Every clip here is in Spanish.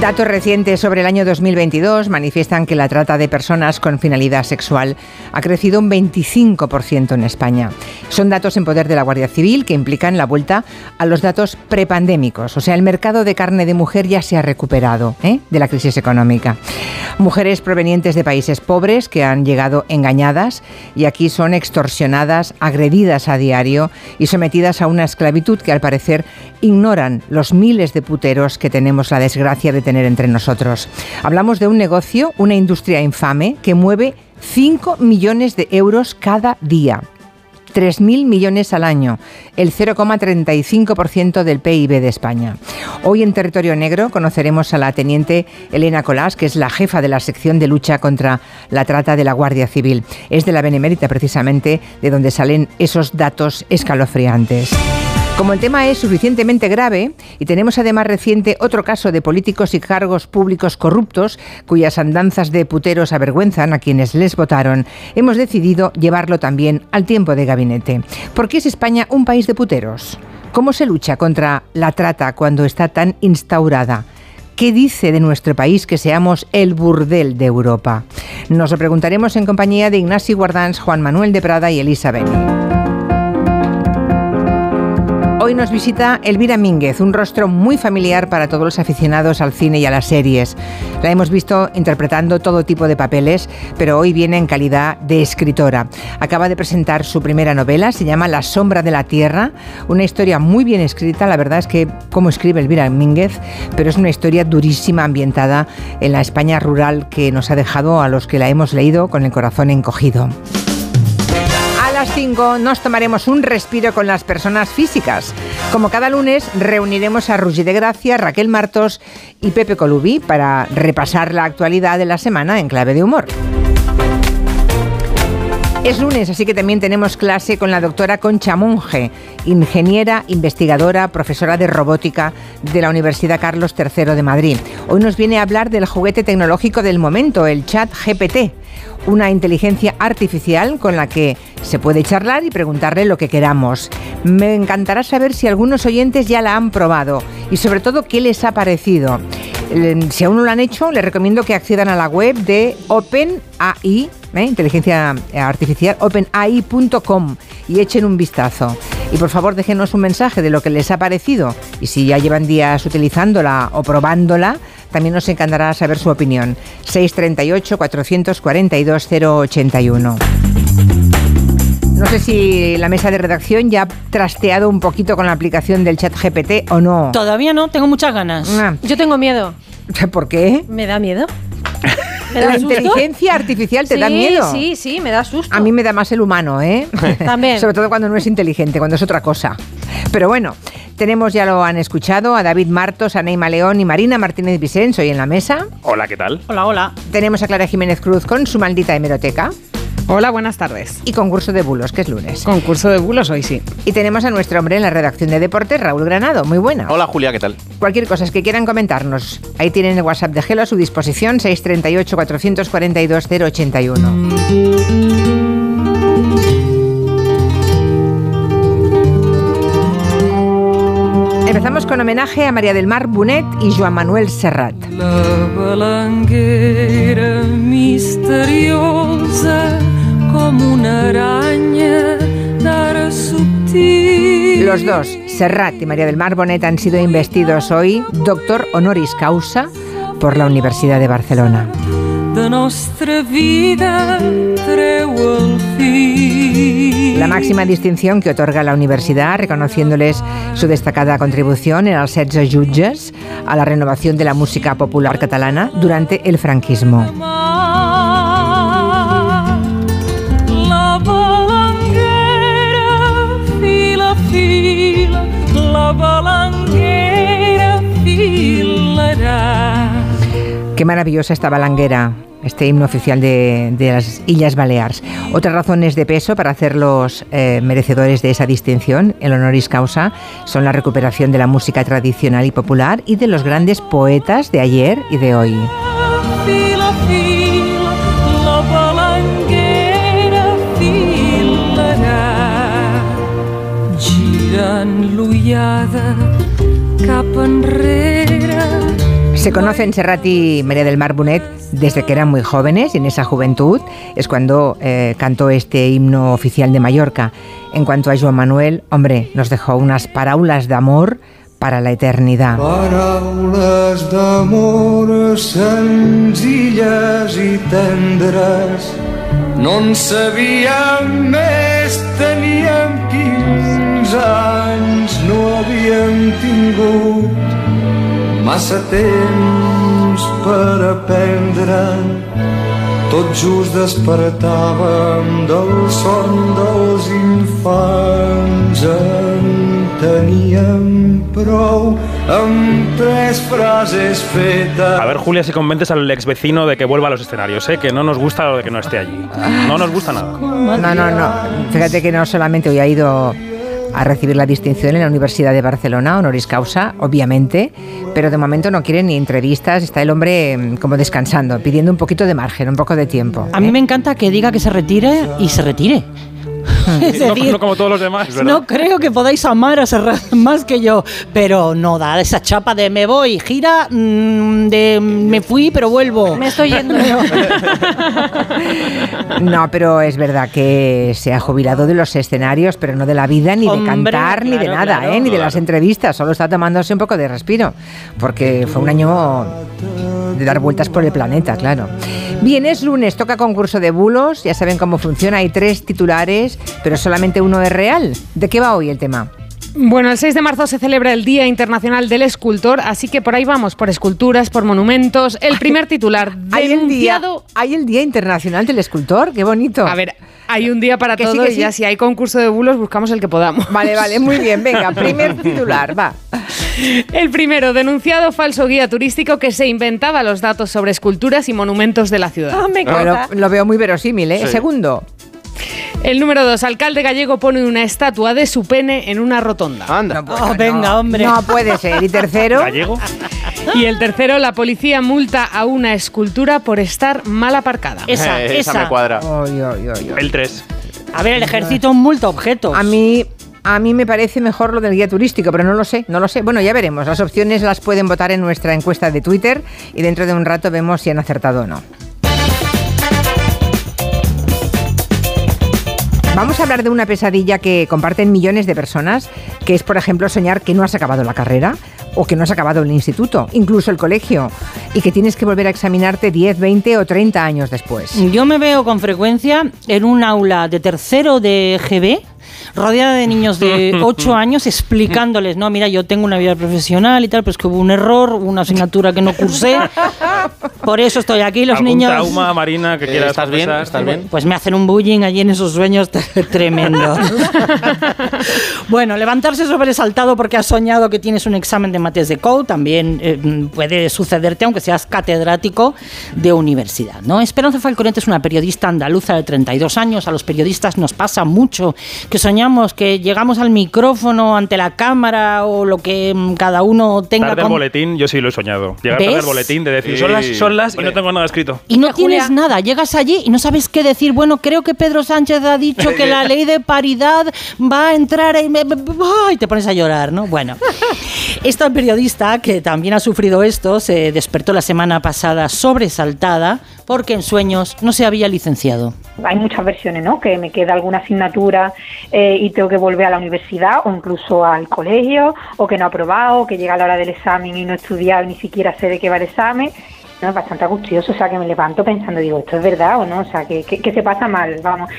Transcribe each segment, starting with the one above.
Datos recientes sobre el año 2022 manifiestan que la trata de personas con finalidad sexual ha crecido un 25% en España. Son datos en poder de la Guardia Civil que implican la vuelta a los datos prepandémicos, o sea, el mercado de carne de mujer ya se ha recuperado ¿eh? de la crisis económica. Mujeres provenientes de países pobres que han llegado engañadas y aquí son extorsionadas, agredidas a diario y sometidas a una esclavitud que al parecer ignoran los miles de puteros que tenemos la desgracia de tener entre nosotros. Hablamos de un negocio, una industria infame que mueve 5 millones de euros cada día. 3.000 millones al año, el 0,35% del PIB de España. Hoy en Territorio Negro conoceremos a la teniente Elena Colás, que es la jefa de la sección de lucha contra la trata de la Guardia Civil. Es de la Benemérita precisamente de donde salen esos datos escalofriantes. Como el tema es suficientemente grave y tenemos además reciente otro caso de políticos y cargos públicos corruptos cuyas andanzas de puteros avergüenzan a quienes les votaron, hemos decidido llevarlo también al tiempo de gabinete. ¿Por qué es España un país de puteros? ¿Cómo se lucha contra la trata cuando está tan instaurada? ¿Qué dice de nuestro país que seamos el burdel de Europa? Nos lo preguntaremos en compañía de Ignacio Guardans, Juan Manuel de Prada y Elisa Beni. Hoy nos visita Elvira Mínguez, un rostro muy familiar para todos los aficionados al cine y a las series. La hemos visto interpretando todo tipo de papeles, pero hoy viene en calidad de escritora. Acaba de presentar su primera novela, se llama La sombra de la tierra, una historia muy bien escrita, la verdad es que como escribe Elvira Mínguez, pero es una historia durísima ambientada en la España rural que nos ha dejado a los que la hemos leído con el corazón encogido las 5 nos tomaremos un respiro con las personas físicas. Como cada lunes, reuniremos a Rugi de Gracia, Raquel Martos y Pepe Colubi para repasar la actualidad de la semana en clave de humor. Es lunes, así que también tenemos clase con la doctora Concha Monge, ingeniera, investigadora, profesora de robótica de la Universidad Carlos III de Madrid. Hoy nos viene a hablar del juguete tecnológico del momento, el chat GPT, una inteligencia artificial con la que se puede charlar y preguntarle lo que queramos. Me encantará saber si algunos oyentes ya la han probado y sobre todo qué les ha parecido. Si aún no lo han hecho, les recomiendo que accedan a la web de OpenAI, ¿eh? inteligencia artificial, openai.com y echen un vistazo. Y por favor déjenos un mensaje de lo que les ha parecido y si ya llevan días utilizándola o probándola, también nos encantará saber su opinión. 638-442-081. No sé si la mesa de redacción ya ha trasteado un poquito con la aplicación del chat GPT o no. Todavía no, tengo muchas ganas. Ah. Yo tengo miedo. ¿Por qué? ¿Me da miedo? ¿Me La susto? inteligencia artificial te sí, da miedo. Sí, sí, me da susto. A mí me da más el humano, ¿eh? También. Sobre todo cuando no es inteligente, cuando es otra cosa. Pero bueno, tenemos, ya lo han escuchado, a David Martos, a Neima León y Marina Martínez Vicens hoy en la mesa. Hola, ¿qué tal? Hola, hola. Tenemos a Clara Jiménez Cruz con su maldita hemeroteca Hola, buenas tardes. y concurso de bulos, que es lunes. Concurso de bulos hoy sí. Y tenemos a nuestro hombre en la redacción de deportes, Raúl Granado. Muy buena. Hola, Julia, ¿qué tal? Cualquier cosa que quieran comentarnos, ahí tienen el WhatsApp de Gelo a su disposición, 638-442-081. Empezamos con homenaje a María del Mar Bonet y Joan Manuel Serrat. La balanguera misteriosa como una araña d'ara subtil. Los dos, Serrat y María del Mar Bonet, han sido investidos hoy doctor honoris causa por la Universidad de Barcelona. La máxima distinción que otorga la universidad, reconociéndoles su destacada contribución en els 16 jutges a la renovación de la música popular catalana durante el franquismo. Fila, la balanguera filarà. Qué maravillosa esta balanguera, este himno oficial de, de las Islas Baleares. Otras razones de peso para hacerlos eh, merecedores de esa distinción, el honoris causa, son la recuperación de la música tradicional y popular y de los grandes poetas de ayer y de hoy. Fila, fila, cap enrere. Se conocen Serrat y María del Mar Bonet desde que eran muy jóvenes y en esa juventud es cuando eh, cantó este himno oficial de Mallorca. En cuanto a Joan Manuel, hombre, nos dejó unas parábolas de amor para la eternidad. Paraules d'amor senzilles i tendres no en sabíem més, teníem 15 anys, no havíem tingut massa temps per aprendre. Tot just despertàvem del son dels infants. En teníem prou amb tres frases fetes. A ver, Julia, si convences al ex vecino de que vuelva a los escenarios, ¿eh? que no nos gusta lo de que no esté allí. No nos gusta nada. No, no, no. Fíjate que no solamente hoy ha ido a recibir la distinción en la Universidad de Barcelona, honoris causa, obviamente, pero de momento no quiere ni entrevistas, está el hombre mm, como descansando, pidiendo un poquito de margen, un poco de tiempo. A mí me encanta que diga que se retire y se retire. Es No, decir, no como todos los demás. no creo que podáis amar a Serrat más que yo, pero no da esa chapa de me voy, gira, mm, de me fui pero vuelvo. Me estoy yendo. No, pero es verdad que se ha jubilado de los escenarios, pero no de la vida, ni de cantar, ni de nada, claro. ¿eh? ni de las entrevistas. Solo está tomándose un poco de respiro, porque fue un año de dar vueltas por el planeta, claro. Bien, es lunes, toca concurso de bulos, ya saben cómo funciona, hay tres titulares, pero solamente uno es real. ¿De qué va hoy el tema? Bueno, el 6 de marzo se celebra el Día Internacional del Escultor, así que por ahí vamos, por esculturas, por monumentos. El primer titular, Hay el, día, hay el Día Internacional del Escultor, qué bonito. A ver, hay un día para Que sí, todo que y ya sí. si hay concurso de bulos buscamos el que podamos. Vale, vale, muy bien, venga, primer titular, va. El primero, denunciado falso guía turístico que se inventaba los datos sobre esculturas y monumentos de la ciudad. Ah, me Lo, encanta. lo veo muy verosímil, ¿eh? Segundo. El número dos, alcalde gallego pone una estatua de su pene en una rotonda. Anda. Oh, venga, hombre. No puede ser. Y tercero. ¿Gallego? Y el tercero, la policía multa a una escultura por estar mal aparcada. Esa, Eh, esa. me cuadra. El 3. A ver, el ejército multa objetos. A mí, a mí me parece mejor lo del guía turístico, pero no lo sé, no lo sé. Bueno, ya veremos. Las opciones las pueden votar en nuestra encuesta de Twitter y dentro de un rato vemos si han acertado o no. Vamos a hablar de una pesadilla que comparten millones de personas, que es, por ejemplo, soñar que no has acabado la carrera o que no has acabado el instituto, incluso el colegio, y que tienes que volver a examinarte 10, 20 o 30 años después. Yo me veo con frecuencia en un aula de tercero de GB, rodeada de niños de 8 años, explicándoles, no, mira, yo tengo una vida profesional y tal, pero es que hubo un error, una asignatura que no cursé, por eso estoy aquí, los ¿Algún niños... trauma, Marina, que Eh, quieras ¿Estás bien? ¿Estás bien? Pues me hacen un bullying allí en esos sueños tremendos. bueno, levantarse sobresaltado porque has soñado que tienes un examen de mates de code también eh, puede sucederte aunque seas catedrático de universidad, ¿no? Esperanza Falconet es una periodista andaluza de 32 años. A los periodistas nos pasa mucho que soñamos que llegamos al micrófono ante la cámara o lo que mm, cada uno tenga Tarde al como- boletín, yo sí lo he soñado. Llegar al boletín de decir, Sí. son las, son las y no tengo nada escrito. Y no Julia- tienes nada, llegas allí y no sabes qué decir. Bueno, creo que Pedro Sánchez ha dicho que la ley de paridad va a entrar y, me- ¡ay! te pones a llorar, ¿no? Bueno, esta periodista que también ha sufrido esto se despertó la semana pasada sobresaltada porque en sueños no se había licenciado. Hay muchas versiones, ¿no? Que me queda alguna asignatura eh, y tengo que volver a la universidad o incluso al colegio, o que no he aprobado, o que llega la hora del examen y no he estudiado, ni siquiera sé de qué va el examen. No, es bastante angustioso, o sea, que me levanto pensando, digo, ¿esto es verdad o no? O sea, que, que, se pasa mal, vamos.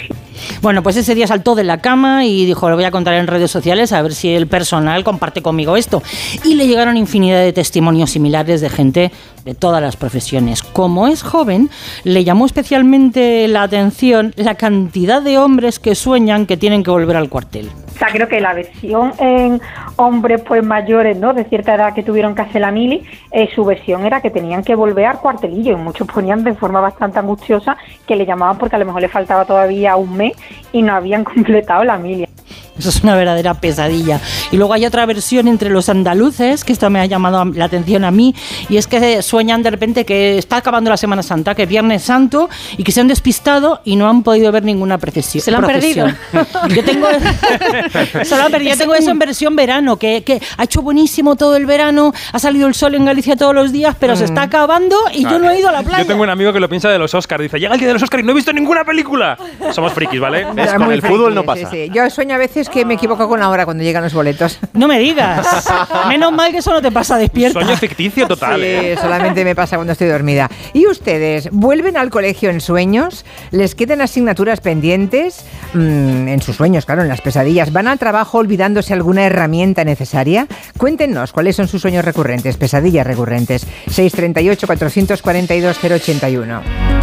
Bueno, pues ese día saltó de la cama y dijo, lo voy a contar en redes sociales a ver si el personal comparte conmigo esto. Y le llegaron infinidad de testimonios similares de gente de todas las profesiones. Como es joven, le llamó especialmente la atención la cantidad de hombres que sueñan que tienen que volver al cuartel. Sea, creo que la versión en hombres pues mayores, ¿no? De cierta edad que tuvieron que hacer la mili, eh, su versión era que tenían que volver al cuartelillo y muchos ponían de forma bastante angustiosa que le llamaban porque a lo mejor le faltaba todavía un mes y no habían completado la mili. Eso es una verdadera pesadilla. Y luego hay otra versión entre los andaluces, que esto me ha llamado la atención a mí, y es que sueñan de repente que está acabando la Semana Santa, que es Viernes Santo, y que se han despistado y no han podido ver ninguna procesión. Se lo han perdido. Yo tengo, se lo han perdido. Yo tengo eso en versión verano, que, que ha hecho buenísimo todo el verano, ha salido el sol en Galicia todos los días, pero se está acabando y yo no he ido a la playa. Yo tengo un amigo que lo piensa de los Oscars. Dice, llega el día de los Oscars y no he visto ninguna película. Somos frikis, ¿vale? ¿Ves? Con el fútbol no pasa. sí, sí. Yo sueño a veces que me equivoco con la hora cuando llegan los boletos. No me digas. Menos mal que eso no te pasa despierta. Sueño ficticio total. Sí, ¿eh? solamente me pasa cuando estoy dormida. ¿Y ustedes vuelven al colegio en sueños? ¿Les quedan asignaturas pendientes? Mm, en sus sueños, claro, en las pesadillas. ¿Van al trabajo olvidándose alguna herramienta necesaria? Cuéntenos cuáles son sus sueños recurrentes, pesadillas recurrentes. 638 442 081.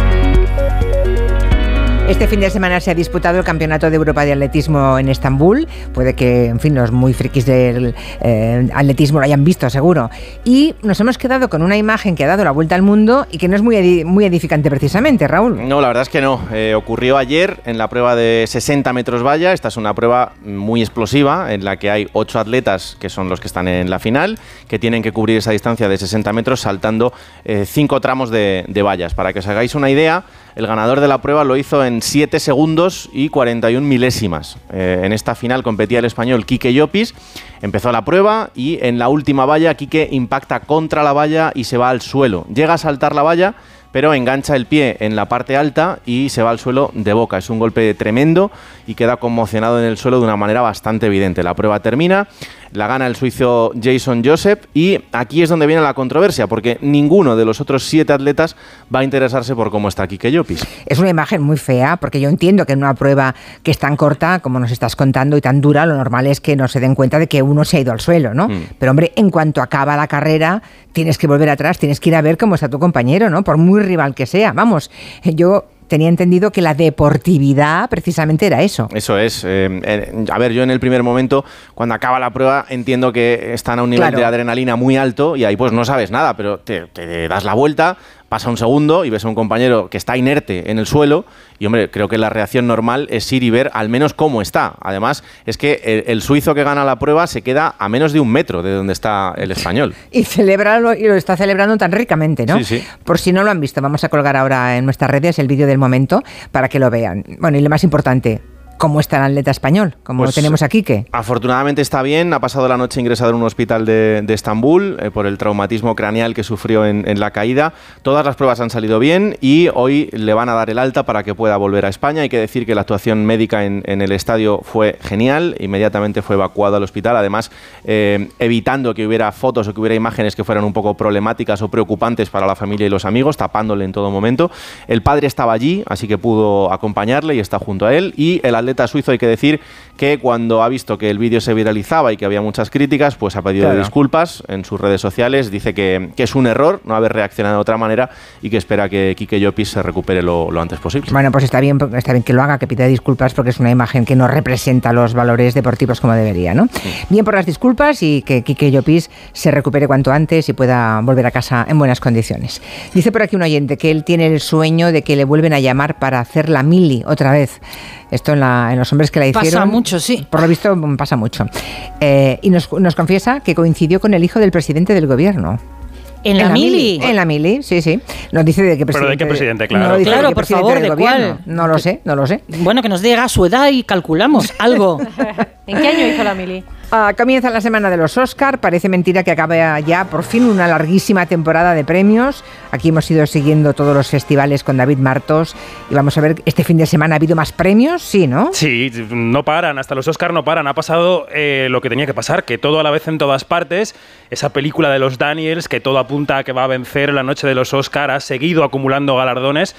Este fin de semana se ha disputado el Campeonato de Europa de Atletismo en Estambul. Puede que, en fin, los muy frikis del eh, atletismo lo hayan visto, seguro. Y nos hemos quedado con una imagen que ha dado la vuelta al mundo y que no es muy, edi- muy edificante precisamente, Raúl. No, la verdad es que no. Eh, ocurrió ayer en la prueba de 60 metros valla. Esta es una prueba muy explosiva en la que hay ocho atletas que son los que están en la final, que tienen que cubrir esa distancia de 60 metros saltando eh, cinco tramos de, de vallas. Para que os hagáis una idea, el ganador de la prueba lo hizo en 7 segundos y 41 milésimas. Eh, en esta final competía el español Quique Llopis. Empezó la prueba y en la última valla Quique impacta contra la valla y se va al suelo. Llega a saltar la valla, pero engancha el pie en la parte alta y se va al suelo de boca. Es un golpe tremendo y queda conmocionado en el suelo de una manera bastante evidente. La prueba termina, la gana el suizo Jason Joseph y aquí es donde viene la controversia, porque ninguno de los otros siete atletas va a interesarse por cómo está Quique Llopis. Es una imagen muy fea, porque yo entiendo que en una prueba que es tan corta, como nos estás contando, y tan dura, lo normal es que no se den cuenta de que uno se ha ido al suelo, ¿no? Mm. Pero hombre, en cuanto acaba la carrera, tienes que volver atrás, tienes que ir a ver cómo está tu compañero, ¿no? Por muy rival que sea. Vamos, yo tenía entendido que la deportividad precisamente era eso. Eso es. eh, eh, a ver, yo en el primer momento, cuando acaba la prueba, entiendo que están a un nivel Claro. de adrenalina muy alto y ahí pues no sabes nada, pero te, te das la vuelta, pasa un segundo y ves a un compañero que está inerte en el suelo y hombre, creo que la reacción normal es ir y ver al menos cómo está. Además, es que el, el suizo que gana la prueba se queda a menos de un metro de donde está el español. Y celebrarlo, y lo está celebrando tan ricamente, ¿no? Sí, sí. Por si no lo han visto, vamos a colgar ahora en nuestras redes el vídeo del momento para que lo vean. Bueno, y lo más importante, ¿cómo está el atleta español? Como Pues, tenemos aquí que. Afortunadamente está bien, ha pasado la noche ingresado en un hospital de, de Estambul eh, por el traumatismo craneal que sufrió en, en la caída. Todas las pruebas han salido bien y hoy le van a dar el alta para que pueda volver a España. Hay que decir que la actuación médica en, en el estadio fue genial, inmediatamente fue evacuado al hospital, además eh, evitando que hubiera fotos o que hubiera imágenes que fueran un poco problemáticas o preocupantes para la familia y los amigos, tapándole en todo momento. El padre estaba allí, así que pudo acompañarle y está junto a él. Y el atleta suizo, hay que decir que cuando ha visto que el vídeo se viralizaba y que había muchas críticas, pues ha pedido Claro. disculpas en sus redes sociales. Dice que, que es un error no haber reaccionado de otra manera y que espera que Quique Llopis se recupere lo, lo antes posible. Bueno, pues está bien, está bien que lo haga, que pida disculpas porque es una imagen que no representa los valores deportivos como debería, ¿no? Bien por las disculpas y que Quique Llopis se recupere cuanto antes y pueda volver a casa en buenas condiciones. Dice por aquí un oyente que él tiene el sueño de que le vuelven a llamar para hacer la mili otra vez. Esto en, la- en los hombres que la Pasa hicieron. Mucho, sí. Por lo visto pasa mucho. Eh, y nos, nos confiesa que coincidió con el hijo del presidente del gobierno. En la mili. En la mili, sí, sí. Nos dice de qué Pero presidente. de qué presidente, claro. No dice Claro, de qué por presidente favor, del ¿de gobierno. cuál? No lo sé, no lo sé. Bueno, que nos diga su edad y calculamos algo. ¿En qué año hizo la mili? Ah, comienza la semana de los Oscar. Parece mentira que acabe ya por fin una larguísima temporada de premios. Aquí hemos ido siguiendo todos los festivales con David Martos y vamos a ver, este fin de semana ha habido más premios, sí, ¿no? Sí, no paran, hasta los Oscar no paran. Ha pasado eh, lo que tenía que pasar, que todo a la vez en todas partes. Esa película de los Daniels, que todo apunta a que va a vencer la noche de los Oscar, ha seguido acumulando galardones.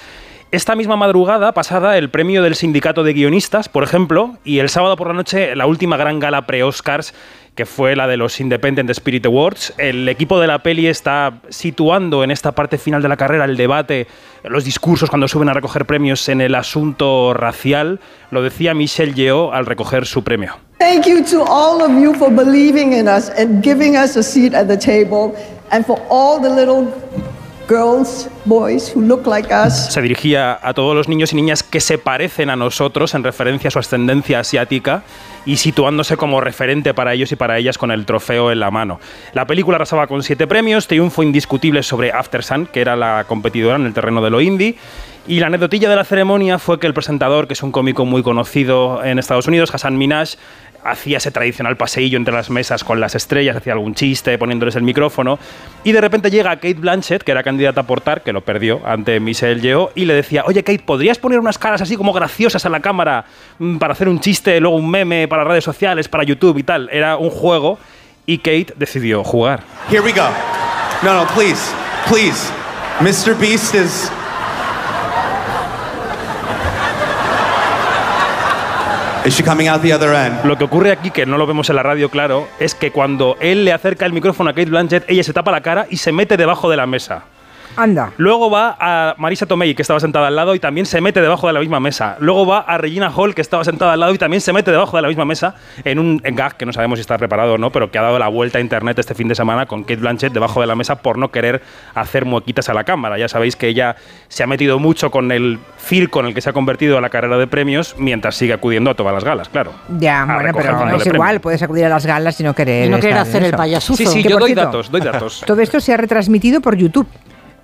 Esta misma madrugada pasada, el premio del sindicato de guionistas, por ejemplo, y el sábado por la noche, la última gran gala pre-Oscars, que fue la de los Independent Spirit Awards. El equipo de la peli está situando en esta parte final de la carrera el debate, los discursos cuando suben a recoger premios en el asunto racial. Lo decía Michelle Yeoh al recoger su premio. Thank you to all of you for believing in us and giving us a seat at the table, and for all the little girls, boys who look like us. Se dirigía a todos los niños y niñas que se parecen a nosotros en referencia a su ascendencia asiática y situándose como referente para ellos y para ellas con el trofeo en la mano. La película arrasaba con siete premios, triunfo indiscutible sobre After Sun, que era la competidora en el terreno de lo indie. Y la anecdotilla de la ceremonia fue que el presentador, que es un cómico muy conocido en Estados Unidos, Hassan Minaj, hacía ese tradicional paseillo entre las mesas con las estrellas, hacía algún chiste poniéndoles el micrófono, y de repente llega Kate Blanchett, que era candidata a portar, que lo perdió ante Michelle Yeoh, y le decía, oye Kate, ¿podrías poner unas caras así como graciosas a la cámara mm, para hacer un chiste, luego un meme para redes sociales, para YouTube y tal? Era un juego, y Kate decidió jugar. Here we go. No, no, please, please. Mr. Beast is. Lo que ocurre aquí, que no lo vemos en la radio claro, es que cuando él le acerca el micrófono a Kate Blanchett, ella se tapa la cara y se mete debajo de la mesa. Anda. Luego va a Marisa Tomei, que estaba sentada al lado y también se mete debajo de la misma mesa. Luego va a Regina Hall, que estaba sentada al lado y también se mete debajo de la misma mesa en un gag que no sabemos si está preparado o no, pero que ha dado la vuelta a internet este fin de semana con Kate Blanchett debajo de la mesa por no querer hacer muequitas a la cámara. Ya sabéis que ella se ha metido mucho con el circo en el que se ha convertido a la carrera de premios mientras sigue acudiendo a todas las galas, claro. Ya, bueno, pero bonos es igual, premio. puedes acudir a las galas y no querer. Y no querer estar en hacer el eso. payasuzo. Sí, sí, yo doy cierto, datos, doy datos. Todo esto se ha retransmitido por YouTube.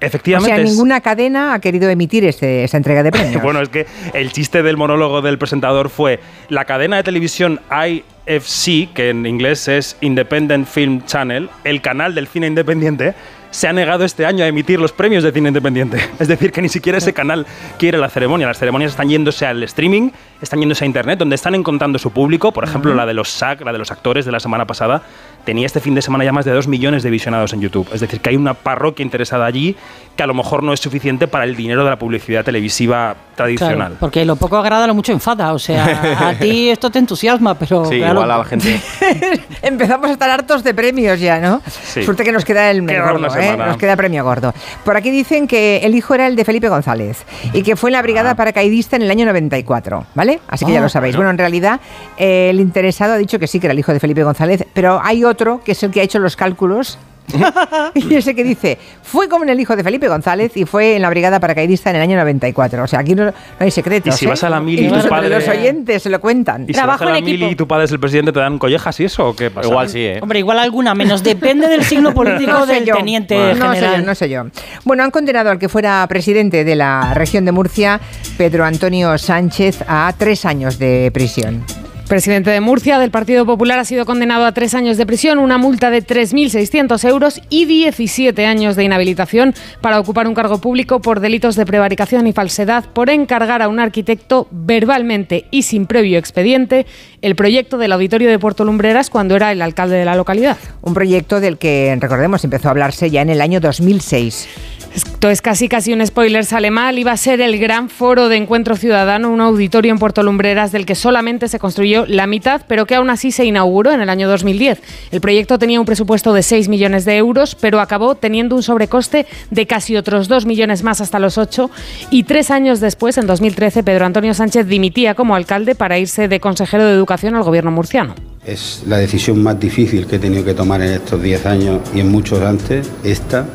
O Efectivamente. sea, es- ninguna cadena ha querido emitir este, esta entrega de premios. Bueno, es que el chiste del monólogo del presentador fue la cadena de televisión IFC, que en inglés es Independent Film Channel, el canal del cine independiente, se ha negado este año a emitir los premios de cine independiente. Es decir, que ni siquiera ese canal quiere la ceremonia. Las ceremonias están yéndose al streaming, están yéndose a internet, donde están encontrando su público. Por ejemplo, la de los SAG, la de los actores de la semana pasada, tenía este fin de semana ya más de 2 millones de visionados en YouTube. Es decir, que hay una parroquia interesada allí que a lo mejor no es suficiente para el dinero de la publicidad televisiva tradicional. Claro, porque lo poco agrada, lo mucho enfada. O sea, a ti esto te entusiasma, pero. Sí, claro, igual a la gente. Empezamos a estar hartos de premios ya, ¿no? Sí. Suerte que nos queda el, Queda gordo, ¿eh? Nos queda premio gordo. Por aquí dicen que el hijo era el de Felipe González y que fue en la brigada Ah. paracaidista en el año 94, ¿vale? Así que ya Ah, lo sabéis. Bueno, en realidad eh, el interesado ha dicho que sí, que era el hijo de Felipe González, pero hay otro que es el que ha hecho los cálculos. y ese que dice, fue como en el hijo de Felipe González y fue en la brigada paracaidista en el año 94. O sea, aquí no, no hay secretos. Y si ¿eh? vas a la mili y tu padre- los oyentes se lo cuentan. ¿Y si vas a la mili y tu padre es el presidente, te dan collejas y eso o qué pasa? Igual sí, ¿eh? Hombre, igual alguna menos. Depende del signo político No sé del yo. teniente no sé general. yo, no sé yo. Bueno, han condenado al que fuera presidente de la región de Murcia, Pedro Antonio Sánchez, a tres años de prisión. Presidente de Murcia del Partido Popular ha sido condenado a tres años de prisión, una multa de 3.600 euros y 17 años de inhabilitación para ocupar un cargo público por delitos de prevaricación y falsedad por encargar a un arquitecto verbalmente y sin previo expediente el proyecto del auditorio de Puerto Lumbreras cuando era el alcalde de la localidad. Un proyecto del que, recordemos, empezó a hablarse ya en el año 2006. Esto es casi casi un spoiler, sale mal. Iba a ser el gran foro de encuentro ciudadano, un auditorio en Puerto Lumbreras del que solamente se construyó la mitad, pero que aún así se inauguró en el año 2010. El proyecto tenía un presupuesto de 6 millones de euros, pero acabó teniendo un sobrecoste de casi otros 2 millones más hasta los 8. Y tres años después, en 2013, Pedro Antonio Sánchez dimitía como alcalde para irse de consejero de Educación al gobierno murciano. Es la decisión más difícil que he tenido que tomar en estos 10 años y en muchos antes, esta,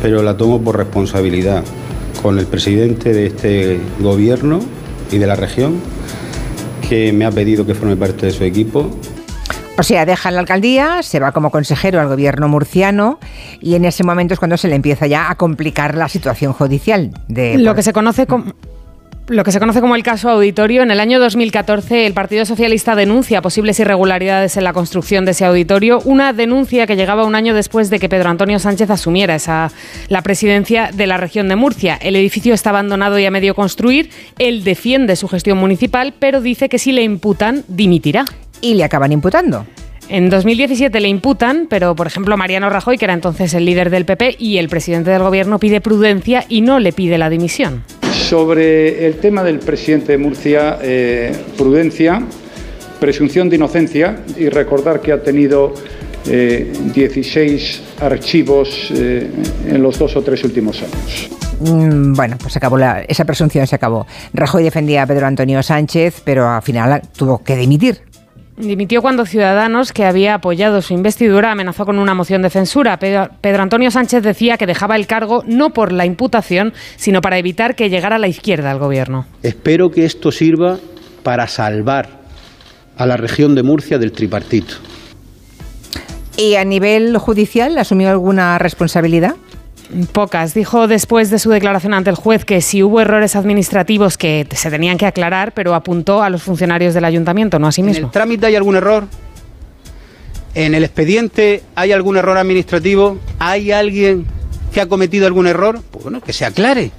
pero la tomo por responsabilidad con el presidente de este gobierno y de la región, que me ha pedido que forme parte de su equipo. O sea, deja la alcaldía, se va como consejero al gobierno murciano y en ese momento es cuando se le empieza ya a complicar la situación judicial. De, Lo que se conoce como... Lo que se conoce como el caso auditorio, en el año 2014 el Partido Socialista denuncia posibles irregularidades en la construcción de ese auditorio, una denuncia que llegaba un año después de que Pedro Antonio Sánchez asumiera esa, la presidencia de la región de Murcia. El edificio está abandonado y a medio construir, él defiende su gestión municipal, pero dice que si le imputan, dimitirá. Y le acaban imputando. En 2017 le imputan, pero por ejemplo Mariano Rajoy, que era entonces el líder del PP y el presidente del gobierno, pide prudencia y no le pide la dimisión. Sobre el tema del presidente de Murcia, eh, prudencia, presunción de inocencia y recordar que ha tenido eh, 16 archivos eh, en los dos o tres últimos años. Mm, Bueno, pues acabó la- esa presunción se acabó. Rajoy defendía a Pedro Antonio Sánchez, pero al final tuvo que dimitir. Dimitió cuando Ciudadanos, que había apoyado su investidura, amenazó con una moción de censura. Pedro, Pedro Antonio Sánchez decía que dejaba el cargo no por la imputación, sino para evitar que llegara a la izquierda al gobierno. Espero que esto sirva para salvar a la región de Murcia del tripartito. ¿Y a nivel judicial asumió alguna responsabilidad? Pocas. Dijo después de su declaración ante el juez que si hubo errores administrativos que se tenían que aclarar, pero apuntó a los funcionarios del ayuntamiento, no a sí ¿En mismo. el trámite hay algún error? ¿En el expediente hay algún error administrativo? ¿Hay alguien que ha cometido algún error? Pues bueno, que se aclare.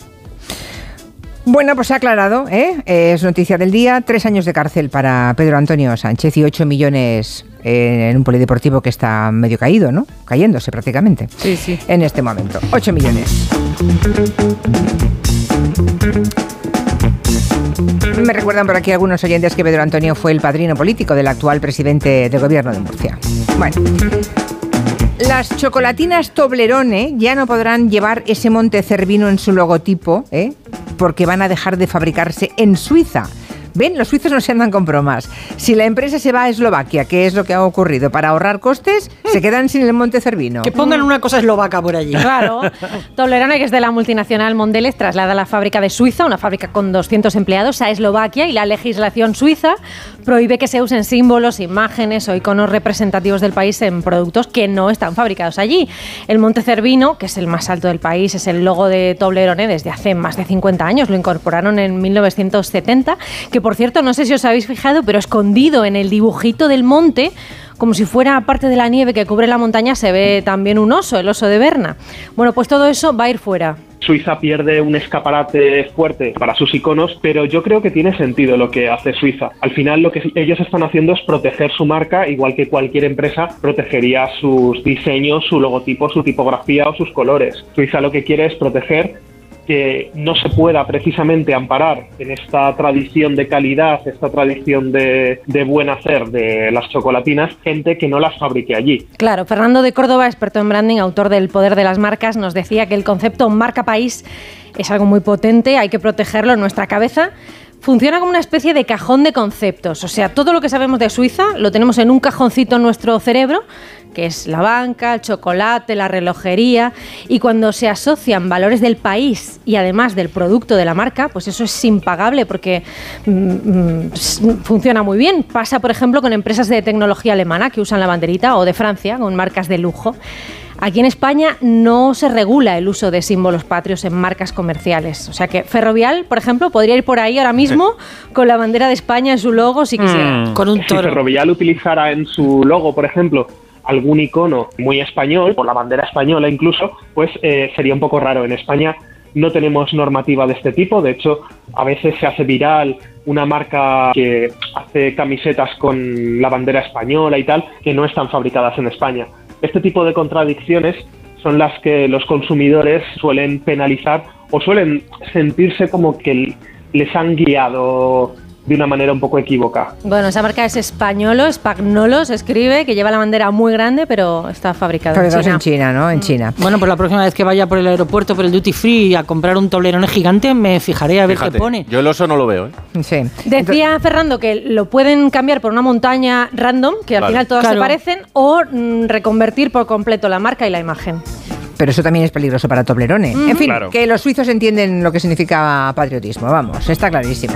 Bueno, pues se ha aclarado, ¿eh? Es noticia del día. Tres años de cárcel para Pedro Antonio Sánchez y ocho millones eh, en un polideportivo que está medio caído, ¿no? Cayéndose prácticamente. Sí, sí. En este momento. Ocho millones. Me recuerdan por aquí algunos oyentes que Pedro Antonio fue el padrino político del actual presidente de gobierno de Murcia. Bueno. Las chocolatinas Toblerone ya no podrán llevar ese monte cervino en su logotipo, ¿eh? porque van a dejar de fabricarse en Suiza. Ven, los suizos no se andan con bromas. Si la empresa se va a Eslovaquia, que es lo que ha ocurrido, para ahorrar costes, se quedan sin el monte cervino. Que pongan una cosa eslovaca por allí. Claro. Toblerone, que es de la multinacional Mondelez, traslada la fábrica de Suiza, una fábrica con 200 empleados, a Eslovaquia y la legislación suiza prohíbe que se usen símbolos, imágenes o iconos representativos del país en productos que no están fabricados allí. El Monte Cervino, que es el más alto del país, es el logo de Toblerone desde hace más de 50 años. Lo incorporaron en 1970, que por cierto, no sé si os habéis fijado, pero escondido en el dibujito del monte, como si fuera parte de la nieve que cubre la montaña, se ve también un oso, el oso de Berna. Bueno, pues todo eso va a ir fuera. Suiza pierde un escaparate fuerte para sus iconos, pero yo creo que tiene sentido lo que hace Suiza. Al final lo que ellos están haciendo es proteger su marca, igual que cualquier empresa protegería sus diseños, su logotipo, su tipografía o sus colores. Suiza lo que quiere es proteger que no se pueda precisamente amparar en esta tradición de calidad, esta tradición de, de buen hacer de las chocolatinas, gente que no las fabrique allí. Claro, Fernando de Córdoba, experto en branding, autor del Poder de las Marcas, nos decía que el concepto marca país es algo muy potente, hay que protegerlo en nuestra cabeza. Funciona como una especie de cajón de conceptos, o sea, todo lo que sabemos de Suiza lo tenemos en un cajoncito en nuestro cerebro, que es la banca, el chocolate, la relojería, y cuando se asocian valores del país y además del producto de la marca, pues eso es impagable porque mm, mm, funciona muy bien. Pasa, por ejemplo, con empresas de tecnología alemana que usan la banderita o de Francia con marcas de lujo. Aquí en España no se regula el uso de símbolos patrios en marcas comerciales. O sea que Ferrovial, por ejemplo, podría ir por ahí ahora mismo con la bandera de España en su logo si quisiera. Con un Si Ferrovial utilizara en su logo, por ejemplo, algún icono muy español, o la bandera española incluso, pues eh, sería un poco raro. En España no tenemos normativa de este tipo, de hecho, a veces se hace viral una marca que hace camisetas con la bandera española y tal, que no están fabricadas en España. Este tipo de contradicciones son las que los consumidores suelen penalizar o suelen sentirse como que les han guiado de una manera un poco equívoca. Bueno, esa marca es Españolo, Spagnolo, se escribe, que lleva la bandera muy grande, pero está fabricada en China. en China, ¿no? En China. Bueno, pues la próxima vez que vaya por el aeropuerto, por el duty free, a comprar un toblerone gigante, me fijaré a ver Fíjate, qué pone. Yo el oso no lo veo, ¿eh? Sí. Decía Fernando que lo pueden cambiar por una montaña random, que al Vale. final todas Claro. se parecen, o mm, reconvertir por completo la marca y la imagen. Pero eso también es peligroso para Toblerone. Mm. En fin, Claro. que los suizos entienden lo que significa patriotismo, vamos, está clarísimo.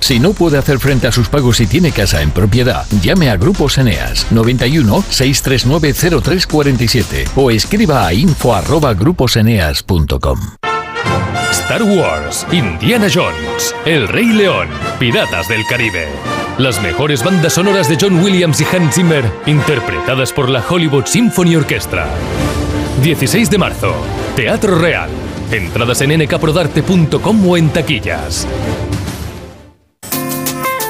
Si no puede hacer frente a sus pagos y tiene casa en propiedad, llame a Grupos Eneas 91 639 0347 o escriba a info@gruposeneas.com. Star Wars, Indiana Jones, El Rey León, Piratas del Caribe. Las mejores bandas sonoras de John Williams y Hans Zimmer, interpretadas por la Hollywood Symphony Orchestra. 16 de marzo, Teatro Real. Entradas en nkprodarte.com o en taquillas.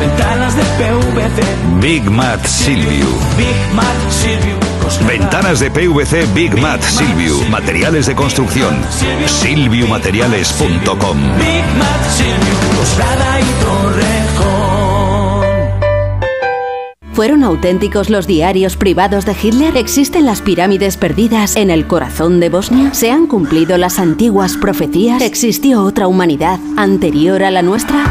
Ventanas de PVC. Big Mat Silvio. Big Mat Cosnada. Ventanas de PVC Big Mat Silvio. Materiales de construcción. Silviumateriales.com. Big Mat Silvium Cosnada y Torrejón. ¿Fueron auténticos los diarios privados de Hitler? ¿Existen las pirámides perdidas en el corazón de Bosnia? ¿Se han cumplido las antiguas profecías? ¿Existió otra humanidad anterior a la nuestra?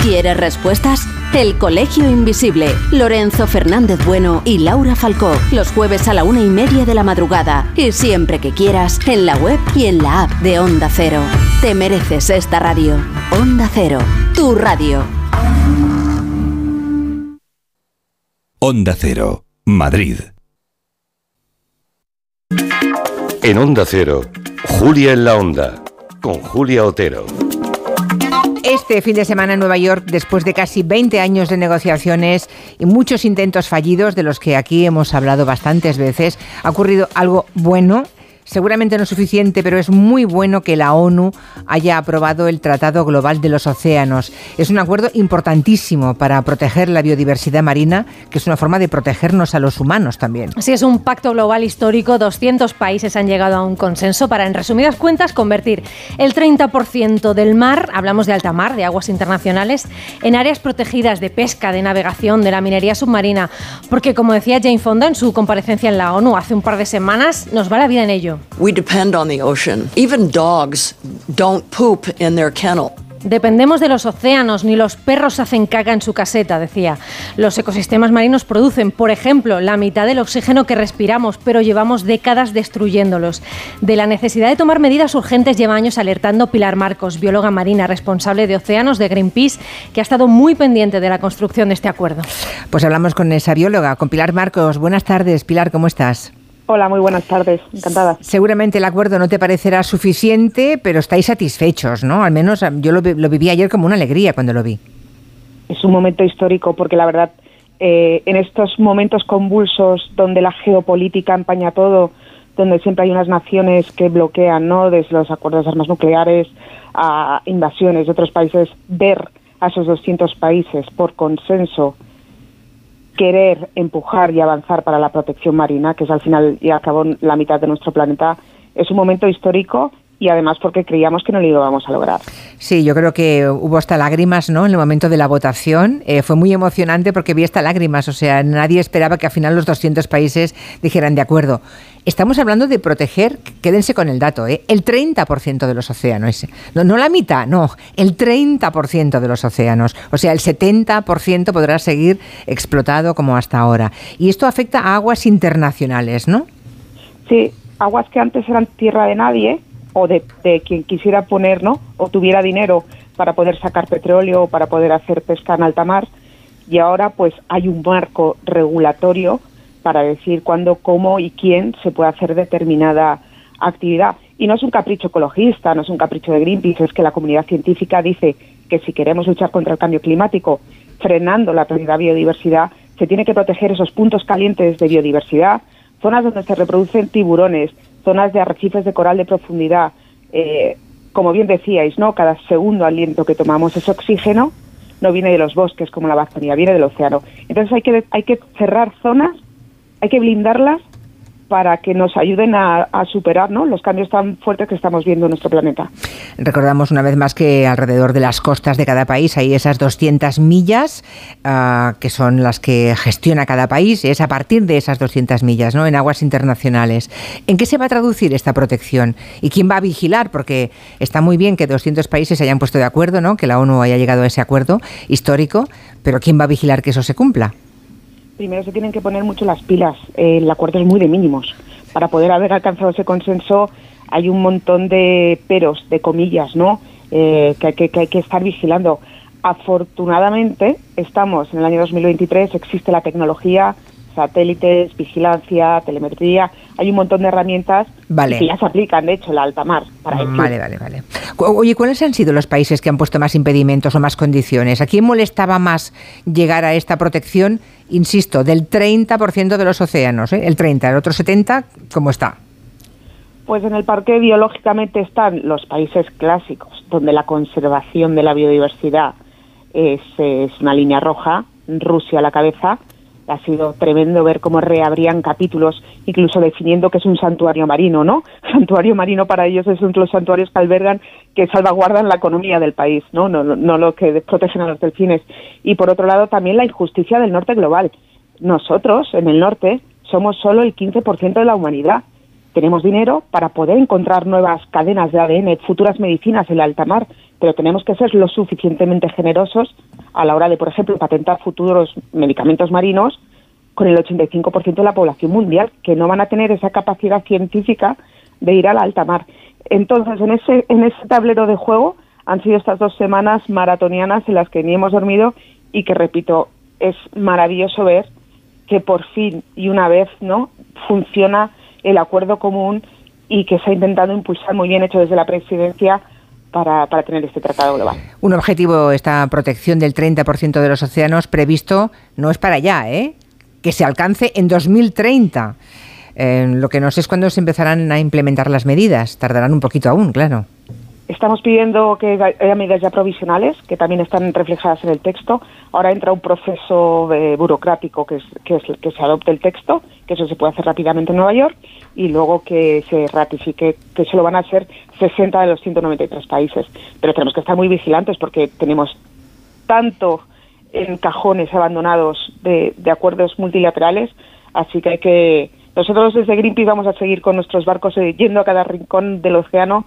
¿Quieres respuestas? El Colegio Invisible, Lorenzo Fernández Bueno y Laura Falcó, los jueves a la una y media de la madrugada y siempre que quieras, en la web y en la app de Onda Cero. Te mereces esta radio. Onda Cero, tu radio. Onda Cero, Madrid. En Onda Cero, Julia en la Onda, con Julia Otero. Este fin de semana en Nueva York, después de casi 20 años de negociaciones y muchos intentos fallidos, de los que aquí hemos hablado bastantes veces, ha ocurrido algo bueno. Seguramente no suficiente, pero es muy bueno que la ONU haya aprobado el Tratado Global de los Océanos. Es un acuerdo importantísimo para proteger la biodiversidad marina, que es una forma de protegernos a los humanos también. Así es un pacto global histórico. 200 países han llegado a un consenso para, en resumidas cuentas, convertir el 30% del mar, hablamos de alta mar, de aguas internacionales, en áreas protegidas de pesca, de navegación, de la minería submarina. Porque, como decía Jane Fonda en su comparecencia en la ONU hace un par de semanas, nos va la vida en ello. We depend on the ocean. Even dogs don't poop in their kennel. Dependemos de los océanos, ni los perros hacen caca en su caseta, decía. Los ecosistemas marinos producen, por ejemplo, la mitad del oxígeno que respiramos, pero llevamos décadas destruyéndolos. De la necesidad de tomar medidas urgentes lleva años alertando Pilar Marcos, bióloga marina responsable de océanos de Greenpeace, que ha estado muy pendiente de la construcción de este acuerdo. Pues hablamos con esa bióloga, con Pilar Marcos. Buenas tardes, Pilar, ¿cómo estás? Hola, muy buenas tardes, encantada. Seguramente el acuerdo no te parecerá suficiente, pero estáis satisfechos, ¿no? Al menos yo lo, lo viví ayer como una alegría cuando lo vi. Es un momento histórico porque la verdad, eh, en estos momentos convulsos donde la geopolítica empaña todo, donde siempre hay unas naciones que bloquean, ¿no? Desde los acuerdos de armas nucleares a invasiones de otros países, ver a esos 200 países por consenso querer empujar y avanzar para la protección marina, que es al final y al cabo la mitad de nuestro planeta, es un momento histórico y además porque creíamos que no lo íbamos a lograr. Sí, yo creo que hubo hasta lágrimas, ¿no? En el momento de la votación. Eh, fue muy emocionante porque vi hasta lágrimas. O sea, nadie esperaba que al final los 200 países dijeran de acuerdo. Estamos hablando de proteger, quédense con el dato, ¿eh? el 30% de los océanos. No, no la mitad, no, el 30% de los océanos. O sea, el 70% podrá seguir explotado como hasta ahora. Y esto afecta a aguas internacionales, ¿no? Sí, aguas que antes eran tierra de nadie o de, quien quisiera poner, ¿no? O tuviera dinero para poder sacar petróleo o para poder hacer pesca en alta mar y ahora pues hay un marco regulatorio para decir cuándo, cómo y quién se puede hacer determinada actividad. Y no es un capricho ecologista, no es un capricho de Greenpeace, es que la comunidad científica dice que si queremos luchar contra el cambio climático, frenando la pérdida de biodiversidad, se tiene que proteger esos puntos calientes de biodiversidad, zonas donde se reproducen tiburones, zonas de arrecifes de coral de profundidad. Eh, como bien decíais, ¿no? Cada segundo aliento que tomamos es oxígeno, no viene de los bosques como la Amazonía, viene del océano. Entonces hay que, hay que cerrar zonas, hay que blindarlas para que nos ayuden a, a superar ¿no? los cambios tan fuertes que estamos viendo en nuestro planeta. Recordamos una vez más que alrededor de las costas de cada país hay esas 200 millas ah, que son las que gestiona cada país. Es a partir de esas 200 millas, ¿no? En aguas internacionales. ¿En qué se va a traducir esta protección? ¿Y quién va a vigilar? Porque está muy bien que 200 países se hayan puesto de acuerdo, ¿no? Que la ONU haya llegado a ese acuerdo histórico, pero ¿quién va a vigilar que eso se cumpla? Primero se tienen que poner mucho las pilas. Eh, el acuerdo es muy de mínimos. Para poder haber alcanzado ese consenso hay un montón de peros, de comillas, ¿no? Eh, que, hay que, que hay que estar vigilando. Afortunadamente, estamos en el año 2023, existe la tecnología, satélites, vigilancia, telemetría, hay un montón de herramientas Vale. que ya se aplican, de hecho, en la alta mar. Para decir- Vale, vale, vale. Oye, ¿cuáles han sido los países que han puesto más impedimentos o más condiciones? ¿A quién molestaba más llegar a esta protección, insisto, del 30% de los océanos? ¿eh? El 30, el otro 70, ¿cómo está? Pues en el parque biológicamente están los países clásicos, donde la conservación de la biodiversidad es, es una línea roja, Rusia a la cabeza. Ha sido tremendo ver cómo reabrían capítulos, incluso definiendo que es un santuario marino, ¿no? Santuario marino para ellos es de los santuarios que albergan, que salvaguardan la economía del país, ¿no? No, no, no lo que protegen a los delfines. Y por otro lado también la injusticia del norte global. Nosotros, en el norte, somos solo el 15% de la humanidad tenemos dinero para poder encontrar nuevas cadenas de ADN, futuras medicinas en la alta mar, pero tenemos que ser lo suficientemente generosos a la hora de, por ejemplo, patentar futuros medicamentos marinos con el 85% de la población mundial, que no van a tener esa capacidad científica de ir a la alta mar. Entonces, en ese, en ese tablero de juego han sido estas dos semanas maratonianas en las que ni hemos dormido y que, repito, es maravilloso ver que por fin y una vez no funciona el acuerdo común y que se ha intentado impulsar muy bien hecho desde la presidencia para, tener este tratado global. Un objetivo, esta protección del 30% de los océanos previsto, no es para allá, ¿eh? Que se alcance en 2030. Eh, lo que no sé es cuándo se empezarán a implementar las medidas. Tardarán un poquito aún, claro. Estamos pidiendo que haya medidas ya provisionales, que también están reflejadas en el texto. Ahora entra un proceso eh, burocrático, que es, que es que se adopte el texto, que eso se puede hacer rápidamente en Nueva York, y luego que se ratifique, que eso lo van a hacer 60 de los 193 países. Pero tenemos que estar muy vigilantes porque tenemos tanto en cajones abandonados de, de acuerdos multilaterales, así que hay que... Nosotros desde Greenpeace vamos a seguir con nuestros barcos eh, yendo a cada rincón del océano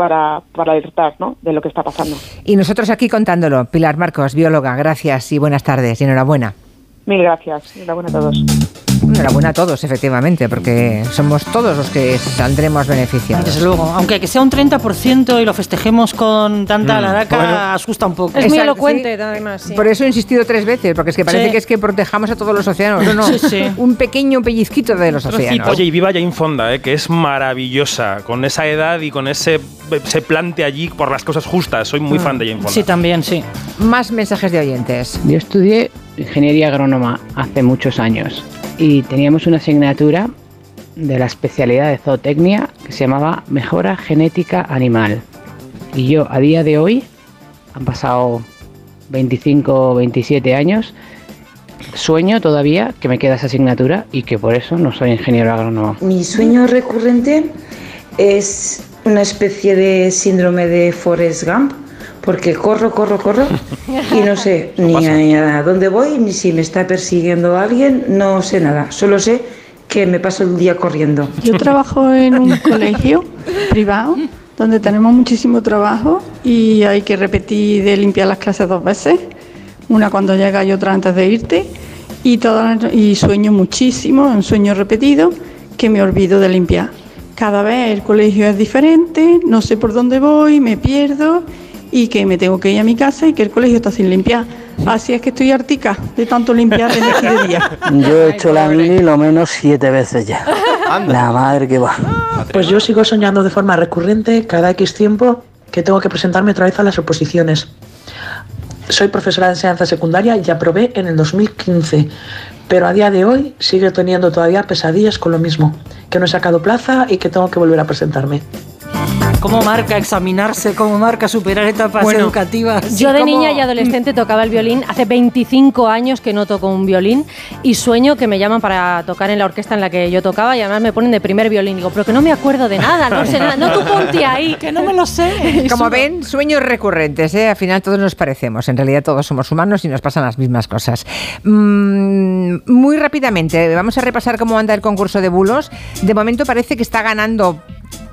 para, para alertar ¿no? de lo que está pasando. Y nosotros aquí contándolo. Pilar Marcos, bióloga, gracias y buenas tardes y enhorabuena. Mil gracias. Enhorabuena a todos. Enhorabuena a todos, efectivamente, porque somos todos los que saldremos beneficiados. Desde luego, aunque que sea un 30% y lo festejemos con tanta Mm, alaraca, bueno. asusta un poco. Es muy elocuente, además. sí. Por eso he insistido tres veces, porque es que parece Sí. que es que protejamos a todos los océanos. No, no, Sí, sí. un pequeño pellizquito de los océanos. Oye, y viva Jane Fonda, eh, que es maravillosa, con esa edad y con ese, ese plante allí por las cosas justas. Soy muy Mm. fan de Jane Fonda. Sí, también, sí. Más mensajes de oyentes. Yo estudié ingeniería agrónoma hace muchos años y teníamos una asignatura de la especialidad de zootecnia que se llamaba Mejora Genética Animal. Y yo a día de hoy, han pasado 25 o 27 años, sueño todavía que me queda esa asignatura y que por eso no soy ingeniero agrónomo. Mi sueño recurrente es una especie de síndrome de Forrest Gump, porque corro, corro, corro y no sé ni a, a dónde voy, ni si me está persiguiendo alguien, no sé nada. Solo sé que me paso el día corriendo. Yo trabajo en un colegio privado donde tenemos muchísimo trabajo y hay que repetir de limpiar las clases dos veces, una cuando llega y otra antes de irte. Y, toda la- y sueño muchísimo, un sueño repetido, que me olvido de limpiar. Cada vez el colegio es diferente, no sé por dónde voy, me pierdo y que me tengo que ir a mi casa y que el colegio está sin limpiar. Así es que estoy hartica de tanto limpiar de noche de día. Yo he hecho la mili lo menos siete veces ya. La madre que va. Pues yo sigo soñando de forma recurrente cada X tiempo que tengo que presentarme otra vez a las oposiciones. Soy profesora de enseñanza secundaria y aprobé en el 2015, pero a día de hoy sigo teniendo todavía pesadillas con lo mismo, que no he sacado plaza y que tengo que volver a presentarme. ¿Cómo marca examinarse? ¿Cómo marca superar etapas Bueno, educativas? Yo de ¿Cómo? niña y adolescente tocaba el violín. Hace 25 años que no toco un violín y sueño que me llaman para tocar en la orquesta en la que yo tocaba y además me ponen de primer violín. Digo, pero que no me acuerdo de nada, no sé nada. No tú ponte ahí. Que no me lo sé. Como ven, sueños recurrentes, ¿eh? Al final todos nos parecemos. En realidad todos somos humanos y nos pasan las mismas cosas. Mm, muy rápidamente, vamos a repasar cómo anda el concurso de bulos. De momento parece que está ganando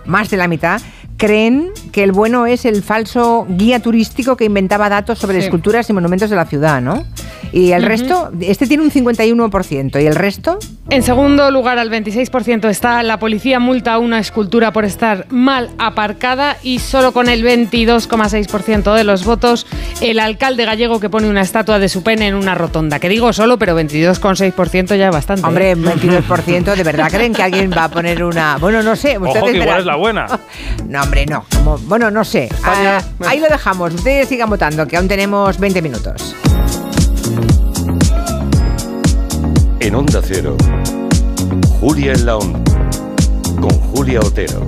más de la mitad. Creen que el bueno es el falso guía turístico que inventaba datos sobre Sí. esculturas y monumentos de la ciudad, ¿no? Y el resto, este tiene un 51%. ¿Y el resto? En segundo lugar, al 26% está la policía multa a una escultura por estar mal aparcada y solo con el 22,6% de los votos el alcalde gallego que pone una estatua de su pene en una rotonda. Que digo solo, pero 22,6% ya es bastante. ¿eh? Hombre, 22%, ¿de verdad creen que alguien va a poner una...? Bueno, no sé. Ojo que igual es la buena. No, hombre, no. Como- bueno, no sé. Ah, ahí lo dejamos. Ustedes sigan votando, que aún tenemos 20 minutos. En Onda Cero, Julia en la con Julia Otero.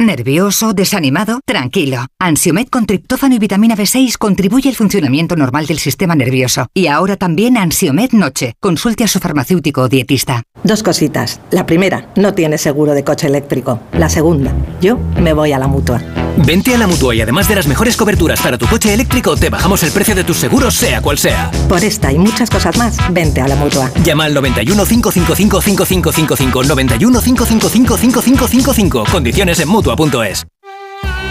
¿Nervioso? ¿Desanimado? Tranquilo. Ansiomed con triptófano y vitamina B6 contribuye al funcionamiento normal del sistema nervioso. Y ahora también Ansiomed Noche. Consulte a su farmacéutico o dietista. Dos cositas. La primera, no tienes seguro de coche eléctrico. La segunda, yo me voy a la mutua. Vente a la mutua y además de las mejores coberturas para tu coche eléctrico, te bajamos el precio de tus seguros, sea cual sea. Por esta y muchas cosas más, vente a la mutua. Llama al 91 555 5555 91 555 5555. Condiciones en mutua.es.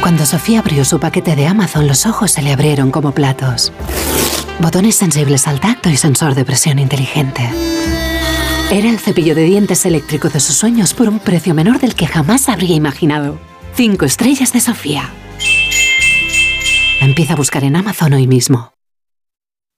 Cuando Sofía abrió su paquete de Amazon, los ojos se le abrieron como platos. Botones sensibles al tacto y sensor de presión inteligente. Era el cepillo de dientes eléctrico de sus sueños por un precio menor del que jamás habría imaginado. Cinco estrellas de Sofía. Empieza a buscar en Amazon hoy mismo.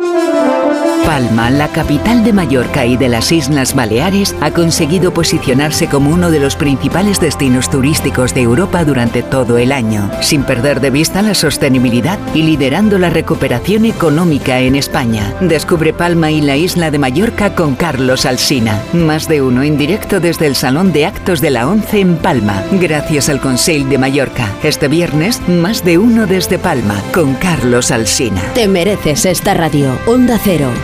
Thank you. Palma, la capital de Mallorca y de las Islas Baleares, ha conseguido posicionarse como uno de los principales destinos turísticos de Europa durante todo el año, sin perder de vista la sostenibilidad y liderando la recuperación económica en España. Descubre Palma y la isla de Mallorca con Carlos Alsina. Más de uno en directo desde el Salón de Actos de la ONCE en Palma, gracias al Consell de Mallorca. Este viernes, más de uno desde Palma con Carlos Alsina. Te mereces esta radio. Onda Cero,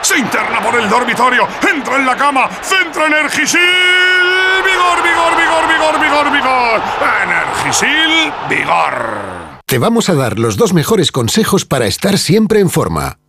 Se interna por el dormitorio, entra en la cama, centra Energisil. Vigor, vigor, vigor, vigor, vigor, vigor. Energisil, vigor. Te vamos a dar los dos mejores consejos para estar siempre en forma.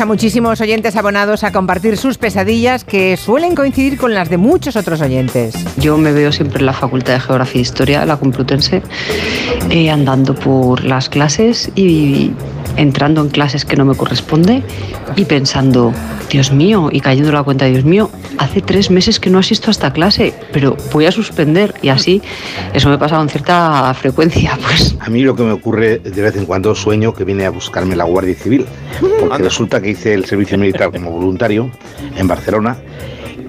a muchísimos oyentes abonados a compartir sus pesadillas que suelen coincidir con las de muchos otros oyentes. Yo me veo siempre en la Facultad de Geografía e Historia, la Complutense, eh, andando por las clases y entrando en clases que no me corresponde y pensando, Dios mío, y cayendo la cuenta, Dios mío, hace tres meses que no asisto a esta clase, pero voy a suspender y así, eso me pasa con cierta frecuencia, pues. A mí lo que me ocurre de vez en cuando sueño que viene a buscarme la Guardia Civil, porque resulta que hice el servicio militar como voluntario en Barcelona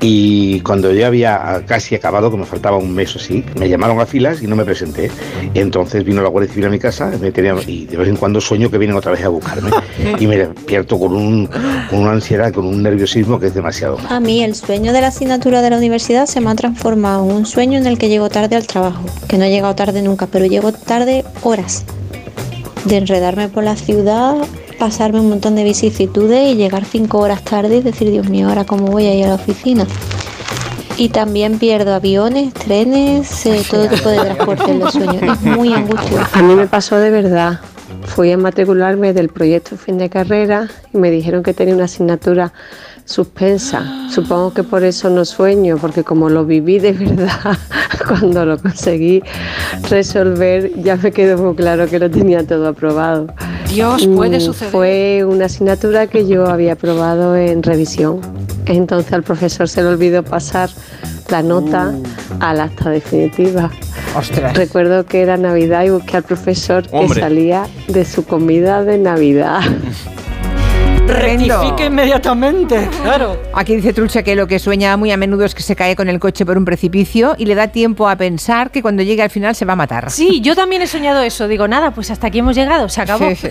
y cuando ya había casi acabado, que me faltaba un mes o así, me llamaron a filas y no me presenté. Entonces vino la Guardia Civil a mi casa me tenía, y de vez en cuando sueño que vienen otra vez a buscarme y me despierto con, un, con una ansiedad, con un nerviosismo que es demasiado. A mí el sueño de la asignatura de la universidad se me ha transformado en un sueño en el que llego tarde al trabajo, que no he llegado tarde nunca, pero llego tarde horas de enredarme por la ciudad, pasarme un montón de vicisitudes y llegar cinco horas tarde y decir, Dios mío, ahora cómo voy a ir a la oficina. Y también pierdo aviones, trenes, eh, todo tipo de transporte en los sueños. Es muy angustioso. A mí me pasó de verdad. Fui a matricularme del proyecto fin de carrera y me dijeron que tenía una asignatura suspensa. Supongo que por eso no sueño, porque como lo viví de verdad, cuando lo conseguí resolver, ya me quedó muy claro que lo tenía todo aprobado. Dios, puede Mm, suceder. Fue una asignatura que yo había aprobado en revisión. Entonces al profesor se le olvidó pasar la nota al acta definitiva. Recuerdo que era Navidad y busqué al profesor Hombre. que salía de su comida de Navidad. Rectifique inmediatamente, claro. Aquí dice Trulce que lo que sueña muy a menudo es que se cae con el coche por un precipicio y le da tiempo a pensar que cuando llegue al final se va a matar. Sí, yo también he soñado eso. Digo, nada, pues hasta aquí hemos llegado, se acabó. Sí, sí.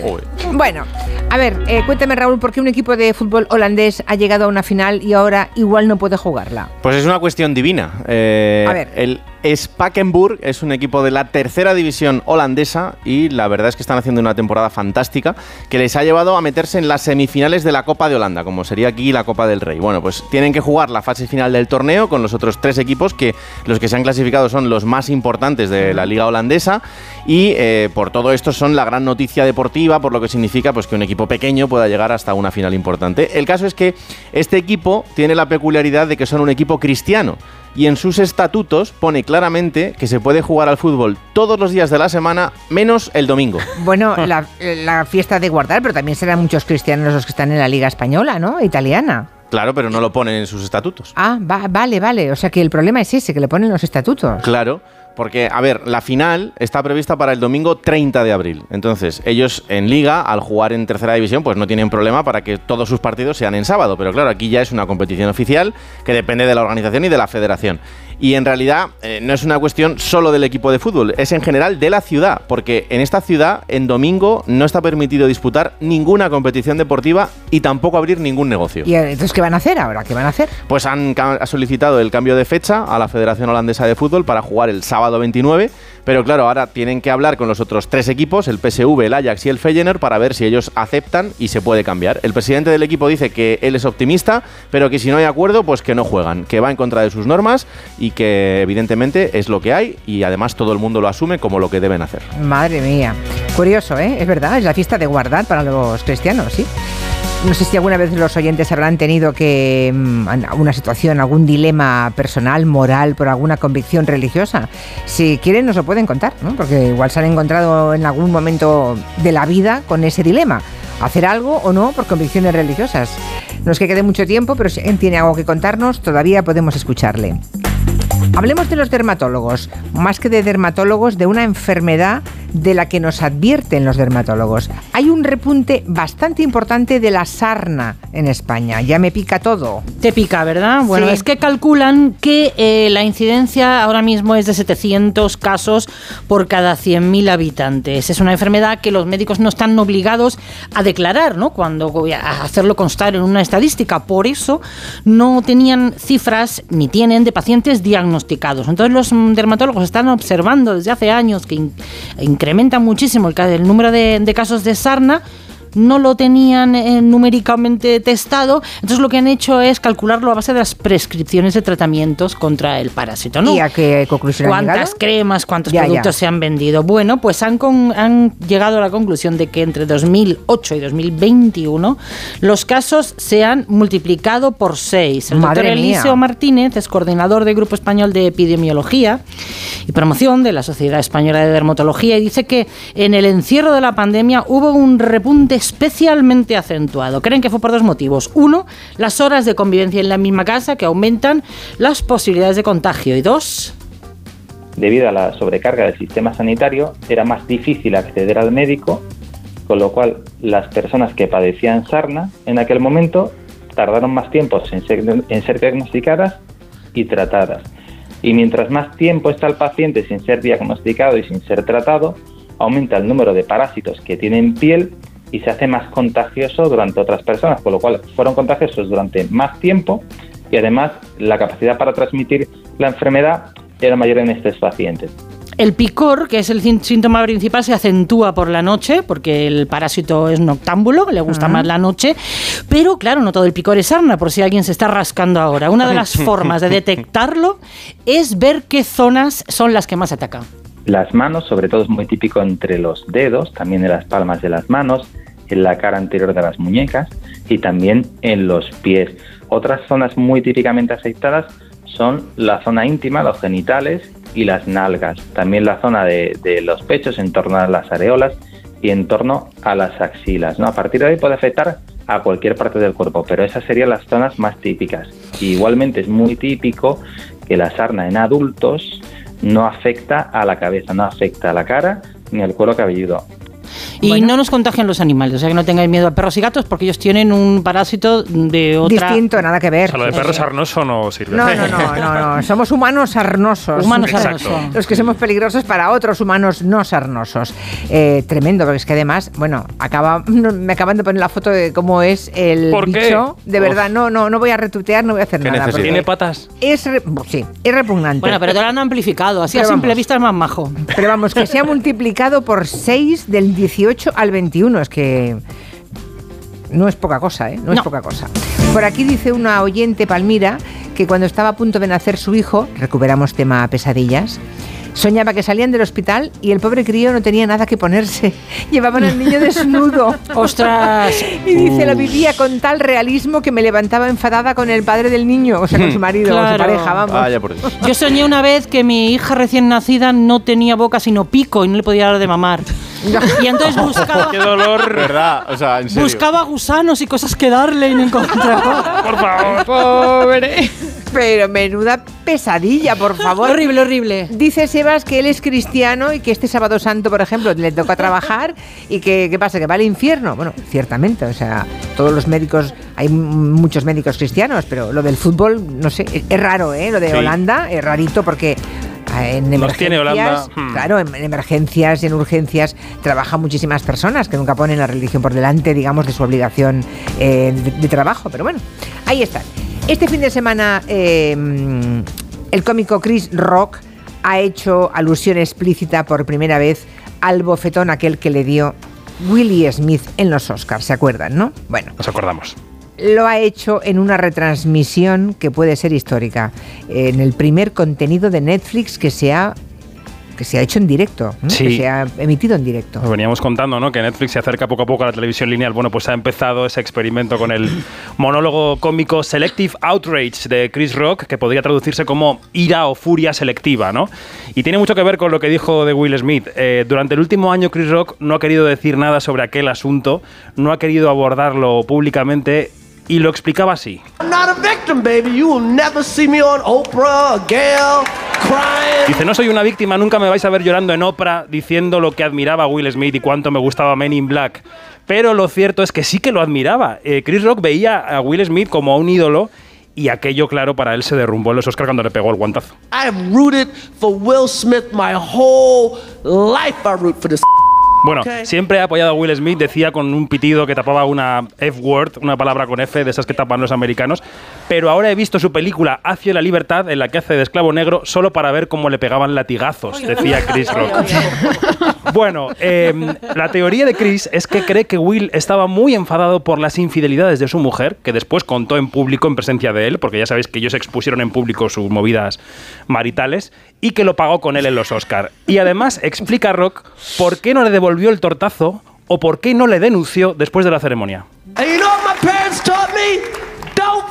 Bueno, a ver, eh, cuéntame Raúl, ¿por qué un equipo de fútbol holandés ha llegado a una final y ahora igual no puede jugarla? Pues es una cuestión divina. Eh, A ver. El Spakenburg es un equipo de la tercera división holandesa y la verdad es que están haciendo una temporada fantástica que les ha llevado a meterse en las semifinales de la Copa de Holanda, como sería aquí la Copa del Rey. Bueno, pues tienen que jugar la fase final del torneo con los otros tres equipos que los que se han clasificado son los más importantes de la liga holandesa y eh, por todo esto son la gran noticia deportiva, por lo que significa pues que un equipo pequeño pueda llegar hasta una final importante. El caso es que este equipo tiene la peculiaridad de que son un equipo cristiano y en sus estatutos pone claramente que se puede jugar al fútbol todos los días de la semana menos el domingo. Bueno, la, la fiesta de guardar, pero también serán muchos cristianos los que están en la Liga Española, ¿no? Italiana. Claro, pero no lo ponen en sus estatutos. Ah, va- vale, vale. O sea que el problema es ese, que le ponen los estatutos. Claro, porque, a ver, la final está prevista para el domingo 30 de abril. Entonces, ellos en liga, al jugar en tercera división, pues no tienen problema para que todos sus partidos sean en sábado. Pero claro, aquí ya es una competición oficial que depende de la organización y de la federación. Y en realidad eh, no es una cuestión solo del equipo de fútbol, es en general de la ciudad, porque en esta ciudad, en domingo, no está permitido disputar ninguna competición deportiva y tampoco abrir ningún negocio. ¿Y entonces qué van a hacer ahora? ¿Qué van a hacer? Pues han ha solicitado el cambio de fecha a la Federación Holandesa de Fútbol para jugar el sábado 29, pero claro, ahora tienen que hablar con los otros tres equipos, el PSV, el Ajax y el Feyenoord, para ver si ellos aceptan y se puede cambiar. El presidente del equipo dice que él es optimista, pero que si no hay acuerdo, pues que no juegan, que va en contra de sus normas y que evidentemente es lo que hay y además todo el mundo lo asume como lo que deben hacer. Madre mía. Curioso, ¿eh? Es verdad, es la fiesta de guardar para los cristianos, ¿sí? No sé si alguna vez los oyentes habrán tenido que mm, una situación, algún dilema personal, moral, por alguna convicción religiosa. Si quieren nos lo pueden contar, ¿no? Porque igual se han encontrado en algún momento de la vida con ese dilema. Hacer algo o no por convicciones religiosas. No es que quede mucho tiempo, pero si tiene algo que contarnos, todavía podemos escucharle. Hablemos de los dermatólogos, más que de dermatólogos, de una enfermedad de la que nos advierten los dermatólogos. Hay un repunte bastante importante de la sarna en España. Ya me pica todo. Te pica, ¿verdad? Bueno, es que calculan que eh, la incidencia ahora mismo es de 700 casos por cada 100.000 habitantes. Es una enfermedad que los médicos no están obligados a declarar, ¿no? Cuando a hacerlo constar en una estadística. Por eso no tenían cifras ni tienen de pacientes diagnosticados. Entonces los dermatólogos están observando desde hace años que incrementa muchísimo el, número de, casos de sarna no lo tenían eh, numéricamente testado, entonces lo que han hecho es calcularlo a base de las prescripciones de tratamientos contra el parásito. ¿no? ¿Y a qué conclusión ¿Cuántas cremas, cuántos productos se han vendido? Bueno, pues han, han llegado a la conclusión de que entre 2008 y 2021 los casos se han multiplicado por seis. El doctor Eliseo Martínez es coordinador del Grupo Español de Epidemiología y Promoción de la Sociedad Española de Dermatología y dice que en el encierro de la pandemia hubo un repunte especialmente acentuado. Creen que fue por dos motivos. Uno, las horas de convivencia en la misma casa que aumentan las posibilidades de contagio. Y dos, debido a la sobrecarga del sistema sanitario, era más difícil acceder al médico, con lo cual las personas que padecían sarna en aquel momento tardaron más tiempo en ser, en diagnosticadas y tratadas. Y mientras más tiempo está el paciente sin ser diagnosticado y sin ser tratado, aumenta el número de parásitos que tienen piel y se hace más contagioso durante otras personas, con lo cual fueron contagiosos durante más tiempo y además la capacidad para transmitir la enfermedad era mayor en estos pacientes. El picor, que es el síntoma principal, se acentúa por la noche, porque el parásito es noctámbulo, le gusta más la noche, pero claro, no todo el picor es sarna, por si alguien se está rascando ahora. Una de las formas de detectarlo es ver qué zonas son las que más atacan. Las manos, sobre todo, es muy típico entre los dedos, también en las palmas de las manos, en la cara anterior de las muñecas y también en los pies. Otras zonas muy típicamente afectadas son la zona íntima, los genitales y las nalgas. También la zona de, los pechos en torno a las areolas y en torno a las axilas. ¿no? A partir de ahí puede afectar a cualquier parte del cuerpo, pero esas serían las zonas más típicas. igualmente es muy típico que la sarna en adultos no afecta a la cabeza, no afecta a la cara ni al cuero cabelludo. Y no nos contagian los animales, o sea que no tengáis miedo a perros y gatos porque ellos tienen un parásito de otra... Distinto, nada que ver. O sea, lo de perro sarnoso no sirve. No, no, no, no, somos humanos sarnosos. Humanos sarnosos. Los que somos peligrosos para otros humanos no sarnosos. Eh, tremendo, porque es que además, bueno, acaba, me acaban de poner la foto de cómo es el bicho. De verdad, no, no, no voy a retuitear, no voy a hacer nada. ¿Tiene patas? Es, sí, es repugnante. Bueno, pero te lo han amplificado, así a simple vista es más majo. Pero vamos, que se ha multiplicado por 6 del 18 al 21. Es que no es poca cosa, ¿eh? No, es poca cosa. Por aquí dice una oyente, Palmira, que cuando estaba a punto de nacer su hijo, recuperamos tema pesadillas, Soñaba que salían del hospital y el pobre crío no tenía nada que ponerse. Llevaban al niño desnudo. ¡Ostras! Y dice, lo vivía con tal realismo que me levantaba enfadada con el padre del niño, o sea, con su marido o su pareja, vamos. Yo soñé una vez que mi hija recién nacida no tenía boca sino pico y no le podía dar de mamar. Y entonces buscaba. ¡Qué dolor! ¿Verdad? O sea, en serio. Buscaba gusanos y cosas que darle y no encontraba. Por favor. Pobre. Pero menuda pesadilla, por favor. horrible, horrible. Dice Sebas que él es cristiano y que este sábado santo, por ejemplo, le toca trabajar y que, ¿qué pasa? ¿Que va al infierno? Bueno, ciertamente, o sea, todos los médicos, hay muchos médicos cristianos, pero lo del fútbol, no sé, es raro, ¿eh? Lo de Holanda es rarito porque en emergencias, hmm. claro, en, emergencias y en urgencias trabajan muchísimas personas que nunca ponen la religión por delante, digamos, de su obligación eh, de, trabajo. Pero bueno, ahí están. Este fin de semana em, el cómico Chris Rock ha hecho alusión explícita por primera vez al bofetón aquel que le dio Willie Smith en los Oscars, ¿se acuerdan, no? Bueno. Nos acordamos. Lo ha hecho en una retransmisión que puede ser histórica, en el primer contenido de Netflix que se ha que se ha hecho en directo, ¿no? Sí. que se ha emitido en directo. Nos veníamos contando ¿no? que Netflix se acerca poco a poco a la televisión lineal. Bueno, pues ha empezado ese experimento con el monólogo cómico Selective Outrage de Chris Rock, que podría traducirse como ira o furia selectiva, ¿no? Y tiene mucho que ver con lo que dijo de Will Smith. Eh, durante el último año Chris Rock no ha querido decir nada sobre aquel asunto, no ha querido abordarlo públicamente y lo explicaba así. Dice, no soy una víctima, nunca me vais a ver llorando en Oprah diciendo lo que admiraba a Will Smith y cuánto me gustaba Men in Black. Pero lo cierto es que sí que lo admiraba. Eh, Chris Rock veía a Will Smith como a un ídolo y aquello, claro, para él se derrumbó en los Oscars cuando le pegó el guantazo. I have rooted for Will Smith my whole life. I root for this. Bueno, siempre he apoyado a Will Smith, decía con un pitido que tapaba una F-word, una palabra con F, de esas que tapan los americanos, pero ahora he visto su película Hacia la Libertad, en la que hace de esclavo negro, solo para ver cómo le pegaban latigazos, decía Chris Rock. Bueno, eh, la teoría de Chris es que cree que Will estaba muy enfadado por las infidelidades de su mujer, que después contó en público en presencia de él, porque ya sabéis que ellos expusieron en público sus movidas maritales, y que lo pagó con él en los Oscar. Y además explica Rock por qué no le devolvió el tortazo o por qué no le denunció después de la ceremonia parents taught me? Don't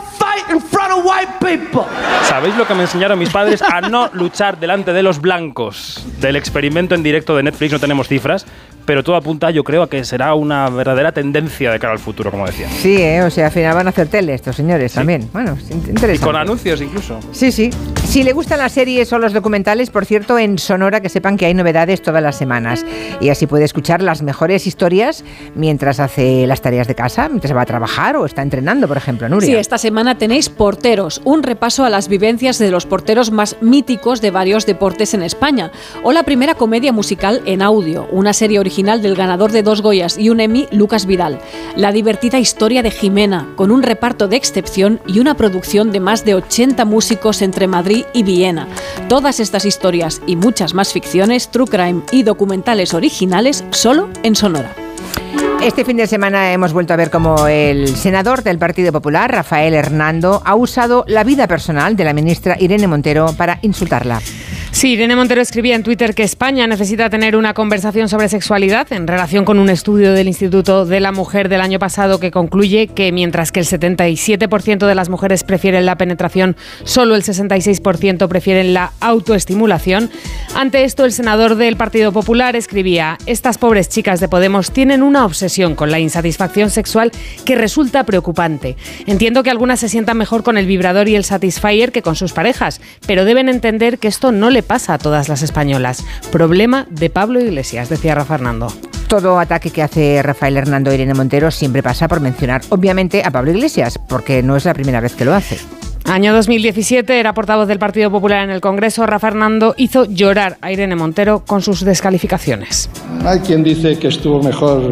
in front of white people. ¿Sabéis lo que me enseñaron mis padres? A no luchar delante de los blancos. Del experimento en directo de Netflix no tenemos cifras, pero todo apunta, yo creo, a que será una verdadera tendencia de cara al futuro, como decía. Sí, ¿eh? o sea, al final van a hacer tele estos señores también. Bueno, es in- Y interesante. con anuncios incluso. Sí, sí. Si le gustan las series o los documentales, por cierto, en Sonora que sepan que hay novedades todas las semanas. Y así puede escuchar las mejores historias mientras hace las tareas de casa, mientras va a trabajar o está entrenando, por ejemplo, Nuria. Sí, esta semana tenéis Porteros, un repaso a las vivencias de los porteros más míticos de varios deportes en España. O la primera comedia musical en audio, una serie original del ganador de dos Goyas y un Emmy, Lucas Vidal. La divertida historia de Jimena, con un reparto de excepción y una producción de más de 80 músicos entre Madrid y Viena. Todas estas historias y muchas más ficciones, true crime y documentales originales solo en Sonora. Este fin de semana hemos vuelto a ver cómo el senador del Partido Popular, Rafael Hernando, ha usado la vida personal de la ministra Irene Montero para insultarla. Sí, Irene Montero escribía en Twitter que España necesita tener una conversación sobre sexualidad en relación con un estudio del Instituto de la Mujer del año pasado que concluye que mientras que el 77% de las mujeres prefieren la penetración, solo el 66% prefieren la autoestimulación. Ante esto, el senador del Partido Popular escribía, estas pobres chicas de Podemos tienen una obsesión con la insatisfacción sexual que resulta preocupante. Entiendo que algunas se sientan mejor con el vibrador y el satisfier que con sus parejas, pero deben entender que esto no le pasa a todas las españolas. Problema de Pablo Iglesias, decía Rafa Fernando. Todo ataque que hace Rafael Hernando a Irene Montero siempre pasa por mencionar, obviamente, a Pablo Iglesias, porque no es la primera vez que lo hace. Año 2017, era portavoz del Partido Popular en el Congreso. Rafa Fernando hizo llorar a Irene Montero con sus descalificaciones. Hay quien dice que estuvo mejor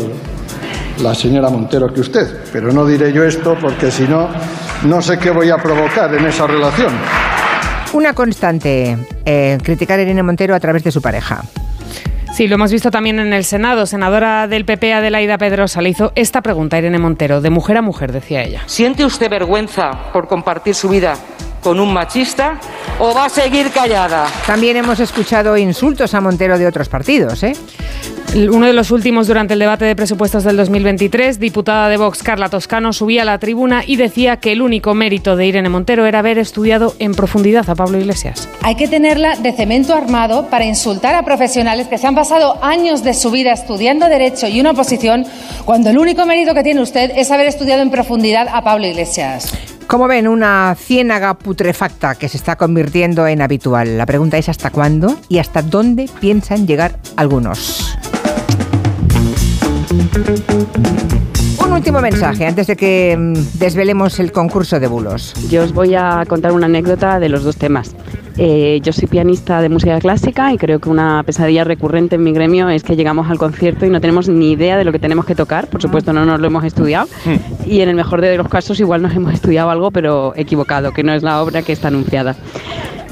la señora Montero que usted, pero no diré yo esto porque si no, no sé qué voy a provocar en esa relación. Una constante, eh, criticar a Irene Montero a través de su pareja. Sí, lo hemos visto también en el Senado. Senadora del PP, Adelaida Pedrosa, le hizo esta pregunta a Irene Montero, de mujer a mujer, decía ella. ¿Siente usted vergüenza por compartir su vida con un machista o va a seguir callada? También hemos escuchado insultos a Montero de otros partidos, ¿eh? Uno de los últimos durante el debate de presupuestos del 2023, diputada de Vox Carla Toscano subía a la tribuna y decía que el único mérito de Irene Montero era haber estudiado en profundidad a Pablo Iglesias. Hay que tenerla de cemento armado para insultar a profesionales que se han pasado años de su vida estudiando Derecho y una oposición, cuando el único mérito que tiene usted es haber estudiado en profundidad a Pablo Iglesias. Como ven, una ciénaga putrefacta que se está convirtiendo en habitual. La pregunta es hasta cuándo y hasta dónde piensan llegar algunos. Último mensaje antes de que mm, desvelemos el concurso de bulos. Yo os voy a contar una anécdota de los dos temas. Eh, yo soy pianista de música clásica y creo que una pesadilla recurrente en mi gremio es que llegamos al concierto y no tenemos ni idea de lo que tenemos que tocar. Por supuesto, no nos lo hemos estudiado. Y en el mejor de los casos, igual nos hemos estudiado algo, pero equivocado, que no es la obra que está anunciada.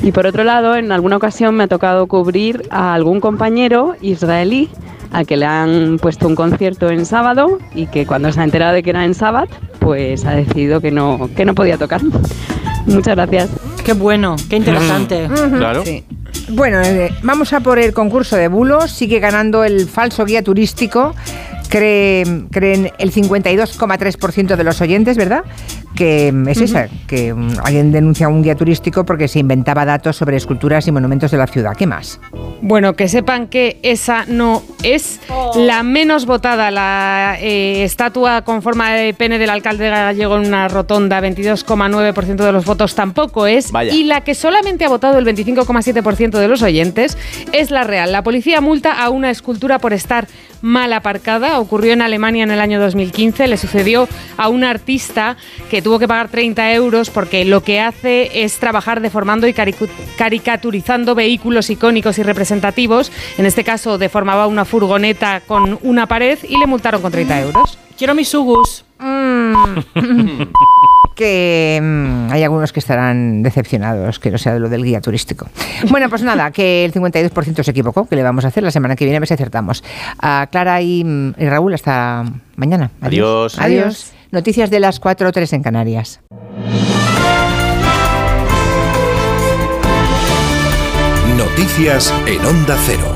Y por otro lado, en alguna ocasión me ha tocado cubrir a algún compañero israelí al que le han puesto un concierto en sábado y que cuando se ha enterado de que era en sábado pues ha decidido que no, que no podía tocar. Muchas gracias. Qué bueno, qué interesante. Claro. Sí. Bueno, eh, vamos a por el concurso de bulos. Sigue ganando el falso guía turístico. Cree- creen el 52,3% de los oyentes, ¿verdad? Que mm, es esa, que mm, alguien denuncia un guía turístico porque se inventaba datos sobre esculturas y monumentos de la ciudad. ¿Qué más? Bueno, que sepan que esa no es la menos votada. La eh, estatua con forma de pene del alcalde gallego en una rotonda, 22,9% de los votos tampoco es. Vaya. Y la que solamente ha votado el 25,7% de los oyentes es la real. La policía multa a una escultura por estar mal aparcada. Ocurrió en Alemania en el año 2015. Le sucedió a un artista que tuvo que pagar 30 euros porque lo que hace es trabajar deformando y caricaturizando vehículos icónicos y representativos. En este caso, deformaba una furgoneta con una pared y le multaron con 30 euros. Quiero mis sugus. que mm, hay algunos que estarán decepcionados que no sea de lo del guía turístico. Bueno, pues nada, que el 52% se equivocó, que le vamos a hacer la semana que viene a ver si acertamos. A Clara y, mm, y Raúl, hasta mañana. Adiós. Adiós. Noticias de las 4 o 3 en Canarias. Noticias en Onda Cero.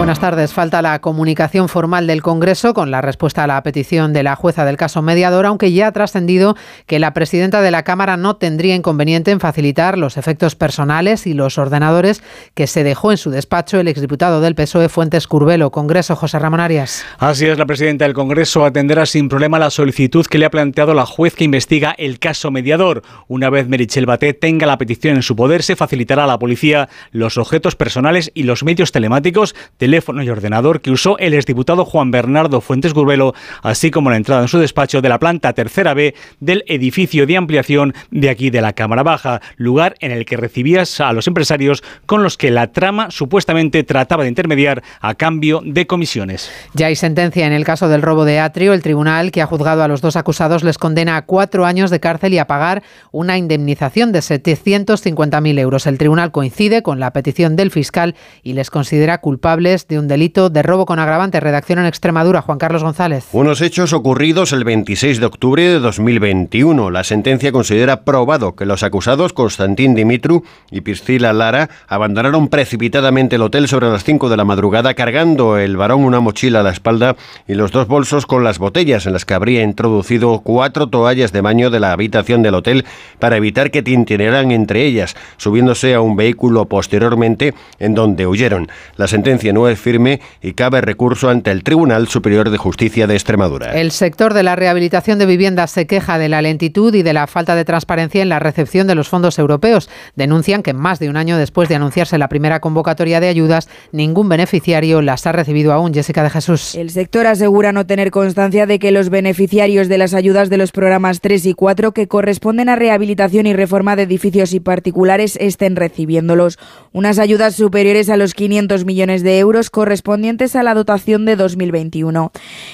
Buenas tardes. Falta la comunicación formal del Congreso con la respuesta a la petición de la jueza del caso mediador, aunque ya ha trascendido que la presidenta de la Cámara no tendría inconveniente en facilitar los efectos personales y los ordenadores que se dejó en su despacho el exdiputado del PSOE Fuentes Curbelo. Congreso, José Ramón Arias. Así es, la presidenta del Congreso atenderá sin problema la solicitud que le ha planteado la juez que investiga el caso mediador. Una vez Merichel Batet tenga la petición en su poder, se facilitará a la policía los objetos personales y los medios telemáticos, teléfono y ordenador que usó el exdiputado Juan Bernardo Fuentes Gurbelo, así como la entrada en su despacho de la planta tercera B del edificio de ampliación de aquí de la Cámara Baja, lugar en el que recibías a los empresarios con los que la trama supuestamente trataba de intermediar a cambio de comisiones. Ya hay sentencia en el caso del robo de Atrio. El tribunal que ha juzgado a los dos acusados les condena a cuatro años de cárcel y a pagar una indemnización de 750.000 euros. El tribunal coincide con la petición del fiscal y les considera culpables de un delito de robo con agravante. Redacción en Extremadura, Juan Carlos González. Unos hechos ocurridos el 26 de octubre de 2021. La sentencia considera probado que los acusados Constantín Dimitru y Priscila Lara abandonaron precipitadamente el hotel sobre las 5 de la madrugada cargando el varón una mochila a la espalda y los dos bolsos con las botellas en las que habría introducido cuatro toallas de baño de la habitación del hotel para evitar que tintinearan entre ellas, subiéndose a un vehículo posteriormente en donde huyeron. La sentencia no es firme y cabe recurso ante el Tribunal Superior de Justicia de Extremadura. El sector de la rehabilitación de viviendas se queja de la lentitud y de la falta de transparencia en la recepción de los fondos europeos. Denuncian que más de un año después de anunciarse la primera convocatoria de ayudas, ningún beneficiario las ha recibido aún. Jessica de Jesús. El sector asegura no tener constancia de que los beneficiarios de las ayudas de los programas 3 y 4 que corresponden a rehabilitación y reforma de edificios y particulares estén recibiéndolos. Unas ayudas superiores a los 500 millones de euros correspondientes a la dotación de 2021.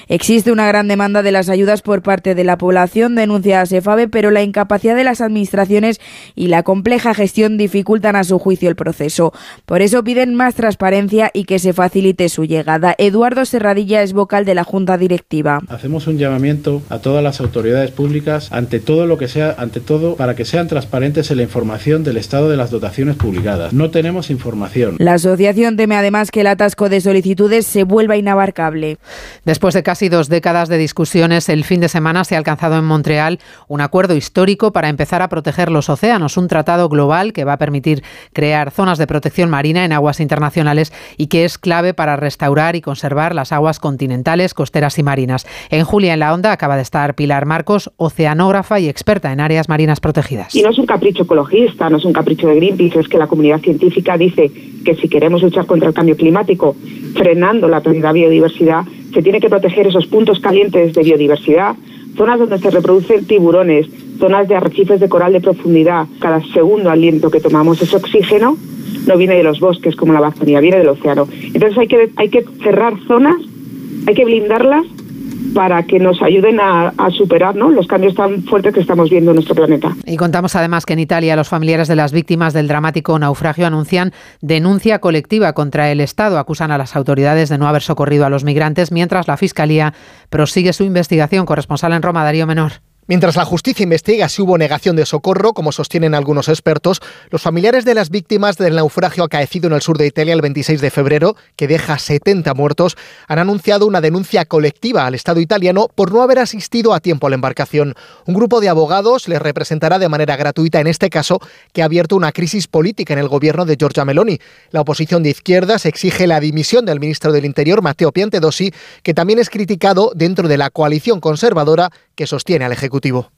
Existe una gran demanda de las ayudas por parte de la población, denuncia ASEFABE, pero la incapacidad de las administraciones y la compleja gestión dificultan a su juicio el proceso. Por eso piden más transparencia y que se facilite su llegada. Eduardo Serradilla es vocal de la Junta Directiva. Hacemos un llamamiento a todas las autoridades públicas ante todo lo que sea, ante todo para que sean transparentes en la información del estado de las dotaciones publicadas. No tenemos información. La asociación teme además que el atasco de solicitudes se vuelva inabarcable. Después de casi dos décadas de discusiones, el fin de semana se ha alcanzado en Montreal un acuerdo histórico para empezar a proteger los océanos, un tratado global que va a permitir crear zonas de protección marina en aguas internacionales y que es clave para restaurar y conservar las aguas continentales, costeras y marinas. En Julia en la Onda acaba de estar Pilar Marcos, oceanógrafa y experta en áreas marinas protegidas. Y no es un capricho ecologista, no es un capricho de Greenpeace, es que la comunidad científica dice que si queremos luchar contra el cambio climático, frenando la pérdida de biodiversidad, se tiene que proteger esos puntos calientes de biodiversidad, zonas donde se reproducen tiburones, zonas de arrecifes de coral de profundidad. Cada segundo aliento que tomamos ese oxígeno no viene de los bosques como la Amazonía, viene del océano. Entonces hay que, hay que cerrar zonas, hay que blindarlas para que nos ayuden a, superar ¿no? los cambios tan fuertes que estamos viendo en nuestro planeta. Y contamos además que en Italia los familiares de las víctimas del dramático naufragio anuncian denuncia colectiva contra el Estado. Acusan a las autoridades de no haber socorrido a los migrantes, mientras la Fiscalía prosigue su investigación. Corresponsal en Roma, Darío Menor. Mientras la justicia investiga si hubo negación de socorro, como sostienen algunos expertos, los familiares de las víctimas del naufragio acaecido en el sur de Italia el 26 de febrero, que deja 70 muertos, han anunciado una denuncia colectiva al Estado italiano por no haber asistido a tiempo a la embarcación. Un grupo de abogados les representará de manera gratuita en este caso, que ha abierto una crisis política en el gobierno de Giorgia Meloni. La oposición de izquierdas exige la dimisión del ministro del Interior, Matteo Piantedosi, que también es criticado dentro de la coalición conservadora que sostiene al Ejecutivo.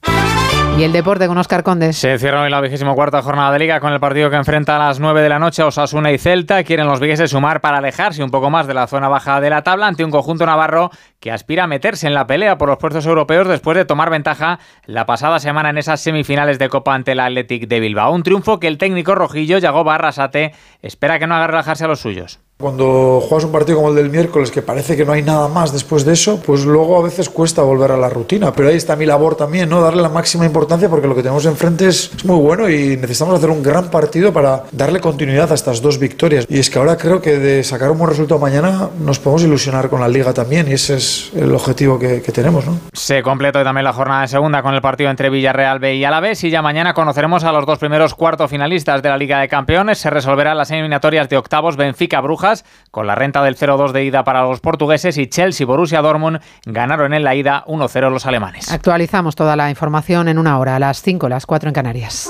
Y el deporte con Oscar Condes. Se cierra hoy la vigésima cuarta jornada de Liga con el partido que enfrenta a las 9 de la noche a Osasuna y Celta. Quieren los vigueses sumar para alejarse un poco más de la zona baja de la tabla ante un conjunto navarro que aspira a meterse en la pelea por los puestos europeos después de tomar ventaja la pasada semana en esas semifinales de Copa ante el Athletic de Bilbao. Un triunfo que el técnico rojillo, Yago Barrasate, espera que no haga relajarse a los suyos. Cuando juegas un partido como el del miércoles, que parece que no hay nada más después de eso, pues luego a veces cuesta volver a la rutina. Pero ahí está mi labor también, ¿no? Darle la máxima importancia porque lo que tenemos enfrente es, muy bueno y necesitamos hacer un gran partido para darle continuidad a estas dos victorias. Y es que ahora creo que de sacar un buen resultado mañana nos podemos ilusionar con la liga también y ese es el objetivo que, tenemos, ¿no? Se completa también la jornada de segunda con el partido entre Villarreal B y Alavés y ya mañana conoceremos a los dos primeros cuartos finalistas de la Liga de Campeones. Se resolverán las eliminatorias de octavos Benfica-Brujas con la renta del 0-2 de ida para los portugueses y Chelsea-Borussia Dortmund ganaron en la ida 1-0 los alemanes. Actualizamos toda la información en una hora, a las 5, las 4 en Canarias.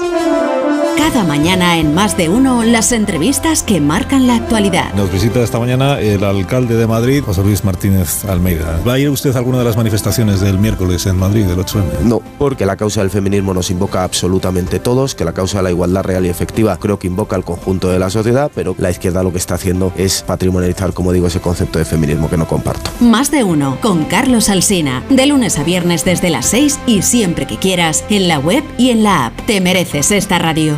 Cada mañana en Más de Uno, las entrevistas que marcan la actualidad. Nos visita esta mañana el alcalde de Madrid, José Luis Martínez Almeida. ¿Va a ir usted a alguna de las manifestaciones del miércoles en Madrid, del 8M? No, porque la causa del feminismo nos invoca absolutamente todos, que la causa de la igualdad real y efectiva creo que invoca al conjunto de la sociedad, pero la izquierda lo que está haciendo es patrimonializar, como digo, ese concepto de feminismo que no comparto. Más de Uno, con Carlos Alsina, de lunes a viernes desde las 6 y siempre que quieras, en la web y en la app. Te mereces esta radio.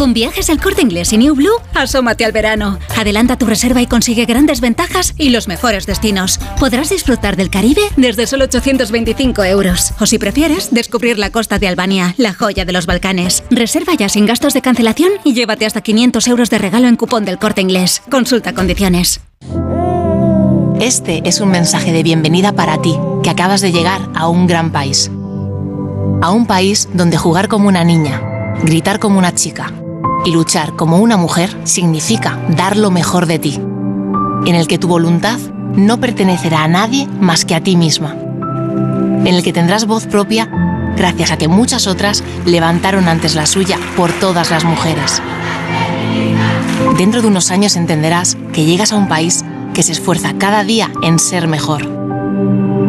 Con viajes El Corte Inglés y New Blue, asómate al verano. Adelanta tu reserva y consigue grandes ventajas y los mejores destinos. Podrás disfrutar del Caribe desde solo 825 euros. O si prefieres, descubrir la costa de Albania, la joya de los Balcanes. Reserva ya sin gastos de cancelación y llévate hasta 500 euros de regalo en cupón del Corte Inglés. Consulta condiciones. Este es un mensaje de bienvenida para ti, que acabas de llegar a un gran país. A un país donde jugar como una niña, gritar como una chica y luchar como una mujer significa dar lo mejor de ti. En el que tu voluntad no pertenecerá a nadie más que a ti misma. En el que tendrás voz propia gracias a que muchas otras levantaron antes la suya por todas las mujeres. Dentro de unos años entenderás que llegas a un país que se esfuerza cada día en ser mejor.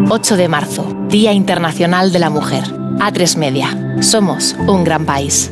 8 de marzo, Día Internacional de la Mujer. A3 Media. Somos un gran país.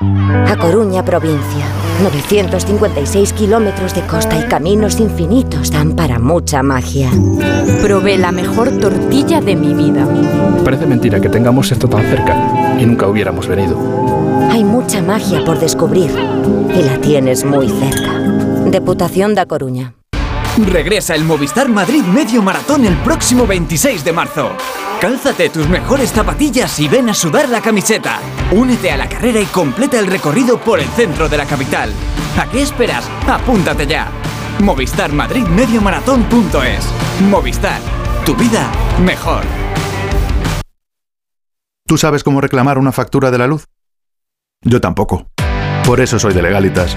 A Coruña, provincia. 956 kilómetros de costa y caminos infinitos dan para mucha magia. Probé la mejor tortilla de mi vida. Parece mentira que tengamos esto tan cerca y nunca hubiéramos venido. Hay mucha magia por descubrir y la tienes muy cerca. Diputación da Coruña. Regresa el Movistar Madrid Medio Maratón el próximo 26 de marzo. Cálzate tus mejores zapatillas y ven a sudar la camiseta. Únete a la carrera y completa el recorrido por el centro de la capital. ¿A qué esperas? Apúntate ya. Movistar Madrid Medio Maratón.es. Movistar. Tu vida mejor. ¿Tú sabes cómo reclamar una factura de la luz? Yo tampoco. Por eso soy de Legalitas.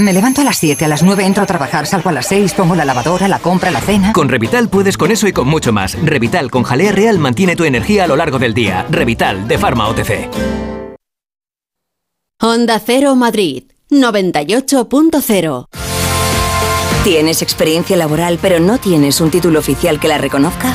Me levanto a las 7, a las 9 entro a trabajar, salgo a las 6, pongo la lavadora, la compra, la cena. Con Revital puedes con eso y con mucho más. Revital con jalea real mantiene tu energía a lo largo del día. Revital de Pharma OTC. Honda Cero Madrid 98.0 ¿Tienes experiencia laboral pero no tienes un título oficial que la reconozca?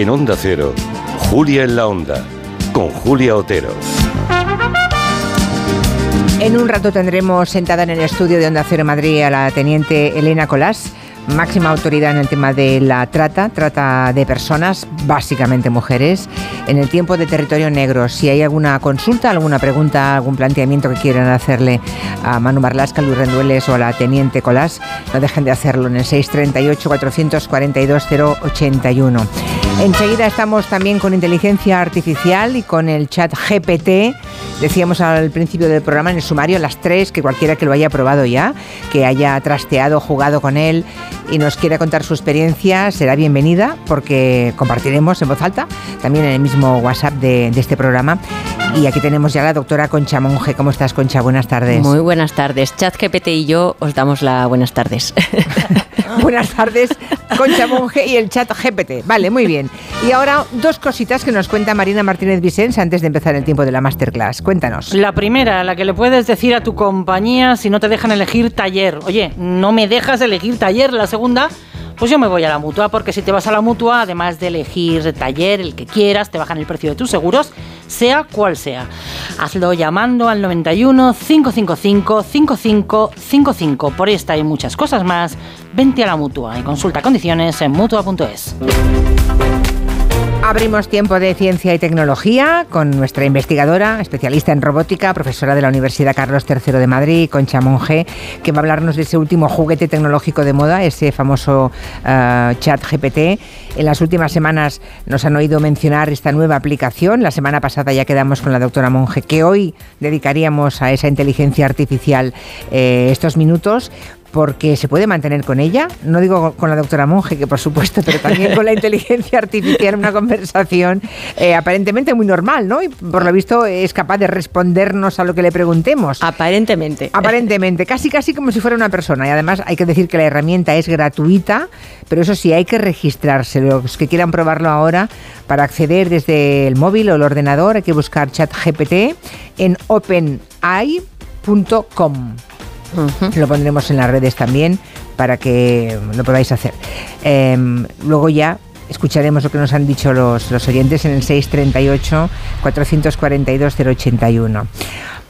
En Onda Cero, Julia en la Onda, con Julia Otero. En un rato tendremos sentada en el estudio de Onda Cero Madrid a la teniente Elena Colás, máxima autoridad en el tema de la trata, trata de personas, básicamente mujeres, en el tiempo de territorio negro. Si hay alguna consulta, alguna pregunta, algún planteamiento que quieran hacerle a Manu Marlasca, Luis Rendueles o a la teniente Colás, no dejen de hacerlo en el 638-442-081. Enseguida estamos también con inteligencia artificial y con el chat GPT. Decíamos al principio del programa en el sumario las tres, que cualquiera que lo haya probado ya, que haya trasteado, jugado con él y nos quiera contar su experiencia, será bienvenida porque compartiremos en voz alta, también en el mismo WhatsApp de, de este programa. Y aquí tenemos ya a la doctora Concha Monge. ¿Cómo estás, Concha? Buenas tardes. Muy buenas tardes. ChatGPT y yo os damos las buenas tardes. buenas tardes, Concha Monge y el chat GPT. Vale, muy bien. Y ahora dos cositas que nos cuenta Marina Martínez Vicens antes de empezar el tiempo de la masterclass. Cuéntanos. La primera, la que le puedes decir a tu compañía si no te dejan elegir taller. Oye, no me dejas elegir taller. La segunda, pues yo me voy a la mutua, porque si te vas a la mutua, además de elegir taller, el que quieras, te bajan el precio de tus seguros, sea cual sea. Hazlo llamando al 91 555 5555. Por esta y muchas cosas más, vente a la mutua y consulta condiciones en mutua.es. Abrimos tiempo de ciencia y tecnología con nuestra investigadora, especialista en robótica, profesora de la Universidad Carlos III de Madrid, Concha Monge, que va a hablarnos de ese último juguete tecnológico de moda, ese famoso uh, chat GPT. En las últimas semanas nos han oído mencionar esta nueva aplicación. La semana pasada ya quedamos con la doctora Monge, que hoy dedicaríamos a esa inteligencia artificial eh, estos minutos porque se puede mantener con ella, no digo con la doctora Monge, que por supuesto, pero también con la inteligencia artificial, una conversación eh, aparentemente muy normal, ¿no? Y por lo visto es capaz de respondernos a lo que le preguntemos. Aparentemente. Aparentemente, casi casi como si fuera una persona. Y además hay que decir que la herramienta es gratuita, pero eso sí, hay que registrarse. Los que quieran probarlo ahora, para acceder desde el móvil o el ordenador, hay que buscar ChatGPT en openai.com. Lo pondremos en las redes también para que lo podáis hacer. Em, luego ya escucharemos lo que nos han dicho los, los oyentes en el 638-442-081.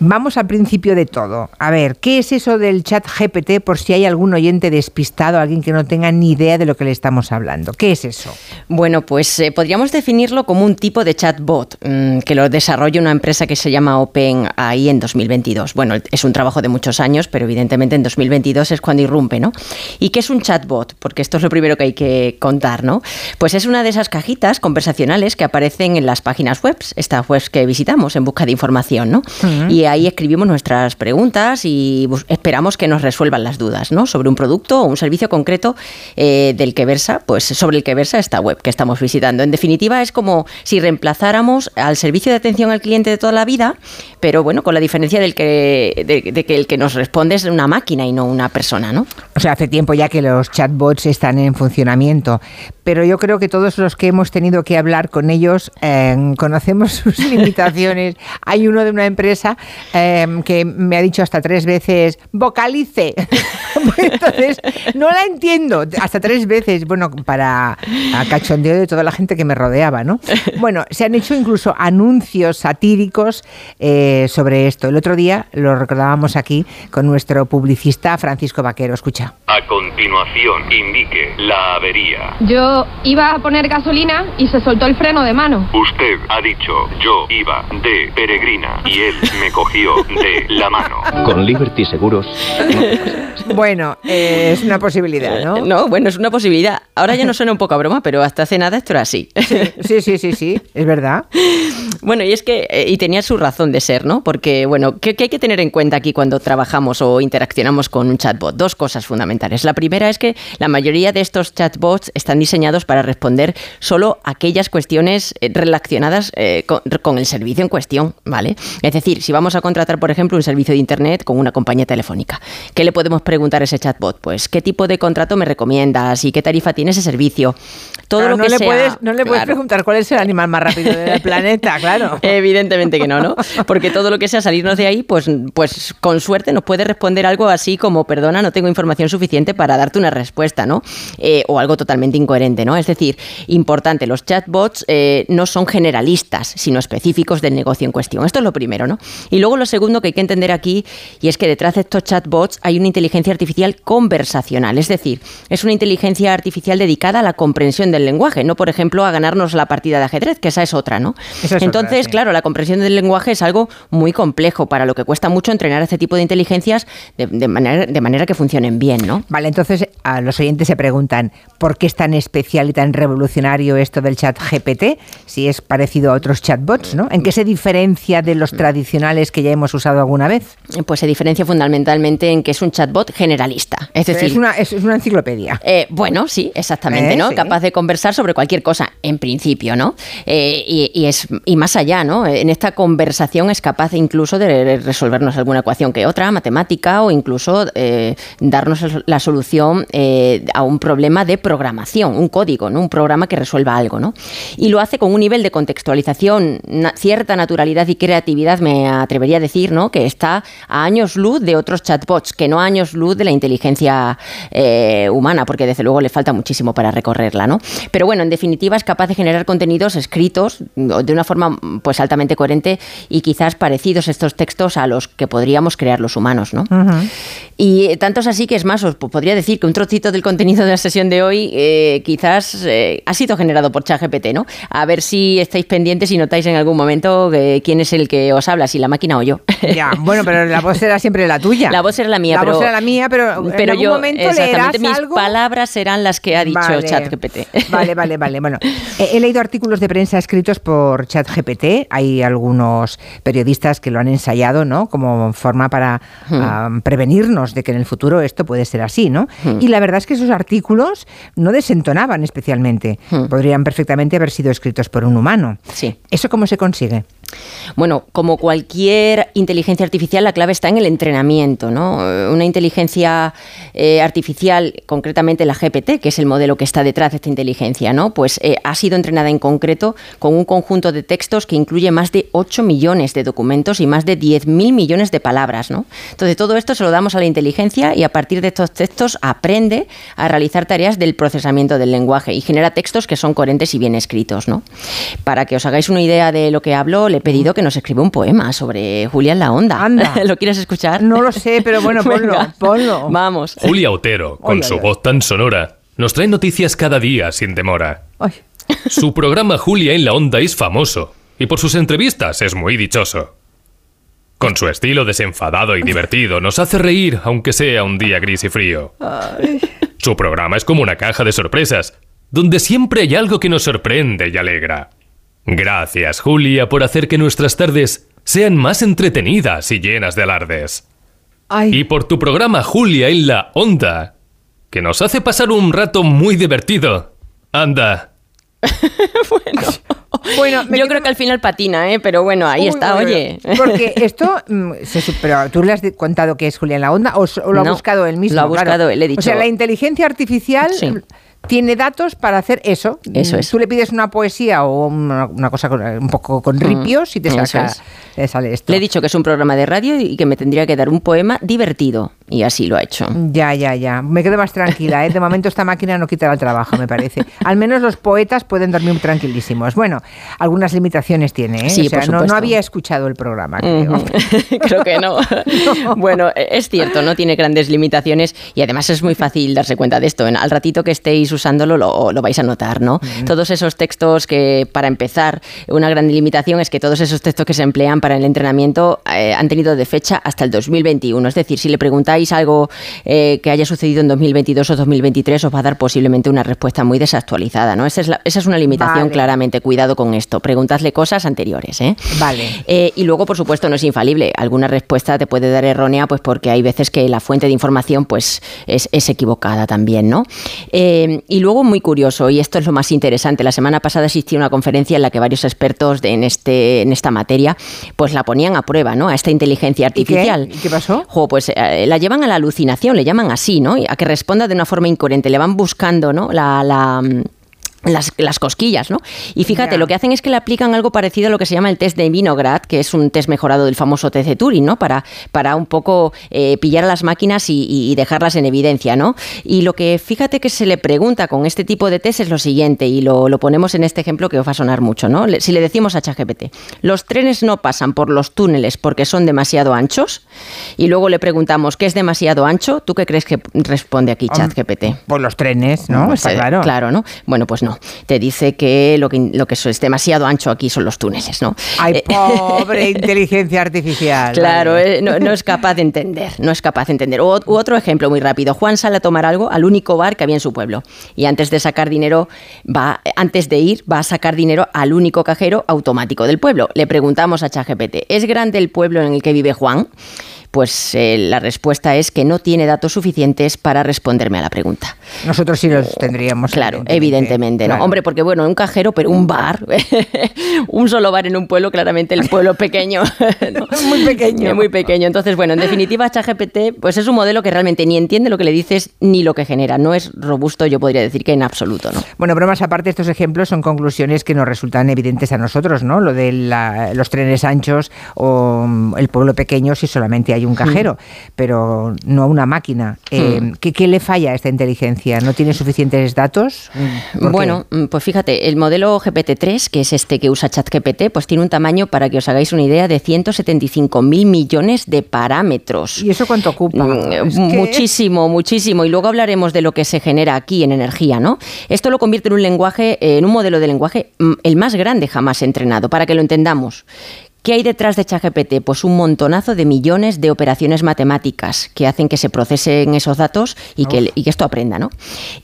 Vamos al principio de todo. A ver, ¿qué es eso del chat GPT por si hay algún oyente despistado, alguien que no tenga ni idea de lo que le estamos hablando? ¿Qué es eso? Bueno, pues eh, podríamos definirlo como un tipo de chatbot mmm, que lo desarrolla una empresa que se llama OpenAI en 2022. Bueno, es un trabajo de muchos años, pero evidentemente en 2022 es cuando irrumpe, ¿no? ¿Y qué es un chatbot? Porque esto es lo primero que hay que contar, ¿no? Pues es una de esas cajitas conversacionales que aparecen en las páginas web, estas webs que visitamos en busca de información, ¿no? Uh -huh. Y ahí escribimos nuestras preguntas y esperamos que nos resuelvan las dudas ¿no? sobre un producto o un servicio concreto eh, del que versa, pues sobre el que versa esta web que estamos visitando. En definitiva, es como si reemplazáramos al servicio de atención al cliente de toda la vida, pero bueno, con la diferencia del de que el que nos responde es una máquina y no una persona, ¿no? O sea, hace tiempo ya que los chatbots están en funcionamiento, pero yo creo que todos los que hemos tenido que hablar con ellos eh, conocemos sus limitaciones. Hay uno de una empresa eh, que me ha dicho hasta tres veces, vocalice. Entonces, no la entiendo. Hasta tres veces, bueno, para cachondeo de toda la gente que me rodeaba, ¿no? Bueno, se han hecho incluso anuncios satíricos eh, sobre esto. El otro día lo recordábamos aquí con nuestro publicista Francisco Vaquero. Escucha. A continuación, indique la avería. Yo iba a poner gasolina y se soltó el freno de mano. Usted ha dicho, yo iba de peregrina y él me cogió de la mano. Con Liberty Seguros. bueno, eh, es una posibilidad, ¿no? No, bueno, es una posibilidad. Ahora ya no suena un poco a broma, pero hasta hace nada esto era así. Sí, sí, sí, sí, es verdad. Bueno, y es que, eh, y tenía su razón de ser, ¿no? Porque, bueno, ¿qué, ¿qué, hay que tener en cuenta aquí cuando trabajamos o interaccionamos con un chatbot? Dos cosas fundamentales. La primera es que la mayoría de estos chatbots están diseñados para responder solo aquellas cuestiones eh, relacionadas eh, con, con, el servicio en cuestión, ¿vale? Es decir, si vamos a contratar, por ejemplo, un servicio de Internet con una compañía telefónica, ¿qué le podemos preguntar a ese chatbot? Pues, ¿qué tipo de contrato me recomiendas y qué tarifa tiene ese servicio? Todo claro, lo que no, le sea, puedes, no le puedes claro. preguntar cuál es el animal más rápido del planeta, claro. Evidentemente que no, ¿no? Porque todo lo que sea salirnos de ahí, pues, pues con suerte nos puede responder algo así como, perdona, no tengo información suficiente para darte una respuesta, ¿no? Eh, o algo totalmente incoherente, ¿no? Es decir, importante, los chatbots eh, no son generalistas, sino específicos del negocio en cuestión. Esto es lo primero, ¿no? Y luego lo segundo que hay que entender aquí, y es que detrás de estos chatbots hay una inteligencia artificial conversacional, es decir, es una inteligencia artificial dedicada a la comprensión del lenguaje, no, por ejemplo, a ganarnos la partida de ajedrez, que esa es otra, ¿no? Es Entonces, otra, sí. claro, la comprensión del lenguaje es algo muy complejo, para lo que cuesta mucho entrenar este tipo de inteligencias de, de, manera, de manera que funcionen bien, ¿no? Vale, entonces a los oyentes se preguntan, ¿por qué es tan especial y tan revolucionario esto del chat GPT? Si es parecido a otros chatbots, ¿no? ¿En qué se diferencia de los tradicionales que ya hemos usado alguna vez? Pues se diferencia fundamentalmente en que es un chatbot generalista. Es decir, es una, es una enciclopedia. Eh, bueno, sí, exactamente, eh, ¿no? Sí. Capaz de conversar sobre cualquier cosa, en principio, ¿no? Eh, y, y, es, y más allá, ¿no? En esta conversación es capaz incluso de resolvernos alguna ecuación que otra, matemática, o incluso darnos la solución a un problema de programación, un código, ¿no? Un programa que resuelva algo, ¿no? Y lo hace con un nivel de contextualización, cierta naturalidad y creatividad, me atrevería a decir, ¿no? Que está a años luz de otros chatbots, que no a años luz de la inteligencia eh, humana, porque desde luego le falta muchísimo para recorrerla, ¿no? Pero bueno, en definitiva es capaz de generar contenidos escritos de una forma pues altamente coherente y quizás parecidos estos textos a los que podríamos crear los humanos, ¿no? Y tanto es así que es más, os podría decir que un trocito del contenido de la sesión de hoy eh, quizás eh, ha sido generado por ChatGPT, ¿no? A ver si estáis pendientes y notáis en algún momento eh, quién es el que os habla, si la máquina o yo. Ya, bueno, pero la voz era siempre la tuya. La voz era la mía, la pero, voz era la mía, pero, pero en algún yo, momento exactamente, mis algo? palabras serán las que ha dicho Vale. ChatGPT. Vale, vale, vale. Bueno, he, he leído artículos de prensa escritos por ChatGPT. Hay algunos periodistas que lo han ensayado, ¿no? Como forma para Hmm. ah, prevenirnos de que en el futuro esto puede ser así, ¿no? Hmm. Y la verdad es que esos artículos no desentonaban especialmente. Hmm. Podrían perfectamente haber sido escritos por un humano. Sí. ¿Eso cómo se consigue? Bueno, como cualquier inteligencia artificial, la clave está en el entrenamiento, ¿no? Eh, Una inteligencia eh, artificial, concretamente la GPT, que es el modelo que está detrás de esta inteligencia, ¿no? Pues eh, ha sido entrenada en concreto con un conjunto de textos que incluye más de 8 millones de documentos y más de 10.000 millones de palabras, ¿no? Entonces, todo esto se lo damos a la inteligencia y a partir de estos textos aprende a realizar tareas del procesamiento del lenguaje y genera textos que son coherentes y bien escritos, ¿no? Para que os hagáis una idea de lo que hablo, le he pedido que nos escriba un poema sobre Julia en la onda. Anda. ¿Lo quieres escuchar? No lo sé, pero bueno, ponlo, ponlo. Vamos. Julia Otero, con Oye, su oye. voz tan sonora, nos trae noticias cada día sin demora. Ay. Su programa Julia en la Onda es famoso y por sus entrevistas es muy dichoso. Con su estilo desenfadado y divertido nos hace reír aunque sea un día gris y frío. Su programa es como una caja de sorpresas, donde siempre hay algo que nos sorprende y alegra. Gracias, Julia, por hacer que nuestras tardes sean más entretenidas y llenas de alardes. Y por tu programa Julia en la Onda, que nos hace pasar un rato muy divertido. Anda, Bueno, Yo creo que al final patina, ¿eh? Pero bueno, ahí Uy, está, oye. Porque esto, mm, se pero tú le has contado que es Julián La Onda o, lo ha buscado él mismo. lo ha claro. buscado él, he O sea, dicho- la inteligencia artificial Sí. Tiene datos para hacer eso. Eso es. Tú le pides una poesía o una, una cosa con- un poco con ripios y te saca, es. le sale esto. Le he dicho que es un programa de radio y que me tendría que dar un poema divertido. Y así lo ha hecho. Ya, ya, ya. Me quedo más tranquila. ¿eh? De momento esta máquina no quitará el trabajo, me parece. Al menos los poetas pueden dormir tranquilísimos. Bueno, algunas limitaciones tiene. ¿eh? Sí, o sea, por no, no había escuchado el programa, creo. Creo que no. bueno, es cierto, no tiene grandes limitaciones y además es muy fácil darse cuenta de esto. En- Al ratito que estéis usándolo lo, lo vais a notar, ¿no? Todos esos textos que, para empezar, una gran limitación es que todos esos textos que se emplean para el entrenamiento eh, han tenido de fecha hasta el 2021. Es decir, si le preguntáis algo eh, que haya sucedido en 2022 o 2023, os va a dar posiblemente una respuesta muy desactualizada, ¿no? Esa es, la- esa es una limitación, Vale. claramente. Cuidado con esto. Preguntadle cosas anteriores, ¿eh? Vale. Eh, y luego, por supuesto, no es infalible. Alguna respuesta te puede dar errónea, pues porque hay veces que la fuente de información pues, es, es equivocada también, ¿no? Eh, y luego, muy curioso, y esto es lo más interesante, la semana pasada asistió a una conferencia en la que varios expertos de- en, este, en esta materia pues la ponían a prueba, ¿no? A esta inteligencia artificial. ¿Y qué pasó? Jo, pues eh, la llevan a la alucinación, le llaman así, ¿no? Y A que responda de una forma incoherente, le van buscando, ¿no? La, la, mm, las, las cosquillas, ¿no? Y fíjate, lo que hacen es que le aplican algo parecido a lo que se llama el test de Vinograd, que es un test mejorado del famoso test de Turing, ¿no? Para, para un poco eh, pillar a las máquinas y, dejarlas en evidencia, ¿no? Y lo que fíjate que se le pregunta con este tipo de test es lo siguiente, y lo, lo ponemos en este ejemplo que os va a sonar mucho, ¿no? Le- Si le decimos a ChatGPT, los trenes no pasan por los túneles porque son demasiado anchos, y luego le preguntamos, ¿qué es demasiado ancho? ¿Tú qué crees que responde aquí ChatGPT? Por los trenes, ¿no? Pues, Está eh, claro. Claro, ¿no? Bueno, pues no. Te dice que lo que, lo que es demasiado ancho aquí son los túneles, ¿no? Ay, Eh, pobre inteligencia artificial. Claro, vale. eh, no, no es capaz de entender, no es capaz de entender. U otro ejemplo muy rápido. Juan sale a tomar algo al único bar que había en su pueblo y antes de sacar dinero va, antes de ir va a sacar dinero al único cajero automático del pueblo. Le preguntamos a ChatGPT, ¿es grande el pueblo en el que vive Juan? Pues eh, la respuesta es que no tiene datos suficientes para responderme a la pregunta. Nosotros sí los tendríamos. Claro, evidentemente, ¿no? Claro. Hombre, porque bueno, un cajero, pero un bar, un solo bar en un pueblo, claramente el pueblo pequeño. Muy pequeño. Muy pequeño. Entonces, bueno, en definitiva, ChatGPT, pues es un modelo que realmente ni entiende lo que le dices ni lo que genera. No es robusto, yo podría decir que en absoluto, ¿no? Bueno, bromas aparte, estos ejemplos son conclusiones que nos resultan evidentes a nosotros, ¿no? Lo de la- los trenes anchos o mm, el pueblo pequeño si solamente hay un cajero, pero no una máquina. Eh, Mm. ¿qué, qué le falla a esta inteligencia? ¿No tiene suficientes datos? Bueno, mm, pues fíjate, el modelo GPT-3, que es este que usa ChatGPT, pues tiene un tamaño, para que os hagáis una idea, de 175 mil millones de parámetros. ¿Y eso cuánto ocupa? Es que- Muchísimo, muchísimo. Y luego hablaremos de lo que se genera aquí en energía, ¿no? Esto lo convierte en un lenguaje, eh, en un modelo de lenguaje mm, el más grande jamás entrenado, para que lo entendamos. ¿Qué hay detrás de ChatGPT? Pues un montonazo de millones de operaciones matemáticas que hacen que se procesen esos datos y que, y que esto aprenda, ¿no?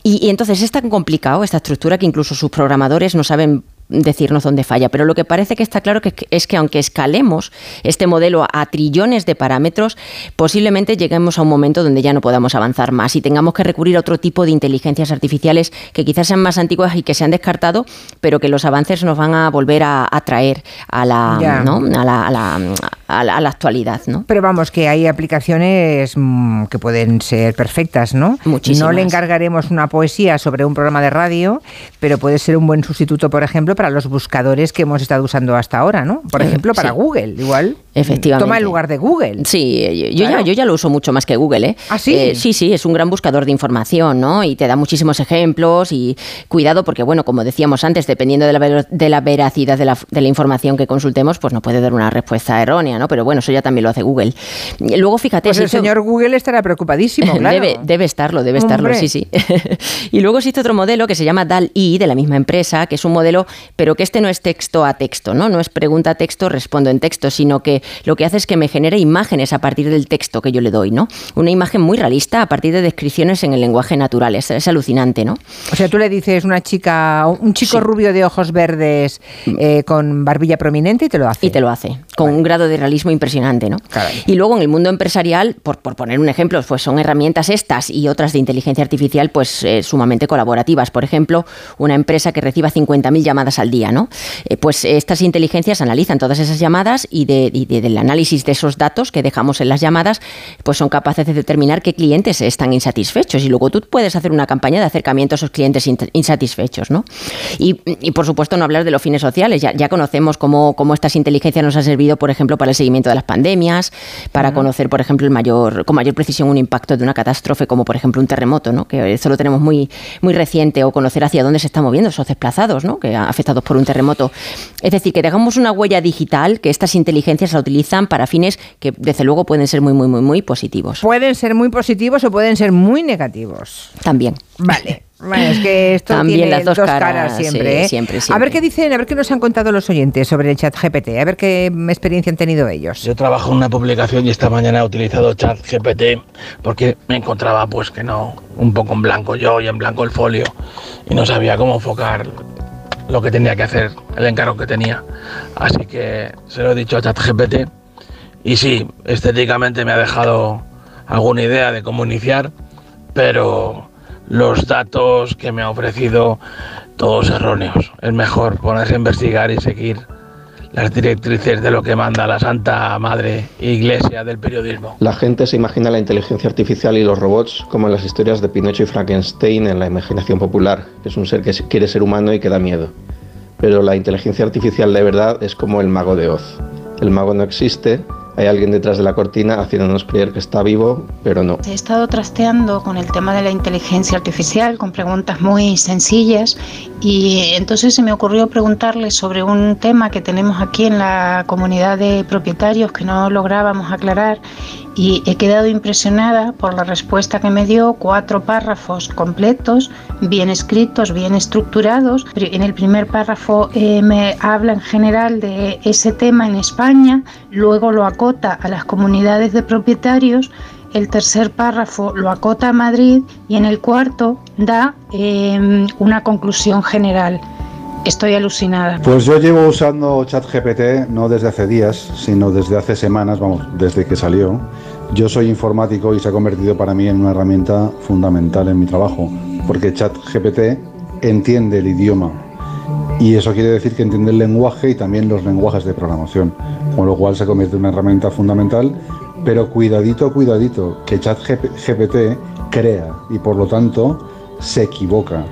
Y, y entonces es tan complicado esta estructura que incluso sus programadores no saben decirnos dónde falla, pero lo que parece que está claro que, es que aunque escalemos este modelo a trillones de parámetros, posiblemente lleguemos a un momento donde ya no podamos avanzar más y tengamos que recurrir a otro tipo de inteligencias artificiales que quizás sean más antiguas y que se han descartado, pero que los avances nos van a volver a, a traer a la. ¿no? a, la, a, la, a la- a la actualidad, ¿no? Pero vamos, que hay aplicaciones mm, que pueden ser perfectas, ¿no? Muchísimas. No le encargaremos una poesía sobre un programa de radio, pero puede ser un buen sustituto, por ejemplo, para los buscadores que hemos estado usando hasta ahora, ¿no? Por Eh, ejemplo, para sí. Google, igual. Efectivamente. Toma el lugar de Google. Sí, yo, Claro. ya, yo ya lo uso mucho más que Google, ¿eh? ¿Ah, sí? Eh, sí, sí, es un gran buscador de información, ¿no? Y te da muchísimos ejemplos y cuidado porque, bueno, como decíamos antes, dependiendo de la, de la veracidad de la, de la información que consultemos, pues no puede dar una respuesta errónea, ¿no? Pero bueno, eso ya también lo hace Google. Luego, fíjate... Pues el señor Google estará preocupadísimo, claro. Debe, debe estarlo, debe estarlo, Hombre. sí, sí. y luego existe otro modelo que se llama DAL-I, de la misma empresa, que es un modelo, pero que este no es texto a texto, ¿no? No es pregunta a texto, respondo en texto, sino que lo que hace es que me genera imágenes a partir del texto que yo le doy, ¿no? Una imagen muy realista a partir de descripciones en el lenguaje natural. Es, es alucinante, ¿no? O sea, tú le dices una chica, un chico rubio de ojos verdes eh, con barbilla prominente y te lo hace. Y te lo hace, con un grado de realismo impresionante, ¿no? Y luego en el mundo empresarial, por, por poner un ejemplo, pues son herramientas estas y otras de inteligencia artificial pues eh, sumamente colaborativas. Por ejemplo, una empresa que reciba 50.000 llamadas al día, ¿no? Eh, pues estas inteligencias analizan todas esas llamadas y, de- y de- del análisis de esos datos que dejamos en las llamadas, pues son capaces de determinar qué clientes están insatisfechos. Y luego tú puedes hacer una campaña de acercamiento a esos clientes insatisfechos, ¿no? Y, y, por supuesto no hablar de los fines sociales. Ya, ya conocemos cómo, cómo estas inteligencias nos han servido, por ejemplo, para el seguimiento de las pandemias, para conocer, por ejemplo, el mayor, con mayor precisión un impacto de una catástrofe, como por ejemplo un terremoto, ¿no? que eso lo tenemos muy, muy reciente, o conocer hacia dónde se están moviendo esos desplazados, ¿no? que afectados por un terremoto. Es decir, que dejamos una huella digital que estas inteligencias utilizan para fines que desde luego pueden ser muy, muy, muy, muy positivos. Pueden ser muy positivos o pueden ser muy negativos. También. Vale. Bueno, es que esto También tiene las dos caras, siempre, sí, ¿eh? siempre, A siempre. ver qué dicen, a ver qué nos han contado los oyentes sobre el chat GPT, a ver qué experiencia han tenido ellos. Yo trabajo en una publicación y esta mañana he utilizado ChatGPT porque me encontraba pues que no, un poco en blanco yo y en blanco el folio y no sabía cómo enfocar lo que tenía que hacer, el encargo que tenía. Así que se lo he dicho a ChatGPT y sí, estéticamente me ha dejado alguna idea de cómo iniciar, pero los datos que me ha ofrecido todos erróneos. Es mejor ponerse a investigar y seguir las directrices de lo que manda la Santa Madre Iglesia del periodismo. La gente se imagina la inteligencia artificial y los robots como en las historias de Pinocho y Frankenstein en la imaginación popular, es un ser que quiere ser humano y que da miedo. Pero la inteligencia artificial de verdad es como el mago de Oz. El mago no existe, hay alguien detrás de la cortina haciéndonos creer que está vivo, pero no. He estado trasteando con el tema de la inteligencia artificial con preguntas muy sencillas y entonces se me ocurrió preguntarle sobre un tema que tenemos aquí en la comunidad de propietarios que no lográbamos aclarar y he quedado impresionada por la respuesta que me dio, cuatro párrafos completos, bien escritos, bien estructurados. En el primer párrafo eh, me habla en general de ese tema en España, luego lo acota a las comunidades de propietarios, el tercer párrafo lo acota a Madrid y en el cuarto da eh, una conclusión general. Estoy alucinada. Pues yo llevo usando ChatGPT no desde hace días, sino desde hace semanas, vamos, desde que salió. Yo soy informático y se ha convertido para mí en una herramienta fundamental en mi trabajo, porque ChatGPT entiende el idioma y eso quiere decir que entiende el lenguaje y también los lenguajes de programación, con lo cual se convierte en una herramienta fundamental, pero cuidadito, cuidadito, que ChatGPT crea y por lo tanto se equivoca.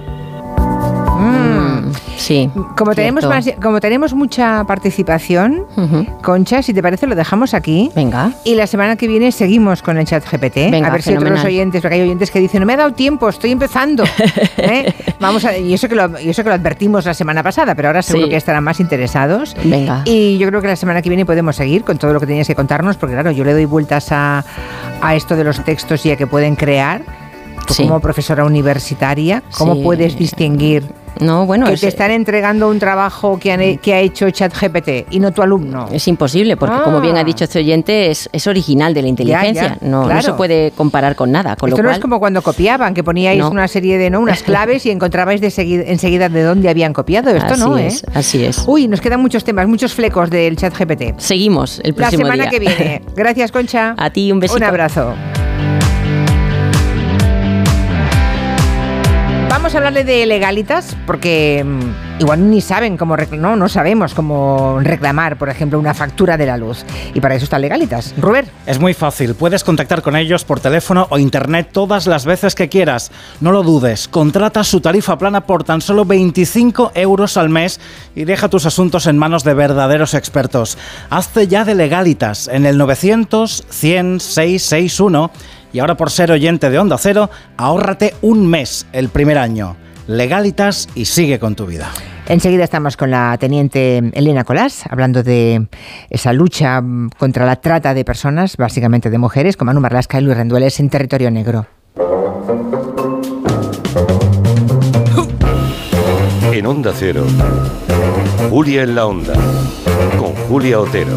Sí. Como tenemos, más, como tenemos mucha participación, Concha, si te parece, lo dejamos aquí. Venga. Y la semana que viene seguimos con el chat GPT. Venga, a ver si otros oyentes, porque hay oyentes que dicen, no me ha dado tiempo, estoy empezando. ¿Eh? Vamos a, y, eso que lo, y eso que lo advertimos la semana pasada, pero ahora seguro que estarán más interesados. Venga. Y yo creo que la semana que viene podemos seguir con todo lo que tenías que contarnos, porque claro, yo le doy vueltas a, a esto de los textos y a que pueden crear. Tú como profesora universitaria, ¿cómo puedes distinguir no, bueno, que te están entregando un trabajo que, que ha hecho ChatGPT y no tu alumno. Es imposible, porque como bien ha dicho este oyente, es, es original de la inteligencia. no, no, se puede comparar con nada. Con Esto lo no es como cuando copiaban, que poníais una serie de no, unas claves y encontrabais de enseguida de dónde habían copiado. Esto así no, es, ¿eh? Así es. Uy, nos quedan muchos temas, muchos flecos del ChatGPT. Seguimos el próximo La semana día. que viene. Gracias, Concha. A ti un besito. Un abrazo. A hablarle de legalitas porque mm, igual ni saben cómo no, no sabemos cómo reclamar, por ejemplo, una factura de la luz. Y para eso están legalitas. Robert. Es muy fácil. Puedes contactar con ellos por teléfono o internet todas las veces que quieras. No lo dudes. Contrata su tarifa plana por tan solo 25 euros al mes y deja tus asuntos en manos de verdaderos expertos. Hazte ya de legalitas en el 900 100 661 y ahora por ser oyente de Onda Cero, ahórrate un mes el primer año. Legalitas y sigue con tu vida. Enseguida estamos con la teniente Elena Colás, hablando de esa lucha contra la trata de personas, básicamente de mujeres, con Manu Marlasca y Luis Rendueles en territorio negro. En Onda Cero, Julia en la Onda, con Julia Otero.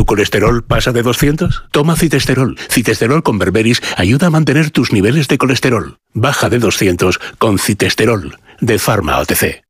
¿Tu colesterol pasa de 200? Toma citesterol. Citesterol con berberis ayuda a mantener tus niveles de colesterol. Baja de 200 con citesterol de Pharma OTC.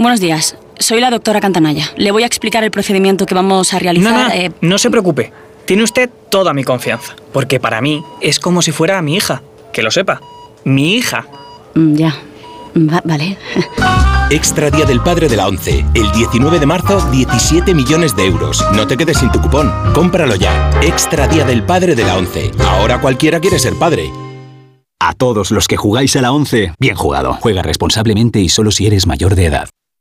Buenos días, soy la doctora Cantanaya. Le voy a explicar el procedimiento que vamos a realizar. No, no, eh, no se preocupe. Tiene usted toda mi confianza, porque para mí es como si fuera mi hija. Que lo sepa. Mi hija. mm, ya. Va- vale. Extra Día del Padre de la ONCE. El 19 de marzo, 17 millones de euros. No te quedes sin tu cupón. Cómpralo ya. Extra Día del Padre de la ONCE. Ahora cualquiera quiere ser padre. A todos los que jugáis a la 11, bien jugado. Juega responsablemente y solo si eres mayor de edad.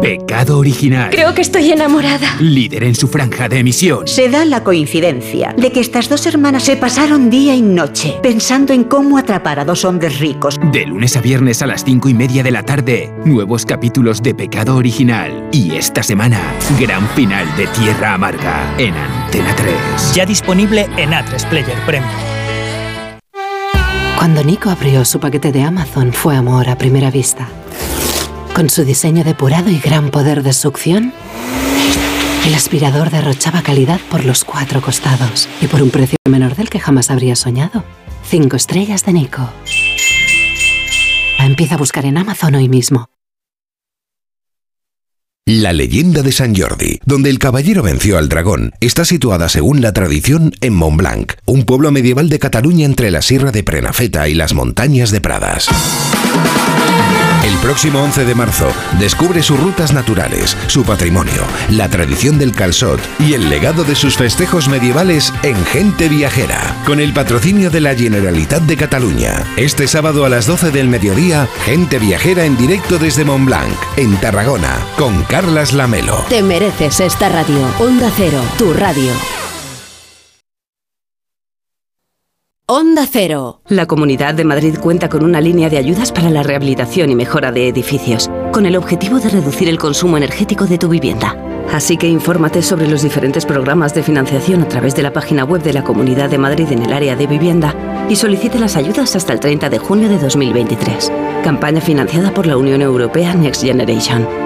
Pecado original. Creo que estoy enamorada. Líder en su franja de emisión. Se da la coincidencia de que estas dos hermanas se pasaron día y noche pensando en cómo atrapar a dos hombres ricos. De lunes a viernes a las cinco y media de la tarde, nuevos capítulos de Pecado Original. Y esta semana, gran final de Tierra Amarga en Antena 3. Ya disponible en A3 Player Premium. Cuando Nico abrió su paquete de Amazon fue amor a primera vista. Con su diseño depurado y gran poder de succión, el aspirador derrochaba calidad por los cuatro costados y por un precio menor del que jamás habría soñado. Cinco estrellas de Nico. Empieza a buscar en Amazon hoy mismo. La leyenda de San Jordi, donde el caballero venció al dragón, está situada según la tradición en Montblanc, un pueblo medieval de Cataluña entre la Sierra de Prenafeta y las montañas de Pradas. El próximo 11 de marzo descubre sus rutas naturales, su patrimonio, la tradición del calzot y el legado de sus festejos medievales en Gente Viajera, con el patrocinio de la Generalitat de Cataluña. Este sábado a las 12 del mediodía, Gente Viajera en directo desde Montblanc, en Tarragona, con Carlas Lamelo. Te mereces esta radio. Onda Cero, tu radio. Onda Cero. La Comunidad de Madrid cuenta con una línea de ayudas para la rehabilitación y mejora de edificios, con el objetivo de reducir el consumo energético de tu vivienda. Así que infórmate sobre los diferentes programas de financiación a través de la página web de la Comunidad de Madrid en el área de vivienda y solicite las ayudas hasta el 30 de junio de 2023. Campaña financiada por la Unión Europea Next Generation.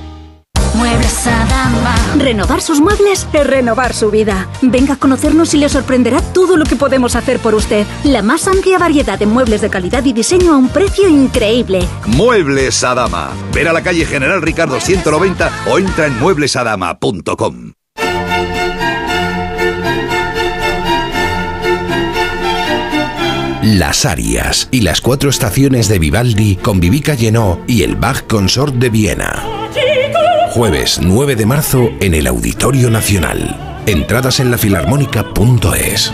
Muebles Adama. Renovar sus muebles es renovar su vida. Venga a conocernos y le sorprenderá todo lo que podemos hacer por usted. La más amplia variedad de muebles de calidad y diseño a un precio increíble. Muebles Adama. Ver a la calle General Ricardo 190 o entra en mueblesadama.com. Las Arias y las cuatro estaciones de Vivaldi con Vivica Llenó y el Bach Consort de Viena. Jueves 9 de marzo en el Auditorio Nacional. Entradas en lafilarmónica.es.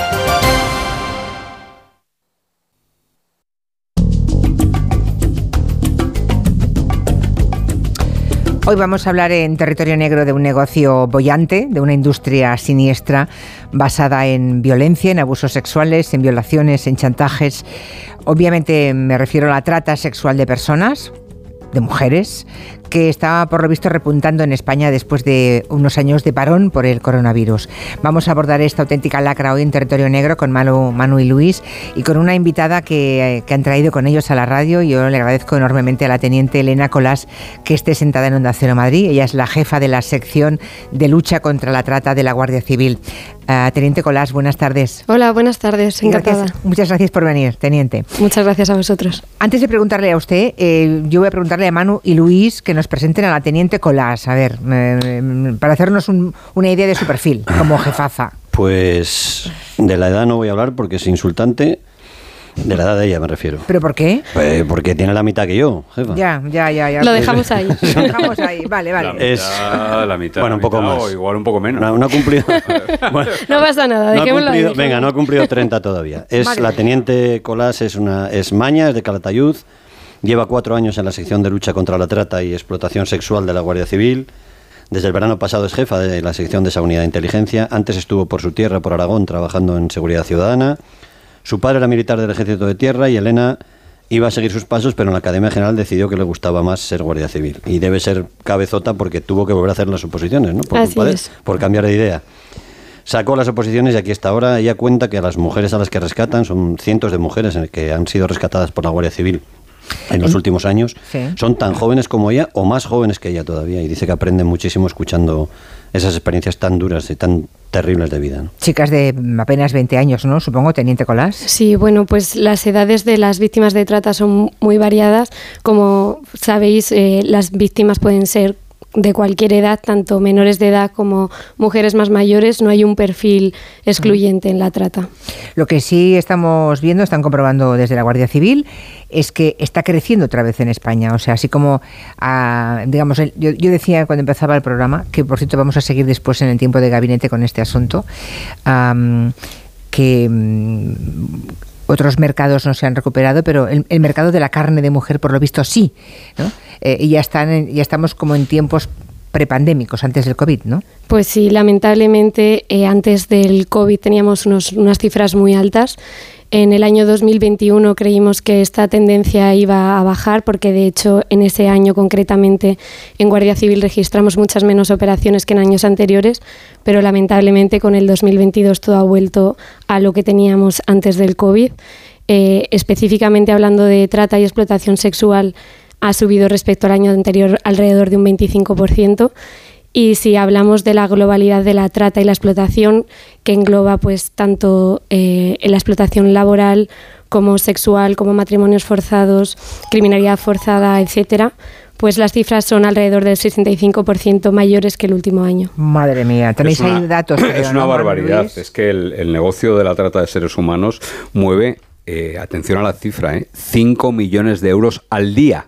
Hoy vamos a hablar en territorio negro de un negocio bollante, de una industria siniestra basada en violencia, en abusos sexuales, en violaciones, en chantajes. Obviamente me refiero a la trata sexual de personas, de mujeres, que está por lo visto repuntando en España después de unos años de parón por el coronavirus. Vamos a abordar esta auténtica lacra hoy en Territorio Negro con Manu, Manu y Luis y con una invitada que, que, han traído con ellos a la radio. Yo le agradezco enormemente a la teniente Elena Colás que esté sentada en Onda Cero Madrid. Ella es la jefa de la sección de lucha contra la trata de la Guardia Civil. Uh, teniente Colás, buenas tardes. Hola, buenas tardes, encantada. Gracias, muchas gracias por venir, teniente. Muchas gracias a vosotros. Antes de preguntarle a usted, eh, yo voy a preguntarle a Manu y Luis que nos presenten a la teniente Colás, a ver, eh, para hacernos un, una idea de su perfil como jefaza. Pues de la edad no voy a hablar porque es insultante. De la edad de ella me refiero. ¿Pero por qué? Pues porque tiene la mitad que yo, jefa. Ya, ya, ya. ya. Lo dejamos ahí. Lo dejamos ahí, vale, vale. La mitad, es, la mitad. Bueno, un poco mitad, más. O igual un poco menos. No, no ha cumplido. bueno, no pasa nada, no dejémoslo cumplido, ahí. Venga, no ha cumplido 30 todavía. Es Vale. la teniente Colás, es una es maña, es de Calatayud. Lleva cuatro años en la sección de lucha contra la trata y explotación sexual de la Guardia Civil. Desde el verano pasado es jefa de la sección de esa unidad de inteligencia. Antes estuvo por su tierra, por Aragón, trabajando en seguridad ciudadana. Su padre era militar del ejército de tierra y Elena iba a seguir sus pasos, pero en la Academia General decidió que le gustaba más ser guardia civil. Y debe ser cabezota porque tuvo que volver a hacer las oposiciones, ¿no? Por, Así culpa de- por cambiar de idea. Sacó las oposiciones y aquí está ahora. Ella cuenta que a las mujeres a las que rescatan, son cientos de mujeres que han sido rescatadas por la Guardia Civil en los últimos años, Sí. son tan jóvenes como ella o más jóvenes que ella todavía. Y dice que aprenden muchísimo escuchando esas experiencias tan duras y tan terribles de vida. ¿no? Chicas de apenas 20 años, ¿no? Supongo, Teniente Colás. Sí, bueno, pues las edades de las víctimas de trata son muy variadas. Como sabéis, eh, las víctimas pueden ser de cualquier edad, tanto menores de edad como mujeres más mayores. No hay un perfil excluyente en la trata. Lo que sí estamos viendo, están comprobando desde la Guardia Civil, es que está creciendo otra vez en España. O sea, así como, ah, digamos, yo, decía cuando empezaba el programa, que por cierto vamos a seguir después en el tiempo de gabinete con este asunto, que mm, otros mercados no se han recuperado, pero el, mercado de la carne de mujer, por lo visto, sí. Eh, y ya, están en- ya estamos como en tiempos prepandémicos, antes del COVID, ¿no? Pues sí, lamentablemente eh, antes del COVID teníamos unos- unas cifras muy altas. En el año 2021 creímos que esta tendencia iba a bajar porque de hecho en ese año concretamente en Guardia Civil registramos muchas menos operaciones que en años anteriores, pero lamentablemente con el 2022 todo ha vuelto a lo que teníamos antes del COVID. Eh, específicamente hablando de trata y explotación sexual, ha subido respecto al año anterior alrededor de un 25%. Y si hablamos de la globalidad de la trata y la explotación, que engloba pues tanto eh, la explotación laboral como sexual, como matrimonios forzados, criminalidad forzada, etcétera, pues las cifras son alrededor del 65% mayores que el último año. Madre mía, tenéis Es una- ahí datos. creo, Es una ¿no, barbaridad. Luis? Es que el, el negocio de la trata de seres humanos mueve, eh, atención a la cifra, eh, 5 millones de euros al día.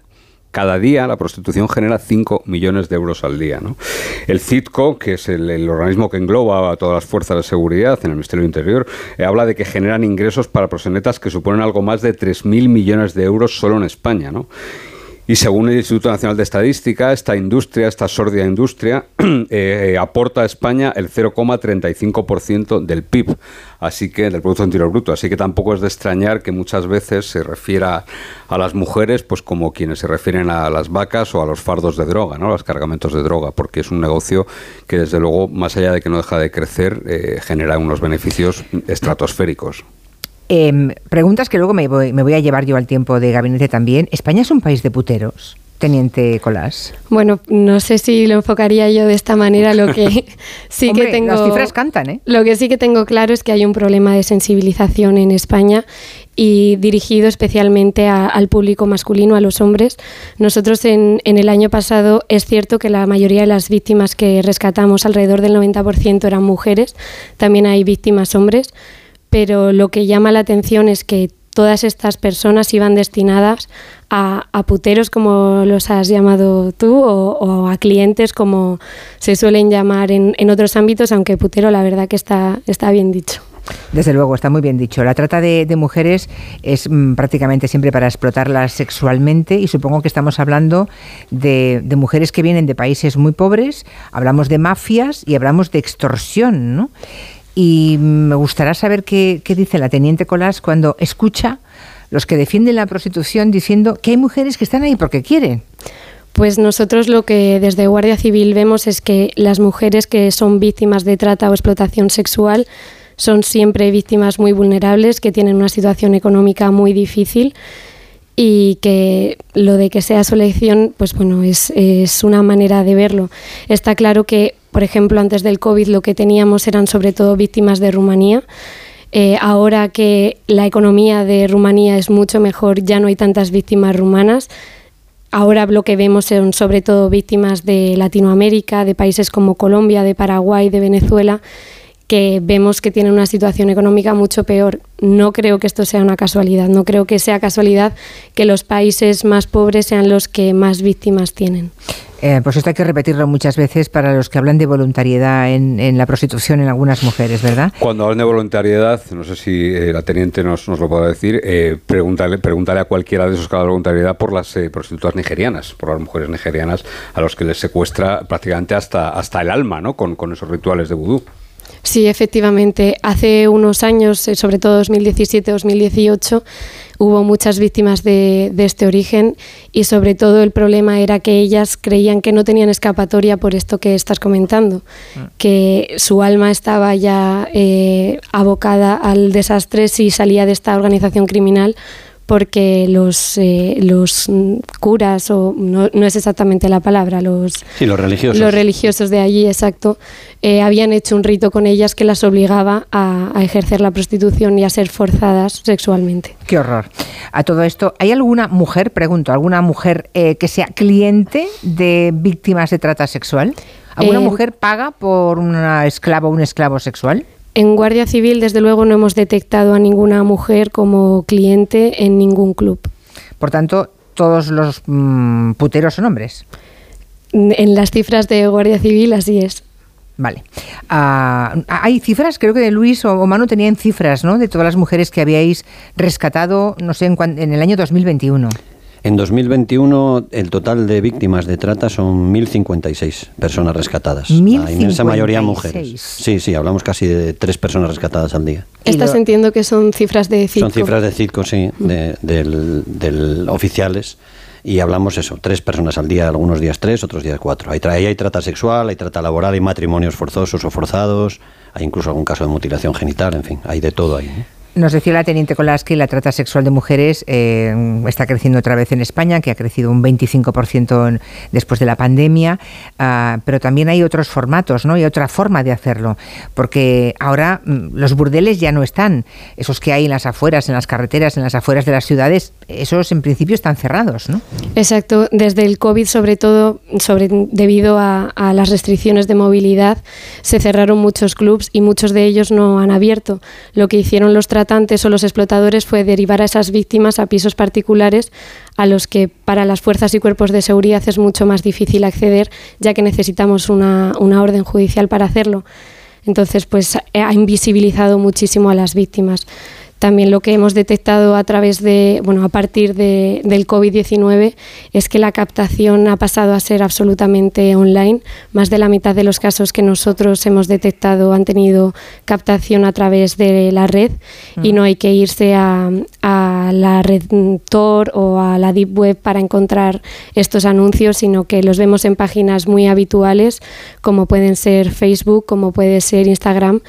Cada día la prostitución genera 5 millones de euros al día. ¿no? El CITCO, que es el, organismo que engloba a todas las fuerzas de seguridad en el Ministerio del Interior, eh, habla de que generan ingresos para prosenetas que suponen algo más de 3.000 millones de euros solo en España. ¿no? Y según el Instituto Nacional de Estadística, esta industria, esta sórdida industria, eh, aporta a España el 0,35% del PIB, así que del Producto Interior Bruto. Así que tampoco es de extrañar que muchas veces se refiera a las mujeres pues como quienes se refieren a las vacas o a los fardos de droga, ¿no? los cargamentos de droga, porque es un negocio que desde luego, más allá de que no deja de crecer, eh, genera unos beneficios estratosféricos. Em, preguntas que luego me voy, me voy a llevar yo al tiempo de gabinete también. ¿España es un país de puteros, teniente Colás? Bueno, no sé si lo enfocaría yo de esta manera. Lo que sí Hombre, que tengo. las cifras cantan, ¿eh? Lo que sí que tengo claro es que hay un problema de sensibilización en España y dirigido especialmente a- al público masculino, a los hombres. Nosotros en, en el año pasado es cierto que la mayoría de las víctimas que rescatamos, alrededor del 90%, eran mujeres. También hay víctimas hombres, pero lo que llama la atención es que todas estas personas iban destinadas a, puteros, como los has llamado tú, o, a clientes, como se suelen llamar en, en otros ámbitos, aunque putero la verdad que está, está bien dicho. Desde luego, está muy bien dicho. La trata de, de mujeres es mm, prácticamente siempre para explotarlas sexualmente y supongo que estamos hablando de, de mujeres que vienen de países muy pobres, hablamos de mafias y hablamos de extorsión, ¿no? Y me gustaría saber qué, dice la teniente Colás cuando escucha los que defienden la prostitución diciendo que hay mujeres que están ahí porque quieren. Pues nosotros lo que desde Guardia Civil vemos es que las mujeres que son víctimas de trata o explotación sexual son siempre víctimas muy vulnerables, que tienen una situación económica muy difícil y que lo de que sea su elección, pues bueno, es una manera de verlo. Está claro que, por ejemplo, antes del COVID lo que teníamos eran sobre todo víctimas de Rumanía. Eh, ahora que la economía de Rumanía es mucho mejor, ya no hay tantas víctimas rumanas. Ahora lo que vemos son sobre todo víctimas de Latinoamérica, de países como Colombia, de Paraguay, de Venezuela, que vemos que tienen una situación económica mucho peor. No creo que esto sea una casualidad, no creo que sea casualidad que los países más pobres sean los que más víctimas tienen. Eh, pues esto hay que repetirlo muchas veces para los que hablan de voluntariedad en, la prostitución en algunas mujeres, ¿verdad? Cuando hablan de voluntariedad, no sé si eh, la teniente nos, nos lo puede decir, eh, pregúntale, pregúntale a cualquiera de esos que habla de voluntariedad por las eh, prostitutas nigerianas, por las mujeres nigerianas a los que les secuestra prácticamente hasta, hasta el alma, ¿no? Con, con esos rituales de vudú. Sí, efectivamente. Hace unos años, eh, sobre todo 2017-2018, hubo muchas víctimas de, de, este origen y sobre todo el problema era que ellas creían que no tenían escapatoria por esto que estás comentando, que su alma estaba ya eh, abocada al desastre si salía de esta organización criminal porque los, eh, los curas, o no, no, es exactamente la palabra, los, sí, los religiosos. Los religiosos de allí, exacto, eh, habían hecho un rito con ellas que las obligaba a, a, ejercer la prostitución y a ser forzadas sexualmente. Qué horror. A todo esto, ¿hay alguna mujer, pregunto, alguna mujer eh, que sea cliente de víctimas de trata sexual? ¿Alguna mujer paga por una esclava o un esclavo sexual? En Guardia Civil, desde luego, no hemos detectado a ninguna mujer como cliente en ningún club. Por tanto, todos los mmm, puteros son hombres. En las cifras de Guardia Civil, así es. Vale. Uh, hay cifras, creo que Luis o Manu tenían cifras, ¿no? De todas las mujeres que habíais rescatado, no sé, en, en el año 2021. En 2021 el total de víctimas de trata son 1.056 personas rescatadas. La inmensa mayoría mujeres. Sí, sí, hablamos casi de tres personas rescatadas al día. Estás entiendo que son cifras de CITCO. Son cifras de CITCO, sí, de, del, del oficiales. Y hablamos eso, tres personas al día, algunos días tres, otros días cuatro. Ahí, ahí hay trata sexual, hay trata laboral, hay matrimonios forzosos o forzados, hay incluso algún caso de mutilación genital, en fin, hay de todo ahí. ¿eh? Nos decía la teniente Kolaski, la trata sexual de mujeres eh, está creciendo otra vez en España, que ha crecido un 25% en, después de la pandemia, uh, pero también hay otros formatos, ¿no? Y otra forma de hacerlo, porque ahora mm, los burdeles ya no están, esos que hay en las afueras, en las carreteras, en las afueras de las ciudades, esos en principio están cerrados, ¿no? Exacto, desde el COVID sobre todo, sobre, debido a, a las restricciones de movilidad, se cerraron muchos clubs y muchos de ellos no han abierto. Lo que hicieron los tratantes o los explotadores fue derivar a esas víctimas a pisos particulares a los que para las fuerzas y cuerpos de seguridad es mucho más difícil acceder, ya que necesitamos una, una orden judicial para hacerlo. Entonces, pues ha invisibilizado muchísimo a las víctimas. También lo que hemos detectado a través de, bueno, a partir de, del COVID-19 es que la captación ha pasado a ser absolutamente online. Más de la mitad de los casos que nosotros hemos detectado han tenido captación a través de la red mm. y no hay que irse a, a la red Tor o a la Deep Web para encontrar estos anuncios, sino que los vemos en páginas muy habituales como pueden ser Facebook, como puede ser Instagram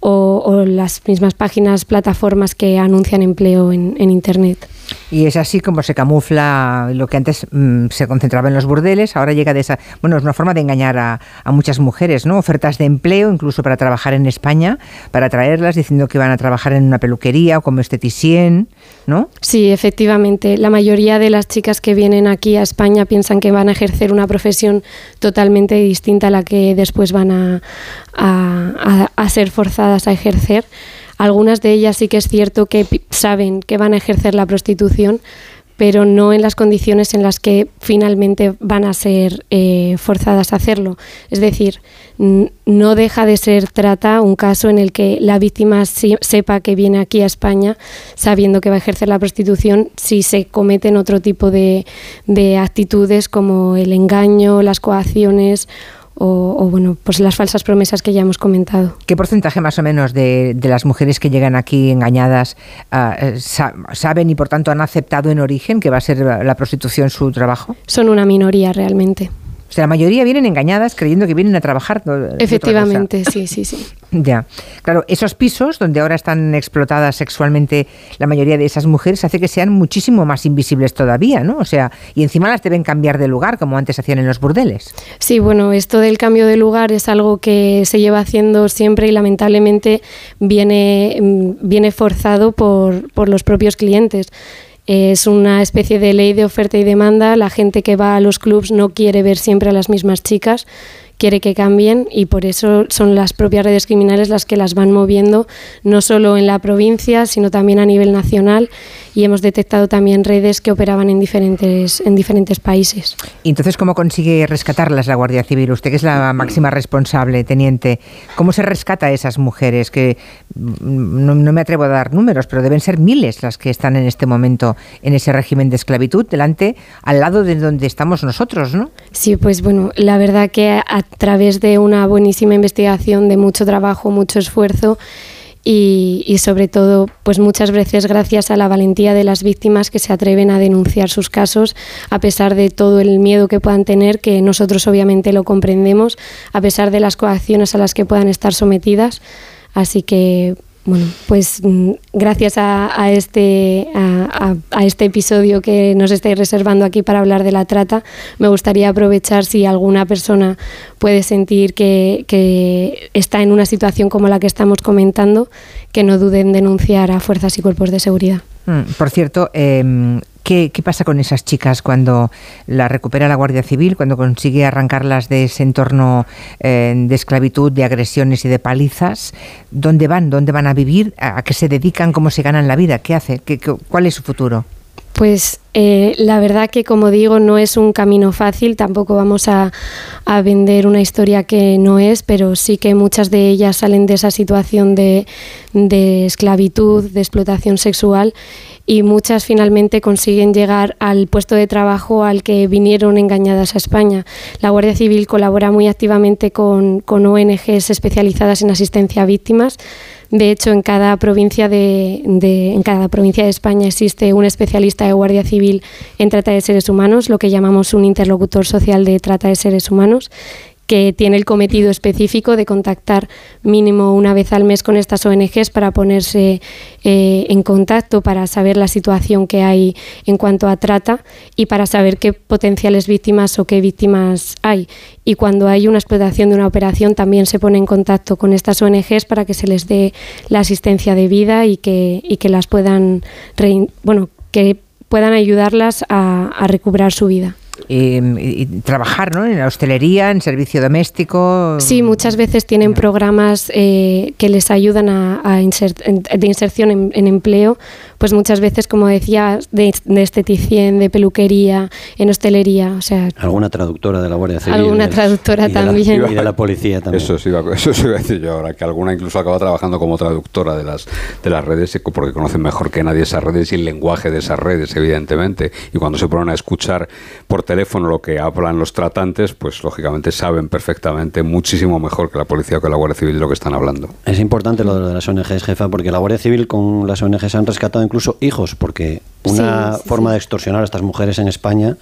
o, o, las mismas páginas, plataformas que anuncian empleo en, en Internet. Y es así como se camufla lo que antes mmm, se concentraba en los burdeles, ahora llega de esa... Bueno, es una forma de engañar a, a, muchas mujeres, ¿no? Ofertas de empleo, incluso para trabajar en España, para traerlas diciendo que van a trabajar en una peluquería o como esteticien, ¿no? Sí, efectivamente. La mayoría de las chicas que vienen aquí a España piensan que van a ejercer una profesión totalmente distinta a la que después van a, a, a ser forzadas a ejercer. Algunas de ellas sí que es cierto que saben que van a ejercer la prostitución, pero no en las condiciones en las que finalmente van a ser eh, forzadas a hacerlo. Es decir, no deja de ser trata un caso en el que la víctima sepa que viene aquí a España sabiendo que va a ejercer la prostitución si se cometen otro tipo de actitudes como el engaño, las coacciones o, o, bueno, pues las falsas promesas que ya hemos comentado. ¿Qué porcentaje más o menos de, de las mujeres que llegan aquí engañadas uh, sa saben y por tanto han aceptado en origen que va a ser la prostitución su trabajo? Son una minoría realmente. O sea, la mayoría vienen engañadas creyendo que vienen a trabajar. Efectivamente, sí, sí, sí. Ya. Claro, esos pisos donde ahora están explotadas sexualmente la mayoría de esas mujeres hace que sean muchísimo más invisibles todavía, ¿no? O sea, y encima las deben cambiar de lugar como antes hacían en los burdeles. Sí, bueno, esto del cambio de lugar es algo que se lleva haciendo siempre y lamentablemente viene, viene forzado por, por los propios clientes. Es una especie de ley de oferta y demanda. La gente que va a los clubs no quiere ver siempre a las mismas chicas, quiere que cambien y por eso son las propias redes criminales las que las van moviendo, no solo en la provincia, sino también a nivel nacional y hemos detectado también redes que operaban en diferentes, en diferentes países. ¿Y entonces cómo consigue rescatarlas la Guardia Civil? Usted que es la máxima responsable, teniente, ¿cómo se rescata a esas mujeres? Que mm, no, no me atrevo a dar números, pero deben ser miles las que están en este momento en ese régimen de esclavitud, delante, al lado de donde estamos nosotros, ¿no? Sí, pues bueno, la verdad que a través de una buenísima investigación, de mucho trabajo, mucho esfuerzo, y, sobre todo, pues muchas veces gracias a la valentía de las víctimas que se atreven a denunciar sus casos, a pesar de todo el miedo que puedan tener, que nosotros obviamente lo comprendemos, a pesar de las coacciones a las que puedan estar sometidas. Así que bueno, pues mm, gracias a, este, a, este episodio que nos estáis reservando aquí para hablar de la trata, me gustaría aprovechar si alguna persona puede sentir que, que está en una situación como la que estamos comentando, que no duden en denunciar a fuerzas y cuerpos de seguridad. Mm, por cierto, em, ¿qué, pasa con esas chicas cuando las recupera la Guardia Civil, cuando consigue arrancarlas de ese entorno eh, de esclavitud, de agresiones y de palizas? ¿Dónde van? ¿Dónde van a vivir? ¿A qué se dedican? ¿Cómo se ganan la vida? ¿Qué hace? ¿Qué, cuál es su futuro? Pues eh, la verdad que, como digo, no es un camino fácil, tampoco vamos a, vender una historia que no es, pero sí que muchas de ellas salen de esa situación de esclavitud, de explotación sexual y muchas finalmente consiguen llegar al puesto de trabajo al que vinieron engañadas a España. La Guardia Civil colabora muy activamente con, ONGs especializadas en asistencia a víctimas de hecho, en cada provincia de, en cada provincia de España existe un especialista de Guardia Civil en trata de seres humanos, lo que llamamos un interlocutor social de trata de seres humanos, que tiene el cometido específico de contactar mínimo una vez al mes con estas ONGs para ponerse eh, en contacto, para saber la situación que hay en cuanto a trata y para saber qué potenciales víctimas o qué víctimas hay. Y cuando hay una explotación de una operación también se pone en contacto con estas ONGs para que se les dé la asistencia debida y que, y que las puedan, bueno, que puedan ayudarlas a, a recuperar su vida. Em, y, trabajar ¿no? en la hostelería, en servicio doméstico. Sí, muchas veces tienen programas eh, que les ayudan a, de inserción en, empleo, pues muchas veces, como decía, de, de, esteticien, de peluquería, en hostelería. O sea, alguna traductora de la Guardia Civil. Alguna traductora también. y de la policía también. Eso sí, eso sí iba a decir yo ahora, que alguna incluso acaba trabajando como traductora de las, de las redes, porque conocen mejor que nadie esas redes y el lenguaje de esas redes, evidentemente. Y cuando se ponen a escuchar por teléfono lo que hablan los tratantes, pues lógicamente saben perfectamente, muchísimo mejor que la policía o que la Guardia Civil de lo que están hablando. Es importante lo de las ONGs, jefa, porque la Guardia Civil con las ONGs han rescatado incluso hijos, porque una forma de extorsionar a estas mujeres en España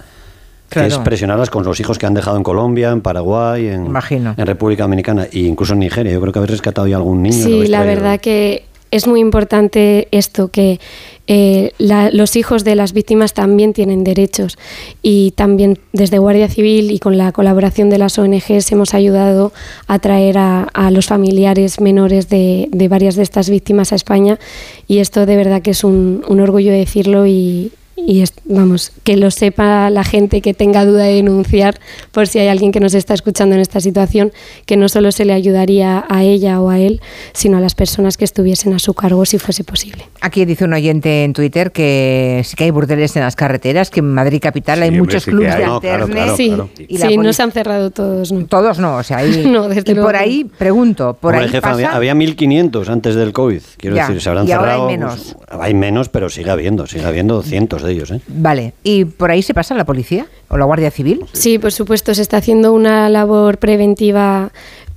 es presionarlas con los hijos que han dejado en Colombia, en Paraguay, en, en República Dominicana e incluso en Nigeria. Yo creo que habéis rescatado ya algún niño. Sí, la verdad que es muy importante esto, que eh, los hijos de las víctimas también tienen derechos. Y también desde Guardia Civil y con la colaboración de las ONGs hemos ayudado a traer a, los familiares menores de, varias de estas víctimas a España. Y esto de verdad que es un, un orgullo decirlo y, y vamos, que lo sepa la gente que tenga duda de denunciar por si hay alguien que nos está escuchando en esta situación, que no solo se le ayudaría a ella o a él, sino a las personas que estuviesen a su cargo si fuese posible. Aquí dice un oyente en Twitter que sí que hay burdeles en las carreteras, que en Madrid capital hay muchos clubes de alterne. sí, sí no se han cerrado todos. No. Todos no, o sea, hay, y por ahí, pregunto, por ahí había, había, 1.500 antes del COVID, quiero decir, se habrán cerrado. hay menos. Pues, hay menos, pero sigue habiendo, sigue habiendo cientos de ellos. ¿eh? Vale, ¿y por ahí se pasa la policía o la Guardia Civil? Sí, por supuesto, se está haciendo una labor preventiva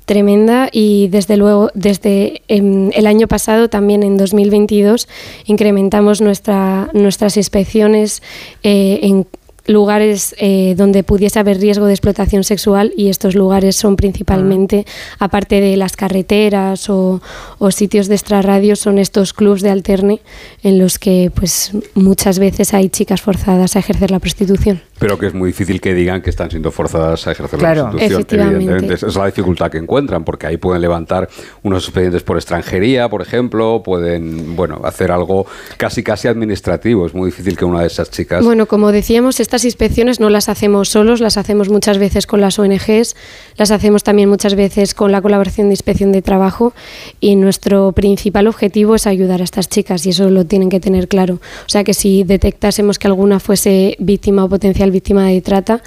tremenda y desde luego desde em, el año pasado también en 2022 incrementamos nuestra, nuestras inspecciones eh, en lugares eh, donde pudiese haber riesgo de explotación sexual y estos lugares son principalmente, ah. aparte de las carreteras o, sitios de extrarradio, son estos clubs de alterne en los que pues muchas veces hay chicas forzadas a ejercer la prostitución. Pero que es muy difícil que digan que están siendo forzadas a ejercer la prostitución. Evidentemente, es la dificultad que encuentran, porque ahí pueden levantar unos expedientes por extranjería, por ejemplo, pueden bueno hacer algo casi casi administrativo. Es muy difícil que una de esas chicas. Bueno, como decíamos, estas inspecciones no las hacemos solos, las hacemos muchas veces con las ONGs, las hacemos también muchas veces con la colaboración de inspección de trabajo y nuestro principal objetivo es ayudar a estas chicas y eso lo tienen que tener claro. O sea que si detectásemos que alguna fuese víctima o potencial víctima de trata,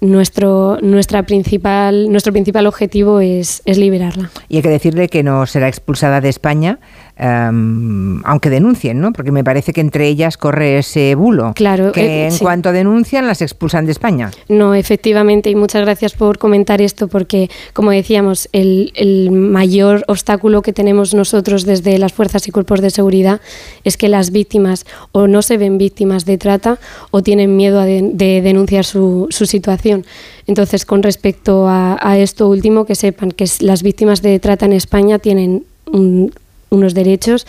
nuestro, nuestra principal, nuestro principal objetivo es, es liberarla. Y hay que decirle que no será expulsada de España Em, aunque denuncien, ¿no? Porque me parece que entre ellas corre ese bulo. Claro. Que eh, en cuanto denuncian las expulsan de España. No, efectivamente, y muchas gracias por comentar esto, porque, como decíamos, el, mayor obstáculo que tenemos nosotros desde las fuerzas y cuerpos de seguridad es que las víctimas o no se ven víctimas de trata o tienen miedo de, denunciar su, situación. Entonces, con respecto a, a, esto último, que sepan que las víctimas de trata en España tienen un, unos derechos.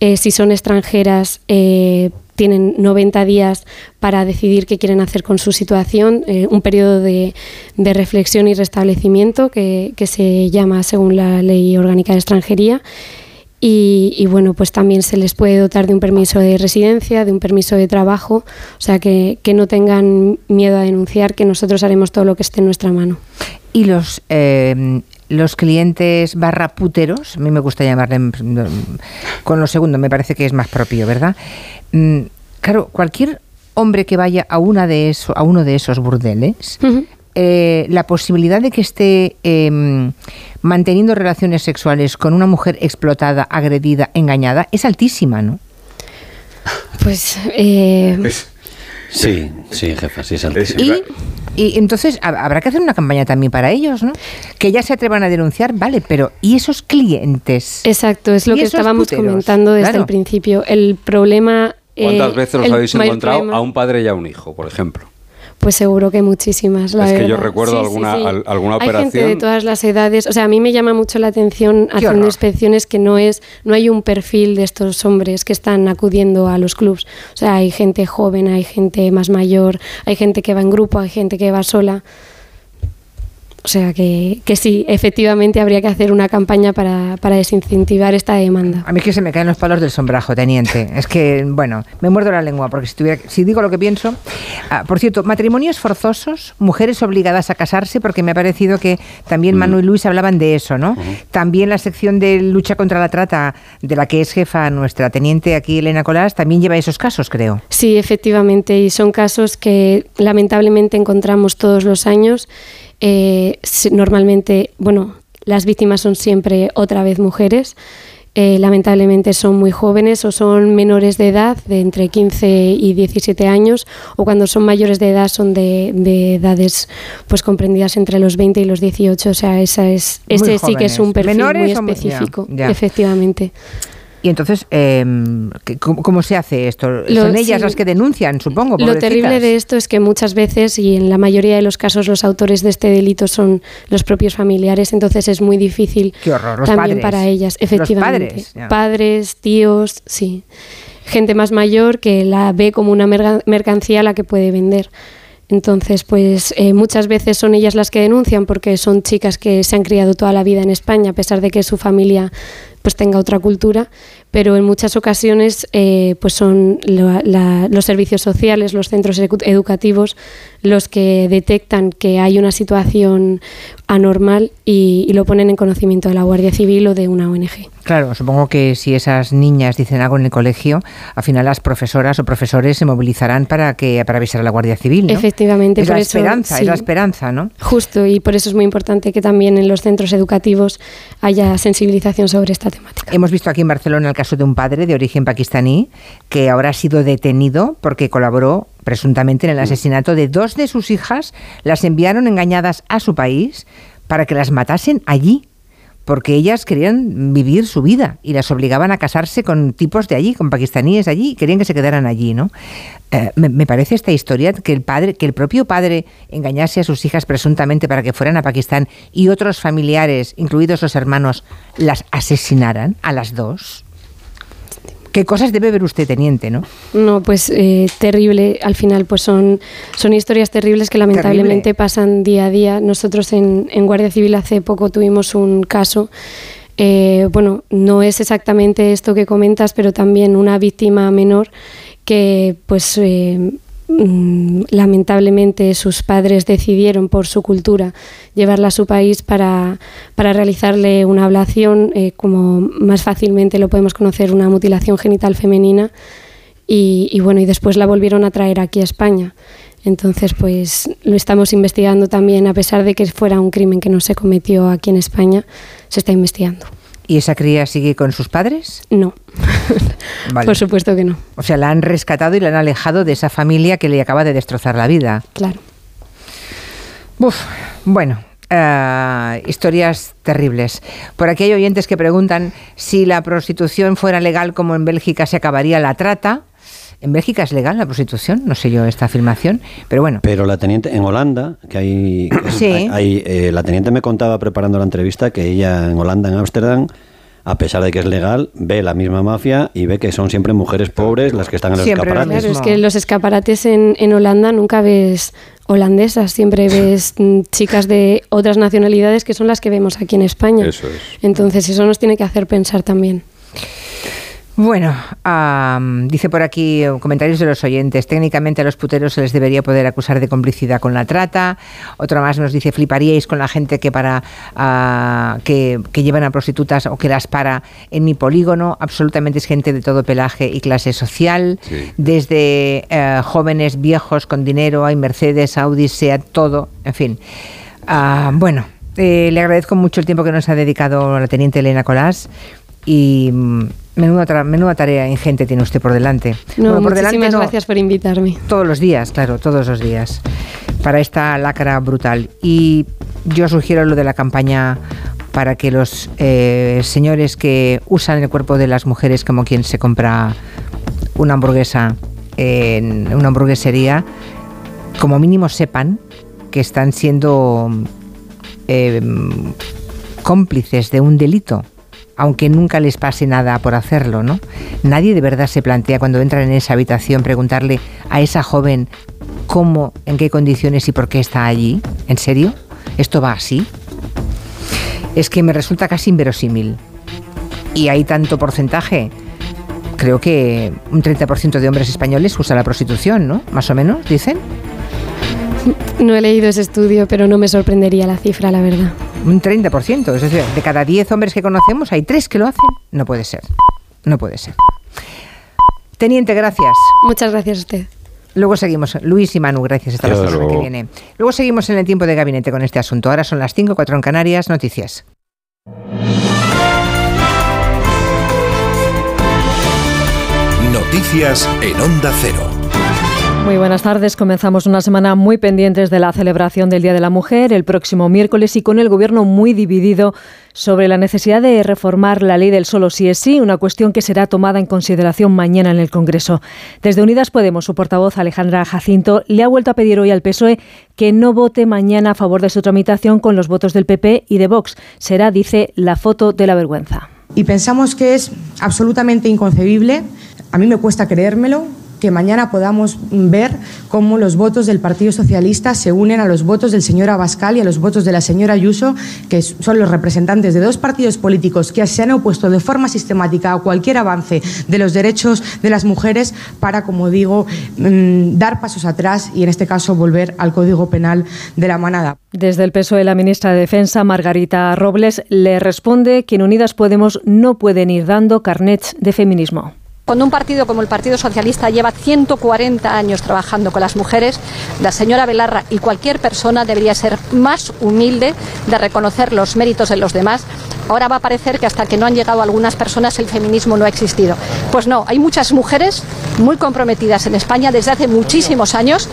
Eh, si son extranjeras, eh, tienen 90 días para decidir qué quieren hacer con su situación, eh, un periodo de, reflexión y restablecimiento que, se llama según la Ley Orgánica de Extranjería. Y, bueno, pues también se les puede dotar de un permiso de residencia, de un permiso de trabajo, o sea, que, que no tengan miedo a denunciar, que nosotros haremos todo lo que esté en nuestra mano. Y los los clientes barra puteros, a mí me gusta llamarle mm, con lo segundo, me parece que es más propio, ¿verdad? Mm, claro, cualquier hombre que vaya a, una de eso, a uno de esos burdeles, eh, la posibilidad de que esté em, manteniendo relaciones sexuales con una mujer explotada, agredida, engañada, es altísima, ¿no? Pues... Eh, sí, sí, jefa, sí es altísima. Y entonces habrá que hacer una campaña también para ellos, ¿no? Que ya se atrevan a denunciar, vale, pero ¿y esos clientes? Exacto, es lo que estábamos comentando desde el principio. El problema... ¿Cuántas eh, veces os habéis encontrado a un padre y a un hijo, por ejemplo? Pues seguro que muchísimas. es que yo recuerdo alguna, alguna operación. Hay gente de todas las edades. O sea, a mí me llama mucho la atención haciendo inspecciones que no es, no hay un perfil de estos hombres que están acudiendo a los clubs. O sea, hay gente joven, hay gente más mayor, hay gente que va en grupo, hay gente que va sola. O sea que, que, sí, efectivamente habría que hacer una campaña para, para, desincentivar esta demanda. A mí es que se me caen los palos del sombrajo, teniente. Es que, bueno, me muerdo la lengua porque si, tuviera, si digo lo que pienso. Ah, por cierto, matrimonios forzosos, mujeres obligadas a casarse, porque me ha parecido que también Manu y Luis hablaban de eso, ¿no? También la sección de lucha contra la trata, de la que es jefa nuestra teniente aquí, Elena Colás, también lleva esos casos, creo. Sí, efectivamente, y son casos que lamentablemente encontramos todos los años eh, normalmente, bueno, las víctimas son siempre otra vez mujeres. Eh, lamentablemente son muy jóvenes o son menores de edad, de entre 15 y 17 años, o cuando son mayores de edad son de, edades pues comprendidas entre los 20 y los 18. O sea, esa es, ese sí que es un perfil muy específico, efectivamente. Y entonces, em, ¿cómo, se hace esto? Son ellas las que denuncian, supongo. Lo terrible de esto es que muchas veces, y en la mayoría de los casos, los autores de este delito son los propios familiares, entonces es muy difícil también para ellas, efectivamente. padres, padres, tíos, sí. Gente más mayor que la ve como una mercancía a la que puede vender. Entonces, pues eh, muchas veces son ellas las que denuncian porque son chicas que se han criado toda la vida en España, a pesar de que su familia pues tenga otra cultura, pero en muchas ocasiones eh, pues son los servicios sociales, los centros educativos los que detectan que hay una situación anormal y, lo ponen en conocimiento de la Guardia Civil o de una ONG. Claro, supongo que si esas niñas dicen algo en el colegio, al final las profesoras o profesores se movilizarán para que para avisar a la Guardia Civil. ¿no? Efectivamente, es la esperanza, es la esperanza, ¿no? Justo, y por eso es muy importante que también en los centros educativos haya sensibilización sobre esta temática. Hemos visto aquí en Barcelona el caso de un padre de origen pakistaní que ahora ha sido detenido porque colaboró presuntamente en el asesinato de dos de sus hijas, las enviaron engañadas a su país para que las matasen allí, porque ellas querían vivir su vida y las obligaban a casarse con tipos de allí, con pakistaníes allí, y querían que se quedaran allí, ¿no? Eh, me, parece esta historia que el padre, que el propio padre engañase a sus hijas presuntamente para que fueran a Pakistán y otros familiares, incluidos los hermanos, las asesinaran a las dos. ¿Qué cosas debe ver usted, teniente, no? No, pues eh, terrible. Al final, pues son, son historias terribles que lamentablemente pasan día a día. Nosotros en, Guardia Civil hace poco tuvimos un caso. Eh, bueno, no es exactamente esto que comentas, pero también una víctima menor que, pues, eh, lamentablemente sus padres decidieron por su cultura llevarla a su país para, para realizarle una ablación, eh, como más fácilmente lo podemos conocer, una mutilación genital femenina. Y, y bueno, y después la volvieron a traer aquí a España. Entonces, pues lo estamos investigando también, a pesar de que fuera un crimen que no se cometió aquí en España, se está investigando. ¿Y esa cría sigue con sus padres? No. Por supuesto que no. O sea, la han rescatado y la han alejado de esa familia que le acaba de destrozar la vida. Claro. Uf, bueno, eh, historias terribles. Por aquí hay oyentes que preguntan si la prostitución fuera legal como en Bélgica se acabaría la trata. ¿En Bélgica es legal la prostitución? No sé yo esta afirmación, pero bueno. Pero la teniente, en Holanda, que hay, Sí. hay- hay, eh, la teniente me contaba preparando la entrevista que ella en Holanda, en Ámsterdam, a pesar de que es legal, ve la misma mafia y ve que son siempre mujeres pobres las que están en los escaparates. Claro, es que en los escaparates en, en Holanda nunca ves holandesas, siempre ves mm, chicas de otras nacionalidades que son las que vemos aquí en España. Eso es. Entonces eso nos tiene que hacer pensar también. Bueno, am, dice por aquí eh, comentarios de los oyentes. Técnicamente a los puteros se les debería poder acusar de complicidad con la trata. Otro más nos dice fliparíais con la gente que para ah, que, que llevan a prostitutas o que las para en mi polígono. Absolutamente es gente de todo pelaje y clase social. Desde eh, jóvenes, viejos con dinero, hay Mercedes, Audi, Seat, todo. En fin. Ah, bueno, eh, le agradezco mucho el tiempo que nos ha dedicado la teniente Elena Colás y mm, menuda, tra- menuda tarea ingente tiene usted por delante. No, Bueno, por muchísimas delante no, gracias por invitarme. todos los días, claro, todos los días, para esta lacra brutal. Y yo sugiero lo de la campaña para que los eh, señores que usan el cuerpo de las mujeres como quien se compra una hamburguesa en una hamburguesería, como mínimo sepan que están siendo eh, cómplices de un delito, aunque nunca les pase nada por hacerlo, ¿no? Nadie de verdad se plantea cuando entran en esa habitación preguntarle a esa joven cómo, en qué condiciones y por qué está allí. ¿En serio? ¿Esto va así? Es que me resulta casi inverosímil. Y hay tanto porcentaje. Creo que un 30% de hombres españoles usa la prostitución, ¿no? Más o menos, dicen. No he leído ese estudio, pero no me sorprendería la cifra, la verdad. Un 30%, es decir, de cada 10 hombres que conocemos hay 3 que lo hacen. No puede ser. No puede ser. Teniente, gracias. Muchas gracias a usted. Luego seguimos. Luis y Manu, gracias. Hasta la semana que viene. Luego seguimos en el tiempo de gabinete con este asunto. Ahora son las 5, 4 en Canarias. Noticias. Noticias en Onda Cero. Muy buenas tardes. Comenzamos una semana muy pendientes de la celebración del Día de la Mujer el próximo miércoles y con el Gobierno muy dividido sobre la necesidad de reformar la ley del solo sí es sí, una cuestión que será tomada en consideración mañana en el Congreso. Desde Unidas Podemos, su portavoz Alejandra Jacinto le ha vuelto a pedir hoy al PSOE que no vote mañana a favor de su tramitación con los votos del PP y de Vox. Será, dice, la foto de la vergüenza. Y pensamos que es absolutamente inconcebible, a mí me cuesta creérmelo, que mañana podamos ver cómo los votos del Partido Socialista se unen a los votos del señor Abascal y a los votos de la señora Ayuso, que son los representantes de dos partidos políticos que se han opuesto de forma sistemática a cualquier avance de los derechos de las mujeres para, como digo, mm, dar pasos atrás y en este caso volver al Código Penal de la manada. Desde el PSOE, E, la ministra de Defensa, Margarita Robles, le responde que en Unidas Podemos no pueden ir dando carnets de feminismo. Cuando un partido como el Partido Socialista lleva 140 años trabajando con las mujeres, la señora Belarra y cualquier persona debería ser más humilde de reconocer los méritos de los demás. Ahora va a parecer que hasta que no han llegado algunas personas el feminismo no ha existido. Pues no, hay muchas mujeres muy comprometidas en España desde hace muchísimos años.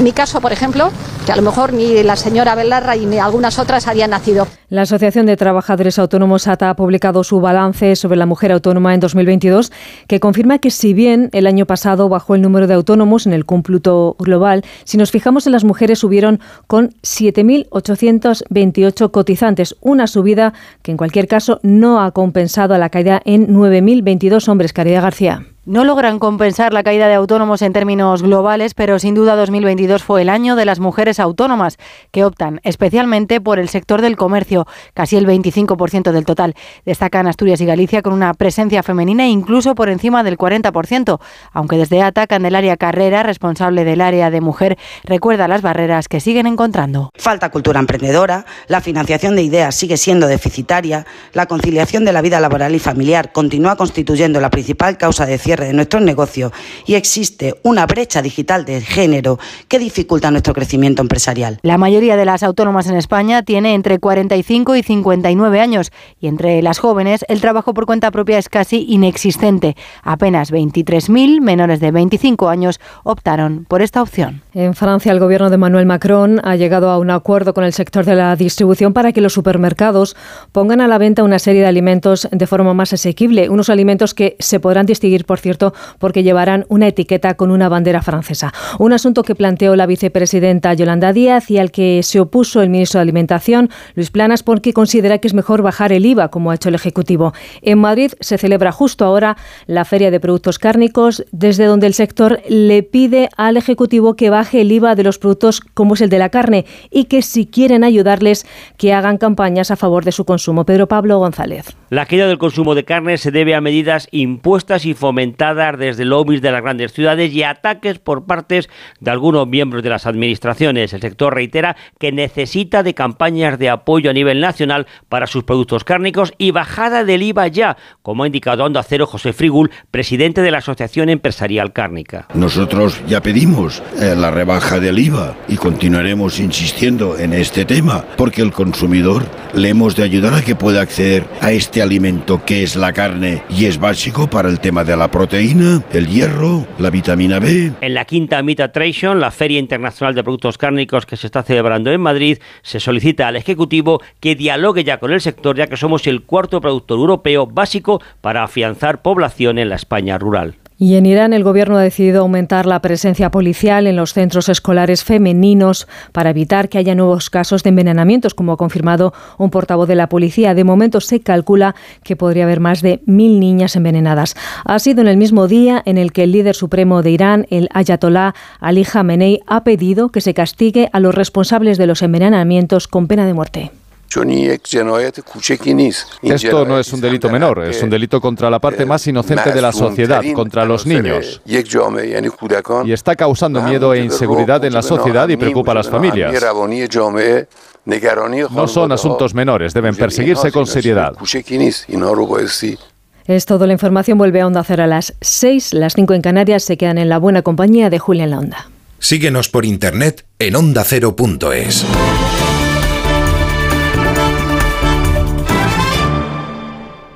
Mi caso, por ejemplo, que a lo mejor ni la señora Belarra ni algunas otras habían nacido. La Asociación de Trabajadores Autónomos ATA ha publicado su balance sobre la mujer autónoma en 2022, que confirma que si bien el año pasado bajó el número de autónomos en el cómputo global, si nos fijamos en las mujeres subieron con 7.828 cotizantes, una subida que en cualquier caso no ha compensado a la caída en 9.022 hombres. Caridad García. No logran compensar la caída de autónomos en términos globales, pero sin duda 2022 fue el año de las mujeres autónomas que optan especialmente por el sector del comercio, casi el 25% del total. Destacan Asturias y Galicia con una presencia femenina incluso por encima del 40%, aunque desde ATA Candelaria Carrera, responsable del área de mujer, recuerda las barreras que siguen encontrando. Falta cultura emprendedora, la financiación de ideas sigue siendo deficitaria, la conciliación de la vida laboral y familiar continúa constituyendo la principal causa de cierre de nuestros negocios y existe una brecha digital de género que dificulta nuestro crecimiento empresarial. La mayoría de las autónomas en España tiene entre 45 y 59 años y entre las jóvenes el trabajo por cuenta propia es casi inexistente. Apenas 23.000 menores de 25 años optaron por esta opción. En Francia, el gobierno de Manuel Macron ha llegado a un acuerdo con el sector de la distribución para que los supermercados pongan a la venta una serie de alimentos de forma más asequible. Unos alimentos que se podrán distinguir, por cierto, porque llevarán una etiqueta con una bandera francesa. Un asunto que planteó la vicepresidenta Yolanda Díaz y al que se opuso el ministro de Alimentación, Luis Planas, porque considera que es mejor bajar el IVA, como ha hecho el Ejecutivo. En Madrid se celebra justo ahora la Feria de Productos Cárnicos, desde donde el sector le pide al Ejecutivo que baje el IVA de los productos como es el de la carne y que si quieren ayudarles, que hagan campañas a favor de su consumo. Pedro Pablo González. La caída del consumo de carne se debe a medidas impuestas y fomentadas desde lobbies de las grandes ciudades y ataques por partes de algunos miembros de las administraciones. El sector reitera que necesita de campañas de apoyo a nivel nacional para sus productos cárnicos y bajada del IVA ya, como ha indicado Onda Cero José Frigul, presidente de la Asociación Empresarial Cárnica. Nosotros ya pedimos eh, la rebaja del IVA y continuaremos insistiendo en este tema porque el consumidor le hemos de ayudar a que pueda acceder a este alimento que es la carne y es básico para el tema de la proteína, el hierro, la vitamina B. En la quinta Meat Trade, la Feria Internacional de Productos Cárnicos que se está celebrando en Madrid, se solicita al Ejecutivo que dialogue ya con el sector, ya que somos el cuarto productor europeo básico para afianzar población en la España rural. Y en Irán el gobierno ha decidido aumentar la presencia policial en los centros escolares femeninos para evitar que haya nuevos casos de envenenamientos, como ha confirmado un portavoz de la policía. De momento se calcula que podría haber más de mil niñas envenenadas. Ha sido en el mismo día en el que el líder supremo de Irán, el ayatolá Ali Khamenei, ha pedido que se castigue a los responsables de los envenenamientos con pena de muerte. Esto no es un delito menor, es un delito contra la parte más inocente de la sociedad, contra los niños. Y está causando miedo e inseguridad en la sociedad y preocupa a las familias. No son asuntos menores, deben perseguirse con seriedad. Es todo, la información vuelve a Onda Cero a las 6, las 5 en Canarias se quedan en la buena compañía de Julia en la Onda. Síguenos por internet en ondacero.es.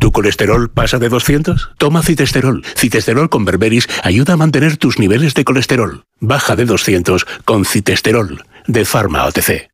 ¿Tu colesterol pasa de 200? Toma citesterol. Citesterol con berberis ayuda a mantener tus niveles de colesterol. Baja de 200 con citesterol de Pharma OTC.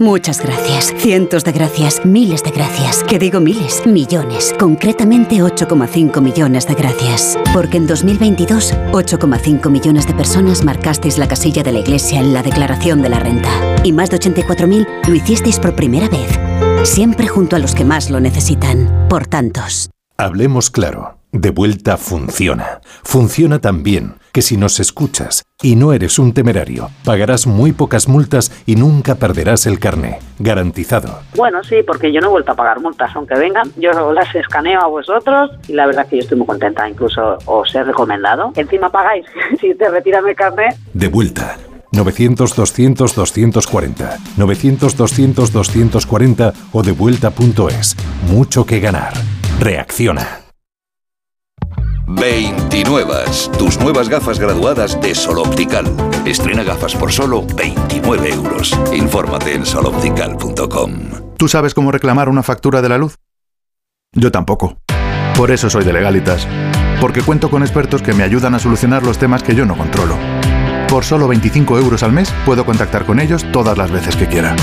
Muchas gracias, cientos de gracias, miles de gracias. Que digo miles, millones. Concretamente 8,5 millones de gracias. Porque en 2022, 8,5 millones de personas marcasteis la casilla de la Iglesia en la declaración de la renta. Y más de 84.000 lo hicisteis por primera vez. Siempre junto a los que más lo necesitan. Por tantos. Hablemos claro. De vuelta funciona. Funciona tan bien que si nos escuchas y no eres un temerario, pagarás muy pocas multas y nunca perderás el carné. Garantizado. Bueno, sí, porque yo no he vuelto a pagar multas, aunque vengan, yo las escaneo a vosotros y la verdad que yo estoy muy contenta, incluso os he recomendado. Encima pagáis si te retiran el carné. De vuelta. 900-200-240. 900-200-240 o devuelta.es. Mucho que ganar. Reacciona. 29. Tus nuevas gafas graduadas de Sol Optical. Estrena gafas por solo 29 euros. Infórmate en soloptical.com. ¿Tú sabes cómo reclamar una factura de la luz? Yo tampoco. Por eso soy de legalitas. Porque cuento con expertos que me ayudan a solucionar los temas que yo no controlo. Por solo 25 euros al mes puedo contactar con ellos todas las veces que quiera.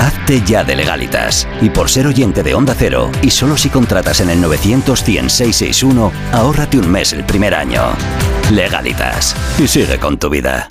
Hazte ya de legalitas. Y por ser oyente de Onda Cero, y solo si contratas en el 900 100 ahórrate un mes el primer año. Legalitas. Y sigue con tu vida.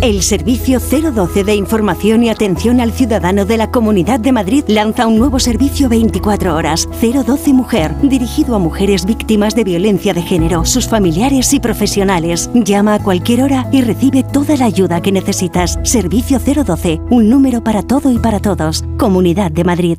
El Servicio 012 de Información y Atención al Ciudadano de la Comunidad de Madrid lanza un nuevo servicio 24 horas, 012 Mujer, dirigido a mujeres víctimas de violencia de género, sus familiares y profesionales. Llama a cualquier hora y recibe toda la ayuda que necesitas. Servicio 012, un número para todo y para todos. Comunidad de Madrid.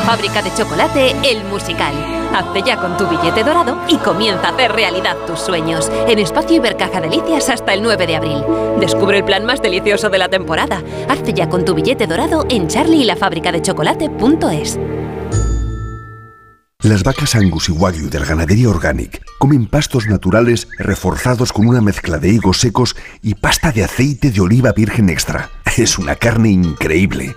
fábrica de chocolate, el musical. Hazte ya con tu billete dorado y comienza a hacer realidad tus sueños. En Espacio Ibercaja Delicias hasta el 9 de abril. Descubre el plan más delicioso de la temporada. Hazte ya con tu billete dorado en chocolate.es. Las vacas Angus y Wagyu del Ganadería Organic comen pastos naturales reforzados con una mezcla de higos secos y pasta de aceite de oliva virgen extra. Es una carne increíble.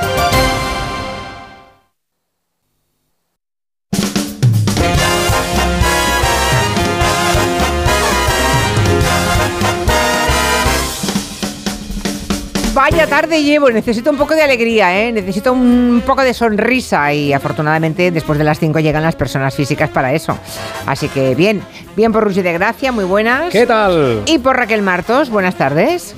Vaya tarde llevo, necesito un poco de alegría, ¿eh? necesito un poco de sonrisa y afortunadamente después de las 5 llegan las personas físicas para eso. Así que bien, bien por Rusi de Gracia, muy buenas. ¿Qué tal? Y por Raquel Martos, buenas tardes.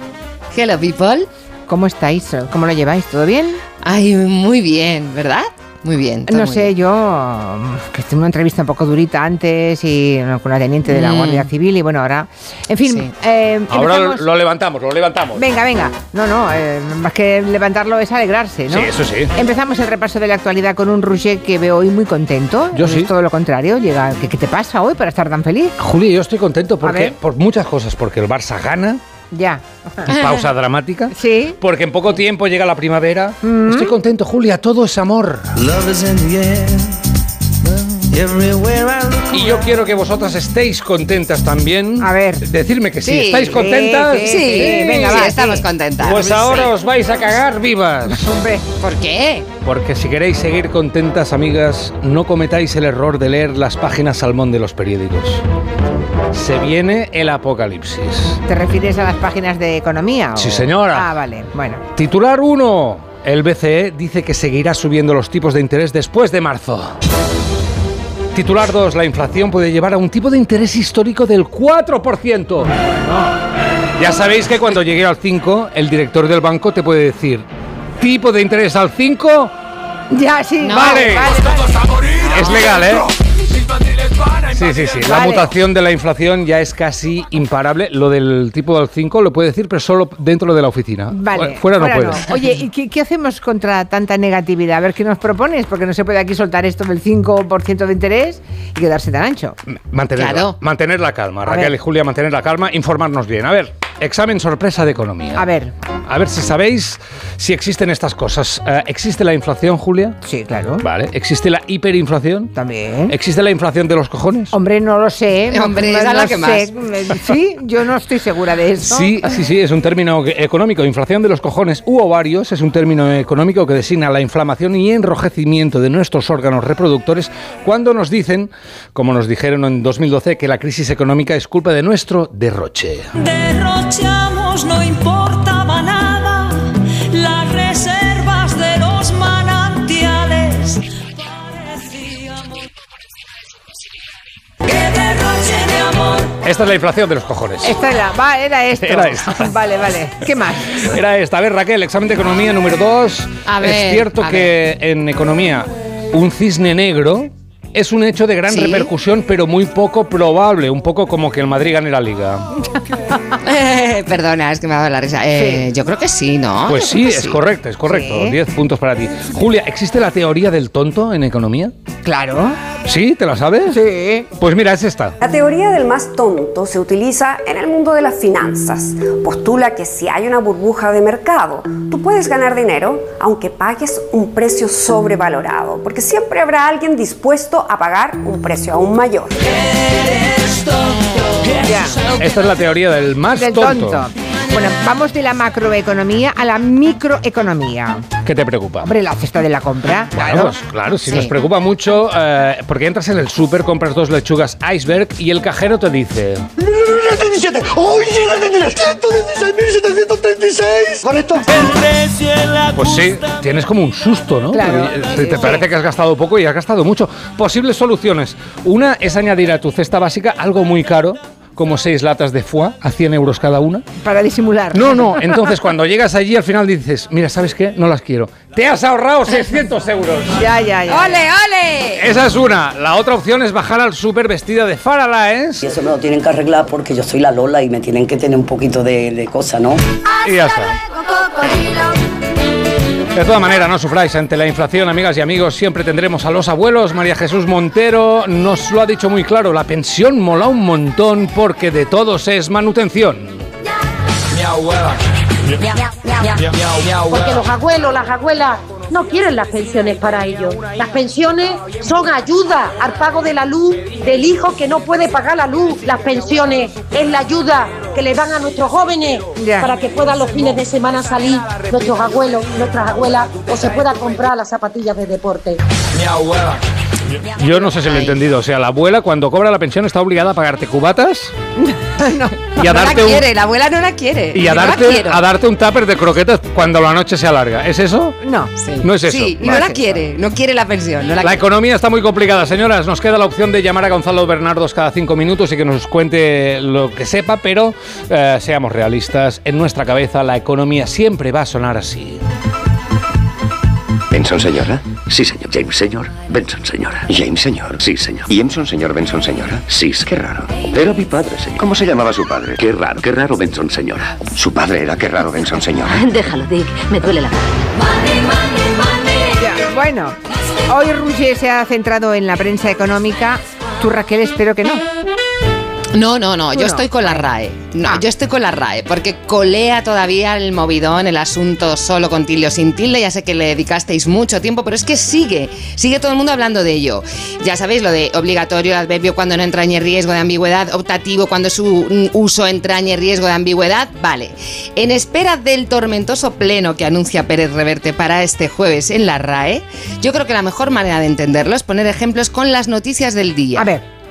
Hello people. ¿Cómo estáis? ¿Cómo lo lleváis? ¿Todo bien? Ay, muy bien, ¿verdad? Muy bien. No sé, yo que estuve en una entrevista un poco durita antes y con una teniente de la Mm. Guardia Civil y bueno, ahora, en fin. eh, Ahora lo levantamos, lo levantamos. Venga, venga. No, no, eh, más que levantarlo es alegrarse, ¿no? Sí, eso sí. Empezamos el repaso de la actualidad con un Roger que veo hoy muy contento. Yo Es sí. todo lo contrario. Llega, ¿qué, qué te pasa hoy para estar tan feliz? Juli, yo estoy contento porque por muchas cosas, porque el Barça gana, Ya. pausa dramática. Sí. Porque en poco tiempo llega la primavera. Mm. Estoy contento, Julia, todo es amor. Y yo quiero que vosotras estéis contentas también. A ver. Decirme que sí. Sí. ¿Estáis Sí, contentas? sí, sí. Venga, Sí, va, estamos contentas. Pues Sí. ahora os vais a cagar vivas. Hombre. ¿Por qué? Porque si queréis seguir contentas, amigas, no cometáis el error de leer las páginas salmón de los periódicos. Se viene el apocalipsis. ¿Te refieres a las páginas de economía? o- Sí, señora. Ah, vale. Bueno. Titular 1. El BCE dice que seguirá subiendo los tipos de interés después de marzo. Titular 2. La inflación puede llevar a un tipo de interés histórico del 4%. Ya sabéis que cuando llegue al 5, el director del banco te puede decir, tipo de interés al 5, Ya, sí. Vale. vale. es legal, ¿eh? Sí, sí, sí. La Vale. mutación de la inflación ya es casi imparable. Lo del tipo del 5 lo puede decir, pero solo dentro de la oficina. Vale, Fuera, no puede. Oye, ¿y qué, qué hacemos contra tanta negatividad? A ver qué nos propones, porque no se puede aquí soltar esto del 5% de interés y quedarse tan ancho. Mantener, Claro. mantener la calma, Raquel y Julia, mantener la calma, informarnos bien. A ver, examen sorpresa de economía. A ver. A ver si sabéis si existen estas cosas. Eh, ¿Existe la inflación, Julia? Sí, claro. Vale. ¿Existe la hiperinflación? También. ¿Existe la inflación de los cojones? Hombre, no lo sé. no- Hombre, no, es no la que sé. Sí, yo no estoy segura de eso. Sí, sí, sí, es un término económico. Inflación de los cojones u ovarios es un término económico que designa la inflamación y enrojecimiento de nuestros órganos reproductores cuando nos dicen, como nos dijeron en 2012, que la crisis económica es culpa de nuestro derroche. No importaba nada, las reservas de los manantiales. Parecíamos que derroche de amor. Esta es la inflación de los cojones. Esta era, va, era esto. Era esta. Vale, vale. ¿Qué más? Era esta. A ver, Raquel, examen de economía número 2. A ver, Es cierto a que en economía un cisne negro es un hecho de gran Sí. repercusión, pero muy poco probable. Un poco como que el Madrid gane la liga. Eh, perdona, es que me ha dado la risa. Eh, Yo creo que sí, ¿no? Pues sí, es correcto, es correcto. Sí. 10 puntos para ti. Julia, ¿existe la teoría del tonto en economía? Claro. ¿Sí? ¿Te la sabes? Sí. Pues mira, es esta. La teoría del más tonto se utiliza en el mundo de las finanzas. Postula que si hay una burbuja de mercado, tú puedes ganar dinero aunque pagues un precio sobrevalorado, porque siempre habrá alguien dispuesto a pagar un precio aún mayor. Ya. Esta es la teoría del más Del tonto. tonto. Bueno, vamos de la macroeconomía a la microeconomía. ¿Qué te preocupa? Hombre, la cesta de la compra. Claro, pues, claro, si Sí. nos preocupa mucho, eh, porque entras en el súper, compras dos lechugas iceberg y el cajero te dice... 117. ¡Uy! 116.736. ¿Correcto? Pues sí, tienes como un susto, ¿no? Claro. Te, te parece que has gastado poco y has gastado mucho. Posibles soluciones. Una es añadir a tu cesta básica algo muy caro, como seis latas de foie a 100 euros cada una. Para disimular. No, no, entonces cuando llegas allí al final dices, mira, ¿sabes qué? No las quiero. Te has ahorrado 600 euros. Ya, ya, ya. ¡Ole, ole! Esa es una. La otra opción es bajar al súper vestida de Faralaes. Y eso me lo tienen que arreglar porque yo soy la Lola y me tienen que tener un poquito de, de cosa, ¿no? Y ya está. De todas maneras, no sufráis ante la inflación, amigas y amigos. Siempre tendremos a los abuelos. María Jesús Montero nos lo ha dicho muy claro. La pensión mola un montón porque de todos es manutención. Porque los abuelos, las abuelas no quieren las pensiones para ellos. Las pensiones son ayuda al pago de la luz del hijo que no puede pagar la luz. Las pensiones es la ayuda que le dan a nuestros jóvenes Ya. para que puedan los fines de semana salir nuestros abuelos, nuestras abuelas o se pueda comprar las zapatillas de deporte. Yo no sé si lo he entendido. O sea, la abuela cuando cobra la pensión está obligada a pagarte cubatas y a no la darte un, quiere, la abuela no la quiere. y a No darte, a darte un tupper de croquetas cuando la noche se alarga. ¿Es eso? No. No es eso. Sí, No no la quiere, no quiere la pensión. No la La quiere. economía está muy complicada, señoras. Nos queda la opción de llamar a Gonzalo Bernardos cada cinco minutos y que nos cuente lo que sepa, pero eh, seamos realistas. En nuestra cabeza la economía siempre va a sonar así. ¿Benson señora? Sí, señor. James señor. Benson señora. James señor. Sí, señor. ¿Y Emson señor Benson señora? Sí, qué raro. Era mi padre, señor. ¿Cómo se llamaba su padre? Qué raro, qué raro Benson señora. Su padre era qué raro Benson señora. Déjalo, Dick. Me duele la Ya, bueno, hoy Ruge se ha centrado en la prensa económica. Tú, Raquel, espero que no. No, no, no, yo no. estoy con la RAE. No, Ah. yo estoy con la RAE, porque colea todavía el movidón, el asunto solo con tilde o sin tilde. Ya sé que le dedicasteis mucho tiempo, pero es que sigue, sigue todo el mundo hablando de ello. Ya sabéis lo de obligatorio, el adverbio cuando no entrañe riesgo de ambigüedad, optativo cuando su mm, uso entrañe riesgo de ambigüedad. Vale. En espera del tormentoso pleno que anuncia Pérez Reverte para este jueves en la RAE, yo creo que la mejor manera de entenderlo es poner ejemplos con las noticias del día. A ver.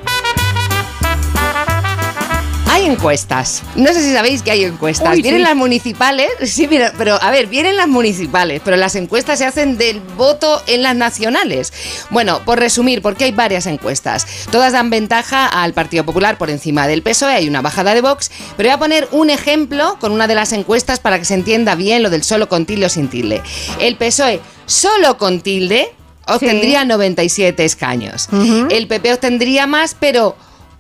Hay encuestas. No sé si sabéis que hay encuestas. Uy, vienen sí. las municipales, sí, mira, pero a ver, vienen las municipales, pero las encuestas se hacen del voto en las nacionales. Bueno, por resumir, porque hay varias encuestas. Todas dan ventaja al Partido Popular por encima del PSOE, hay una bajada de Vox, pero voy a poner un ejemplo con una de las encuestas para que se entienda bien lo del solo con tilde o sin tilde. El PSOE solo con tilde obtendría 97 escaños. El PP obtendría más, pero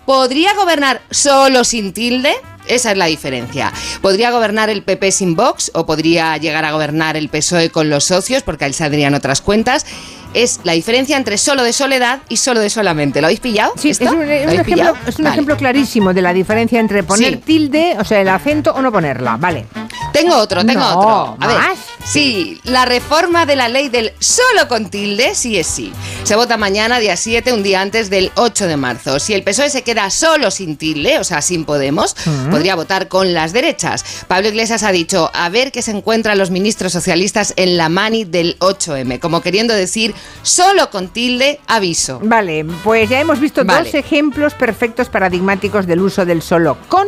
¿podría gobernar solo sin tilde? Esa es la diferencia. ¿Podría gobernar el PP sin Vox o podría llegar a gobernar el PSOE con los socios porque ahí saldrían otras cuentas? Es la diferencia entre solo de soledad y solo de solamente. ¿Lo habéis pillado? Sí, es ¿Esto? un, ¿Lo un ejemplo, pillado? es un Vale. ejemplo clarísimo de la diferencia entre poner Sí. tilde, o sea, el acento o no ponerla. Vale. Tengo otro, tengo No, otro. A ver, ¿más? Sí, la reforma de la ley del solo con tilde, sí es sí. Se vota mañana, día 7, un día antes del 8 de marzo. Si el PSOE se queda solo sin tilde, o sea, sin Podemos, Mm. podría votar con las derechas. Pablo Iglesias ha dicho, a ver qué se encuentran los ministros socialistas en la mani del 8M, como queriendo decir, solo con tilde, aviso. Vale, pues ya hemos visto Vale. dos ejemplos perfectos paradigmáticos del uso del solo con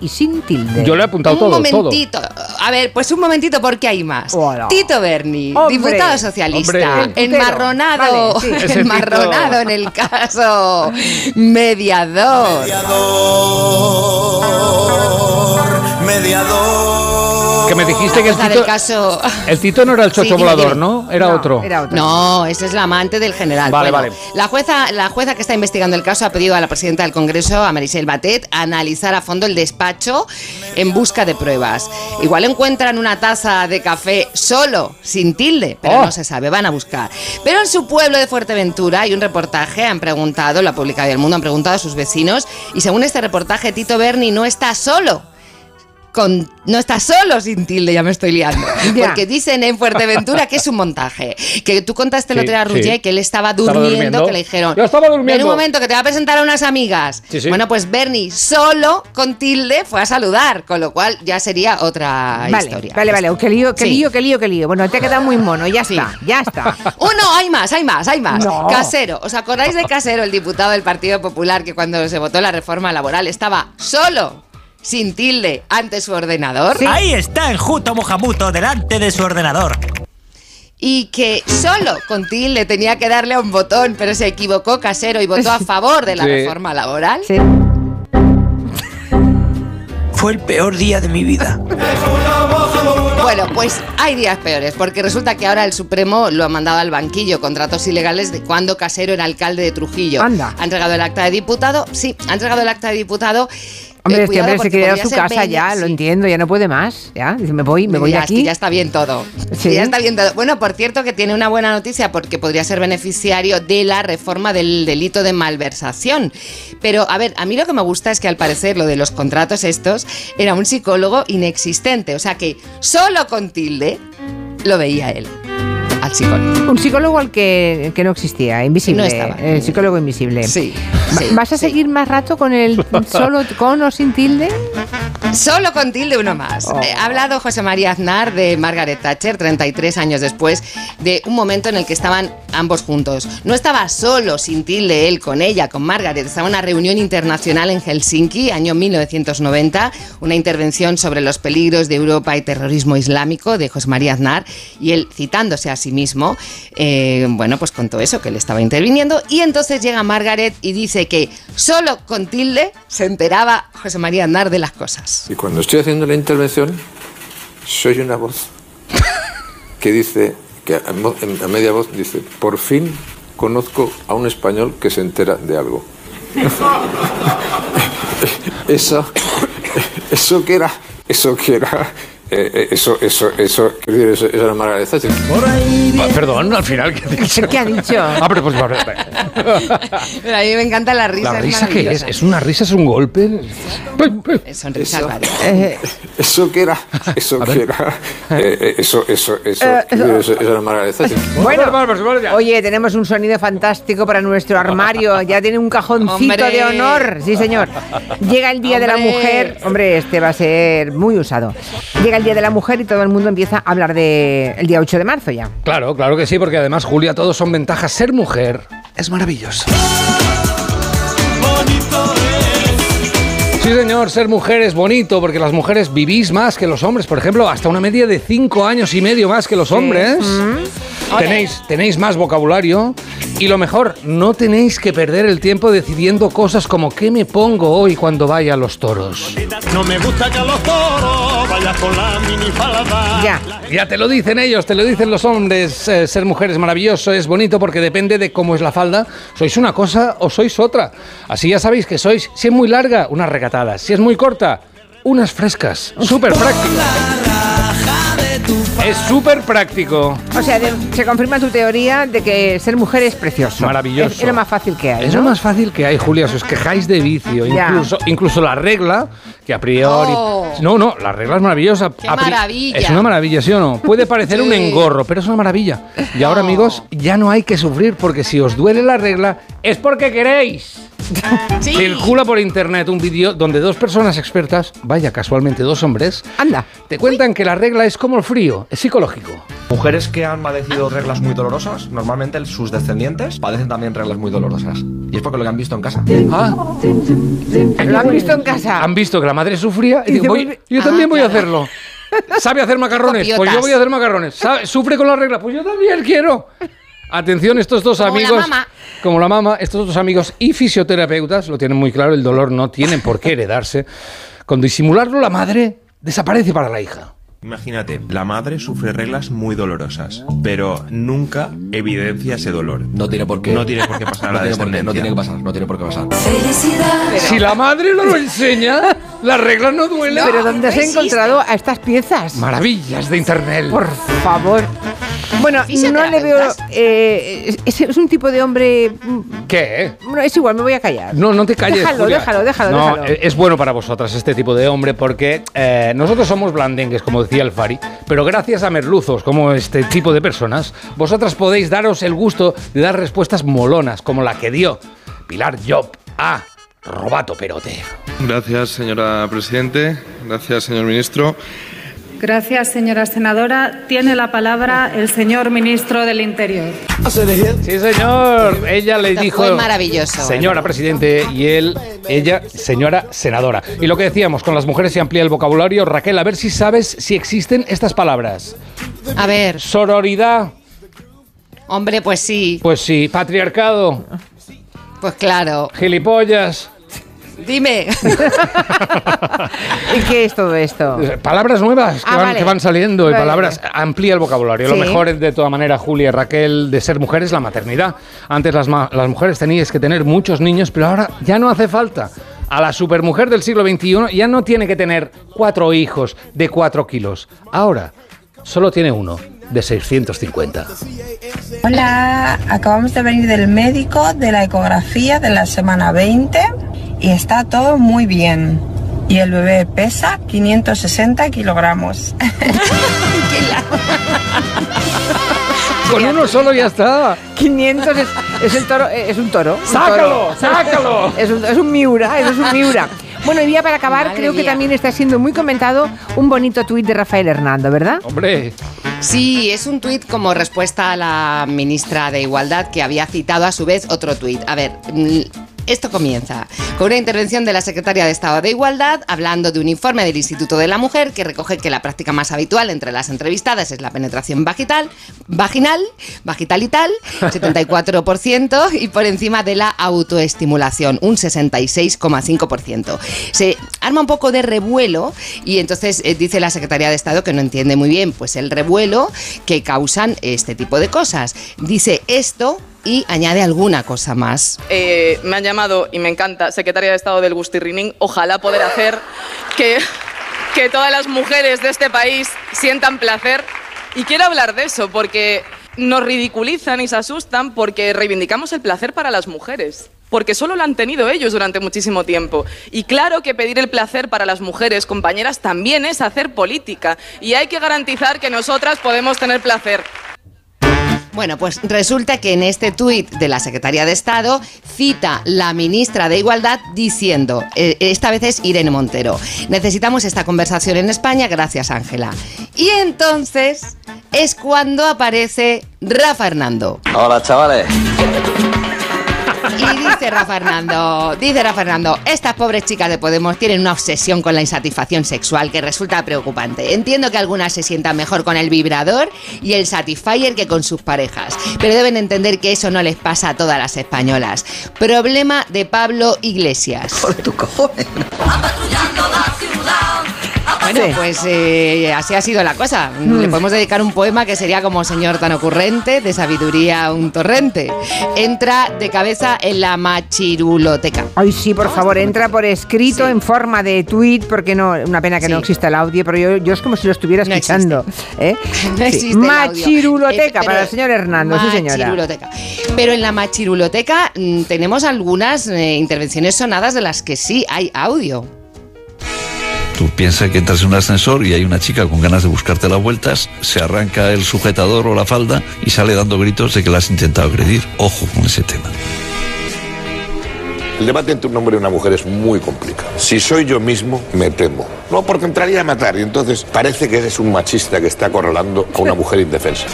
y sin tilde. Yo lo he apuntado un todo, todo. momentito. A ver, pues un momentito porque hay más. Hola. Tito Berni, Hombre. diputado socialista, Hombre. Enmarronado, Vale, sí. Enmarronado en el caso mediador. Que me dijiste que el del Tito, caso. el Tito no era el chocho Sí, volador. ¿no? Era No, otro. Era otro. No, ese es la amante del general. Vale, Bueno, vale. La jueza, la jueza que está investigando el caso ha pedido a la presidenta del Congreso, a Marisel Batet, analizar a fondo el despacho en busca de pruebas. Igual encuentran una taza de café solo, sin tilde, pero Oh. no se sabe, van a buscar. Pero en su pueblo de Fuerteventura hay un reportaje, han preguntado, lo ha publicado hoy el mundo, han preguntado a sus vecinos, y según este reportaje, Tito Berni no está solo. Con, no está solo sin tilde, ya me estoy liando. Ya. Porque dicen en Fuerteventura que es un montaje. Que tú contaste el Sí, otro día a sí. Ruggé que él estaba Estaba durmiendo, que le dijeron. Yo estaba durmiendo. En un momento que te va a presentar a unas amigas. Sí, sí. Bueno, pues Bernie solo con tilde fue a saludar, con lo cual ya sería otra Vale, historia. vale, vale. Qué lío, qué Sí. lío, qué lío, qué lío. Bueno, te ha quedado muy mono, ya está, ya está. Uno, hay más, hay más, hay más. No. Casero. ¿Os acordáis de Casero, el diputado del Partido Popular, que cuando se votó la reforma laboral estaba solo, sin tilde, ante su ordenador? Ahí está enjuto mojamuto delante de su ordenador. y que solo con tilde tenía que darle a un botón, pero se equivocó Casero y votó a favor de la Sí. reforma laboral. Sí. Fue el peor día de mi vida. Bueno, pues hay días peores, porque resulta que ahora el Supremo lo ha mandado al banquillo, contratos ilegales de cuando Casero era alcalde de Trujillo. Anda. Ha entregado el acta de diputado, sí, ha entregado el acta de diputado. Hombre, Eh, este cuidado hombre se quiere ir a su casa ya, lo sí. entiendo, ya no puede más. Ya, dice, me voy, me voy de Ya, es que aquí. ya está bien todo. Sí. Que Ya está bien todo. Bueno, por cierto, que tiene una buena noticia porque podría ser beneficiario de la reforma del delito de malversación. Pero, a ver, a mí lo que me gusta es que al parecer lo de los contratos estos era un psicólogo inexistente. O sea que solo con tilde lo veía él. Al psicólogo. Un psicólogo al que, que no existía, invisible. No estaba. El psicólogo invisible. Sí. Sí, ¿Vas a sí. seguir más rato con el solo con o sin tilde? Solo con tilde uno más. Oh. Eh, ha hablado José María Aznar de Margaret Thatcher 33 años después de un momento en el que estaban ambos juntos. No estaba solo sin tilde él con ella, con Margaret. Estaba en una reunión internacional en Helsinki, año 1990, una intervención sobre los peligros de Europa y terrorismo islámico de José María Aznar y él citándose a sí mismo, eh, bueno, pues contó eso, que él estaba interviniendo y entonces llega Margaret y dice que solo con tilde se enteraba José María Aznar de las cosas. Y cuando estoy haciendo la intervención, soy una voz que dice que a media voz dice, por fin conozco a un español que se entera de algo. eso, eso que era, eso que era, eh, eh, eso, eso, eso, quiero decir, eso, eso era Margaret Thatcher. Perdón, al final, ¿qué ha dicho? ¿Qué ha dicho? Ah, pero pues, vale. Pero a mí me encanta la risa. ¿La es risa qué es? ¿Es una risa? ¿Es un golpe? Son risas varias. Eso que era, eso que era, eh, eh, eso, eso, eso, Eh, eso, eso era Margaret Thatcher. Bueno, oye, tenemos un sonido fantástico para nuestro armario. Ya tiene un cajoncito Hombre. de honor. Sí, señor. Llega el Día de la. Mujer. Hombre, este va a ser muy usado. Llega el Día de la Mujer y todo el mundo empieza a hablar de el día 8 de marzo ya. Claro, claro que sí, porque además, Julia, todos son ventajas. Ser mujer es maravilloso. Sí, señor, ser mujer es bonito porque las mujeres vivís más que los hombres. Por ejemplo, hasta una media de cinco años y medio más que los hombres. Tenéis, tenéis más vocabulario y lo mejor, no tenéis que perder el tiempo decidiendo cosas como qué me pongo hoy cuando vaya a los toros. No me gusta que a los toros vayas con la minifalda. Ya. Ya te lo dicen ellos, te lo dicen los hombres. eh, ser mujer es maravilloso, es bonito porque depende de cómo es la falda. Sois una cosa o sois otra. Así ya sabéis que sois, si es muy larga, unas recatadas. Si es muy corta, unas frescas. Súper práctico. Es súper práctico. O sea, de- se confirma tu teoría de que ser mujer es precioso. Maravilloso. Es, es lo más fácil que hay. Es ¿no? lo más fácil que hay, Julia. Si os quejáis de vicio, Ya. incluso, incluso la regla, que a priori. Oh. No, no, la regla es maravillosa. ¡Qué A pri- maravilla! Es una maravilla, ¿sí o no? Puede parecer un Sí. engorro, pero es una maravilla. Y ahora, amigos, ya no hay que sufrir porque si os duele la regla, es porque queréis. Sí. Circula por internet un vídeo donde dos personas expertas, vaya casualmente dos hombres, Anda. te cuentan que la regla es como el frío, es psicológico. Mujeres que han padecido reglas muy dolorosas, normalmente sus descendientes padecen también reglas muy dolorosas. Y es porque lo que han visto en casa. Ah, ¿Lo han visto en casa? han visto que la madre sufría y Y yo Ah, también voy a hacerlo. ¿Sabe hacer macarrones? Pues yo voy a hacer macarrones. ¿Sabe- ¿Sufre con la regla? Pues yo también quiero. Atención, estos dos Como la amigos, mamá. como la mamá, estos dos amigos y fisioterapeutas lo tienen muy claro, el dolor no tiene por qué heredarse. Con disimularlo, la madre desaparece para la hija. Imagínate, la madre sufre reglas muy dolorosas, pero nunca evidencia ese dolor. No tiene por qué. No tiene por qué pasar a no la tiene, por qué, no descendencia. tiene que pasar, no tiene por qué pasar. Si la madre no lo enseña, la regla no duele. ¿Pero dónde has encontrado a estas piezas? Maravillas de internet. Por favor. Bueno, no le veo... eh, es, es un tipo de hombre... mm, ¿Qué? Bueno, es igual, me voy a callar. No, no te calles. Déjalo, Julia. déjalo, déjalo, No, déjalo. es bueno para vosotras este tipo de hombre porque eh, nosotros somos blandengues, como decía el Fari, pero gracias a merluzos como este tipo de personas, vosotras podéis daros el gusto de dar respuestas molonas, como la que dio Pilar Job a Robato Perote. Gracias, señora Presidente. Gracias, señor Ministro. Gracias, señora senadora. Tiene la palabra el señor ministro del Interior. Sí, señor. Ella le Esto dijo. fue maravilloso. Señora presidente y él, ella, señora senadora. Y lo que decíamos, con las mujeres se amplía el vocabulario. Raquel, a ver si sabes si existen estas palabras. A ver, Sororidad, hombre, pues sí, pues sí. Patriarcado, pues claro. gilipollas. Dime. ¿Y qué es todo esto? Palabras nuevas que, Ah, van, vale. que van saliendo y palabras amplía el vocabulario. Lo mejor es de toda manera, Julia y Raquel, de ser mujeres, la maternidad. Antes las, ma- las mujeres teníais que tener muchos niños, pero ahora ya no hace falta. A la supermujer del siglo XXI ya no tiene que tener cuatro hijos de cuatro kilos. Ahora solo tiene uno de 650. Hola, acabamos de venir del médico de la ecografía de la semana 20 y está todo muy bien. Y el bebé pesa 560 kilogramos. Con uno solo ya está. 500 es, es el toro, eh, es un toro. un ¡Sácalo, toro. sácalo! Es un, es un miura, eso es un miura. Bueno, y ya para acabar, Madre creo que también está siendo muy comentado un bonito tuit de Rafael Hernando, ¿verdad? Hombre, Sí, es un tuit como respuesta a la ministra de Igualdad que había citado a su vez otro tuit. A ver, mm, Esto comienza con una intervención de la secretaria de Estado de Igualdad hablando de un informe del Instituto de la Mujer que recoge que la práctica más habitual entre las entrevistadas es la penetración vaginal, vaginal, vagital y tal, 74% y por encima de la autoestimulación, un 66,5%. Se arma un poco de revuelo y entonces eh, dice la secretaria de Estado que no entiende muy bien pues el revuelo que causan este tipo de cosas. Dice esto y añade alguna cosa más. Eh, me han llamado y me encanta secretaria de Estado del Gustirrinín. Ojalá poder hacer que, que todas las mujeres de este país sientan placer. Y quiero hablar de eso porque nos ridiculizan y se asustan porque reivindicamos el placer para las mujeres. Porque solo lo han tenido ellos durante muchísimo tiempo. Y claro que pedir el placer para las mujeres, compañeras, también es hacer política. Y hay que garantizar que nosotras podemos tener placer. Bueno, pues resulta que en este tuit de la Secretaría de Estado cita la ministra de Igualdad diciendo, eh, esta vez es Irene Montero, necesitamos esta conversación en España, gracias Ángela. Y entonces es cuando aparece Rafa Hernando. Hola, chavales. Y dice Rafa Fernando, dice Rafa Fernando, estas pobres chicas de Podemos tienen una obsesión con la insatisfacción sexual que resulta preocupante. Entiendo que algunas se sientan mejor con el vibrador y el Satisfyer que con sus parejas, pero deben entender que eso no les pasa a todas las españolas. Problema de Pablo Iglesias. Por tu cojones. Bueno, pues eh, así ha sido la cosa. Le podemos dedicar un poema que sería como Señor tan ocurrente, de sabiduría un torrente. Entra de cabeza en la machiruloteca. Ay, sí, por favor, entra por escrito en forma de tweet, porque no, una pena que no exista el audio, pero yo, yo es como si lo estuviera escuchando. ¿eh? No Sí. existe el audio. Machiruloteca Eh, para el señor Hernando, sí señora. Pero en la machiruloteca mm, tenemos algunas eh, intervenciones sonadas de las que sí hay audio. Tú piensas que entras en un ascensor y hay una chica con ganas de buscarte las vueltas, se arranca el sujetador o la falda y sale dando gritos de que la has intentado agredir. Ojo con ese tema. El debate entre un hombre y una mujer es muy complicado. Si soy yo mismo, me temo. No, porque entraría a matar y entonces parece que eres un machista que está acorralando a una mujer indefensa.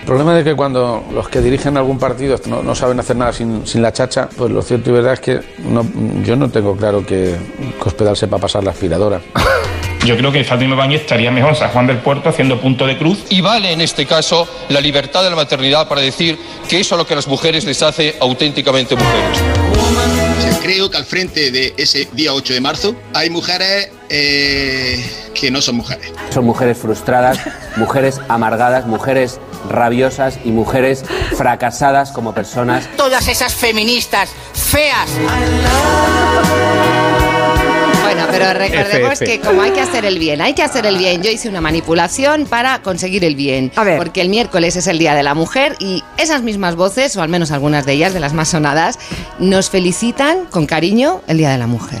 El problema es que cuando los que dirigen algún partido no, no saben hacer nada sin, sin la chacha, pues lo cierto y verdad es que no- yo no tengo claro que Cospedal sepa pasar la aspiradora. Yo creo que Fátima Báñez estaría mejor en San Juan del Puerto haciendo punto de cruz. Y vale en este caso la libertad de la maternidad para decir que eso es lo que a las mujeres les hace auténticamente mujeres. Creo que al frente de ese día 8 de marzo hay mujeres eh, que no son mujeres. Son mujeres frustradas, mujeres amargadas, mujeres rabiosas y mujeres fracasadas como personas. Todas esas feministas feas. Bueno, pero recordemos FF. que como hay que hacer el bien, hay que hacer el bien. Yo hice una manipulación para conseguir el bien. Porque el miércoles es el Día de la Mujer y esas mismas voces, o al menos algunas de ellas, de las más sonadas, nos felicitan con cariño el Día de la Mujer.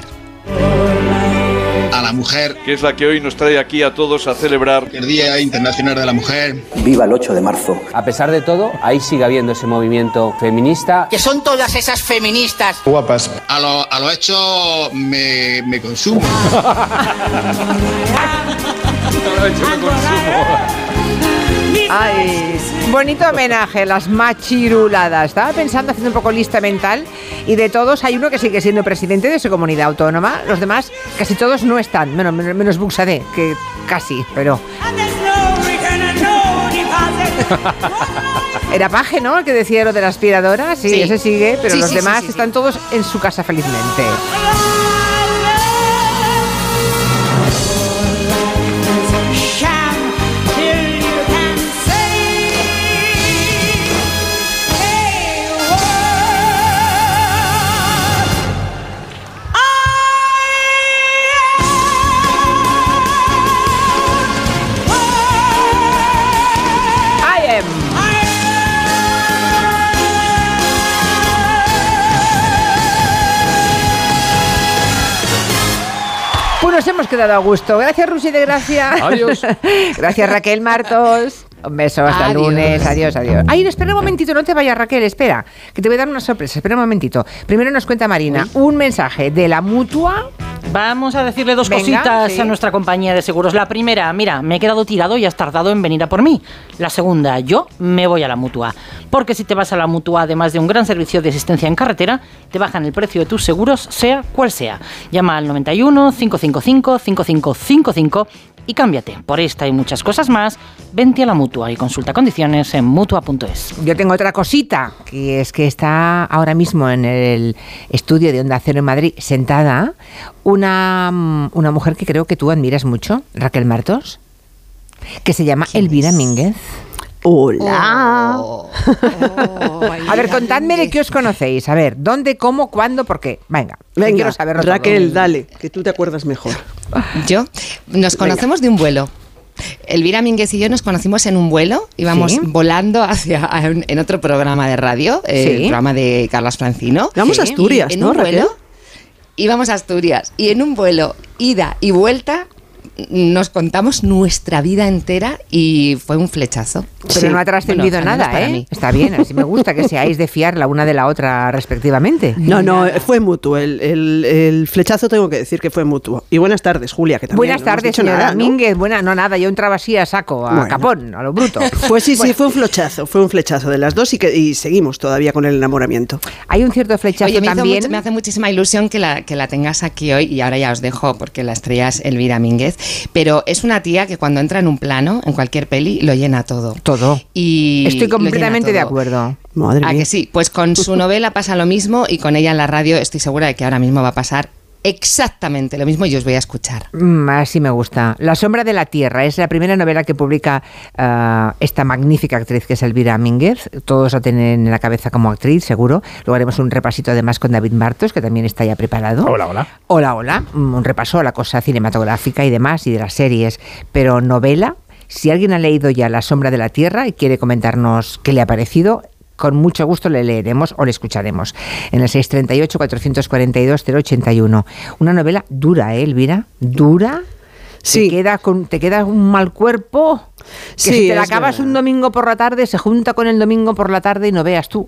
A la mujer. Que es la que hoy nos trae aquí a todos a celebrar. El Día Internacional de la Mujer. Viva el 8 de marzo. A pesar de todo, ahí sigue habiendo ese movimiento feminista. Que son todas esas feministas. Guapas. A, lo- a los hechos me, me consumo. Ay, bonito homenaje, las machiruladas. Estaba pensando, haciendo un poco lista mental, y de todos hay uno que sigue siendo presidente de su comunidad autónoma. Los demás, casi todos no están, menos, menos, menos Buxadé, que casi, pero... Era Paje, ¿no? El que decía lo de la aspiradora. Sí, Sí. ese sigue, pero Sí, los sí, demás están todos en su casa felizmente. Hemos quedado a gusto. Gracias, Rusi de Gracia. Adiós. Gracias, Raquel Martos. Un beso, hasta el lunes. Adiós, adiós. Ay, espera un momentito, no te vayas, Raquel, espera, que te voy a dar una sorpresa. Espera un momentito. Primero nos cuenta Marina un mensaje de la mutua. Vamos a decirle dos Venga, cositas sí. a nuestra compañía de seguros. La primera, mira, me he quedado tirado y has tardado en venir a por mí. La segunda, yo me voy a la mutua. Porque si te vas a la mutua, además de un gran servicio de asistencia en carretera, te bajan el precio de tus seguros, sea cual sea. Llama al 91 555 5555 y cámbiate. Por esta y muchas cosas más, vente a la mutua y consulta condiciones en mutua.es. Yo tengo otra cosita, que es que está ahora mismo en el estudio de Onda Cero en Madrid, sentada, una, mm, una mujer que creo que tú admiras mucho, Raquel Martos, que se llama Elvira Mínguez. Hola. A ver, contadme de qué os conocéis. A ver, ¿dónde, cómo, cuándo, por qué? Venga, Venga, quiero saberlo todo. Raquel, dale, que tú te acuerdas mejor. Yo, nos conocemos de un vuelo. Elvira Mínguez y yo nos conocimos en un vuelo, íbamos Sí. volando hacia a un- en otro programa de radio, eh, Sí. el programa de Carlos Francino. Vamos a Sí. Asturias, Y en ¿no, un Raquel? vuelo íbamos a Asturias y en un vuelo ida y vuelta nos contamos nuestra vida entera y fue un flechazo. Pero no ha trascendido Bueno, nada, ¿eh? mí. Está bien, así me gusta que seáis de fiar la una de la otra respectivamente. No, no, fue mutuo. El, el- el flechazo tengo que decir que fue mutuo. Y buenas tardes, Julia, que también Buenas no tardes, señora nada, ¿no? Mínguez. Buena, no nada, yo entraba así a saco, a Bueno. capón, a lo bruto. Pues sí, sí, fue un flechazo, fue un flechazo de las dos y, que, y seguimos todavía con el enamoramiento. Hay un cierto flechazo Oye, me, también. mucho- me hace muchísima ilusión que la, que la tengas aquí hoy y ahora ya os dejo porque la estrella es Elvira Mínguez, pero es una tía que cuando entra en un plano, en cualquier peli, lo llena todo. Todo. Y Estoy completamente de acuerdo. Madre ¿A mía. que sí? Pues con su novela pasa lo mismo y con ella en la radio estoy segura de que ahora mismo va a pasar exactamente lo mismo y os voy a escuchar. Mm, así me gusta. La sombra de la tierra es la primera novela que publica ah, esta magnífica actriz que es Elvira Mínguez. Todos la tienen en la cabeza como actriz, seguro. Luego haremos un repasito además con David Martos, que también está ya preparado. Hola, hola. Hola, hola. Mm, Un repaso a la cosa cinematográfica y demás y de las series. Pero novela, si alguien ha leído ya La sombra de la tierra y quiere comentarnos qué le ha parecido, con mucho gusto le leeremos o le escucharemos. En el 638-442-081. Una novela dura, ¿eh, Elvira? ¿Dura? Sí. Te queda, con, te queda un mal cuerpo. Que Sí, si te la acabas verdad. un domingo por la tarde, se junta con el domingo por la tarde y no veas tú.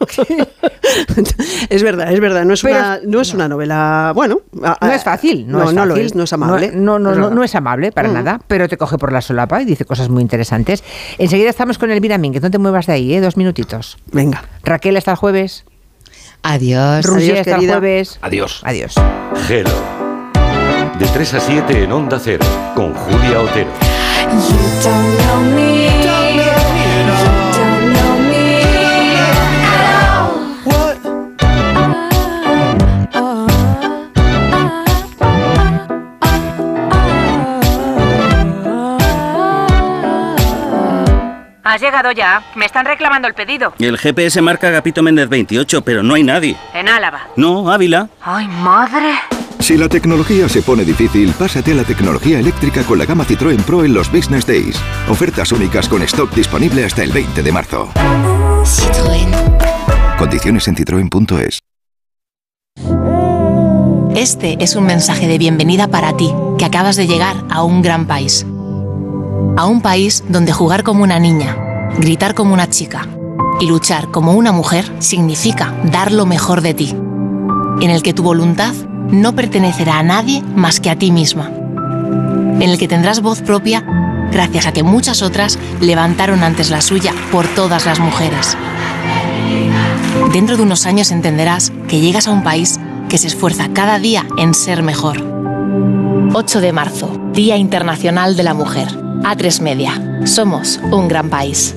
es verdad, es verdad. No es, Pero- una, no es una novela. Bueno, No es fácil, no, no, es no lo fácil. es, no es amable. No, no, Es no, no es amable para Mm. nada, pero te coge por la solapa y dice cosas muy interesantes. Enseguida estamos con Elvira Mínguez, no te muevas de ahí, ¿eh? dos minutitos. Venga. Raquel, hasta el jueves. Adiós. Rusia, Adiós, hasta el querida. jueves. Adiós. Adiós. Hello. De 3 a 7 en Onda Cero, con Julia Otero. Has llegado ya. Me están reclamando el pedido. El GPS marca Agapito Méndez 28, pero no hay nadie. En Álava. No, Ávila. ¡Ay, madre! Si la tecnología se pone difícil, pásate a la tecnología eléctrica con la gama Citroën Pro en los Business Days. Ofertas únicas con stock disponible hasta el 20 de marzo. Condiciones en citroen.es. Este es un mensaje de bienvenida para ti, que acabas de llegar a un gran país. A un país donde jugar como una niña, gritar como una chica y luchar como una mujer significa dar lo mejor de ti. En el que tu voluntad no pertenecerá a nadie más que a ti misma. En el que tendrás voz propia gracias a que muchas otras levantaron antes la suya por todas las mujeres. Dentro de unos años entenderás que llegas a un país que se esfuerza cada día en ser mejor. 8 de marzo, Día Internacional de la Mujer. A3 Media. Somos un gran país.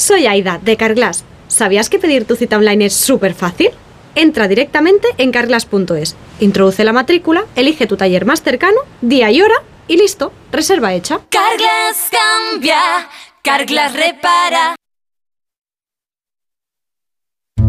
Soy Aida, de Carglass. ¿Sabías que pedir tu cita online es súper fácil? Entra directamente en carglass.es, introduce la matrícula, elige tu taller más cercano, día y hora y listo, reserva hecha. Carglass cambia, Carglass repara.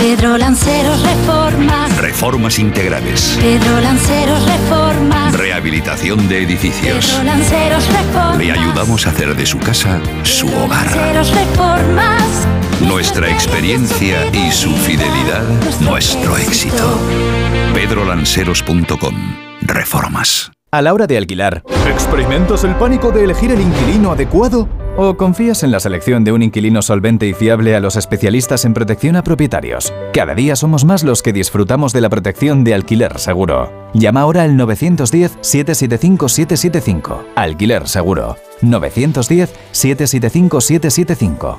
Pedro Lanceros Reformas. Reformas integrales. Pedro Lanceros Reformas. Rehabilitación de edificios. Pedro Lanceros Reformas. Le ayudamos a hacer de su casa su hogar. Lanceros Reformas. Nuestra experiencia y su fidelidad, nuestro éxito. pedrolanceros.com. Reformas. A la hora de alquilar, ¿experimentas el pánico de elegir el inquilino adecuado? ¿O confías en la selección de un inquilino solvente y fiable a los especialistas en protección a propietarios? Cada día somos más los que disfrutamos de la protección de alquiler seguro. Llama ahora al 910-775-775. Alquiler seguro. 910-775-775.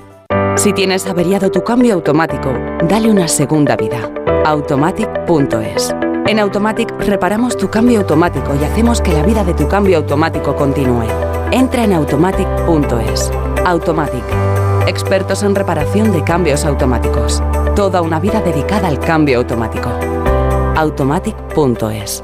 Si tienes averiado tu cambio automático, dale una segunda vida. Automatic.es. En Automatic reparamos tu cambio automático y hacemos que la vida de tu cambio automático continúe. Entra en automatic.es. Automatic. Expertos en reparación de cambios automáticos. Toda una vida dedicada al cambio automático. Automatic.es.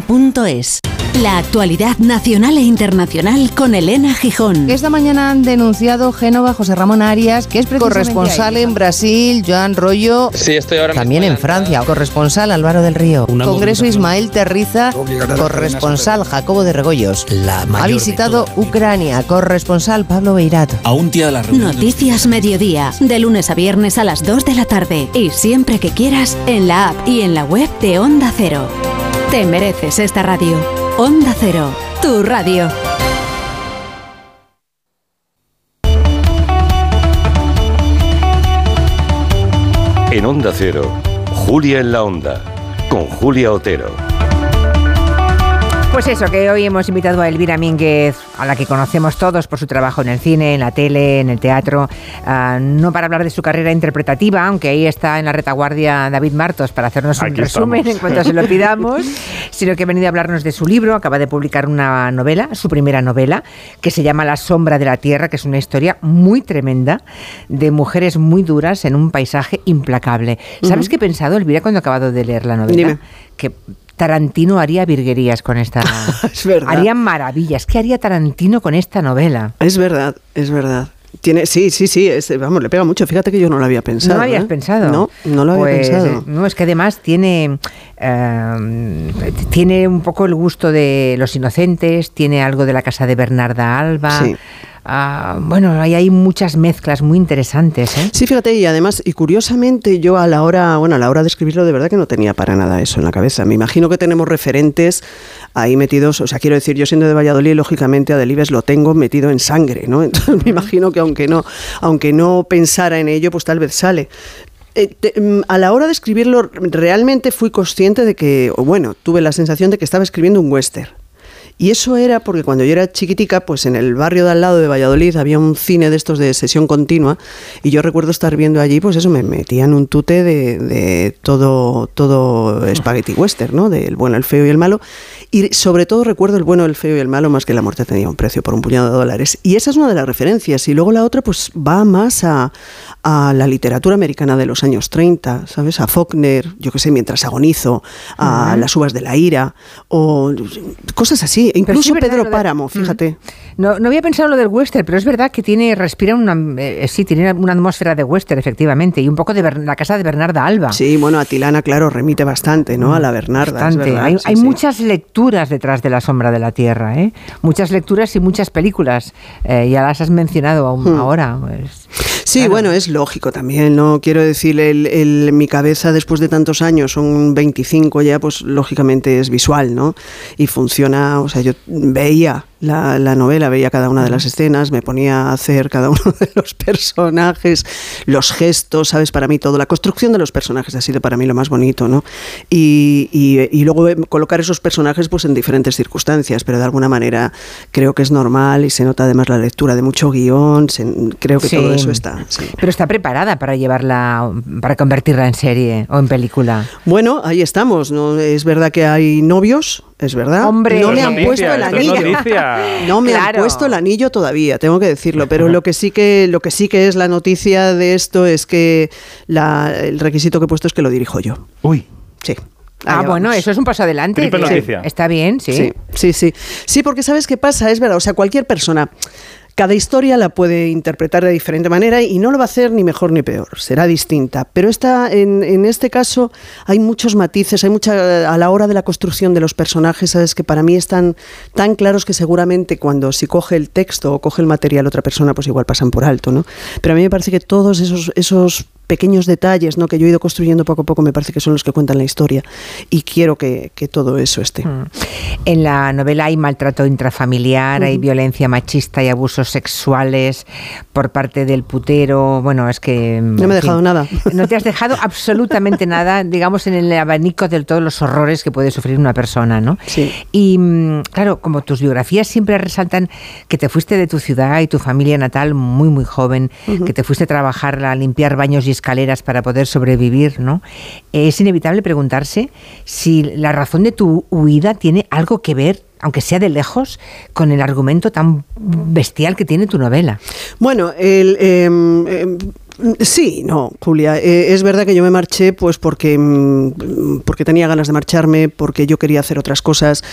duchamanía.es. La actualidad nacional e internacional con Elena Gijón. Esta mañana han denunciado Génova José Ramón Arias, que es corresponsal en Brasil, Joan Rollo. Sí, estoy ahora También en Francia, corresponsal Álvaro del Río. Congreso Ismael Terriza, corresponsal Jacobo de Regoyos. ha visitado Ucrania, corresponsal Pablo Beirat. A un día de la reunión. Noticias Mediodía, de lunes a viernes a las 2 de la tarde y siempre que quieras en la app y en la web de Onda Cero. Te mereces esta radio. Onda Cero, tu radio. En Onda Cero, Julia en la Onda, con Julia Otero. Pues eso, que hoy hemos invitado a Elvira Mínguez, a la que conocemos todos por su trabajo en el cine, en la tele, en el teatro, uh, no para hablar de su carrera interpretativa, aunque ahí está en la retaguardia David Martos para hacernos un resumen estamos. en cuanto se lo pidamos, sino que ha venido a hablarnos de su libro, acaba de publicar una novela, su primera novela, que se llama La sombra de la tierra, que es una historia muy tremenda de mujeres muy duras en un paisaje implacable. ¿Sabes qué he pensado, Elvira, cuando he acabado de leer la novela? Dime. Que Tarantino haría virguerías con esta. Es verdad. Haría maravillas. ¿Qué haría Tarantino con esta novela? Es verdad, es verdad. Tiene, sí, sí, sí, es- vamos, le pega mucho. Fíjate que yo no lo había pensado. ¿No lo habías ¿eh? pensado? No, no lo había Pues, pensado. No, es que además tiene, eh, tiene un poco el gusto de Los Inocentes, tiene algo de la casa de Bernarda Alba. Sí. Ah, bueno, ahí hay muchas mezclas muy interesantes. ¿eh? Sí, fíjate, y además, y curiosamente, yo a la hora, bueno, a la hora de escribirlo, de verdad que no tenía para nada eso en la cabeza. Me imagino que tenemos referentes ahí metidos, o sea, quiero decir, yo siendo de Valladolid, lógicamente a Delibes lo tengo metido en sangre, ¿no? Entonces me imagino que aunque no, aunque no pensara en ello, pues tal vez sale. Eh, mm, a la hora de escribirlo, realmente fui consciente de que, bueno, tuve la sensación de que estaba escribiendo un western. Y eso era porque cuando yo era chiquitica, pues en el barrio de al lado de Valladolid había un cine de estos de sesión continua y yo recuerdo estar viendo allí, pues eso, me metían un tute de, de todo, todo spaghetti western, ¿no? Del bueno, el feo y el malo. Y sobre todo recuerdo el bueno, el feo y el malo, más que la muerte tenía un precio por un puñado de dólares. Y esa es una de las referencias. Y luego la otra, pues va más a, a la literatura americana de los años 30, ¿sabes? A Faulkner, yo qué sé, mientras agonizo, a. Las uvas de la ira, o cosas así. Incluso sí Pedro de- Páramo, Mm. fíjate. No, no había pensado en lo del western, pero es verdad que tiene, respira una, eh, sí, tiene una atmósfera de western, efectivamente, y un poco de Ber- la casa de Bernarda Alba. Sí, bueno, Atilana, claro, remite bastante, ¿no? A la Bernarda. es Bastante. verdad, hay sí, hay sí. muchas lecturas detrás de la sombra de la tierra, ¿eh? Muchas lecturas y muchas películas. Eh, ya las has mencionado aún Hmm. ahora. pues. Sí, bueno, es lógico también, ¿no? Quiero decir, el, el- mi cabeza después de tantos años, son 25 ya, pues lógicamente es visual, ¿no? Y funciona, o sea, yo veía la, la novela, veía cada una de las escenas, me ponía a hacer cada uno de los personajes, los gestos, ¿sabes? Para mí todo, la construcción de los personajes ha sido para mí lo más bonito, ¿no? Y, y- y luego eh, colocar esos personajes pues en diferentes circunstancias, pero de alguna manera creo que es normal y se nota además la lectura de mucho guion, se- creo que Sí. todo eso está. sí. Pero está preparada para llevarla, para convertirla en serie o en película. Bueno, ahí estamos. ¿no? Es verdad que hay novios, es verdad. Hombre. no me han noticia, puesto el anillo. No me han puesto el anillo todavía, tengo que decirlo. Pero lo que sí que, lo que sí que es la noticia de esto es que la- el requisito que he puesto es que lo dirijo yo. Uy. Sí. Ah, bueno, eso es un paso adelante. Triple noticia. Está bien, sí. Sí, sí, sí. Sí, porque ¿sabes qué pasa? Es verdad, o sea, cualquier persona, cada historia la puede interpretar de diferente manera y no lo va a hacer ni mejor ni peor, será distinta. Pero esta, en, en este caso hay muchos matices, hay mucha, a la hora de la construcción de los personajes, sabes que para mí están tan claros que seguramente cuando si coge el texto o coge el material otra persona, pues igual pasan por alto, ¿no? Pero a mí me parece que todos esos, esos pequeños detalles ¿no? que yo he ido construyendo poco a poco me parece que son los que cuentan la historia y quiero que, que todo eso esté. Mm. En la novela hay maltrato intrafamiliar, hay violencia machista y abusos sexuales por parte del putero. Bueno, es que. No me he dejado nada. No te has dejado absolutamente nada, digamos, en el abanico de todos los horrores que puede sufrir una persona, ¿no? Sí. Y mm, claro, como tus biografías siempre resaltan que te fuiste de tu ciudad y tu familia natal muy, muy joven, que te fuiste a trabajar, a limpiar baños y escaleras para poder sobrevivir, ¿no? Es inevitable preguntarse si la razón de tu huida tiene algo que ver, aunque sea de lejos, con el argumento tan bestial que tiene tu novela. Bueno, el, em, em, sí, no, Julia. eh, es verdad que yo me marché pues porque, mm, porque tenía ganas de marcharme, porque yo quería hacer otras cosas,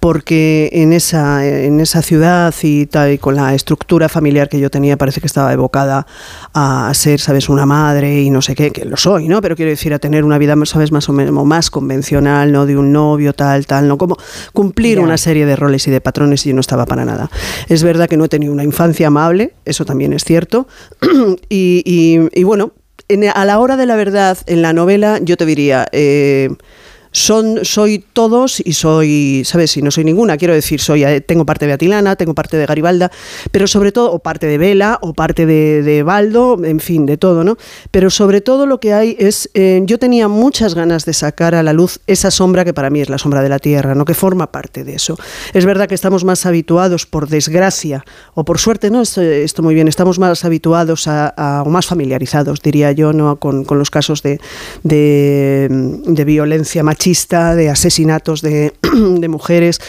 porque en esa, en esa ciudad y, tal, y con la estructura familiar que yo tenía parece que estaba evocada a ser, ¿sabes?, una madre y no sé qué, que lo soy, ¿no? Pero quiero decir, a tener una vida, ¿sabes?, más o menos más convencional, ¿no? De un novio, tal, tal, ¿no? Como cumplir una serie de roles y de patrones y yo no estaba para nada. Es verdad que no he tenido una infancia amable, eso también es cierto. y, y- y bueno, en- a la hora de la verdad, en la novela, yo te diría... eh, son, soy todos y soy, ¿sabes? Y no soy ninguna. Quiero decir, soy, eh, tengo parte de Atilana, tengo parte de Garibalda, pero sobre todo, o parte de Vela, o parte de, de Baldo, en fin, de todo, ¿no? Pero sobre todo lo que hay es, eh, yo tenía muchas ganas de sacar a la luz esa sombra que para mí es la sombra de la Tierra, ¿no? Que forma parte de eso. Es verdad que estamos más habituados, por desgracia, o por suerte, ¿no? Esto, muy bien, estamos más habituados a, o más familiarizados, diría yo, ¿no? Con, con los casos de, de violencia machista, de asesinatos de, de mujeres.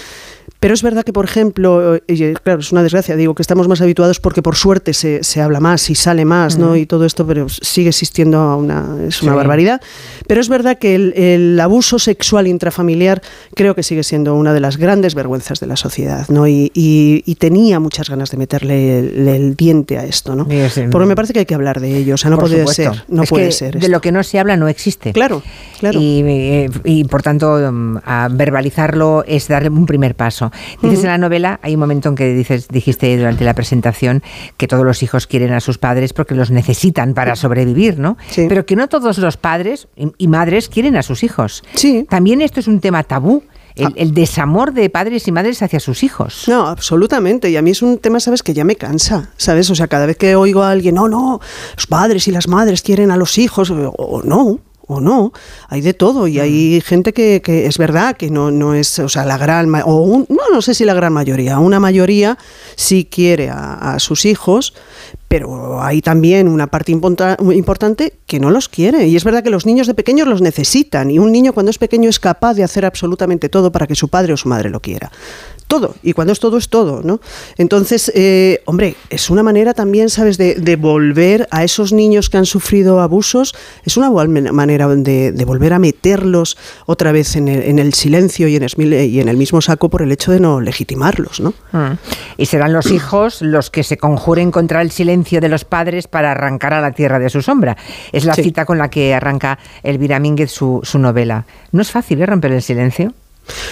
Pero es verdad que, por ejemplo, y, claro, es una desgracia, digo que estamos más habituados porque por suerte se, se habla más y sale más, ¿no? Ujú. Y todo esto, pero sigue existiendo una, es una Sí. barbaridad. Pero es verdad que el, el abuso sexual intrafamiliar creo que sigue siendo una de las grandes vergüenzas de la sociedad, ¿no? Y, y- y tenía muchas ganas de meterle el, el diente a esto, ¿no? Sí, sí. Porque me parece que hay que hablar de ello, o sea, no puede supuesto. ser, no Es puede que ser. De esto. lo que no se habla no existe. Claro, claro. Y, eh, y, por tanto, mm, a verbalizarlo es darle un primer paso. Dices en la novela, hay un momento en que dices, dijiste durante la presentación que todos los hijos quieren a sus padres porque los necesitan para sobrevivir, ¿no? Pero que no todos los padres y, y madres quieren a sus hijos. Sí. También esto es un tema tabú. El, el desamor de padres y madres hacia sus hijos. No, absolutamente. Y a mí es un tema, ¿sabes? Que ya me cansa, ¿sabes? O sea, cada vez que oigo a alguien, no, no, los padres y las madres quieren a los hijos, o, o no. O no, hay de todo y hay gente que, que es verdad que no, no es, o sea, la gran, o un- no, no sé si la gran mayoría, una mayoría sí quiere a, a sus hijos, pero hay también una parte imponta- importante que no los quiere. Y es verdad que los niños de pequeños los necesitan y un niño cuando es pequeño es capaz de hacer absolutamente todo para que su padre o su madre lo quiera. Todo, y cuando es todo es todo, ¿no? Entonces, eh, hombre, es una manera también, ¿sabes?, de, de volver a esos niños que han sufrido abusos, es una buena manera de, de volver a meterlos otra vez en el, en el silencio y en, el, y en el mismo saco por el hecho de no legitimarlos, ¿no? Mm. Y serán los hijos los que se conjuren contra el silencio de los padres para arrancar a la tierra de su sombra. Es la Sí. cita con la que arranca Elvira Mínguez su, su novela. No es fácil ¿eh? romper el silencio.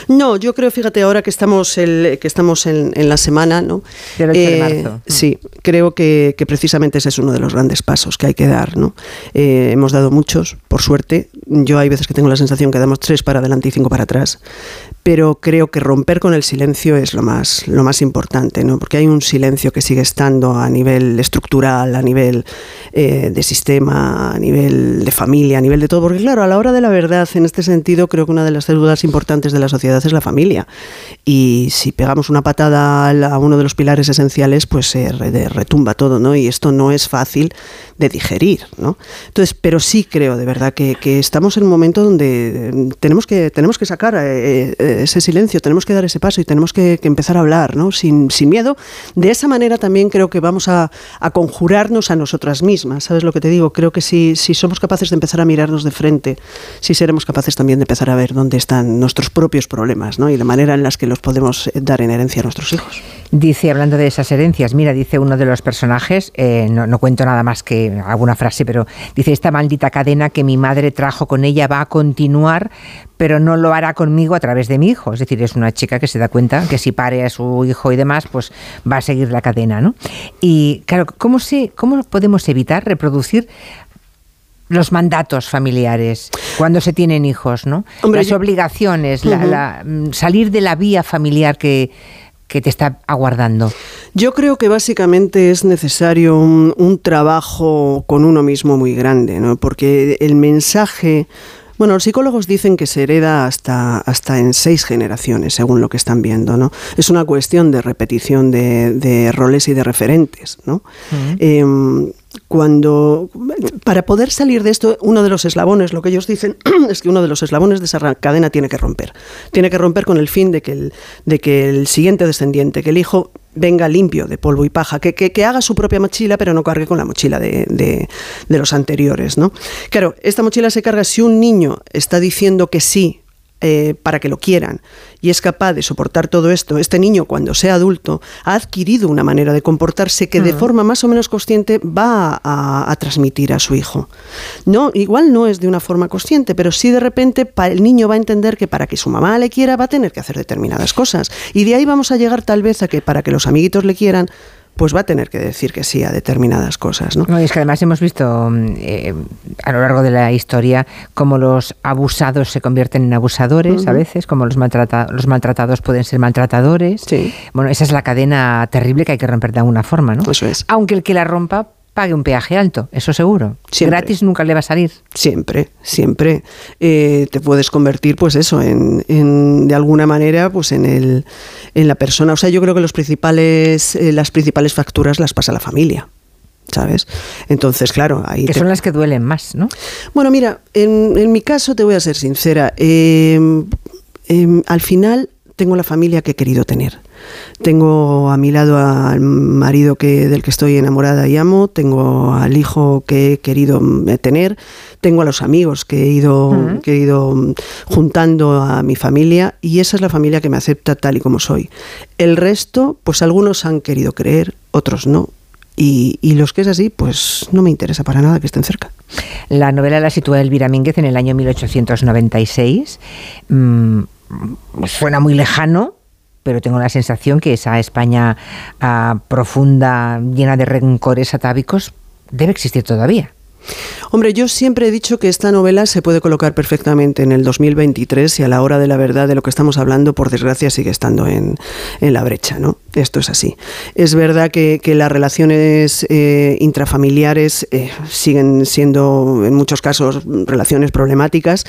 No, yo creo, fíjate, ahora que estamos, el, que estamos en, en la semana, ¿no? Del 8 de Eh, marzo. Sí, creo que, que precisamente ese es uno de los grandes pasos que hay que dar, ¿no? Eh, hemos dado muchos, por suerte. Yo hay veces que tengo la sensación que damos tres para adelante y cinco para atrás. Pero creo que romper con el silencio es lo más, lo más importante, ¿no? Porque hay un silencio que sigue estando a nivel estructural, a nivel eh, de sistema, a nivel de familia, a nivel de todo. Porque claro, a la hora de la verdad, en este sentido, creo que una de las células importantes de la sociedad es la familia. Y si pegamos una patada a uno de los pilares esenciales, pues se retumba todo, ¿no? Y esto no es fácil de digerir, ¿no? Entonces, pero sí creo de verdad que, que estamos en un momento donde eh, tenemos que, tenemos que sacar eh, eh, ese silencio, tenemos que dar ese paso y tenemos que, que empezar a hablar, ¿no? Sin, sin miedo. De esa manera también creo que vamos a, a conjurarnos a nosotras mismas, ¿sabes lo que te digo? Creo que si, si somos capaces de empezar a mirarnos de frente, sí seremos capaces también de empezar a ver dónde están nuestros propios problemas, ¿no? Y la manera en las que los podemos eh, dar en herencia a nuestros hijos. Dice, hablando de esas herencias, mira, dice uno de los personajes, eh, no, no cuento nada más que alguna frase, pero dice, esta maldita cadena que mi madre trajo con ella va a continuar, pero no lo hará conmigo a través de mi hijo. Es decir, es una chica que se da cuenta que si pare a su hijo y demás, pues va a seguir la cadena, ¿no? Y claro, ¿cómo, se, cómo podemos evitar reproducir los mandatos familiares cuando se tienen hijos, ¿no? Hombre, Las yo- obligaciones, la- la, mm, salir de la vía familiar que, que te está aguardando. Yo creo que básicamente es necesario un, un trabajo con uno mismo muy grande, ¿no? Porque el mensaje. Bueno, los psicólogos dicen que se hereda hasta, hasta en seis generaciones, según lo que están viendo, ¿no? Es una cuestión de repetición de, de roles y de referentes, ¿no? Em, cuando para poder salir de esto, uno de los eslabones, lo que ellos dicen es que uno de los eslabones de esa cadena tiene que romper. Tiene que romper con el fin de que el, de que el siguiente descendiente, que el hijo venga limpio de polvo y paja, que, que- que haga su propia mochila, pero no cargue con la mochila de, de- de los anteriores. ¿no? Claro, esta mochila se carga si un niño está diciendo que sí eh, para que lo quieran y es capaz de soportar todo esto, este niño cuando sea adulto ha adquirido una manera de comportarse que de Mm. forma más o menos consciente va a, a transmitir a su hijo. No, igual no es de una forma consciente, pero sí de repente el niño va a entender que para que su mamá le quiera va a tener que hacer determinadas cosas. Y de ahí vamos a llegar tal vez a que para que los amiguitos le quieran, pues va a tener que decir que sí a determinadas cosas, ¿no? No, y es que además hemos visto mm, eh, a lo largo de la historia cómo los abusados se convierten en abusadores a veces, como los, maltrata- los maltratados pueden ser maltratadores. Bueno, esa es la cadena terrible que hay que romper de alguna forma, ¿no? Eso es. Aunque el que la rompa pague un peaje alto, eso seguro. Siempre. Gratis nunca le va a salir. Siempre, siempre. Eh, te puedes convertir, pues eso, en, en, de alguna manera, pues en el, en la persona. O sea, yo creo que los principales, eh, las principales facturas las pasa la familia. ¿Sabes? Entonces, claro, ahí. Que te- son las que duelen más, ¿no? Bueno, mira, en, en mi caso te voy a ser sincera. eh, em, al final tengo la familia que he querido tener. Tengo a mi lado al marido que, del que estoy enamorada y amo, tengo al hijo que he querido mm, tener, tengo a los amigos que he ido, que he ido mm, juntando a mi familia y esa es la familia que me acepta tal y como soy. El resto, pues algunos han querido creer, otros no. Y, y los que es así, pues no me interesa para nada que estén cerca. La novela la sitúa Elvira Mínguez en el año 1896. Mm, suena muy lejano, pero tengo la sensación que esa España ah, profunda, llena de rencores atávicos, debe existir todavía. Hombre, yo siempre he dicho que esta novela se puede colocar perfectamente en el 2023 y a la hora de la verdad de lo que estamos hablando, por desgracia, sigue estando en, en la brecha, ¿no? Esto es así. Es verdad que, que las relaciones eh, intrafamiliares eh, siguen siendo, en muchos casos, relaciones problemáticas.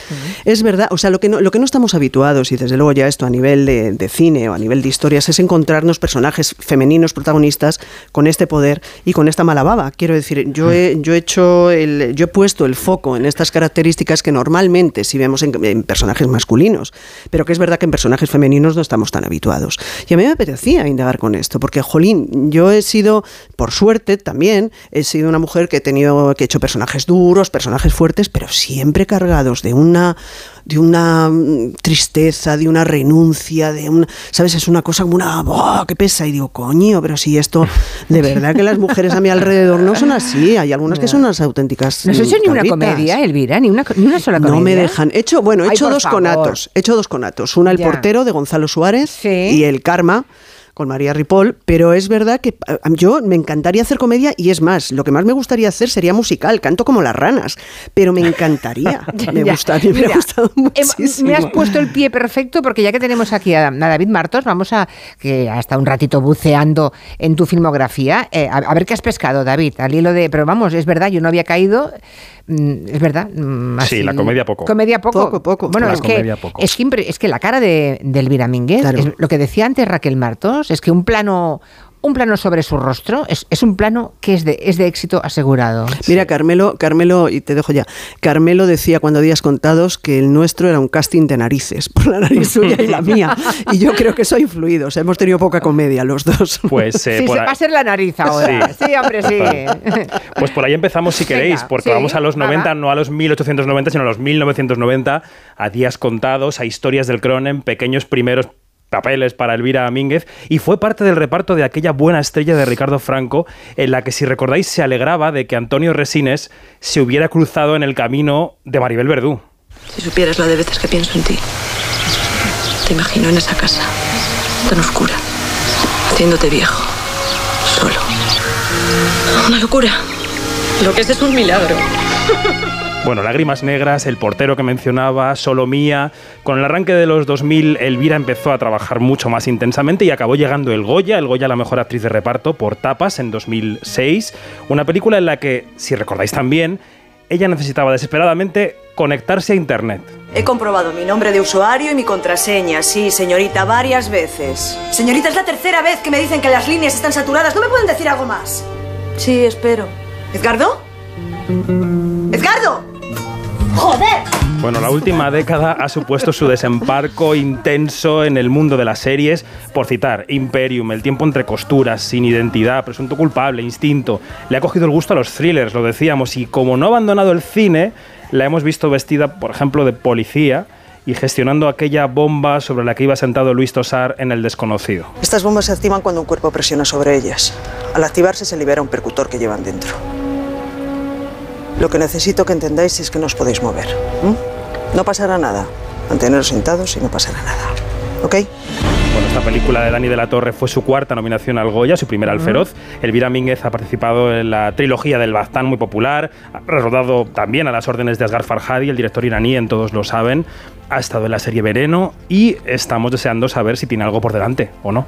Es verdad, o sea, lo que, no, lo que no estamos habituados, y desde luego ya esto a nivel de, de cine o a nivel de historias, es encontrarnos personajes femeninos protagonistas con este poder y con esta mala baba. Quiero decir, yo he, yo he hecho el, yo he puesto el foco en estas características que normalmente si vemos en, en personajes masculinos, pero que es verdad que en personajes femeninos no estamos tan habituados. Y a mí me apetecía indagar con esto, porque, jolín, yo he sido, por suerte también, he sido una mujer que he tenido, que he hecho personajes duros, personajes fuertes, pero siempre cargados de una de una mm, tristeza, de una renuncia, de un, ¿sabes? Es una cosa como una, ¡buah! que pesa! Y digo, coño, pero si esto, de verdad que las mujeres a mi alrededor no son así, hay algunas que son unas auténticas No has hecho ni una comedia, Elvira, ni una, ni una sola comedia. No me dejan. He hecho, bueno, he hecho dos favor. conatos. He hecho dos conatos. Una, El Ya. portero de Gonzalo Suárez y El Karma con María Ripoll, pero es verdad que yo me encantaría hacer comedia y es más, lo que más me gustaría hacer sería musical, canto como las ranas, pero me encantaría. me gustaría, me ha gustado em, muchísimo. Me has puesto el pie perfecto porque ya que tenemos aquí a, David Martos, vamos a que ha estado un ratito buceando en tu filmografía. eh, a, a ver qué has pescado, David, al hilo de. Pero vamos, es verdad, yo no había caído. Mm, es verdad. mm, Sí, así- la comedia poco. Comedia poco. Poco, poco. Bueno, La es que, comedia poco. es, que, impre- es que la cara de, de Elvira Mínguez, Claro. es lo que decía antes Raquel Martos, es que un plano. Un plano sobre su rostro es, es un plano que es de, es de éxito asegurado. Mira, Carmelo, Carmelo, y te dejo ya. Carmelo decía cuando días contados que el nuestro era un casting de narices, por la nariz suya y la mía. Y yo creo que eso ha influido. O sea, hemos tenido poca comedia los dos. Pues, eh, Sí, por se ahí- va a ser la nariz ahora. Sí, Sí. hombre, sí. Pues por ahí empezamos si queréis, Venga, porque sí, vamos a los 90, nada. no a los 1890, sino a los 1990, a días contados, a historias del Cronen, pequeños primeros papeles para Elvira Mínguez y fue parte del reparto de aquella buena estrella de Ricardo Franco en la que si recordáis se alegraba de que Antonio Resines se hubiera cruzado en el camino de Maribel Verdú. Si supieras la de veces que pienso en ti. Te imagino en esa casa, tan oscura, haciéndote viejo, solo. Una locura. Lo que es es un milagro. Bueno, Lágrimas Negras, El portero que mencionaba, Solo Mía. Con el arranque de los 2000, Elvira empezó a trabajar mucho más intensamente y acabó llegando el Goya, el Goya la mejor actriz de reparto por Tapas en 2006. Una película en la que, si recordáis también, ella necesitaba desesperadamente conectarse a Internet. He comprobado mi nombre de usuario y mi contraseña, sí, señorita, varias veces. Señorita, es la tercera vez que me dicen que las líneas están saturadas. ¿No me pueden decir algo más? Sí, espero. ¿Edgardo? ¿Edgardo? ¡Joder! Bueno, la última década ha supuesto su desembarco intenso en el mundo de las series, por citar Imperium, El tiempo entre costuras, Sin identidad, Presunto culpable, Instinto. Le ha cogido el gusto a los thrillers, lo decíamos, y como no ha abandonado el cine, la hemos visto vestida, por ejemplo, de policía y gestionando aquella bomba sobre la que iba sentado Luis Tosar en El desconocido. Estas bombas se activan cuando un cuerpo presiona sobre ellas. Al activarse se libera un percutor que llevan dentro. Lo que necesito que entendáis es que no os podéis mover. ¿m? No pasará nada. Manteneros sentados y no pasará nada. ¿Ok? Bueno, esta película de Dani de la Torre fue su cuarta nominación al Goya, su primera al. Feroz. Elvira Mínguez ha participado en la trilogía del Baztán, muy popular. Ha rodado también a las órdenes de Asghar Farhadi, el director iraní, en todos lo saben. Ha estado en la serie Veneno y estamos deseando saber si tiene algo por delante o no.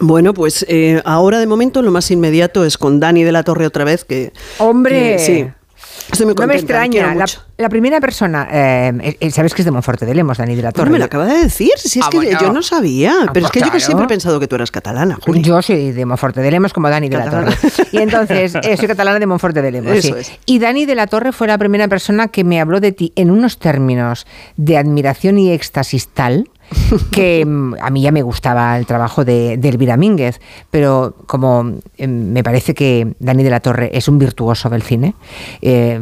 Bueno, pues eh, ahora de momento lo más inmediato es con Dani de la Torre otra vez, que... ¡Hombre! que sí. Estoy muy no me extraña. La, primera persona, eh, eh, sabes que es de Monforte de Lemos, Dani de la Pero Torre. me lo acaba de decir, si es Ah, que bueno. yo no sabía, Ah, pero es pues que yo que claro. siempre he pensado que tú eras catalana, Juli. Yo soy de Monforte de Lemos como Dani de la. Torre. Y entonces, eh, soy catalana de Monforte de Lemos. Eso sí. es. Y Dani de la Torre fue la primera persona que me habló de ti en unos términos de admiración y éxtasis tal que mm, a mí ya me gustaba el trabajo de, de Elvira Mínguez, pero como eh, me parece que Dani de la Torre es un virtuoso del cine, eh,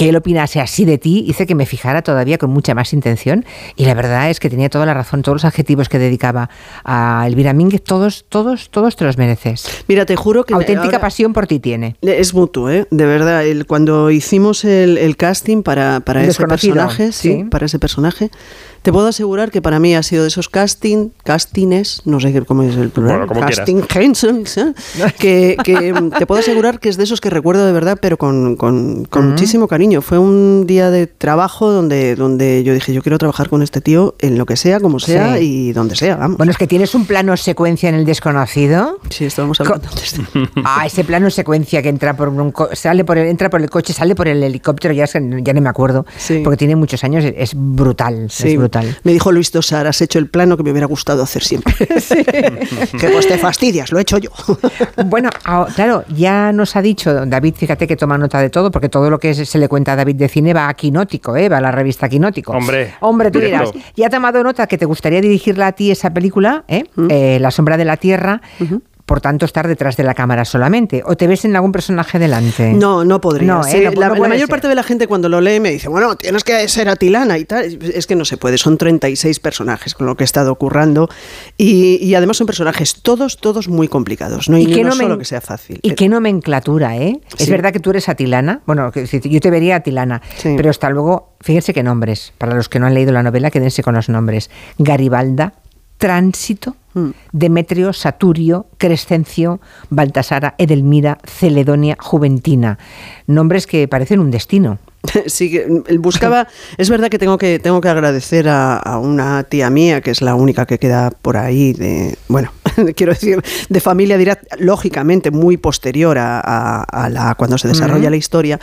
que él opinase así de ti hice que me fijara todavía con mucha más intención y la verdad es que tenía toda la razón, todos los adjetivos que dedicaba a Elvira Mínguez, todos, todos, todos te los mereces. Mira, te juro que... Auténtica ahora- pasión por ti tiene. Es mutuo, ¿eh? De verdad. El, cuando hicimos el, el casting para, para ese personaje, sí, sí. para ese personaje, te puedo asegurar que para mí ha sido de esos casting, castings, no sé qué- cómo es el plural, Bueno, casting castings, ¿eh? que, que, te puedo asegurar que es de esos que recuerdo de verdad, pero con, con- muchísimo cariño. Fue un día de trabajo donde, donde yo dije, yo quiero trabajar con este tío en lo que sea, como sea Sí. y donde sea, vamos. Bueno, es que tienes un plano secuencia en el desconocido. Sí, estábamos hablando Ah, ese plano secuencia que entra por un co- sale por el, entra por el coche, sale por el helicóptero, ya, ya no me acuerdo, porque tiene muchos años, es, brutal, Sí, es brutal. Me dijo Luis Tosar, has hecho el plano que me hubiera gustado hacer siempre. que pues te fastidias, lo he hecho yo. Bueno, ah, claro, ya nos ha dicho David, fíjate que toma nota de todo, porque todo lo que se le cuenta David de cine va a Quinótico, ¿eh? va a la revista Quinótico. Hombre, Hombre, tú directo. dirás, ya ha tomado nota que te gustaría dirigirla a ti esa película, ¿eh? Eh, La sombra de la tierra, por tanto estar detrás de la cámara solamente, o te ves en algún personaje delante. No, no podría. No, Sí, ¿eh? No, la, no la puede mayor ser. parte de la gente cuando lo lee me dice, bueno, tienes que ser atilana y tal. Es que no se puede, son 36 personajes con lo que he estado currando y, y además son personajes todos, todos muy complicados. No hay qué uno solo que sea fácil. Y qué nomenclatura, ¿eh? Es verdad que tú eres atilana. Bueno, yo te vería atilana. Sí. Pero hasta luego, fíjense qué nombres. Para los que no han leído la novela, quédense con los nombres. Garibalda, Tránsito, Mm. Demetrio, Saturio, Crescencio, Baltasara, Edelmira, Celedonia, Juventina. Nombres que parecen un destino. Sí, mm, buscaba. Es verdad que tengo que tengo que agradecer a, a una tía mía que es la única que queda por ahí de, bueno, quiero decir, de familia dirá lógicamente muy posterior a, a- a la cuando se desarrolla la historia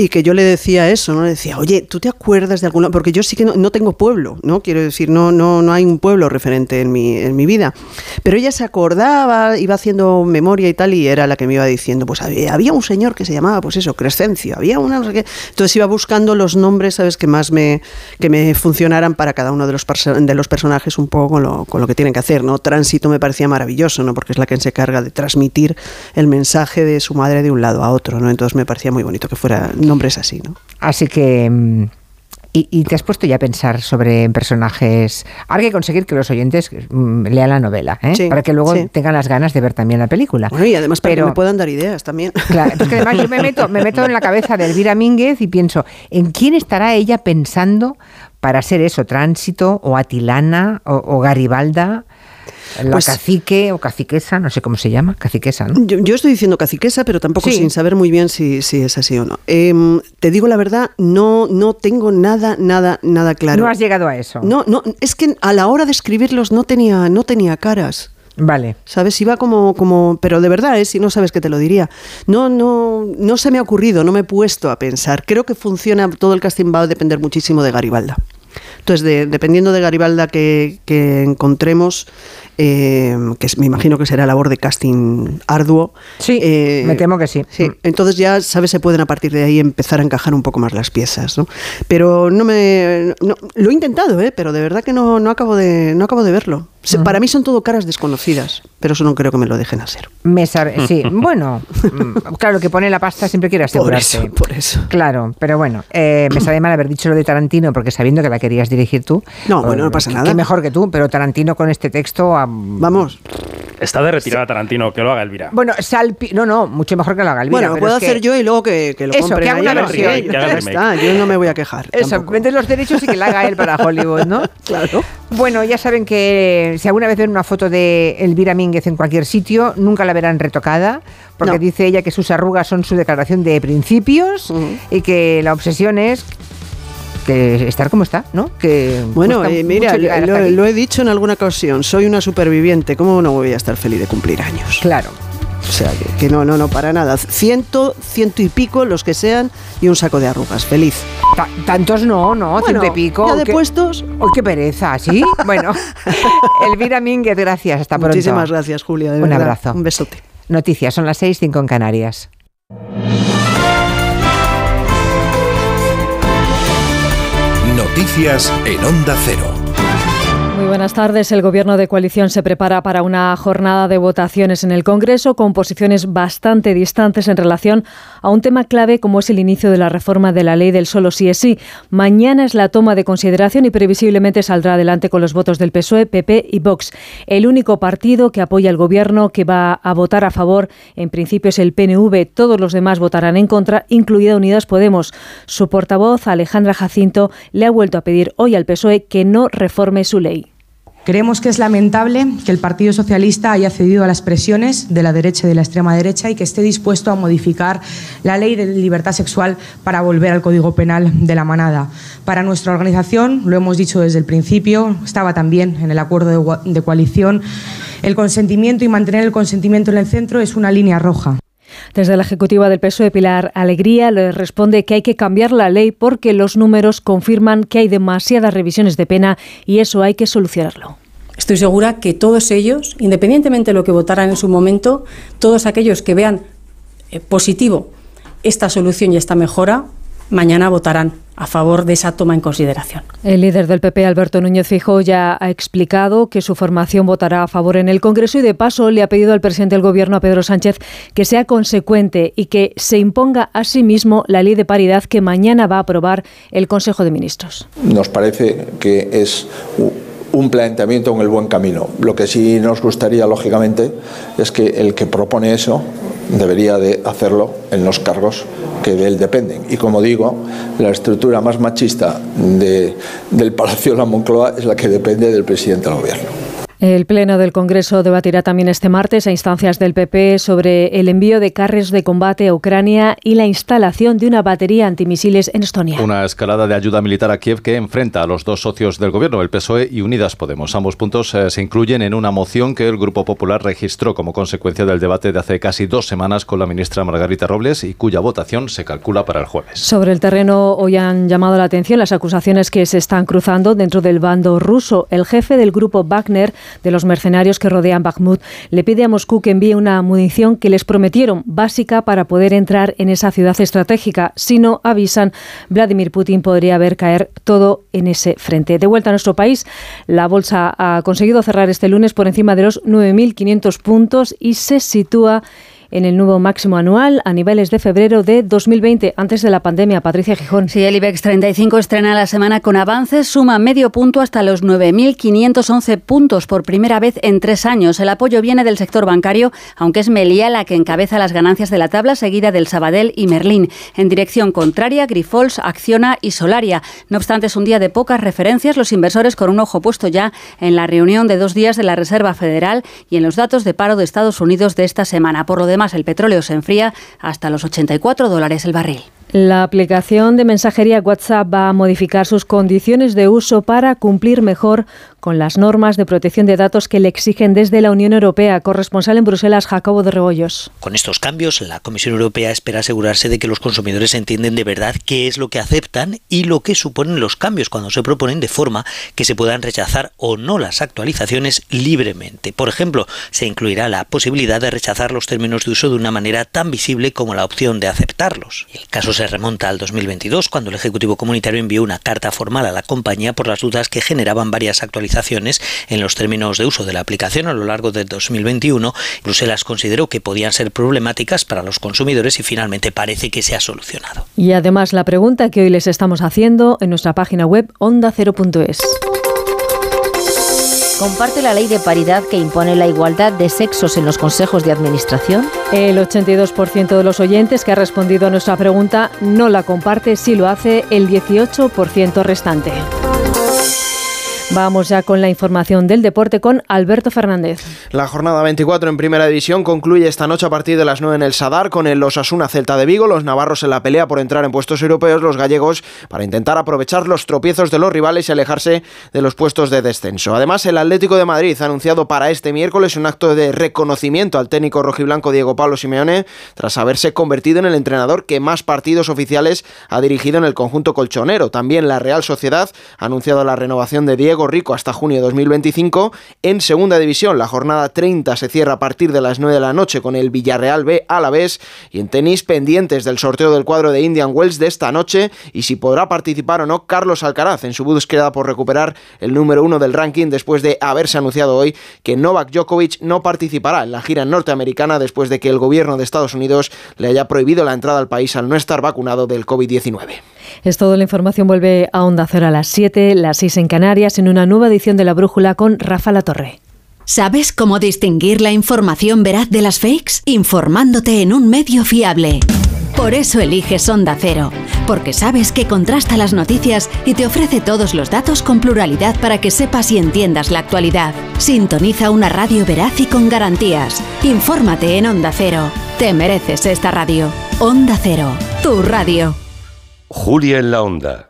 y que yo le decía eso, no le decía, oye, ¿tú te acuerdas de alguna? Porque yo sí que no, no tengo pueblo, no quiero decir, no no no hay un pueblo referente en mi en mi vida, pero ella se acordaba, iba haciendo memoria y tal y era la que me iba diciendo, pues había, un señor que se llamaba, pues eso, Crescencio, había una no sé qué, entonces iba buscando los nombres, sabes, que más me que me funcionaran para cada uno de los de los personajes un poco con lo, con lo que tienen que hacer, no Tránsito me parecía maravilloso, no porque es la que se encarga de transmitir el mensaje de su madre de un lado a otro, no entonces me parecía muy bonito que fuera nombres así, ¿no? Así que. mm, Y, y te has puesto ya a pensar sobre personajes. Ahora hay que conseguir que los oyentes mm, lean la novela, ¿eh? Sí, para que luego sí. tengan las ganas de ver también la película. Bueno, y además para Pero- que me puedan dar ideas también. Claro, es que además yo me meto, me meto en la cabeza de Elvira Mínguez y pienso, ¿en quién estará ella pensando para ser eso? ¿Tránsito o Atilana o, o Garibalda? La Pues- cacique o caciquesa, no sé cómo se llama, caciquesa, ¿no? Yo, yo estoy diciendo caciquesa, pero tampoco Sí. sin saber muy bien si, si es así o no. Em, te digo la verdad, no, no tengo nada, nada, nada claro. No has llegado a eso. No, no, es que a la hora de escribirlos no tenía, no tenía caras. Vale. ¿Sabes? Iba como, como, pero de verdad, ¿eh? si no sabes que te lo diría. No, no, no se me ha ocurrido, no me he puesto a pensar. Creo que funciona, todo el casting va a depender muchísimo de Garibalda. Entonces, de- dependiendo de Garibalda que, que encontremos, eh, que me imagino que será labor de casting arduo. Sí, eh, me temo que sí. Sí, entonces ya, ¿sabes? Se pueden a partir de ahí empezar a encajar un poco más las piezas, ¿no? Pero no me... no- lo he intentado, ¿eh? Pero de verdad que no, no, acabo, de, no acabo de verlo. Se- Para mí son todo caras desconocidas, pero eso no creo que me lo dejen hacer. Me sabe- sí, bueno, mm, claro, que pone la pasta siempre quiere Por asegurarse. eso, por eso. Claro, pero bueno, eh, me sabe mal haber dicho lo de Tarantino porque sabiendo que la querías dirigir tú. No, bueno, no eh, pasa nada. Qué mejor que tú, pero Tarantino con este texto. am, Vamos. Está de retirada Tarantino, que lo haga Elvira. Bueno, salpi no, no, mucho mejor que lo haga Elvira, Bueno, lo puedo es que- hacer yo y luego que, que lo Eso, compren que haga una versión. gente. Que haga el Ya está, yo no me voy a quejar. Eso, tampoco. vende los derechos y que la haga él para Hollywood, ¿no? Claro. Bueno, ya saben que si alguna vez ven una foto de Elvira Mínguez en cualquier sitio, nunca la verán retocada, porque No. dice ella que sus arrugas son su declaración de principios y que la obsesión es que estar como está, ¿no? Que Bueno, eh, mira, lo, lo he dicho en alguna ocasión, soy una superviviente, ¿cómo no voy a estar feliz de cumplir años? Claro. O sea, que, que no, no, no, para nada. Ciento, ciento y pico, los que sean, y un saco de arrugas, feliz. Ta- tantos no, no, Bueno, ciento y pico. ya de ¿Qué- puestos. ¡Uy, qué pereza! ¿Sí? Bueno, Elvira Mínguez, gracias. Hasta pronto. Muchísimas gracias, Julia. de Un verdad. abrazo. Un besote. Noticias, son las 6, 5 en Canarias. Noticias en Onda Cero. Muy buenas tardes. El Gobierno de coalición se prepara para una jornada de votaciones en el Congreso con posiciones bastante distantes en relación a un tema clave como es el inicio de la reforma de la ley del solo sí es sí. Mañana es la toma de consideración y previsiblemente saldrá adelante con los votos del PSOE, PP y Vox. El único partido que apoya al Gobierno que va a votar a favor en principio es el PNV. Todos los demás votarán en contra, incluida Unidas Podemos. Su portavoz, Alejandra Jacinto, le ha vuelto a pedir hoy al PSOE que no reforme su ley. Creemos que es lamentable que el Partido Socialista haya cedido a las presiones de la derecha y de la extrema derecha y que esté dispuesto a modificar la ley de libertad sexual para volver al Código Penal de la manada. Para nuestra organización, lo hemos dicho desde el principio, estaba también en el acuerdo de, coalición, el consentimiento y mantener el consentimiento en el centro es una línea roja. Desde la Ejecutiva del PSOE, Pilar Alegría, le responde que hay que cambiar la ley porque los números confirman que hay demasiadas revisiones de pena y eso hay que solucionarlo. Estoy segura que todos ellos, independientemente de lo que votaran en su momento, todos aquellos que vean eh, positivo esta solución y esta mejora, mañana votarán a favor de esa toma en consideración. El líder del PP, Alberto Núñez Fijo, ya ha explicado que su formación votará a favor en el Congreso y de paso le ha pedido al presidente del Gobierno, a Pedro Sánchez, que sea consecuente y que se imponga a sí mismo la ley de paridad que mañana va a aprobar el Consejo de Ministros. Nos parece que es un planteamiento en el buen camino. Lo que sí nos gustaría, lógicamente, es que el que propone eso debería de hacerlo en los cargos que de él dependen. Y como digo, la estructura más machista de, del Palacio de la Moncloa es la que depende del presidente del Gobierno. El Pleno del Congreso debatirá también este martes a instancias del PP sobre el envío de carros de combate a Ucrania y la instalación de una batería antimisiles en Estonia. Una escalada de ayuda militar a Kiev que enfrenta a los dos socios del gobierno, el PSOE y Unidas Podemos. Ambos puntos eh, se incluyen en una moción que el Grupo Popular registró como consecuencia del debate de hace casi dos semanas con la ministra Margarita Robles y cuya votación se calcula para el jueves. Sobre el terreno hoy han llamado la atención las acusaciones que se están cruzando dentro del bando ruso. El jefe del grupo Wagner de los mercenarios que rodean Bakhmut, le pide a Moscú que envíe una munición que les prometieron básica para poder entrar en esa ciudad estratégica. Si no avisan, Vladimir Putin podría ver caer todo en ese frente. De vuelta a nuestro país, la bolsa ha conseguido cerrar este lunes por encima de los 9.500 puntos y se sitúa en el nuevo máximo anual a niveles de febrero de 2020, antes de la pandemia. Patricia Gijón. Sí, el IBEX 35 estrena la semana con avances, suma medio punto hasta los 9.511 puntos por primera vez en tres años. El apoyo viene del sector bancario, aunque es Melia la que encabeza las ganancias de la tabla, seguida del Sabadell y Merlín. En dirección contraria, Grifols, Acciona y Solaria. No obstante, es un día de pocas referencias, los inversores con un ojo puesto ya en la reunión de dos días de la Reserva Federal y en los datos de paro de Estados Unidos de esta semana. Por lo demás, el petróleo se enfría hasta los 84 dólares el barril. La aplicación de mensajería WhatsApp va a modificar sus condiciones de uso para cumplir mejor con las normas de protección de datos que le exigen desde la Unión Europea. Corresponsal en Bruselas, Jacobo de Rebollos. Con estos cambios, la Comisión Europea espera asegurarse de que los consumidores entienden de verdad qué es lo que aceptan y lo que suponen los cambios cuando se proponen de forma que se puedan rechazar o no las actualizaciones libremente. Por ejemplo, se incluirá la posibilidad de rechazar los términos de uso de una manera tan visible como la opción de aceptarlos. El caso se remonta al 2022, cuando el Ejecutivo Comunitario envió una carta formal a la compañía por las dudas que generaban varias actualizaciones en los términos de uso de la aplicación a lo largo del 2021. Bruselas consideró que podían ser problemáticas para los consumidores y finalmente parece que se ha solucionado. Y además la pregunta que hoy les estamos haciendo en nuestra página web onda0.es. ¿Comparte la ley de paridad que impone la igualdad de sexos en los consejos de administración? El 82% de los oyentes que ha respondido a nuestra pregunta no la comparte, si lo hace el 18% restante. Vamos ya con la información del deporte con Alberto Fernández. La jornada 24 en Primera División concluye esta noche a partir de las 9 en el Sadar con el Osasuna Celta de Vigo, los navarros en la pelea por entrar en puestos europeos, los gallegos para intentar aprovechar los tropiezos de los rivales y alejarse de los puestos de descenso. Además, el Atlético de Madrid ha anunciado para este miércoles un acto de reconocimiento al técnico rojiblanco Diego Pablo Simeone tras haberse convertido en el entrenador que más partidos oficiales ha dirigido en el conjunto colchonero. También la Real Sociedad ha anunciado la renovación de Diego Rico hasta junio de 2025. En segunda división, la jornada 30 se cierra a partir de las 9 de la noche con el Villarreal B a la vez. Y en tenis, pendientes del sorteo del cuadro de Indian Wells de esta noche y si podrá participar o no Carlos Alcaraz en su búsqueda por recuperar el número uno del ranking después de haberse anunciado hoy que Novak Djokovic no participará en la gira norteamericana después de que el gobierno de Estados Unidos le haya prohibido la entrada al país al no estar vacunado del COVID-19. Es todo, la información vuelve a Onda Cero a las 7, las 6 en Canarias, en una nueva edición de La Brújula con Rafa La Torre. ¿Sabes cómo distinguir la información veraz de las fakes? Informándote en un medio fiable. Por eso eliges Onda Cero, porque sabes que contrasta las noticias y te ofrece todos los datos con pluralidad para que sepas y entiendas la actualidad. Sintoniza una radio veraz y con garantías. Infórmate en Onda Cero. Te mereces esta radio. Onda Cero, tu radio. Julia en la Onda.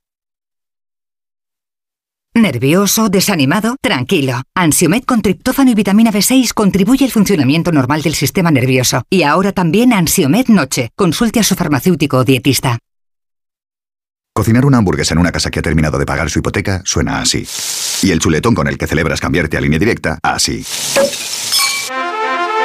¿Nervioso? ¿Desanimado? Tranquilo. Ansiomed con triptófano y vitamina B6 contribuye al funcionamiento normal del sistema nervioso. Y ahora también Ansiomed Noche. Consulte a su farmacéutico o dietista. Cocinar una hamburguesa en una casa que ha terminado de pagar su hipoteca suena así. Y el chuletón con el que celebras cambiarte a línea directa, así.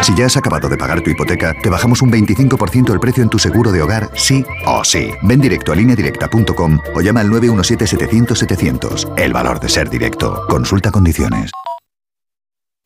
Si ya has acabado de pagar tu hipoteca, te bajamos un 25% el precio en tu seguro de hogar, sí o sí. Ven directo a lineadirecta.com o llama al 917-700-700. El valor de ser directo. Consulta condiciones.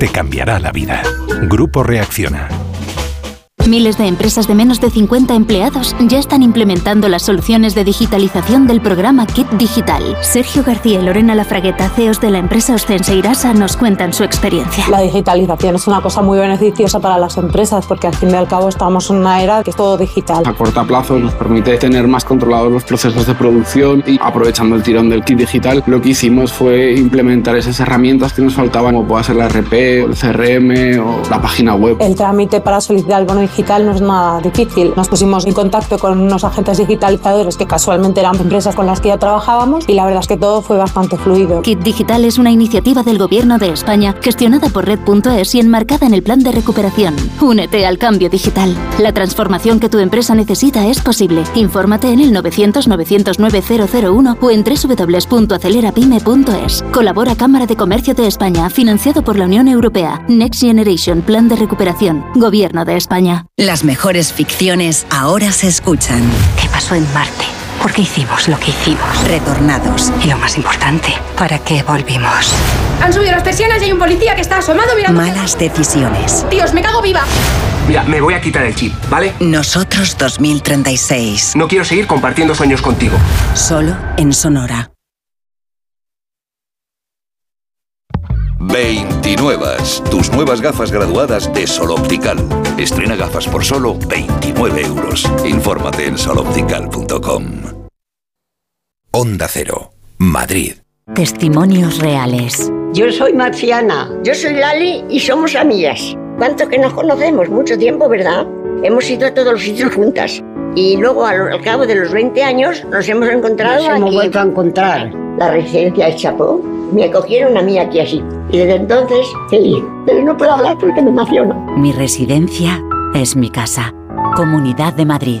te cambiará la vida. Grupo Reacciona. Miles de empresas de menos de 50 empleados ya están implementando las soluciones de digitalización del programa Kit Digital. Sergio García y Lorena Lafragueta, CEOs de la empresa Ostense Irasa, nos cuentan su experiencia. La digitalización es una cosa muy beneficiosa para las empresas porque al fin y al cabo estamos en una era que es todo digital. A corto plazo nos permite tener más controlados los procesos de producción y aprovechando el tirón del Kit Digital, lo que hicimos fue implementar esas herramientas que nos faltaban, como pueda ser la RP, el CRM o la página web. El trámite para solicitar el bono digital no es nada difícil. Nos pusimos en contacto con unos agentes digitalizadores que casualmente eran empresas con las que ya trabajábamos y la verdad es que todo fue bastante fluido. Kit Digital es una iniciativa del Gobierno de España gestionada por Red.es y enmarcada en el plan de recuperación. Únete al cambio digital. La transformación que tu empresa necesita es posible. Infórmate en el 900 909 001 o en www.acelerapyme.es. Colabora Cámara de Comercio de España, financiado por la Unión Europea. Next Generation Plan de Recuperación. Gobierno de España. Las mejores ficciones ahora se escuchan. ¿Qué pasó en Marte? ¿Por qué hicimos lo que hicimos? Retornados. Y lo más importante, ¿para qué volvimos? Han subido las persianas y hay un policía que está asomado mirando. Malas decisiones. Dios, me cago viva. Mira, me voy a quitar el chip, ¿vale? Nosotros 2036. No quiero seguir compartiendo sueños contigo. Solo en Sonora. 29. Tus nuevas gafas graduadas de Sol Optical. Estrena gafas por solo 29 euros. Infórmate en soloptical.com. Onda Cero, Madrid. Testimonios reales. Yo soy Marciana. Yo soy Lali y somos amigas. ¿Cuánto que nos conocemos? Mucho tiempo, ¿verdad? Hemos ido a todos los sitios juntas. Y luego, al, al cabo de los 20 años, nos hemos encontrado Nos hemos aquí. vuelto a encontrar. La residencia de Chapó. Me acogieron a mí aquí así. Y desde entonces, feliz. Pero no puedo hablar porque me emociono. Mi residencia es mi casa. Comunidad de Madrid.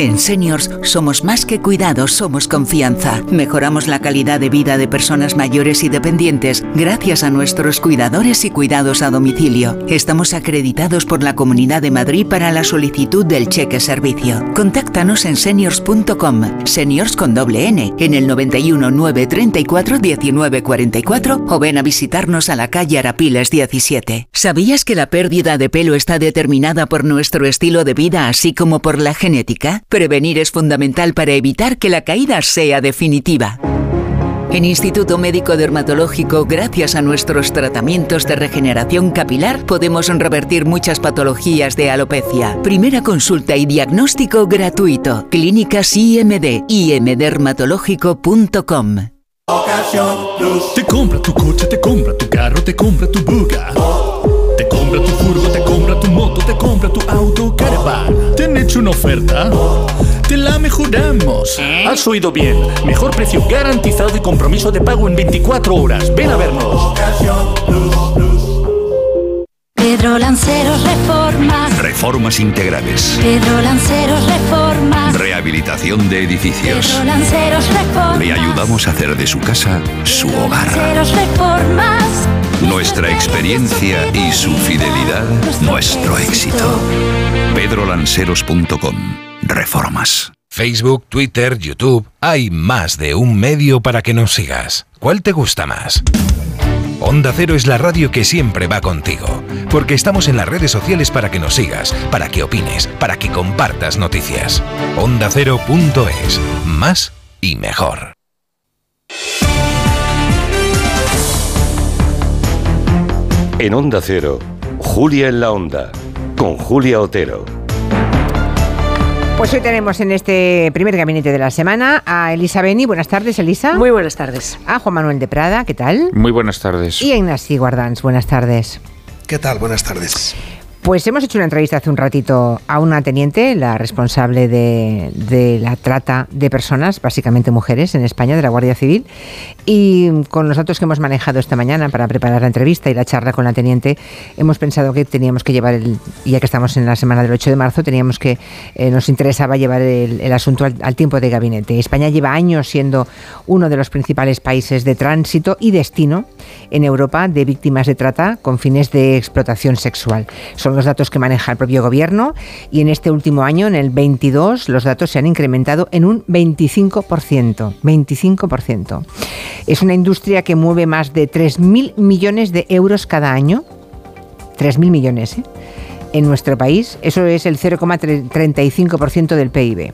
En Seniors somos más que cuidados, somos confianza. Mejoramos la calidad de vida de personas mayores y dependientes gracias a nuestros cuidadores y cuidados a domicilio. Estamos acreditados por la Comunidad de Madrid para la solicitud del cheque servicio. Contáctanos en seniors.com, seniors con doble N, en el 91 934 1944 o ven a visitarnos a la calle Arapiles 17. ¿Sabías que la pérdida de pelo está determinada por nuestro estilo de vida así como por la genética? Prevenir es fundamental para evitar que la caída sea definitiva. En Instituto Médico Dermatológico, gracias a nuestros tratamientos de regeneración capilar, podemos revertir muchas patologías de alopecia. Primera consulta y diagnóstico gratuito. Clínicas IMD, imdermatológico.com. Te compra tu coche, te compra tu carro, te compra tu buga. Te compra tu furgo, te compra tu moto, te compra tu auto, caravan. ¿Te han hecho una oferta? Te la mejoramos. Has oído bien. Mejor precio garantizado y compromiso de pago en 24 horas. Ven a vernos. Pedro Lanceros Reformas. Reformas integrales. Pedro Lanceros Reformas. Rehabilitación de edificios. Pedro Lanceros Reformas. Le ayudamos a hacer de su casa su hogar. Lanceros Reformas. Nuestra experiencia y su fidelidad, nuestro éxito. pedrolanceros.com. Reformas. Facebook, Twitter, YouTube. Hay más de un medio para que nos sigas. ¿Cuál te gusta más? Onda Cero es la radio que siempre va contigo, porque estamos en las redes sociales para que nos sigas, para que opines, para que compartas noticias. OndaCero.es, más y mejor. En Onda Cero, Julia en la Onda, con Julia Otero. Pues hoy tenemos en este primer gabinete de la semana a Elisa Beni. Buenas tardes, Elisa. Muy buenas tardes. A Juan Manuel de Prada, ¿qué tal? Muy buenas tardes. Y a Ignacio Guardans, buenas tardes. ¿Qué tal? Buenas tardes. Pues hemos hecho una entrevista hace un ratito a una teniente, la responsable de, la trata de personas, básicamente mujeres, en España, de la Guardia Civil. Y con los datos que hemos manejado esta mañana para preparar la entrevista y la charla con la teniente, hemos pensado que teníamos que llevar, el, ya que estamos en la semana del 8 de marzo, teníamos que, eh, nos interesaba llevar el, asunto al, tiempo de gabinete. España lleva años siendo uno de los principales países de tránsito y destino en Europa de víctimas de trata con fines de explotación sexual. Los datos que maneja el propio gobierno y en este último año, en el 22, los datos se han incrementado en un 25%. 25%. Es una industria que mueve más de 3.000 millones de euros cada año. 3.000 millones, ¿eh? En nuestro país, eso es el 0,35% del PIB.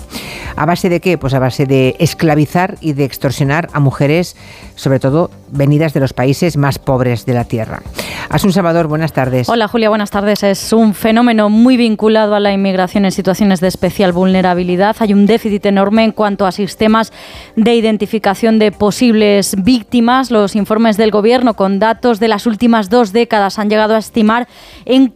¿A base de qué? Pues a base de esclavizar y de extorsionar a mujeres, sobre todo venidas de los países más pobres de la Tierra. Asun Salvador, buenas tardes. Hola Julia, buenas tardes. Es un fenómeno muy vinculado a la inmigración en situaciones de especial vulnerabilidad. Hay un déficit enorme en cuanto a sistemas de identificación de posibles víctimas. Los informes del Gobierno con datos de las últimas dos décadas han llegado a estimar en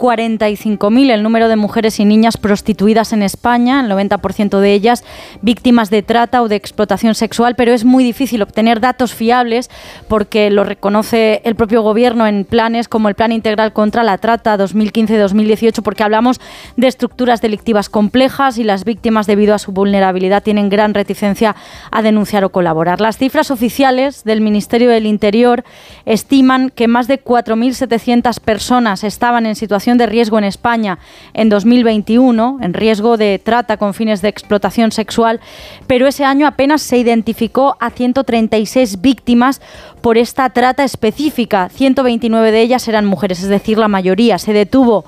45.000 el número de mujeres y niñas prostituidas en España, el 90% de ellas víctimas de trata o de explotación sexual, pero es muy difícil obtener datos fiables porque lo reconoce el propio Gobierno en planes como el Plan Integral contra la Trata 2015-2018, porque hablamos de estructuras delictivas complejas y las víctimas, debido a su vulnerabilidad, tienen gran reticencia a denunciar o colaborar. Las cifras oficiales del Ministerio del Interior estiman que más de 4.700 personas estaban en situación de riesgo en España en 2021, en riesgo de trata con fines de explotación sexual, pero ese año apenas se identificó a 136 víctimas por esta trata específica. 129 de ellas eran mujeres, es decir, la mayoría. Se detuvo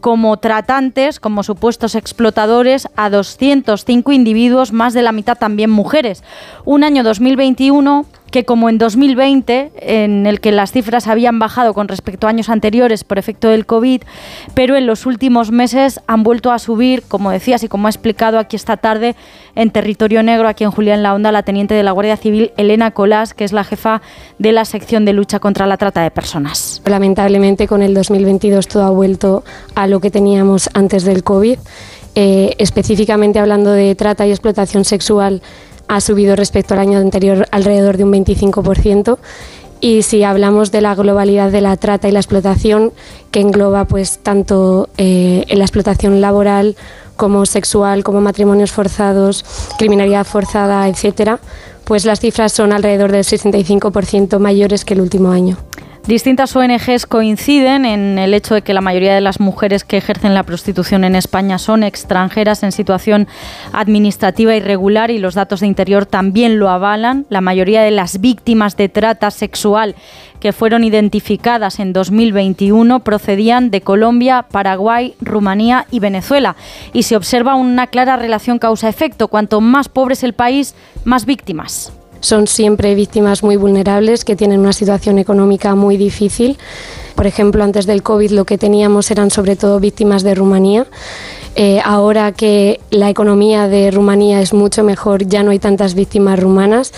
como tratantes, como supuestos explotadores, a 205 individuos, más de la mitad también mujeres. Un año 2021 que como en 2020, en el que las cifras habían bajado con respecto a años anteriores por efecto del COVID, pero en los últimos meses han vuelto a subir, como decías y como ha explicado aquí esta tarde en Territorio Negro, aquí en Julián La Onda, la teniente de la Guardia Civil, Elena Colás, que es la jefa de la sección de lucha contra la trata de personas. Lamentablemente con el 2022 todo ha vuelto a lo que teníamos antes del COVID. Eh, específicamente hablando de trata y explotación sexual, ha subido respecto al año anterior alrededor de un 25%. Y si hablamos de la globalidad de la trata y la explotación, que engloba pues tanto eh, la explotación laboral como sexual, como matrimonios forzados, criminalidad forzada, etcétera, pues las cifras son alrededor del 65% mayores que el último año. Distintas ONGs coinciden en el hecho de que la mayoría de las mujeres que ejercen la prostitución en España son extranjeras en situación administrativa irregular y los datos de interior también lo avalan. La mayoría de las víctimas de trata sexual que fueron identificadas en 2021 procedían de Colombia, Paraguay, Rumanía y Venezuela. Y se observa una clara relación causa-efecto. Cuanto más pobre es el país, más víctimas son siempre víctimas muy vulnerables que tienen una situación económica muy difícil. Por ejemplo, antes del COVID lo que teníamos eran sobre todo víctimas de Rumanía. Eh, ahora que la economía de Rumanía es mucho mejor, ya no hay tantas víctimas rumanas.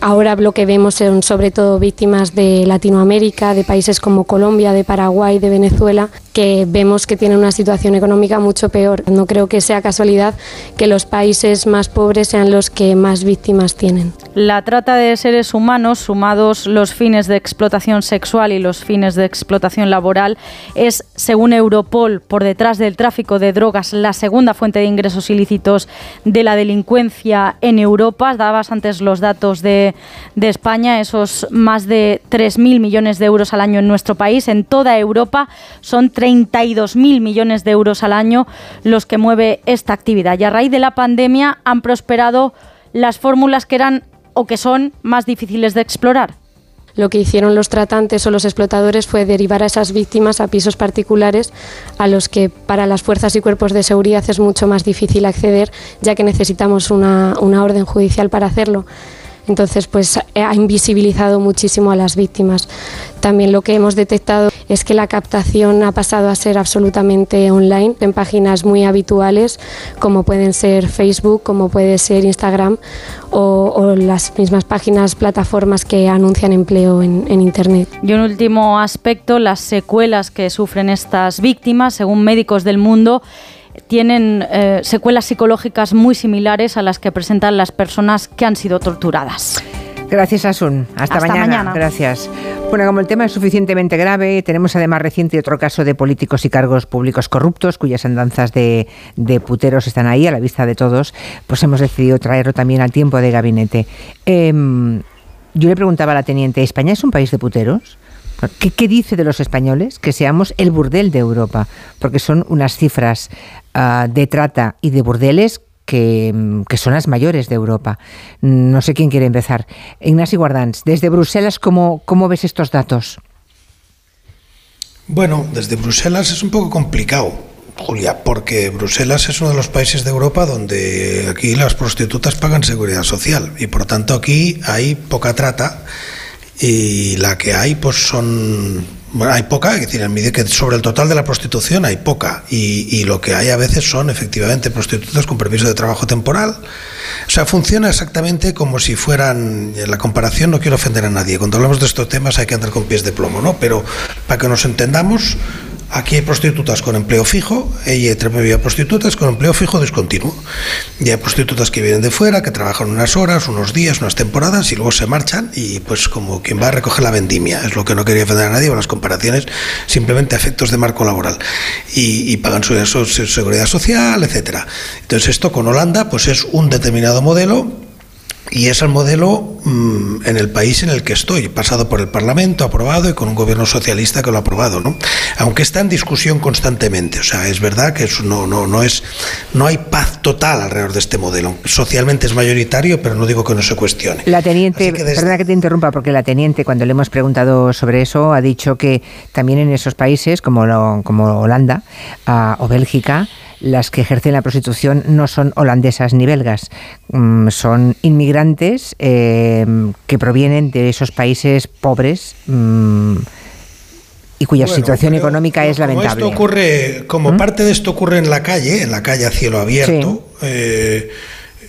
Ahora lo que vemos son sobre todo víctimas de Latinoamérica, de países como Colombia, de Paraguay, de Venezuela, que vemos que tienen una situación económica mucho peor. No creo que sea casualidad que los países más pobres sean los que más víctimas tienen. La trata de seres humanos, sumados los fines de explotación sexual y los fines de explotación laboral, es, según Europol, por detrás del tráfico de drogas, la segunda fuente de ingresos ilícitos de la delincuencia en Europa. Dabas antes los datos de, de España, esos más de 3.000 millones de euros al año en nuestro país. En toda Europa son 32.000 millones de euros al año los que mueve esta actividad. Y a raíz de la pandemia han prosperado las fórmulas que eran o que son más difíciles de explorar. Lo que hicieron los tratantes o los explotadores fue derivar a esas víctimas a pisos particulares a los que para las fuerzas y cuerpos de seguridad es mucho más difícil acceder ya que necesitamos una, una orden judicial para hacerlo. Entonces, pues ha invisibilizado muchísimo a las víctimas. También lo que hemos detectado es que la captación ha pasado a ser absolutamente online en páginas muy habituales como pueden ser Facebook, como puede ser Instagram o, las mismas páginas, plataformas que anuncian empleo en, en Internet. Y un último aspecto, las secuelas que sufren estas víctimas, según médicos del mundo, tienen eh, secuelas psicológicas muy similares a las que presentan las personas que han sido torturadas. Gracias, Asun. Hasta, mañana. Gracias. Bueno, como el tema es suficientemente grave, tenemos además reciente otro caso de políticos y cargos públicos corruptos, cuyas andanzas de, puteros están ahí a la vista de todos, pues hemos decidido traerlo también al tiempo de gabinete. Em, yo le preguntaba a la teniente, ¿España es un país de puteros? ¿Qué, dice de los españoles que seamos el burdel de Europa? Porque son unas cifras ah, de trata y de burdeles que, son las mayores de Europa. No sé quién quiere empezar. Ignacio Guardans, desde Bruselas, ¿cómo, ¿cómo ves estos datos? Bueno, desde Bruselas es un poco complicado, Julia, porque Bruselas es uno de los países de Europa donde aquí las prostitutas pagan seguridad social y por tanto aquí hay poca trata y la que hay pues son bueno, hay poca, es decir, que sobre el total de la prostitución hay poca y, lo que hay a veces son efectivamente prostitutas con permiso de trabajo temporal. O sea, funciona exactamente como si fueran, en la comparación no quiero ofender a nadie, cuando hablamos de estos temas hay que andar con pies de plomo, ¿no? Pero para que nos entendamos, Aquí hay prostitutas con empleo fijo y hay prostitutas con empleo fijo discontinuo. Y hay prostitutas que vienen de fuera, que trabajan unas horas, unos días, unas temporadas y luego se marchan y pues como quien va a recoger la vendimia. Es lo que no quería ofender a nadie las comparaciones, simplemente efectos de marco laboral. Y, pagan su, su, seguridad social, etcétera. Entonces esto con Holanda pues es un determinado modelo y es el modelo mm, en el país en el que estoy, pasado por el Parlamento, aprobado y con un gobierno socialista que lo ha aprobado, ¿no? Aunque está en discusión constantemente, o sea, es verdad que no, no, no, es, no hay paz total alrededor de este modelo. Socialmente es mayoritario, pero no digo que no se cuestione. La teniente, perdona que te interrumpa, porque la teniente, cuando le hemos preguntado sobre eso, ha dicho que también en esos países, como, como Holanda ah, o Bélgica, las que ejercen la prostitución no son holandesas ni belgas, mm, son inmigrantes eh, que provienen de esos países pobres. Mm, y cuya situación económica es lamentable. Esto ocurre, como ¿Mm? parte de esto ocurre en la calle, en la calle a cielo abierto, eh,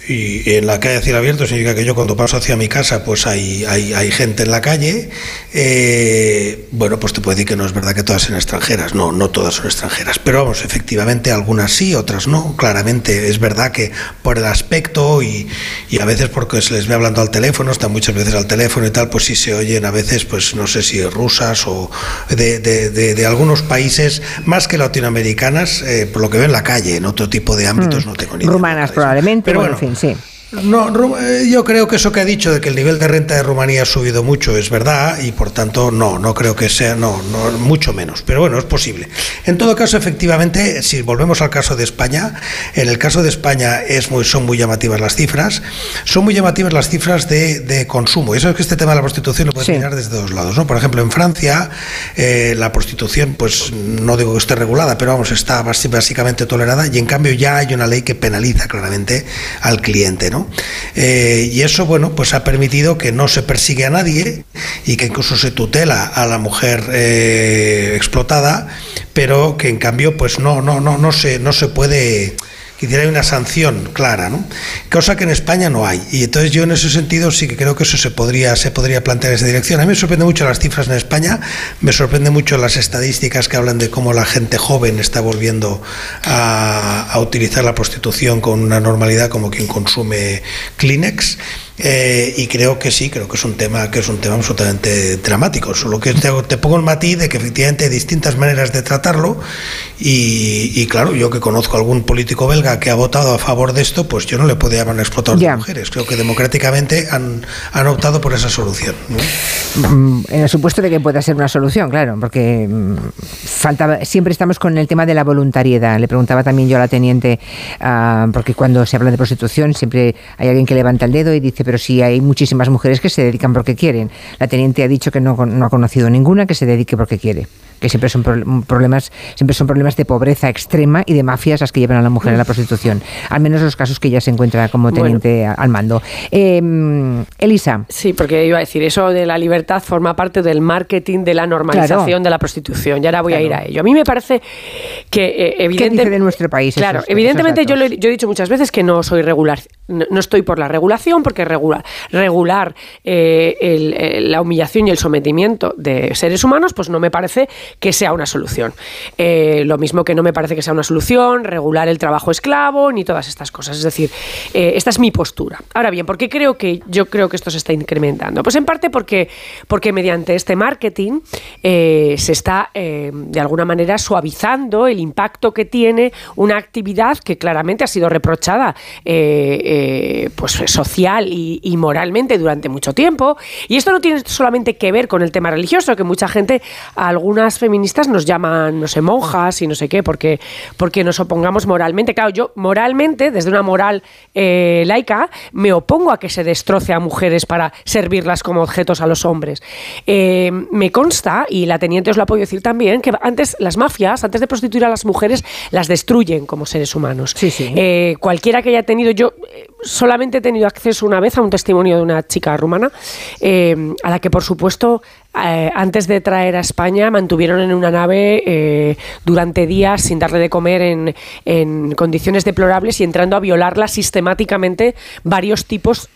y en la calle a cielo abierto significa que yo cuando paso hacia mi casa pues hay, hay, hay gente en la calle, eh, bueno, pues te puedo decir que no es verdad que todas sean extranjeras, no, no todas son extranjeras, pero vamos, efectivamente algunas sí, otras no, claramente es verdad que por el aspecto y, y a veces porque se les ve hablando al teléfono, están muchas veces al teléfono y tal, pues sí se oyen a veces, pues no sé si rusas o de, de, de, de algunos países más que latinoamericanas, eh, por lo que veo en la calle, en otro tipo de ámbitos Mm. no tengo ni idea. Rumanas probablemente, Pero bueno, en fin, sí. No, eh, yo creo que eso que ha dicho de que el nivel de renta de Rumanía ha subido mucho es verdad y por tanto no, no creo que sea, no, no, mucho menos, pero bueno, es posible. En todo caso, efectivamente, si volvemos al caso de España, en el caso de España es muy, son muy llamativas las cifras, son muy llamativas las cifras de, de consumo. Y eso es que este tema de la prostitución lo puedes mirar desde dos lados, ¿no? Por ejemplo, en Francia eh, la prostitución, pues no digo que esté regulada, pero vamos, está básicamente tolerada y en cambio ya hay una ley que penaliza claramente al cliente, ¿no? Eh, y eso, bueno, pues ha permitido que no se persigue a nadie y que incluso se tutela a la mujer eh, explotada, pero que en cambio, pues no, no, no, no se, no se puede que hay una sanción clara, ¿no? Cosa que en España no hay. Y entonces yo en ese sentido sí que creo que eso se podría, se podría plantear en esa dirección. A mí me sorprende mucho las cifras en España, me sorprende mucho las estadísticas que hablan de cómo la gente joven está volviendo a, a utilizar la prostitución con una normalidad como quien consume Kleenex. Eh, y creo que sí, creo que es un tema que es un tema absolutamente dramático. Solo que te, te pongo el matiz de que efectivamente hay distintas maneras de tratarlo y, y claro, yo que conozco a algún político belga que ha votado a favor de esto, pues yo no le puedo llamar explotador de mujeres. Creo que democráticamente han, han optado por esa solución. ¿no? Mm, En el supuesto de que pueda ser una solución, claro, porque mm, faltaba, siempre estamos con el tema de la voluntariedad. Le preguntaba también yo a la teniente, ah, porque cuando se habla de prostitución siempre hay alguien que levanta el dedo y dice, pero sí hay muchísimas mujeres que se dedican porque quieren. La teniente ha dicho que no, no ha conocido ninguna que se dedique porque quiere que siempre son pro- problemas siempre son problemas de pobreza extrema y de mafias las que llevan a la mujer a la prostitución al menos los casos que ella se encuentra como teniente al mando Eh, Elisa Sí, porque iba a decir, eso de la libertad forma parte del marketing de la normalización Claro. de la prostitución. Y ahora voy a ir a ello. A mí me parece que eh, ¿Qué evidente- dice de nuestro país Claro, esos- evidentemente esos yo, lo he, yo he dicho muchas veces que no soy regular, no, no estoy por la regulación, porque regular, regular eh, el- eh, la humillación y el sometimiento de seres humanos, pues no me parece que sea una solución. Eh, lo mismo que no me parece que sea una solución regular el trabajo esclavo ni todas estas cosas. Es decir, eh, esta es mi postura. Ahora bien, ¿por qué creo que yo creo que esto se está incrementando? Pues en parte porque, porque mediante este marketing eh, se está de alguna manera suavizando el impacto que tiene una actividad que claramente ha sido reprochada pues social y moralmente durante mucho tiempo. Y esto no tiene solamente que ver con el tema religioso, que mucha gente, algunas feministas nos llaman, no sé, monjas y no sé qué, porque, porque nos opongamos moralmente. Claro, yo moralmente, desde una moral eh, laica, me opongo a que se destroce a mujeres para servirlas como objetos a los hombres. Eh, me consta, y la teniente os la puedo decir también, que antes las mafias, antes de prostituir a las mujeres, las destruyen como seres humanos. Eh, cualquiera que haya tenido, yo solamente he tenido acceso una vez a un testimonio de una chica rumana, eh, a la que por supuesto eh, antes de traer a España mantuvieron en una nave eh, durante días sin darle de comer en, en condiciones deplorables y entrando a violarla sistemáticamente varios tipos.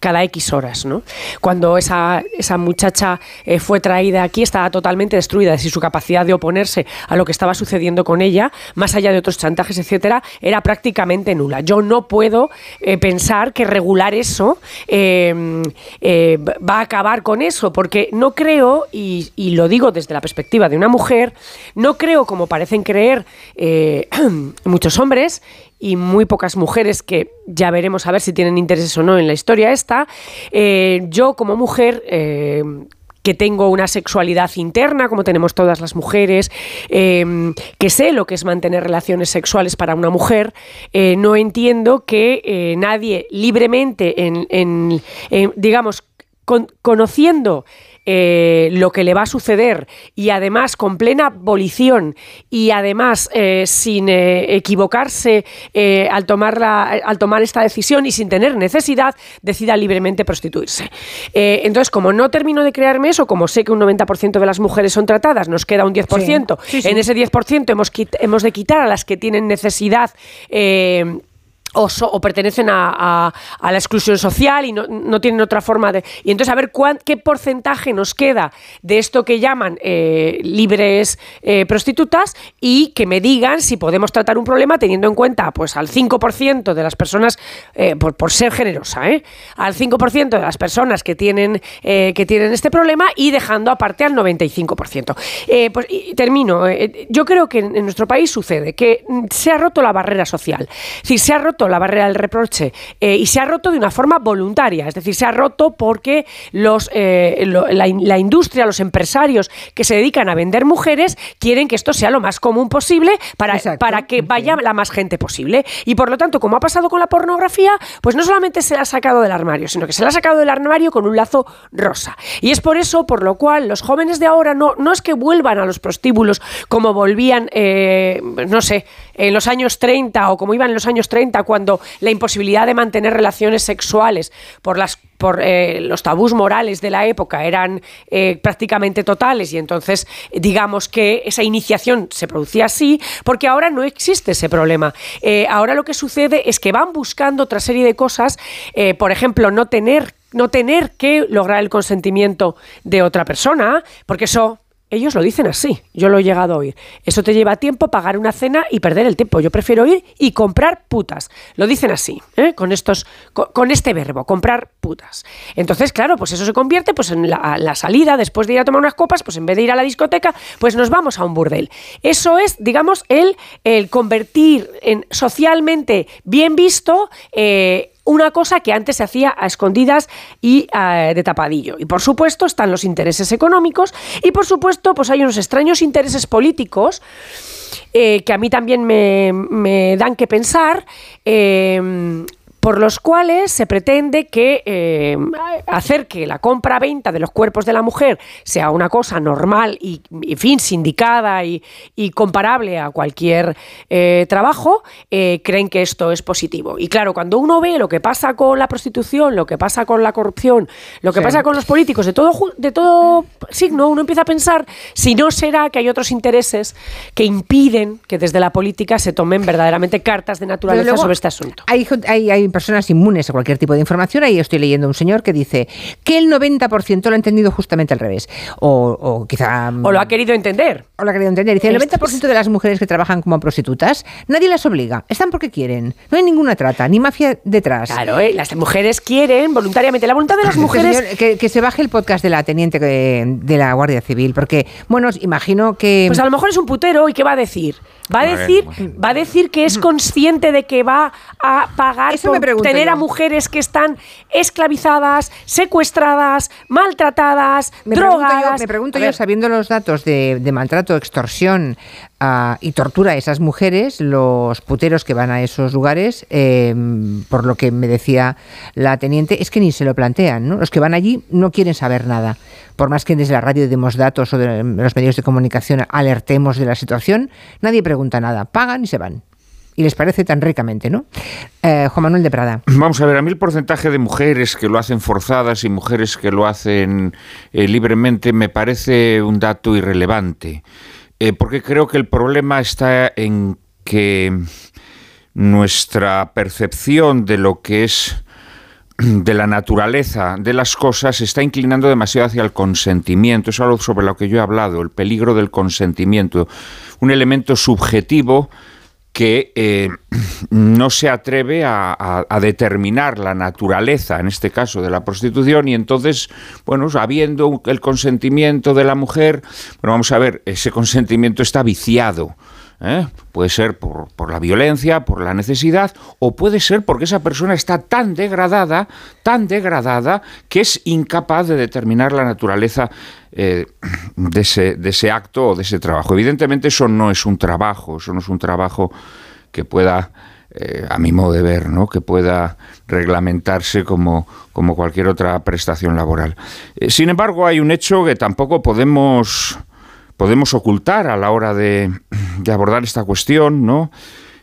Cada X horas, ¿no? Cuando esa, esa muchacha eh, fue traída aquí estaba totalmente destruida, es decir, su capacidad de oponerse a lo que estaba sucediendo con ella, más allá de otros chantajes, etcétera, era prácticamente nula. Yo no puedo eh, pensar que regular eso eh, eh, va a acabar con eso, porque no creo, y, lo digo desde la perspectiva de una mujer, no creo como parecen creer muchos hombres y muy pocas mujeres que ya veremos a ver si tienen intereses o no en la historia esta. Eh, yo como mujer... eh, que tengo una sexualidad interna, como tenemos todas las mujeres, eh, que sé lo que es mantener relaciones sexuales para una mujer, eh, no entiendo que nadie libremente, en, digamos, con- conociendo eh, lo que le va a suceder y además con plena abolición y además eh, sin eh, equivocarse al, tomar la- al tomar esta decisión y sin tener necesidad, decida libremente prostituirse. Entonces, como no termino de crearme eso, como sé que un 90% de las mujeres son tratadas, nos queda un 10%, Sí, sí, sí. en ese 10% hemos, hemos de quitar a las que tienen necesidad. O, pertenecen a, a- la exclusión social y no, no tienen otra forma de... Y entonces a ver cuán- qué porcentaje nos queda de esto que llaman eh, libres eh, prostitutas y que me digan si podemos tratar un problema teniendo en cuenta pues al 5% de las personas, eh, por, por ser generosa, al 5% de las personas que tienen, que tienen este problema y dejando aparte al 95%. Eh, pues, y termino. yo creo que en, nuestro país sucede que se ha roto la barrera social. Decir, se ha roto la barrera del reproche eh, y se ha roto de una forma voluntaria. Es decir, se ha roto porque los, eh, lo- la, in- la industria, los empresarios que se dedican a vender mujeres quieren que esto sea lo más común posible para, para que vaya la más gente posible. Y por lo tanto, como ha pasado con la pornografía, pues no solamente se la ha sacado del armario, sino que se la ha sacado del armario con un lazo rosa. Y es por eso por lo cual los jóvenes de ahora no, no es que vuelvan a los prostíbulos como volvían, eh, no sé, en los años 30 o como iban en los años 30 cuando la imposibilidad de mantener relaciones sexuales por las por eh, los tabús morales de la época eran eh, prácticamente totales y entonces digamos que esa iniciación se producía así porque ahora no existe ese problema. Eh, ahora lo que sucede es que van buscando otra serie de cosas, por ejemplo, no tener no tener que lograr el consentimiento de otra persona, porque eso ellos lo dicen así, yo lo he llegado a oír. Eso te lleva tiempo pagar una cena y perder el tiempo. Yo prefiero ir y comprar putas. Lo dicen así, ¿eh? con estos, con, este verbo, comprar putas. Entonces, claro, pues eso se convierte pues, en la, salida, después de ir a tomar unas copas, pues en vez de ir a la discoteca, pues nos vamos a un burdel. Eso es, digamos, el, el convertir en socialmente bien visto. eh, una cosa que antes se hacía a escondidas y eh, de tapadillo. Y por supuesto están los intereses económicos y por supuesto pues hay unos extraños intereses políticos eh, que a mí también me, me dan que pensar. eh, por los cuales se pretende que eh, hacer que la compra-venta de los cuerpos de la mujer sea una cosa normal y, en fin, sindicada y, y comparable a cualquier eh, trabajo, eh, creen que esto es positivo. Y claro, cuando uno ve lo que pasa con la prostitución, lo que pasa con la corrupción, lo que Sí. pasa con los políticos de todo, de todo signo, uno empieza a pensar si no será que hay otros intereses que impiden que desde la política se tomen verdaderamente cartas de naturaleza luego, sobre este asunto. Hay, hay, hay personas inmunes a cualquier tipo de información. Ahí estoy leyendo un señor que dice que el 90% lo ha entendido justamente al revés. O, o quizá... O lo ha querido entender. O lo ha querido entender. Dice, el Esto 90% de las mujeres que trabajan como prostitutas, nadie las obliga. Están porque quieren. No hay ninguna trata, ni mafia detrás. Claro, ¿eh? las mujeres quieren voluntariamente. La voluntad de las mujeres señor, que, que se baje el podcast de la teniente de la Guardia Civil, porque, bueno, imagino que... Pues a lo mejor es un putero y ¿qué va a decir? Va a Bueno, decir, va a decir que es consciente de que va a pagar Eso por pregunto tener yo. a mujeres que están esclavizadas, secuestradas, maltratadas, Me pregunto drogadas. yo, me pregunto yo, sabiendo los datos de, de maltrato, extorsión ah, y tortura a esas mujeres, los puteros que van a esos lugares, eh, por lo que me decía la teniente, es que ni se lo plantean. ¿no? Los que van allí no quieren saber nada. Por más que desde la radio demos datos o de los medios de comunicación alertemos de la situación, nadie pregunta nada. Pagan y se van. Y les parece tan ricamente, ¿no? Eh, Juan Manuel de Prada. Vamos a ver, a mí el porcentaje de mujeres que lo hacen forzadas y mujeres que lo hacen eh, libremente me parece un dato irrelevante, eh, porque creo que el problema está en que nuestra percepción de lo que es de la naturaleza de las cosas se está inclinando demasiado hacia el consentimiento. Es algo sobre lo que yo he hablado, el peligro del consentimiento, un elemento subjetivo que eh, no se atreve a, a- a determinar la naturaleza, en este caso, de la prostitución, y entonces, bueno, habiendo el consentimiento de la mujer, bueno, vamos a ver, ese consentimiento está viciado. ¿Eh? Puede ser por, por la violencia, por la necesidad, o puede ser porque esa persona está tan degradada, tan degradada, que es incapaz de determinar la naturaleza eh, de, ese, de ese acto o de ese trabajo. Evidentemente eso no es un trabajo, eso no es un trabajo que pueda, eh, a mi modo de ver, ¿no? que pueda reglamentarse como, como cualquier otra prestación laboral. Sin embargo, hay un hecho que tampoco podemos podemos ocultar a la hora de, de abordar esta cuestión, ¿no?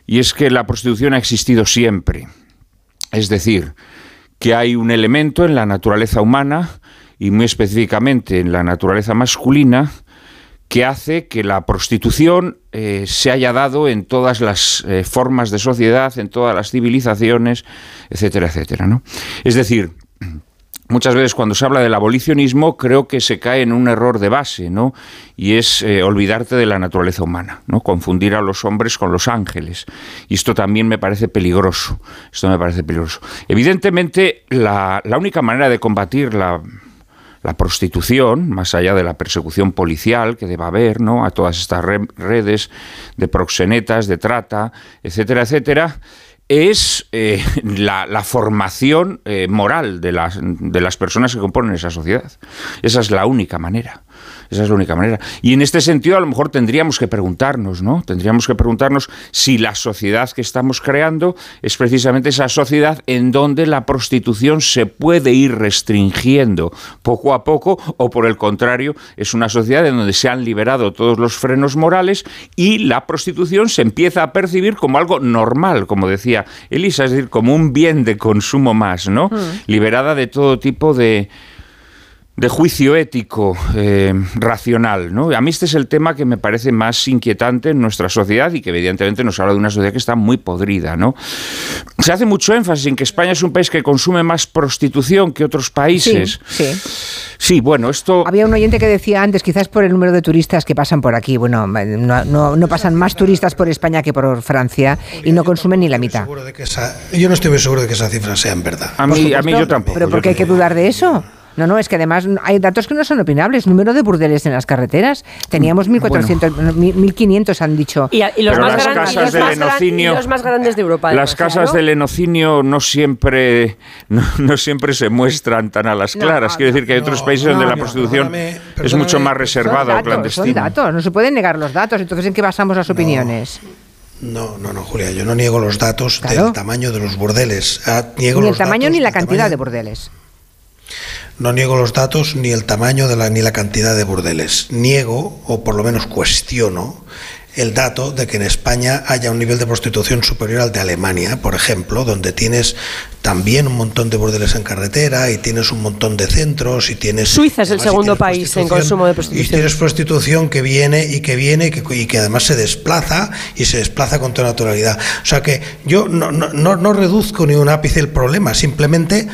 Y es que la prostitución ha existido siempre. Es decir, que hay un elemento en la naturaleza humana y muy específicamente en la naturaleza masculina que hace que la prostitución eh, se haya dado en todas las eh, formas de sociedad, en todas las civilizaciones, etcétera, etcétera. ¿no? Es decir, muchas veces cuando se habla del abolicionismo creo que se cae en un error de base, ¿no? Y es eh, olvidarte de la naturaleza humana, ¿no? Confundir a los hombres con los ángeles. Y esto también me parece peligroso. Esto me parece peligroso. Evidentemente, la, única manera de combatir la la prostitución, más allá de la persecución policial que deba haber, ¿no? A todas estas redes de proxenetas, de trata, etcétera, etcétera, es eh, la, formación eh, moral de las, de las personas que componen esa sociedad. Esa es la única manera. Esa es la única manera. Y en este sentido, a lo mejor tendríamos que preguntarnos, ¿no? Tendríamos que preguntarnos si la sociedad que estamos creando es precisamente esa sociedad en donde la prostitución se puede ir restringiendo poco a poco, o por el contrario, es una sociedad en donde se han liberado todos los frenos morales y la prostitución se empieza a percibir como algo normal, como decía Elisa, es decir, como un bien de consumo más, ¿no? Mm. Liberada de todo tipo de de juicio ético eh, racional. ¿no? A mí este es el tema que me parece más inquietante en nuestra sociedad y que evidentemente nos habla de una sociedad que está muy podrida. ¿no? Se hace mucho énfasis en que España es un país que consume más prostitución que otros países. Sí, sí. bueno, esto... Había un oyente que decía antes, quizás por el número de turistas que pasan por aquí. Bueno, no, no, pasan más turistas por España que por Francia y no consumen ni la mitad. yo no estoy muy seguro de que esa cifra sea en verdad. A mí, a mí yo tampoco. ¿Pero por qué hay que dudar de eso? No, no, es que además hay datos que no son opinables. Número de burdeles en las carreteras. Teníamos 1.400, 1.500 han dicho. Y, los, más grandes, los, más grandes, de Europa. Las casas del enocinio no siempre, no, siempre se muestran tan a las claras. Quiero decir que hay otros países donde la prostitución es mucho más reservada o clandestina. Son datos, no se pueden negar los datos. Entonces, ¿en qué basamos las opiniones? No, no, no, Julia, yo no niego los datos del tamaño de los burdeles. Ah, niego ni el tamaño ni la cantidad de burdeles. No niego los datos ni el tamaño de la, ni la cantidad de burdeles. Niego, o por lo menos cuestiono, el dato de que en España haya un nivel de prostitución superior al de Alemania, por ejemplo, donde tienes también un montón de burdeles en carretera y tienes un montón de centros y tienes... Suiza es el segundo país en consumo de prostitución. Y tienes prostitución que viene y que viene y que, y que además se desplaza y se desplaza con toda naturalidad. O sea que yo no, no, no reduzco ni un ápice el problema, simplemente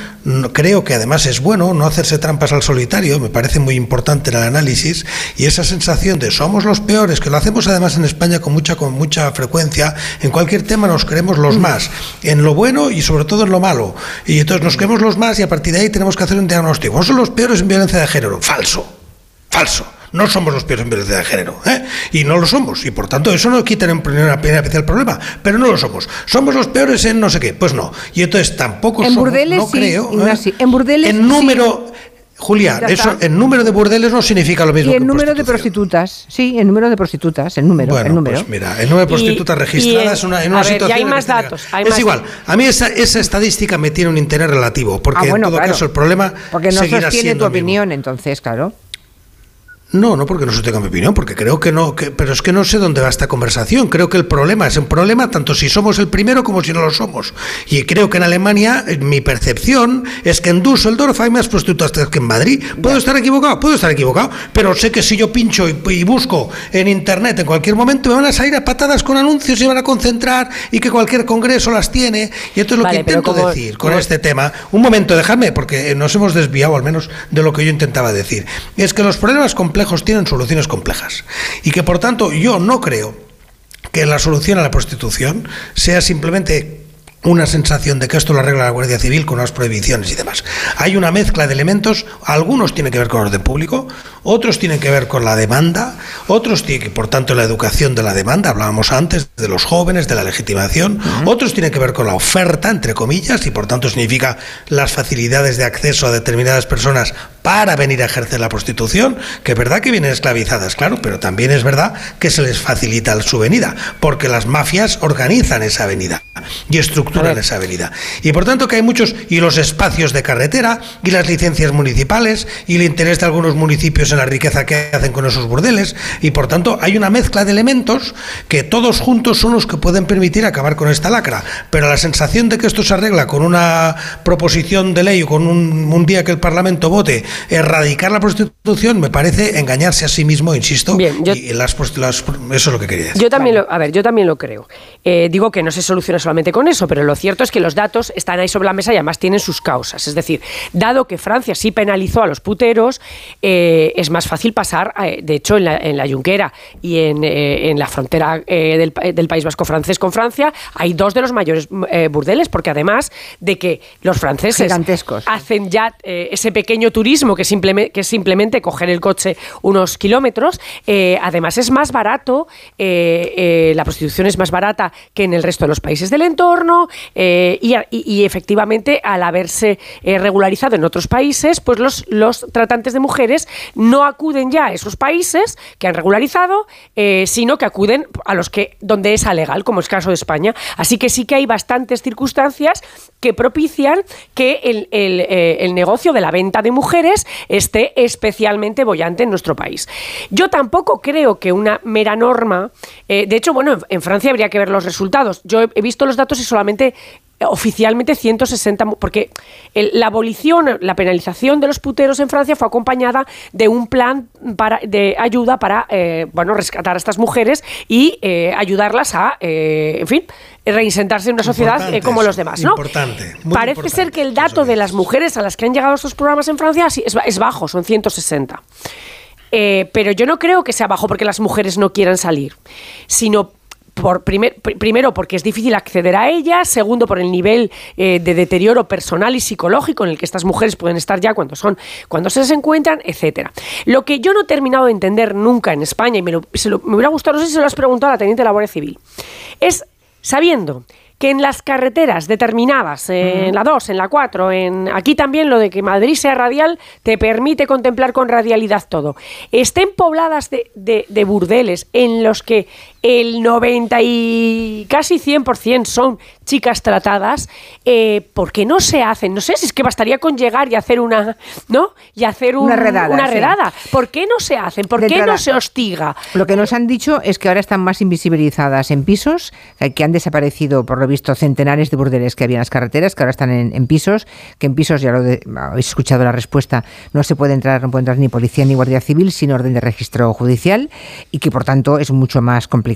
creo que además es bueno no hacerse trampas al solitario, me parece muy importante el análisis y esa sensación de somos los peores, que lo hacemos además en España con mucha, con mucha frecuencia, en cualquier tema nos creemos los más, en lo bueno y sobre todo en lo malo. Y entonces nos creemos los más y a partir de ahí tenemos que hacer un diagnóstico. ¿No son los peores en violencia de género? Falso, falso. No somos los peores en violencia de género. ¿eh? Y no lo somos. Y por tanto, eso no quita primera el problema. Pero no lo somos. ¿Somos los peores en no sé qué? Pues no. Y entonces tampoco en somos. Burdeles, no creo. ¿eh? En burdeles. En número. Julia, eso, el número de burdeles no significa lo mismo. Y el número de prostitutas, sí, el número de prostitutas, el número. Bueno, el número. pues mira, el número de prostitutas registradas en una situación. hay más datos. es igual, a mí esa, esa, estadística me tiene un interés relativo, porque ah, en todo caso el problema. Porque no sostiene tu opinión, entonces, claro. No, no porque no sostenga mi opinión, porque creo que no, que, pero es que no sé dónde va esta conversación. Creo que el problema es un problema tanto si somos el primero como si no lo somos. Y creo que en Alemania, mi percepción es que en Düsseldorf hay más prostitutas que en Madrid. Puedo estar equivocado, puedo estar equivocado, pero sé que si yo pincho y, busco en internet en cualquier momento me van a salir a patadas con anuncios y van a concentrar y que cualquier congreso las tiene. Y esto es lo que intento decir con este tema. Un momento, dejadme, porque nos hemos desviado al menos de lo que yo intentaba decir. Es que los problemas complejos tienen soluciones complejas. Y que por tanto yo no creo que la solución a la prostitución sea simplemente una sensación de que esto lo arregla la Guardia Civil con unas prohibiciones y demás. Hay una mezcla de elementos, algunos tienen que ver con el orden público, otros tienen que ver con la demanda, otros tienen que, por tanto, la educación de la demanda, hablábamos antes de los jóvenes, de la legitimación, otros tienen que ver con la oferta, entre comillas, y por tanto significa las facilidades de acceso a determinadas personas para venir a ejercer la prostitución, que es verdad que vienen esclavizadas, claro, pero también es verdad que se les facilita su venida, porque las mafias organizan esa venida y estructuran esa venida. Y por tanto que hay muchos, y los espacios de carretera, y las licencias municipales, y el interés de algunos municipios en la riqueza que hacen con esos burdeles, y por tanto hay una mezcla de elementos que todos juntos son los que pueden permitir acabar con esta lacra. Pero la sensación de que esto se arregla con una proposición de ley o con un, un día que el Parlamento vote erradicar la prostitución me parece engañarse a sí mismo, insisto. Bien, yo- y las las- eso es lo que quería decir. Yo también lo, a ver, yo también lo creo. Eh, digo que no se soluciona solamente con eso, pero lo cierto es que los datos están ahí sobre la mesa y además tienen sus causas. Es decir, dado que Francia sí penalizó a los puteros, eh, es más fácil pasar, eh, de hecho, en la, en la Junquera y en, eh, en la frontera eh, del, pa- del País Vasco francés con Francia, hay dos de los mayores eh, burdeles, porque además de que los franceses Gigantescos. hacen ya eh, ese pequeño turismo que, simplemente, que simplemente coger el coche unos kilómetros. eh, además, es más barato, eh, eh, la prostitución es más barata que en el resto de los países del entorno y, efectivamente, al haberse regularizado en otros países, pues los, los tratantes de mujeres no acuden ya a esos países que han regularizado, sino que acuden a los que donde es legal, como es el caso de España. Así que sí que hay bastantes circunstancias que propician que el, el negocio de la venta de mujeres esté especialmente bollante en nuestro país. Yo tampoco creo que una mera norma, eh, de hecho, bueno, en, Francia habría que ver los resultados. Yo he, visto los datos y solamente oficialmente 160, mu- porque el- la abolición, la penalización de los puteros en Francia fue acompañada de un plan para, de ayuda para, eh, bueno, rescatar a estas mujeres y eh, ayudarlas a, eh, en fin, reinsentarse en una sociedad como eso, los demás, ¿no? importante, Parece ser que el dato de las mujeres a las que han llegado estos programas en Francia es, es bajo, son 160. Eh, pero yo no creo que sea bajo porque las mujeres no quieran salir, sino por primer- pr- primero porque es difícil acceder a ellas, segundo por el nivel eh, de deterioro personal y psicológico en el que estas mujeres pueden estar ya cuando son cuando se encuentran, etcétera. Lo que yo no he terminado de entender nunca en España y me, lo- se lo- me hubiera gustado, no sé si se lo has preguntado a la teniente de la Guardia Civil, es sabiendo que en las carreteras determinadas, eh, en la 2, en la 4, en aquí también lo de que Madrid sea radial te permite contemplar con radialidad todo. Estén pobladas de, de- de burdeles en los que el 90 y casi 100% son chicas tratadas, eh, ¿por qué no se hacen? No sé si es que bastaría con llegar y hacer una, ¿no? Y hacer un- Una redada, una sí. redada. ¿Por qué no se hacen? ¿Por qué no se hostiga? Lo que nos han dicho es que ahora están más invisibilizadas en pisos, eh, que han desaparecido, por lo visto, centenares de burdeles que había en las carreteras, que ahora están en, en pisos, que en pisos, ya lo de- habéis escuchado la respuesta, no se puede entrar, no puede entrar ni policía ni guardia civil sin orden de registro judicial y que por tanto es mucho más complicado.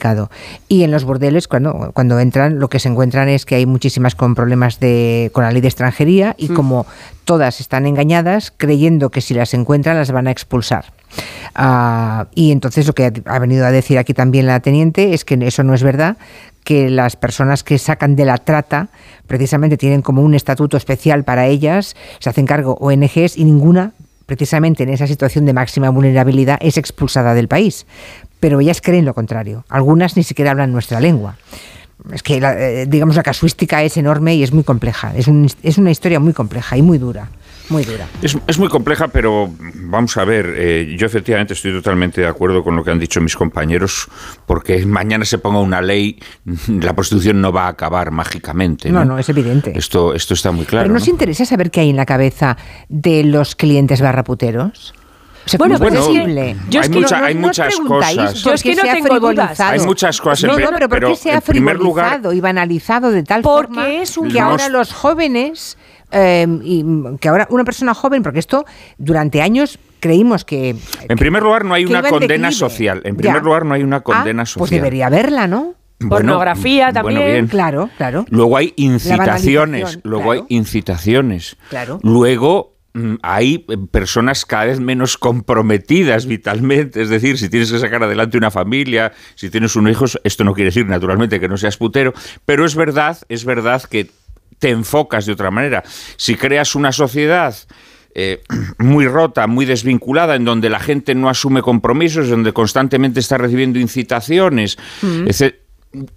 Y en los burdeles, cuando, cuando entran, lo que se encuentran es que hay muchísimas con problemas de, con la ley de extranjería y como todas están engañadas, creyendo que si las encuentran las van a expulsar. Ah, y entonces lo que ha venido a decir aquí también la teniente es que eso no es verdad, que las personas que sacan de la trata precisamente tienen como un estatuto especial para ellas, se hacen cargo ONGs y ninguna precisamente en esa situación de máxima vulnerabilidad es expulsada del país. Pero ellas creen lo contrario. Algunas ni siquiera hablan nuestra lengua. Es que, la, eh, digamos, la casuística es enorme y es muy compleja. Es, un- es una historia muy compleja y muy dura. Muy dura. Es, es muy compleja, pero vamos a ver, eh, yo efectivamente estoy totalmente de acuerdo con lo que han dicho mis compañeros, porque mañana se ponga una ley, la prostitución no va a acabar mágicamente. No, No, no, es evidente. Esto, esto está muy claro. Pero nos ¿no? interesa saber qué hay en la cabeza de los clientes barraputeros. O sea, Bueno, ¿cómo es pero posible? yo es Hay que mucha- no- hay no muchas cosas. Yo es que no se ha tengo dudas. Hay muchas cosas, No, no, pero ¿por qué se ha frivolizado y banalizado de tal Porque forma es un que ahora los jóvenes, eh, y que ahora una persona joven, porque esto durante años creímos que... En primer lugar, no hay una iba en condena declive. social. En Ya. primer lugar, no hay una Ah, condena social. Pues debería haberla, ¿no? Bueno, Pornografía bueno, también. bien. Claro, claro. Luego hay incitaciones, luego hay incitaciones. Claro. Luego hay eh, personas cada vez menos comprometidas vitalmente, es decir, si tienes que sacar adelante una familia, si tienes un hijo, esto no quiere decir naturalmente que no seas putero, pero es verdad, es verdad que te enfocas de otra manera. Si creas una sociedad eh, muy rota, muy desvinculada, en donde la gente no asume compromisos, donde constantemente está recibiendo incitaciones, Mm. etc.,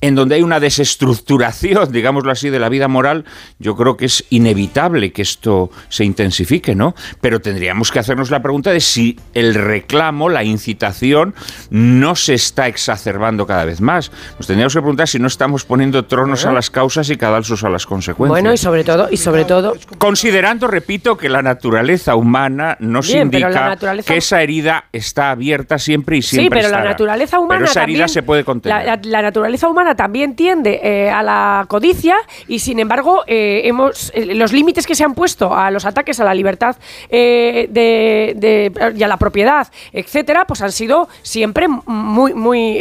en donde hay una desestructuración, digámoslo así, de la vida moral, yo creo que es inevitable que esto se intensifique, ¿no? Pero tendríamos que hacernos la pregunta de si el reclamo, la incitación, no se está exacerbando cada vez más. Nos tendríamos que preguntar si no estamos poniendo tronos a las causas y cadalsos a las consecuencias. Bueno, y sobre todo, y sobre todo, Considerando, repito, que la naturaleza humana nos Bien, indica naturaleza- que esa herida está abierta siempre y siempre sí, pero la naturaleza humana Pero esa herida también- se puede contener. La, la- la naturaleza humana también tiende eh, a la codicia y sin embargo eh, hemos eh, los límites que se han puesto a los ataques a la libertad de, de- y a la propiedad, etcétera, pues han sido siempre muy, muy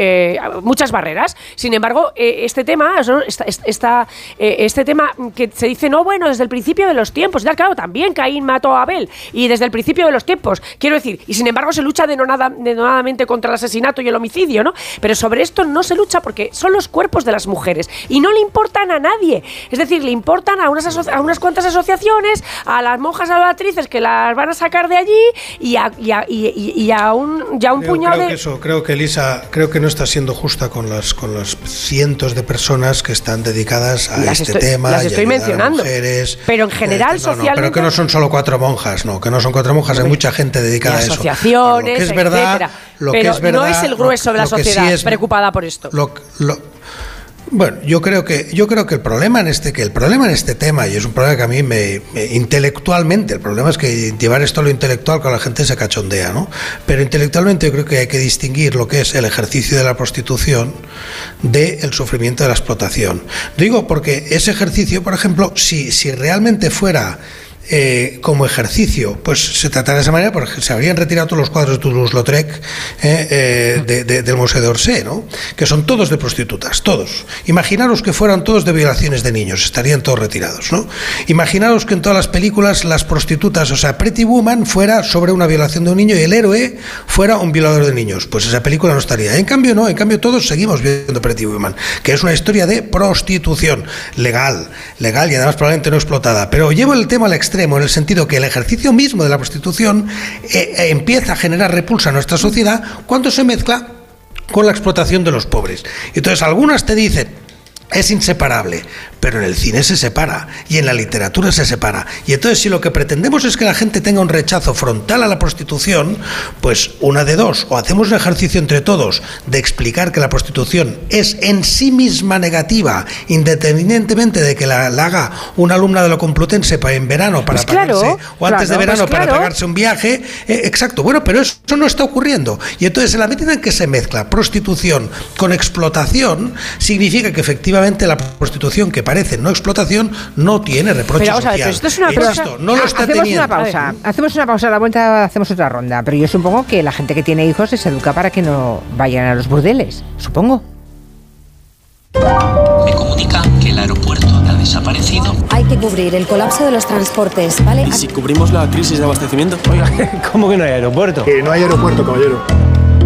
muchas barreras. Sin embargo, este tema, esta, este tema que se dice no bueno desde el principio de los tiempos, ya claro, también Caín mató a Abel y desde el principio de los tiempos, quiero decir, y sin embargo se lucha denonada- denodadamente contra el asesinato y el homicidio, ¿no? Pero sobre esto no se lucha porque son los cuerpos de las mujeres y no le importan a nadie. Es decir, le importan a unas, a unas cuantas asociaciones, a las monjas salvatrices que las van a sacar de allí y a, y a- y- y- a un, y a un Creo, puñado creo de... que eso, creo que Elisa, creo que no está siendo justa con las con los cientos de personas que están dedicadas a Las este estoy- tema. las estoy mencionando. mujeres. Pero en general, Este, no, no, socialmente... pero que no son solo cuatro monjas, no, que no son cuatro monjas, hay mucha gente dedicada a eso. asociaciones, Lo que es verdad, etcétera. lo que Pero es verdad, no es el grueso lo- de la que sí sociedad es- preocupada por esto. Lo, lo- bueno, yo creo que yo creo que el problema en este que el problema en este tema y es un problema que a mí me, me- intelectualmente el problema es que llevar esto a lo intelectual con la gente se cachondea, ¿no? Pero intelectualmente yo creo que hay que distinguir lo que es el ejercicio de la prostitución del sufrimiento de la explotación. Digo porque ese ejercicio, por ejemplo, si si realmente fuera eh, como ejercicio, pues se trataría de esa manera, porque se habrían retirado todos los cuadros de Toulouse-Lautrec eh, eh, de- de- del Museo de Orsay, ¿no? que son todos de prostitutas, todos. Imaginaros que fueran todos de violaciones de niños, estarían todos retirados. ¿no? Imaginaros que en todas las películas las prostitutas, o sea, Pretty Woman fuera sobre una violación de un niño y el héroe fuera un violador de niños, pues esa película no estaría. En cambio, no, en cambio todos seguimos viendo Pretty Woman, que es una historia de prostitución legal, legal y además probablemente no explotada. Pero llevo el tema al extremo en el sentido que el ejercicio mismo de la prostitución eh, eh, empieza a generar repulsa en nuestra sociedad cuando se mezcla con la explotación de los pobres. Entonces algunas te dicen, es inseparable, pero en el cine se separa y en la literatura se separa. Y entonces si lo que pretendemos es que la gente tenga un rechazo frontal a la prostitución, pues una de dos, o hacemos un ejercicio entre todos de explicar que la prostitución es en sí misma negativa, independientemente de que la, la haga una alumna de lo Complutense en verano para Pues claro, pagarse, o antes de verano pues para claro. pagarse un viaje, eh, exacto. Bueno, pero eso no está ocurriendo. Y entonces, en la medida en que se mezcla prostitución con explotación, significa que efectivamente la prostitución que parece no explotación no tiene reproche Pero ver, social. pero esto es una Insisto, pausa. no lo Ah, está hacemos teniendo. una pausa. Hacemos una pausa, a la vuelta hacemos otra ronda. Pero yo supongo que la gente que tiene hijos se educa para que no vayan a los burdeles. Supongo. Me comunican que el aeropuerto ha desaparecido. Hay que cubrir el colapso de los transportes, ¿vale? ¿Y si cubrimos la crisis de abastecimiento? ¿Cómo que no hay aeropuerto? Que no hay aeropuerto, caballero.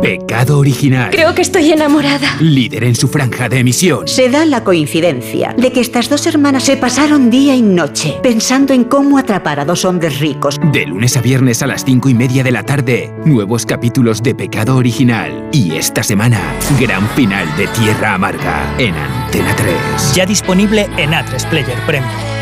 Pecado original. Creo que estoy enamorada. Líder en su franja de emisión. Se da la coincidencia de que estas dos hermanas se pasaron día y noche pensando en cómo atrapar a dos hombres ricos. De lunes a viernes a las cinco y media de la tarde, nuevos capítulos de Pecado Original. Y esta semana, gran final de Tierra Amarga en Antena 3. Ya disponible en A3 Player Premium.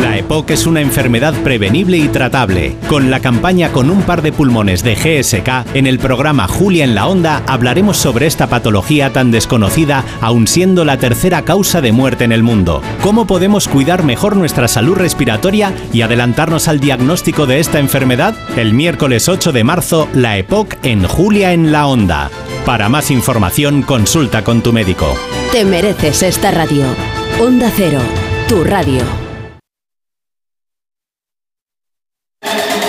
La EPOC es una enfermedad prevenible y tratable. Con la campaña Con un par de pulmones de GSK, en el programa Julia en la Onda hablaremos sobre esta patología tan desconocida, aun siendo la tercera causa de muerte en el mundo. ¿Cómo podemos cuidar mejor nuestra salud respiratoria y adelantarnos al diagnóstico de esta enfermedad? El miércoles 8 de marzo, la EPOC en Julia en la Onda. Para más información, consulta con tu médico. Te mereces esta radio. Onda Cero, tu radio.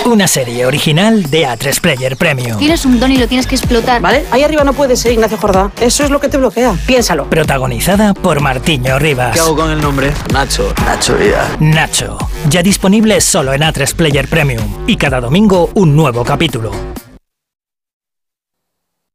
Una serie original de A3 Player Premium. Tienes un don y lo tienes que explotar. ¿Vale? Ahí arriba no puedes ser Ignacio Jordá. Eso es lo que te bloquea. Piénsalo. Protagonizada por Martiño Rivas. ¿Qué hago con el nombre? Nacho. Nacho Vida. Nacho. Ya disponible solo en A3 Player Premium. Y cada domingo un nuevo capítulo.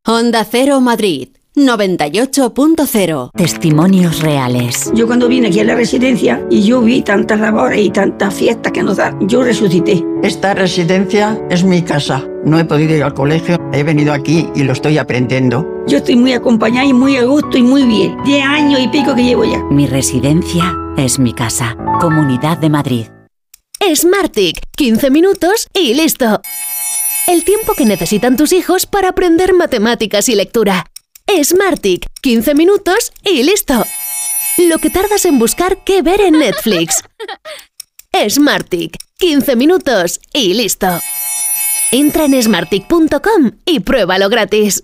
Onda Cero Madrid 98.0 Testimonios reales. Yo cuando vine aquí a la residencia y yo vi tantas labores y tantas fiestas que nos dan, yo resucité. Esta residencia es mi casa. No he podido ir al colegio, he venido aquí y lo estoy aprendiendo. Yo estoy muy acompañada y muy a gusto y muy bien. Diez años y pico que llevo ya. Mi residencia es mi casa. Comunidad de Madrid. Smartick. 15 minutos y listo. El tiempo que necesitan tus hijos para aprender matemáticas y lectura. Smartick, 15 minutos y listo. Lo que tardas en buscar qué ver en Netflix. Smartick, 15 minutos y listo. Entra en smartick.com y pruébalo gratis.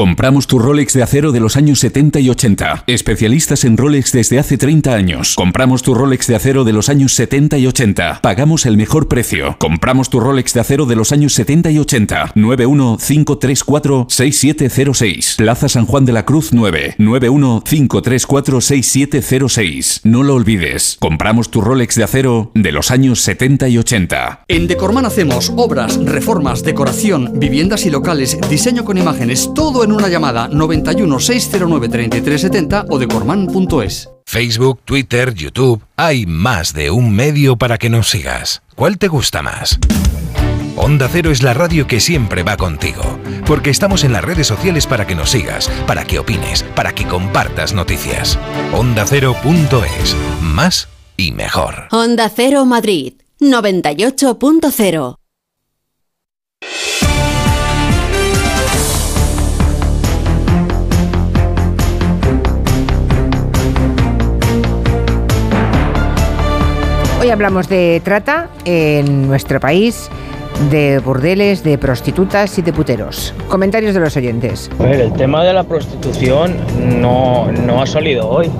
Compramos tu Rolex de acero de los años 70 y 80. Especialistas en Rolex desde hace 30 años. Compramos tu Rolex de acero de los años 70 y 80. Pagamos el mejor precio. Compramos tu Rolex de acero de los años 70 y 80. 915346706. Plaza San Juan de la Cruz 9. 915346706. No lo olvides. Compramos tu Rolex de acero de los años 70 y 80. En Decorman hacemos obras, reformas, decoración, viviendas y locales, diseño con imágenes, todo en una llamada 91 609 3370 o decorman.es. Facebook, Twitter, YouTube, hay más de un medio para que nos sigas. ¿Cuál te gusta más? Onda Cero es la radio que siempre va contigo, porque estamos en las redes sociales para que nos sigas, para que opines, para que compartas noticias. OndaCero.es, más y mejor. Onda Cero Madrid 98.0 Hoy hablamos de trata en nuestro país, de burdeles, de prostitutas y de puteros. Comentarios de los oyentes. El tema de la prostitución no, no ha salido hoy.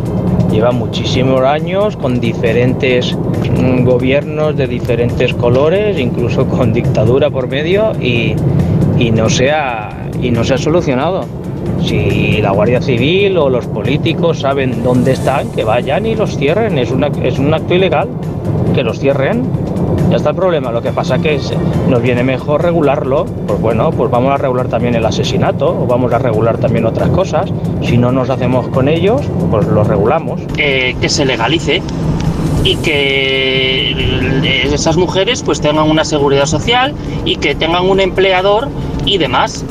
Lleva muchísimos años con diferentes mm, gobiernos de diferentes colores, incluso con dictadura por medio, y, y no, se ha, y no se ha solucionado. Si la Guardia Civil o los políticos saben dónde están, que vayan y los cierren. Es, una, es un acto ilegal. que los cierren. Ya está el problema. Lo que pasa que nos viene mejor regularlo. Pues bueno, pues vamos a regular también el asesinato o vamos a regular también otras cosas. Si no nos hacemos con ellos, pues los regulamos. eh, que se legalice y que eh, esas mujeres pues tengan una seguridad social y que tengan un empleador y demás.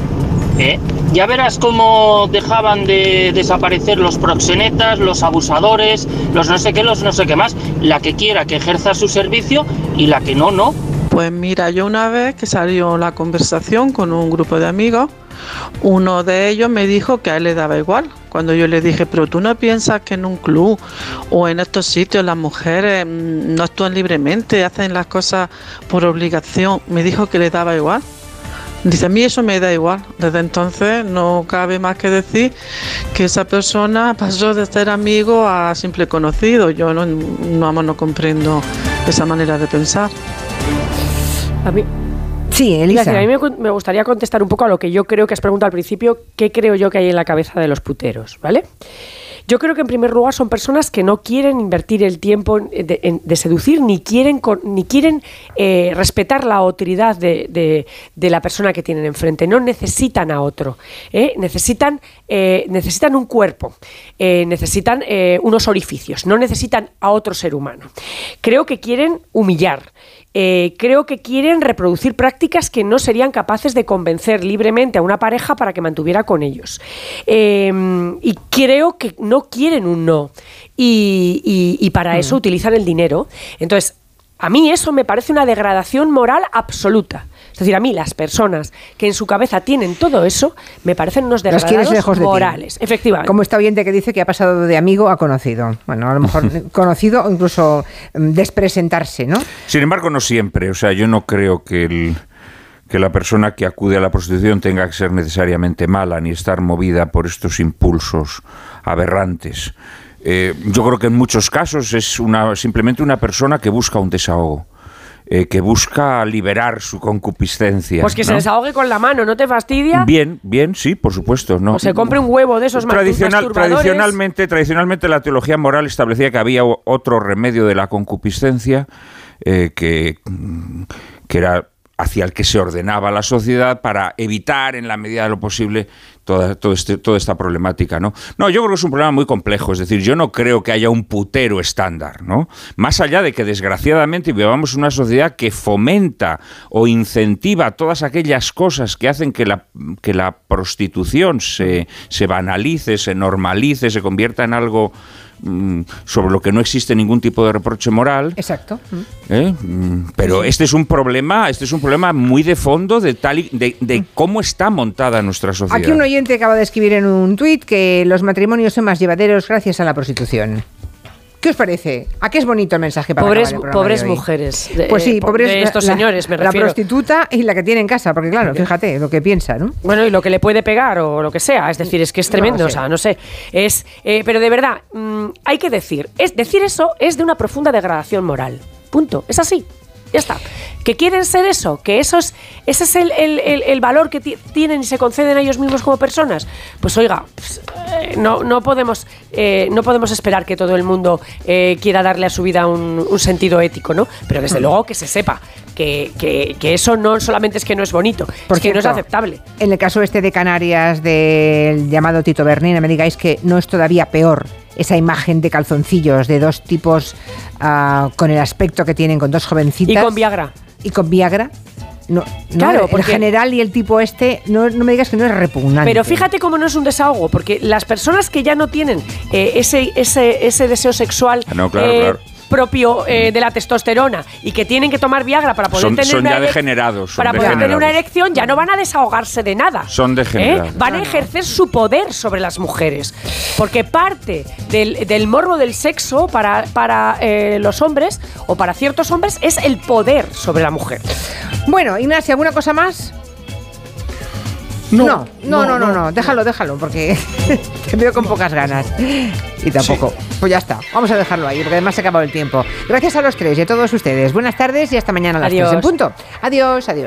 ¿eh? Ya verás cómo dejaban de desaparecer los proxenetas, los abusadores, los no sé qué, los no sé qué más. La que quiera que ejerza su servicio y la que no, no. Pues mira, yo una vez que salió la conversación con un grupo de amigos, uno de ellos me dijo que a él le daba igual. Cuando yo le dije, pero tú no piensas que en un club o en estos sitios las mujeres mm, no actúan libremente, hacen las cosas por obligación, me dijo que le daba igual. Dice, a mí eso me da igual. Desde entonces no cabe más que decir que esa persona pasó de ser amigo a simple conocido. Yo no, no, no comprendo esa manera de pensar. A mí, Sí, Elisa. decir, a mí me, me gustaría contestar un poco a lo que yo creo que has preguntado al principio, qué creo yo que hay en la cabeza de los puteros, ¿vale? Yo creo que en primer lugar son personas que no quieren invertir el tiempo de, seducir ni quieren, ni quieren eh, respetar la autoridad de, de- la persona que tienen enfrente. No necesitan a otro. ¿eh? Necesitan, eh, necesitan un cuerpo, necesitan unos orificios, no necesitan a otro ser humano. Creo que quieren humillar. Eh, creo que quieren reproducir prácticas que no serían capaces de convencer libremente a una pareja para que mantuviera con ellos. Eh, y creo que no quieren un no. Y, y- y para eso utilizan el dinero. Entonces, a mí eso me parece una degradación moral absoluta. Es decir, a mí las personas que en su cabeza tienen todo eso me parecen unos degradados lejos de ti. morales. Efectivamente. Como este oyente que dice que ha pasado de amigo a conocido. Bueno, a lo mejor conocido o incluso mm, despresentarse, ¿no? Sin embargo, no siempre. O sea, yo no creo que, el- que la persona que acude a la prostitución tenga que ser necesariamente mala ni estar movida por estos impulsos aberrantes. Eh, yo creo que en muchos casos es una, simplemente una persona que busca un desahogo, eh, que busca liberar su concupiscencia. Pues que se ¿no? desahogue con la mano, ¿no te fastidia? Bien, bien, sí, por supuesto. No. O se compre un huevo de esos Tradicional- tradicionalmente, tradicionalmente la teología moral establecía que había otro remedio de la concupiscencia eh, que, mm, que era hacia el que se ordenaba la sociedad para evitar en la medida de lo posible toda, todo este- esta problemática. ¿no? no, yo creo que es un problema muy complejo, es decir, yo no creo que haya un putero estándar, ¿no? Más allá de que desgraciadamente vivamos una sociedad que fomenta o incentiva todas aquellas cosas que hacen que la, que la prostitución se, se banalice, se normalice, se convierta en algo sobre lo que no existe ningún tipo de reproche moral. Exacto. ¿eh? Mm, Pero este es un problema, este es un problema muy de fondo de tal y- de, de cómo está montada nuestra sociedad. Aquí un oyente acaba de escribir en un tuit que los matrimonios son más llevaderos gracias a la prostitución. ¿Qué os parece? ¿A qué es bonito el mensaje para Pobres, el pobres mujeres. de- Pues sí, eh, pobres de estos la- señores, me La refiero. prostituta y la que tiene en casa, porque claro, fíjate lo que piensa, ¿no? Bueno, y lo que le puede pegar o lo que sea, es decir, es que es tremendo, No, o sea, no sé, es, eh, pero de verdad, mm, hay que decir, es decir eso es de una profunda degradación moral, punto, es así, ya está. Que quieren ser eso, que eso es, ese es el, el- el- el valor que ti- tienen y se conceden a ellos mismos como personas, pues oiga, pues, eh, no, no, podemos, eh, no podemos esperar que todo el mundo eh, quiera darle a su vida un, un sentido ético, ¿no? Pero desde luego que se sepa que, que- que eso no solamente es que no es bonito, Por es que no es aceptable. En el caso este de Canarias del llamado Tito Bernina, me digáis que no es todavía peor esa imagen de calzoncillos de dos tipos ah, con el aspecto que tienen, con dos jovencitas. Y con Viagra. Y con Viagra. No, no, Claro, el porque- general y el tipo este, no, no me digas que no es repugnante. Pero fíjate cómo no es un desahogo, porque las personas que ya no tienen eh, ese, ese, ese deseo sexual Ah, no, claro, eh, claro. Propio eh, de la testosterona y que tienen que tomar Viagra para poder Son- tener son una ya degenerados, son para poder tener una degenerados. erección, ya no van a desahogarse de nada. Son degenerados. ¿eh? Van a ejercer su poder sobre las mujeres. Porque parte del, del morbo del sexo para, para eh, los hombres o para ciertos hombres es el poder sobre la mujer. Bueno, Ignacia, ¿alguna cosa más? No, no, no, no, no, no, déjalo, déjalo, porque te veo con pocas ganas. Y tampoco. Pues ya está, vamos a dejarlo ahí, porque además se ha acabado el tiempo. Gracias a los tres y a todos ustedes. Buenas tardes y hasta mañana a las Adiós. tres en punto. Adiós, adiós.